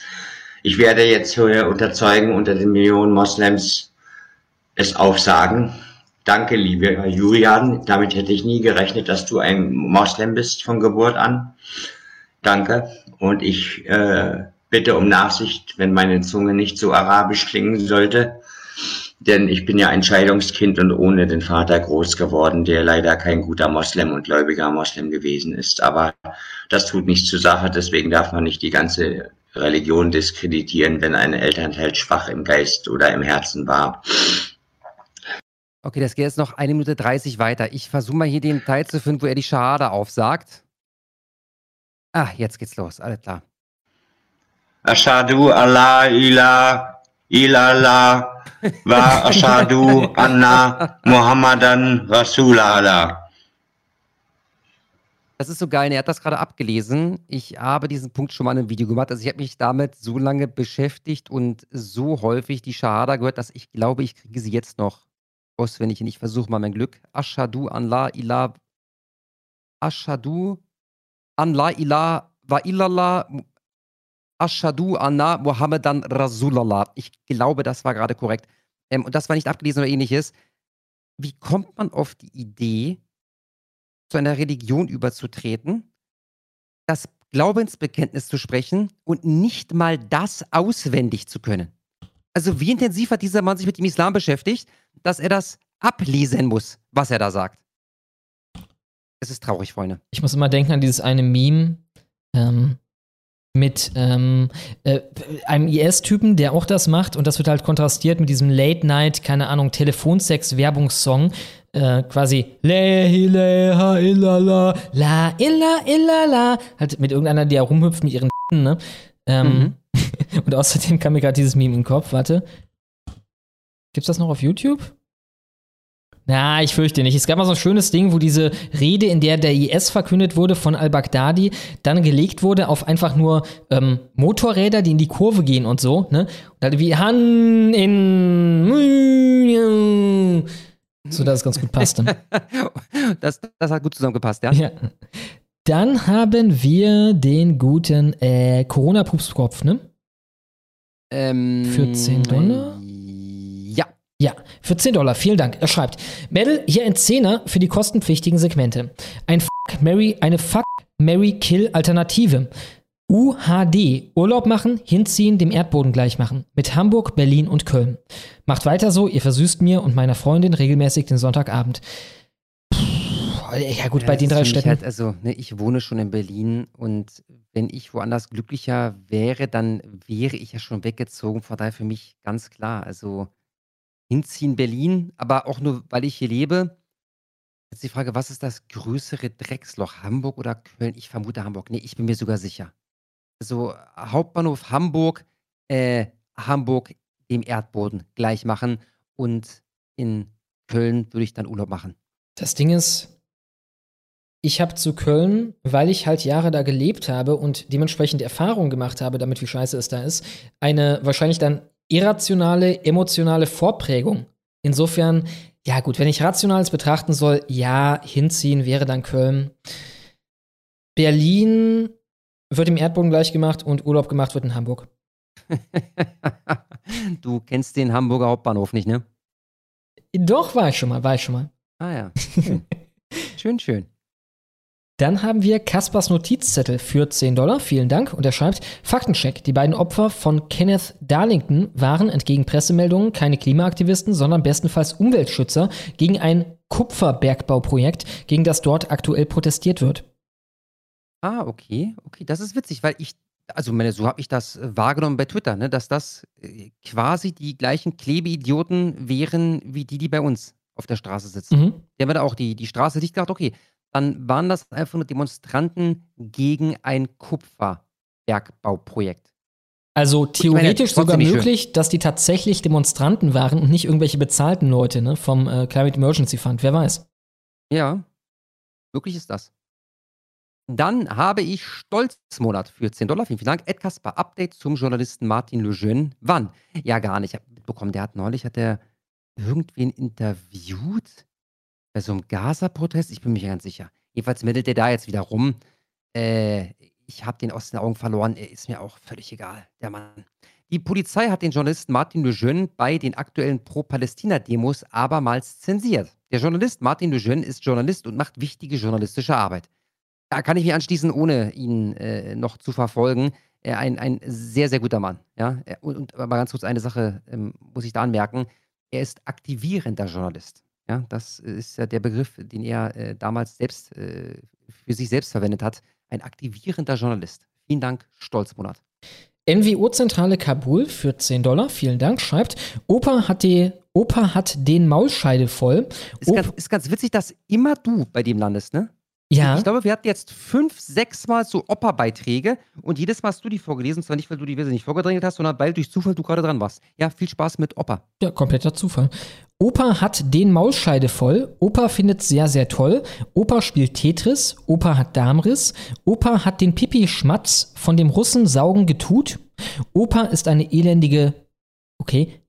Ich werde jetzt hier unterzeugen unter den Millionen Moslems es aufsagen. Danke, lieber Julian. Damit hätte ich nie gerechnet, dass du ein Moslem bist von Geburt an. Danke. Und ich äh, bitte um Nachsicht, wenn meine Zunge nicht so arabisch klingen sollte. Denn ich bin ja ein Scheidungskind und ohne den Vater groß geworden, der leider kein guter Moslem und gläubiger Moslem gewesen ist. Aber das tut nichts zur Sache, deswegen darf man nicht die ganze Religion diskreditieren, wenn ein Elternteil schwach im Geist oder im Herzen war. Okay, das geht jetzt noch eine Minute 30 weiter. Ich versuche mal hier den Teil zu finden, wo er die Schahada aufsagt. Ah, jetzt geht's los. Alles klar. Ashadu Allah ila illallah wa ashadu anna Muhammadan Rasulallah. Das ist so geil. Er hat das gerade abgelesen. Ich habe diesen Punkt schon mal in einem Video gemacht. Also ich habe mich damit so lange beschäftigt und so häufig die Shahada gehört, dass ich glaube, ich kriege sie jetzt noch auswendig. Und ich versuche mal mein Glück. Ashadu an la ilah. Ashadu an la ilah wa illallah. Ashadu anna Muhammadan Rasulallah. Ich glaube, das war gerade korrekt. Ähm, und das war nicht abgelesen oder ähnliches. Wie kommt man auf die Idee, zu einer Religion überzutreten, das Glaubensbekenntnis zu sprechen und nicht mal das auswendig zu können? Also wie intensiv hat dieser Mann sich mit dem Islam beschäftigt, dass er das ablesen muss, was er da sagt? Es ist traurig, Freunde. Ich muss immer denken an dieses eine Meme ähm, mit ähm, äh, einem IS-Typen, der auch das macht und das wird halt kontrastiert mit diesem Late-Night, keine Ahnung, Telefonsex-Werbungssong. Äh, quasi La ilaha illallah, la illa illallah. Halt mit irgendeiner, die da rumhüpft mit ihren ne? Ähm, [LAUGHS] Und außerdem kam mir gerade dieses Meme in den Kopf. Warte. Gibt's das noch auf YouTube? Na, ich fürchte nicht. Es gab mal so ein schönes Ding, wo diese Rede, in der der IS verkündet wurde von al-Baghdadi, dann gelegt wurde auf einfach nur ähm, Motorräder, die in die Kurve gehen und so, ne? Und halt wie Han in so dass es ganz gut passte. [LAUGHS] das, das hat gut zusammengepasst, ja? Ja. Dann haben wir den guten äh, Corona-Pupskopf, ne? Ähm, 14 Dollar? Ja. Ja, für 10 Dollar, vielen Dank. Er schreibt, Medal, hier ein Zehner für die kostenpflichtigen Segmente. Ein Fuck, Mary, eine Fuck, Mary, Kill Alternative. UHD, Urlaub machen, hinziehen, dem Erdboden gleich machen. Mit Hamburg, Berlin und Köln. Macht weiter so, ihr versüßt mir und meiner Freundin regelmäßig den Sonntagabend. Puh, ja gut, bei das den drei Städten. Halt, also, ne, ich wohne schon in Berlin und wenn ich woanders glücklicher wäre, dann wäre ich ja schon weggezogen. Von daher für mich ganz klar. Also hinziehen Berlin, aber auch nur, weil ich hier lebe. Jetzt die Frage, was ist das größere Drecksloch? Hamburg oder Köln? Ich vermute Hamburg. Nee, ich bin mir sogar sicher. Also Hauptbahnhof Hamburg, äh, Hamburg dem Erdboden gleich machen und in Köln würde ich dann Urlaub machen. Das Ding ist, ich habe zu Köln, weil ich halt Jahre da gelebt habe und dementsprechend Erfahrungen gemacht habe, damit wie scheiße es da ist, eine wahrscheinlich dann irrationale, emotionale Vorprägung. Insofern, ja gut, wenn ich Rationales betrachten soll, ja, hinziehen wäre dann Köln. Berlin wird im Erdboden gleich gemacht und Urlaub gemacht wird in Hamburg. [LAUGHS] Du kennst den Hamburger Hauptbahnhof nicht, ne? Doch, war ich schon mal, war ich schon mal. Ah ja. [LAUGHS] Schön, schön. schön. Dann haben wir Kaspers Notizzettel für 10 Dollar. Vielen Dank. Und er schreibt, Faktencheck. Die beiden Opfer von Kenneth Darlington waren entgegen Pressemeldungen keine Klimaaktivisten, sondern bestenfalls Umweltschützer gegen ein Kupferbergbauprojekt, gegen das dort aktuell protestiert wird. Ah, okay. Okay, das ist witzig, weil ich, also meine, so habe ich das äh, wahrgenommen bei Twitter, ne, dass das äh, quasi die gleichen Klebeidioten wären, wie die, die bei uns auf der Straße sitzen. Mhm. Die haben da auch die, die Straße dicht gemacht, okay. Dann waren das einfach nur Demonstranten gegen ein Kupferbergbauprojekt. Also ich meine, theoretisch sogar möglich, dass die tatsächlich Demonstranten waren und nicht irgendwelche bezahlten Leute ne, vom äh, Climate Emergency Fund. Wer weiß. Ja, wirklich ist das. Dann habe ich Stolzmonat für 10 Dollar. Vielen, vielen Dank. Ed Kasper, Update zum Journalisten Martin Lejeune. Wann? Ja, gar nicht. Ich habe mitbekommen, der hat neulich, hat er irgendwen interviewt bei so einem Gaza-Protest. Ich bin mir ganz sicher. Jedenfalls meldet er da jetzt wieder rum. Äh, ich habe den aus den Augen verloren. Er ist mir auch völlig egal, der Mann. Die Polizei hat den Journalisten Martin Lejeune bei den aktuellen Pro-Palästina-Demos abermals zensiert. Der Journalist Martin Lejeune ist Journalist und macht wichtige journalistische Arbeit. Da kann ich mich anschließen, ohne ihn äh, noch zu verfolgen. Äh, ein, ein sehr, sehr guter Mann. Ja? Er- Und, und aber ganz kurz eine Sache ähm, muss ich da anmerken. Er ist aktivierender Journalist. Ja? Das ist ja der Begriff, den er äh, damals selbst äh, für sich selbst verwendet hat. Ein aktivierender Journalist. Vielen Dank, Stolzmonat. NWO-Zentrale Kabul für 10 Dollar, vielen Dank, schreibt, Opa hat, die, Opa hat den Maulscheide voll. Ist ganz, ist ganz witzig, dass immer du bei dem landest, ne? Ja. Ich glaube, wir hatten jetzt fünf, sechs Mal so Opa-Beiträge und jedes Mal hast du die vorgelesen. Zwar nicht, weil du die Wese nicht vorgedrängelt hast, sondern weil durch Zufall du gerade dran warst. Ja, viel Spaß mit Opa. Ja, kompletter Zufall. Opa hat den Maulscheide voll. Opa findet sehr, sehr toll. Opa spielt Tetris. Opa hat Darmriss. Opa hat den Pipi-Schmatz von dem Russen saugen getut. Opa ist eine elendige, okay,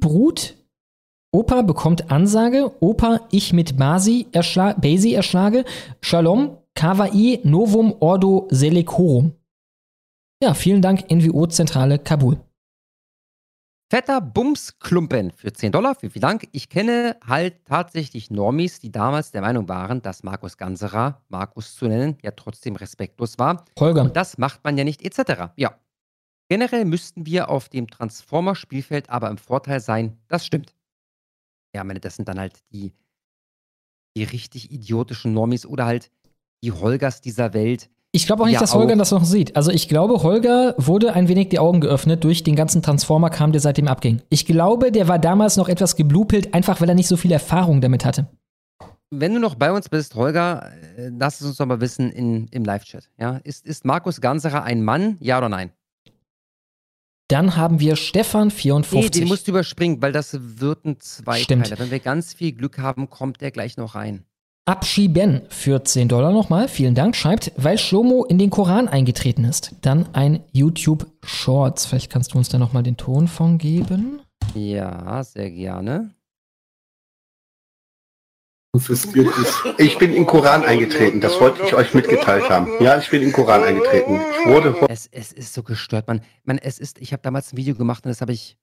Brut. Opa bekommt Ansage. Opa, ich mit Basi, erschla Basie erschlage. Shalom, Kawaii, Novum, Ordo, Selecorum. Ja, vielen Dank, NWO-Zentrale Kabul. Fetter Bumsklumpen für 10 Dollar. Vielen, vielen Dank. Ich kenne halt tatsächlich Normis, die damals der Meinung waren, dass Markus Ganserer, Markus zu nennen, ja trotzdem respektlos war. Holger. Und das macht man ja nicht, etc. Ja. Generell müssten wir auf dem Transformer-Spielfeld aber im Vorteil sein. Das stimmt. Ja, meine, das sind dann halt die, die richtig idiotischen Normis oder halt die Holgers dieser Welt. Ich glaube auch nicht, Ja, dass Holger das noch sieht. Also ich glaube, Holger wurde ein wenig die Augen geöffnet durch den ganzen Transformer-Kram, der seitdem abging. Ich glaube, der war damals noch etwas geblupelt, einfach weil er nicht so viel Erfahrung damit hatte. Wenn du noch bei uns bist, Holger, äh, lass es uns doch mal wissen in, im Live-Chat. Ja? Ist, ist Markus Ganserer ein Mann? Ja oder nein? Dann haben wir Stefan Nee, 54. den musst du überspringen, weil das wird ein Stimmt. Zweiteiler. Wenn wir ganz viel Glück haben, kommt der gleich noch rein. Abschieben für 10 Dollar nochmal, vielen Dank, schreibt, weil Shlomo in den Koran eingetreten ist. Dann ein YouTube Shorts. Vielleicht kannst du uns da nochmal den Ton von geben. Ja, sehr gerne. Ich bin in den Koran eingetreten, das wollte ich euch mitgeteilt haben. Ja, ich bin in den Koran eingetreten. Ich wurde Es, es ist so gestört, man. man es ist, ich habe damals ein Video gemacht und das habe ich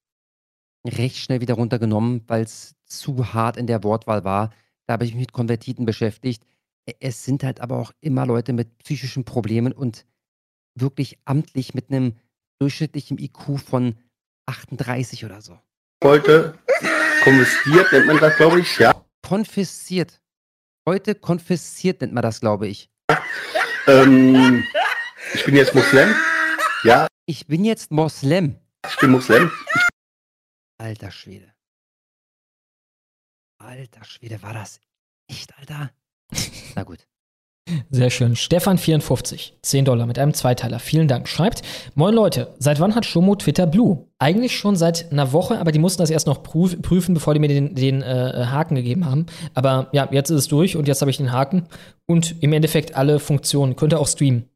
recht schnell wieder runtergenommen, weil es zu hart in der Wortwahl war. Da habe ich mich mit Konvertiten beschäftigt. E- Es sind halt aber auch immer Leute mit psychischen Problemen und wirklich amtlich mit einem durchschnittlichen IQ von 38 oder so. heute konfisziert, nennt man das, glaube ich, ja. Konfisziert. Heute konfisziert nennt man das, glaube ich. Ähm, ich bin jetzt Muslim. Ja, Ich bin jetzt Moslem. ich bin Muslim. Alter Schwede. Alter Schwede, war das echt, Alter? [LAUGHS] Na gut. Sehr schön. Stefan 54, 10 Dollar mit einem Zweiteiler. Vielen Dank. Schreibt, moin Leute, seit wann hat Shomo Twitter Blue? Eigentlich schon seit einer Woche, aber die mussten das erst noch prüf prüfen, bevor die mir den, den äh, Haken gegeben haben. Aber ja, jetzt ist es durch und jetzt habe ich den Haken und im Endeffekt alle Funktionen. Könnt ihr auch streamen.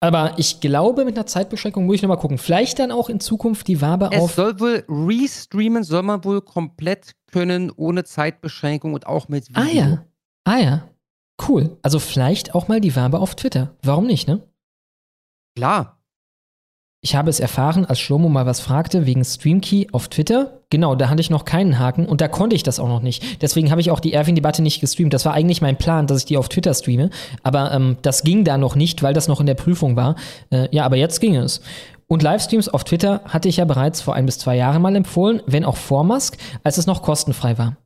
Aber ich glaube, mit einer Zeitbeschränkung muss ich nochmal gucken. Vielleicht dann auch in Zukunft die Wabe Es auf. soll wohl restreamen, soll man wohl komplett können, ohne Zeitbeschränkung und auch mit Video. Ah ja. Ah ja. Cool. Also vielleicht auch mal die Wabe auf Twitter. Warum nicht, ne? Klar. Ich habe es erfahren, als Schlomo mal was fragte wegen Streamkey auf Twitter. Genau, da hatte ich noch keinen Haken und da konnte ich das auch noch nicht. Deswegen habe ich auch die Erwin-Debatte nicht gestreamt. Das war eigentlich mein Plan, dass ich die auf Twitter streame. Aber ähm, das ging da noch nicht, weil das noch in der Prüfung war. Äh, ja, aber jetzt ging es. Und Livestreams auf Twitter hatte ich ja bereits vor ein bis zwei Jahren mal empfohlen, wenn auch vor Musk, als es noch kostenfrei war.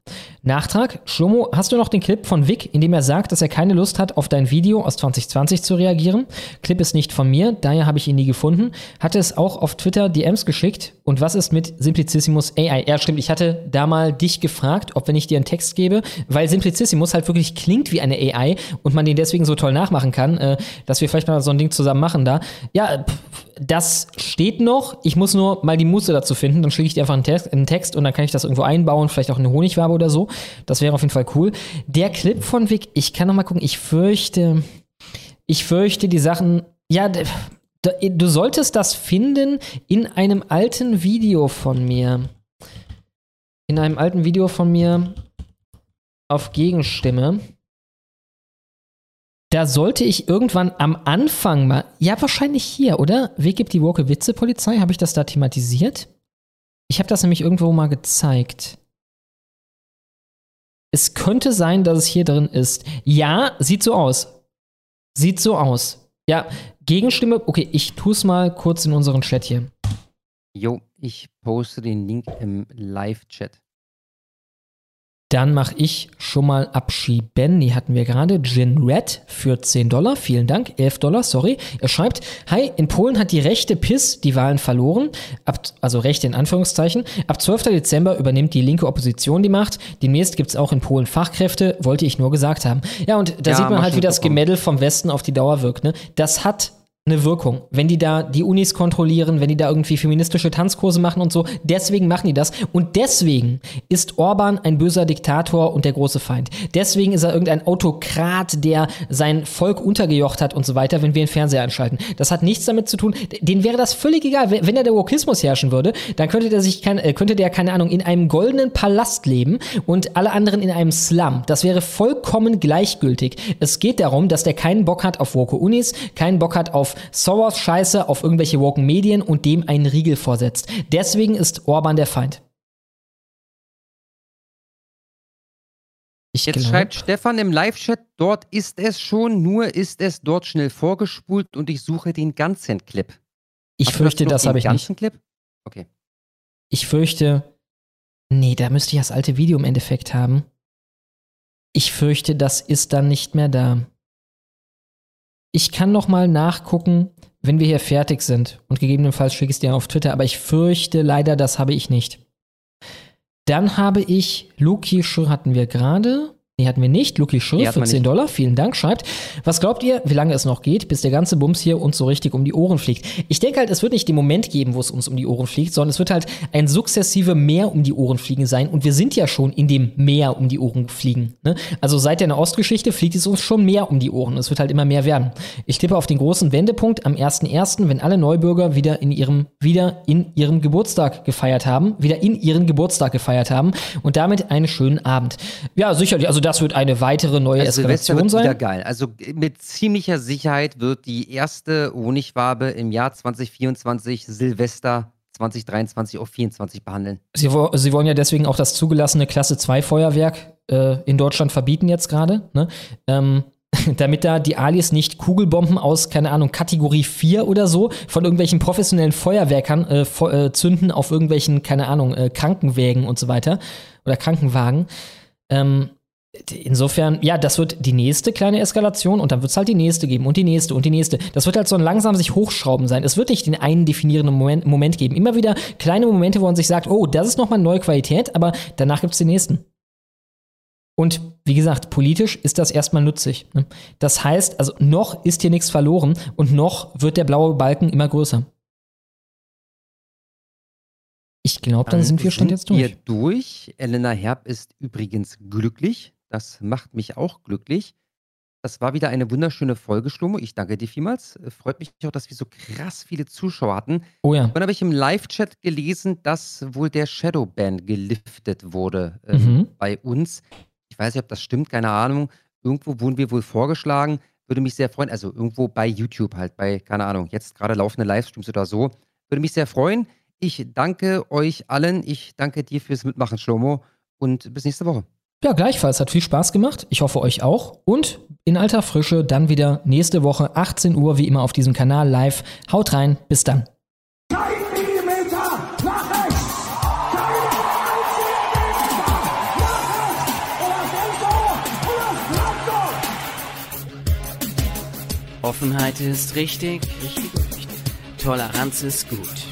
Nachtrag, Schlomo, hast du noch den Clip von Vic, in dem er sagt, dass er keine Lust hat, auf dein Video aus 2020 zu reagieren? Clip ist nicht von mir, daher habe ich ihn nie gefunden. Hatte es auch auf Twitter DMs geschickt. Und was ist mit Simplicissimus AI? Ja, stimmt, ich hatte da mal dich gefragt, ob wenn ich dir einen Text gebe, weil Simplicissimus halt wirklich klingt wie eine AI und man den deswegen so toll nachmachen kann, äh, dass wir vielleicht mal so ein Ding zusammen machen da. Ja, pff, das steht noch. Ich muss nur mal die Muße dazu finden. Dann schicke ich dir einfach einen Text, einen Text und dann kann ich das irgendwo einbauen, vielleicht auch eine Honigwabe oder so. Das wäre auf jeden Fall cool. Der Clip von Vic, ich kann noch mal gucken. Ich fürchte, ich fürchte die Sachen. Ja, du solltest das finden in einem alten Video von mir. In einem alten Video von mir auf Gegenstimme. Da sollte ich irgendwann am Anfang mal. Ja, wahrscheinlich hier, oder? Wie gibt die Woke Witze Polizei? Habe ich das da thematisiert? Ich habe das nämlich irgendwo mal gezeigt. Es könnte sein, dass es hier drin ist. Ja, sieht so aus. Sieht so aus. Ja, Gegenstimme. Okay, ich tue es mal kurz in unseren Chat hier. Jo, ich poste den Link im Live-Chat. Dann mache ich schon mal abschieben. Die hatten wir gerade. Gin Red für 10 Dollar. Vielen Dank. 11 Dollar, sorry. Er schreibt, Hi, in Polen hat die rechte PIS die Wahlen verloren. Ab, also rechte in Anführungszeichen. Ab 12. Dezember übernimmt die linke Opposition die Macht. Demnächst gibt es auch in Polen Fachkräfte. Wollte ich nur gesagt haben. Ja, und da Ja, sieht man halt, wie das. Gemädel vom Westen auf die Dauer wirkt. Ne? Das hat eine Wirkung. Wenn die da die Unis kontrollieren, wenn die da irgendwie feministische Tanzkurse machen und so, deswegen machen die das. Und deswegen ist Orban ein böser Diktator und der große Feind. Deswegen ist er irgendein Autokrat, der sein Volk untergejocht hat und so weiter, wenn wir den Fernseher anschalten. Das hat nichts damit zu tun. Den wäre das völlig egal. Wenn er der Wokismus herrschen würde, dann könnte der sich, kein, äh, könnte der, keine Ahnung, in einem goldenen Palast leben und alle anderen in einem Slum. Das wäre vollkommen gleichgültig. Es geht darum, dass der keinen Bock hat auf woke Unis, keinen Bock hat auf Soros Scheiße, auf irgendwelche woken Medien und dem einen Riegel vorsetzt. Deswegen ist Orban der Feind. Ich Jetzt glaub- schreibt Stefan im Live-Chat, dort ist es schon, nur ist es dort schnell vorgespult und ich suche den ganzen Clip. Ich Hast fürchte, das habe ich ganzen nicht. Clip? Okay. Ich fürchte, nee, da müsste ich das alte Video im Endeffekt haben. Ich fürchte, das ist dann nicht mehr da. Ich kann noch mal nachgucken, wenn wir hier fertig sind und gegebenenfalls schicke ich es dir auf Twitter, aber ich fürchte leider, das habe ich nicht. Dann habe ich Schur hatten wir gerade. Nee, hatten wir nicht. Nee, hatten für wir 10 nicht. Dollar. Vielen Dank. Schreibt, was glaubt ihr, wie lange es noch geht, bis der ganze Bums hier uns so richtig um die Ohren fliegt? Ich denke halt, es wird nicht den Moment geben, wo es uns um die Ohren fliegt, sondern es wird halt ein sukzessive Meer um die Ohren fliegen sein. Und wir sind ja schon in dem Meer um die Ohren fliegen. Ne? Also seit der Ostgeschichte fliegt es uns schon mehr um die Ohren. Es wird halt immer mehr werden. Ich tippe auf den großen Wendepunkt am 1.1., wenn alle Neubürger wieder in ihrem, wieder in ihrem Geburtstag gefeiert haben, wieder in ihren Geburtstag gefeiert haben und damit einen schönen Abend. Ja, sicherlich. Also das wird eine weitere neue Also Eskalation wird wieder sein. geil. Also mit ziemlicher Sicherheit wird die erste Honigwabe im Jahr 2024 Silvester 2023 auf 24 behandeln. Sie, Sie wollen ja deswegen auch das zugelassene Klasse 2 Feuerwerk äh, in Deutschland verbieten jetzt gerade, ne? ähm, [LAUGHS] damit da die Alis nicht Kugelbomben aus, keine Ahnung, Kategorie 4 oder so von irgendwelchen professionellen Feuerwerkern äh, äh, zünden auf irgendwelchen, keine Ahnung, äh, Krankenwägen und so weiter oder Krankenwagen. Ähm, Insofern, ja, das wird die nächste kleine Eskalation und dann wird es halt die nächste geben und die nächste und die nächste. Das wird halt so ein langsam sich hochschrauben sein. Es wird nicht den einen definierenden Moment, Moment geben. Immer wieder kleine Momente, wo man sich sagt, oh, das ist nochmal neue Qualität, aber danach gibt es den nächsten. Und wie gesagt, politisch ist das erstmal nützlich. Ne? Das heißt, also noch ist hier nichts verloren und noch wird der blaue Balken immer größer. Ich glaube, dann, sind wir schon jetzt durch. Wir durch. Elena Herb ist übrigens glücklich. Das macht mich auch glücklich. Das war wieder eine wunderschöne Folge, Schlomo. Ich danke dir vielmals. Äh, Freut mich auch, dass wir so krass viele Zuschauer hatten. Oh ja. Dann habe ich im Live-Chat gelesen, dass wohl der Shadowban geliftet wurde ähm, Mhm. bei uns. Ich weiß nicht, ob das stimmt, keine Ahnung. Irgendwo wurden wir wohl vorgeschlagen. Würde mich sehr freuen. Also irgendwo bei YouTube halt, bei, keine Ahnung, jetzt gerade laufende Livestreams oder so. Würde mich sehr freuen. Ich danke euch allen. Ich danke dir fürs Mitmachen, Schlomo. Und bis nächste Woche. Ja, gleichfalls. Hat viel Spaß gemacht. Ich hoffe euch auch. Und in alter Frische dann wieder nächste Woche 18 Uhr, wie immer auf diesem Kanal live. Haut rein. Bis dann. Offenheit ist richtig, Toleranz ist gut.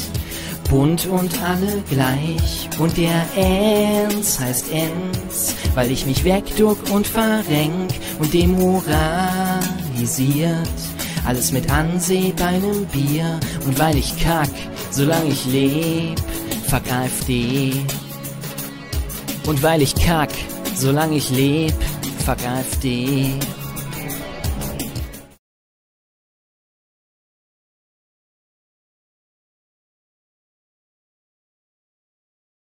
bunt und alle gleich. Und der Enz heißt Enz, weil ich mich wegduck und verrenk und demoralisiert. Alles mit Anseh bei nem Bier und weil ich kack, solange ich leb, fuck AfD. Und weil ich kack, solange ich leb, fuck AfD.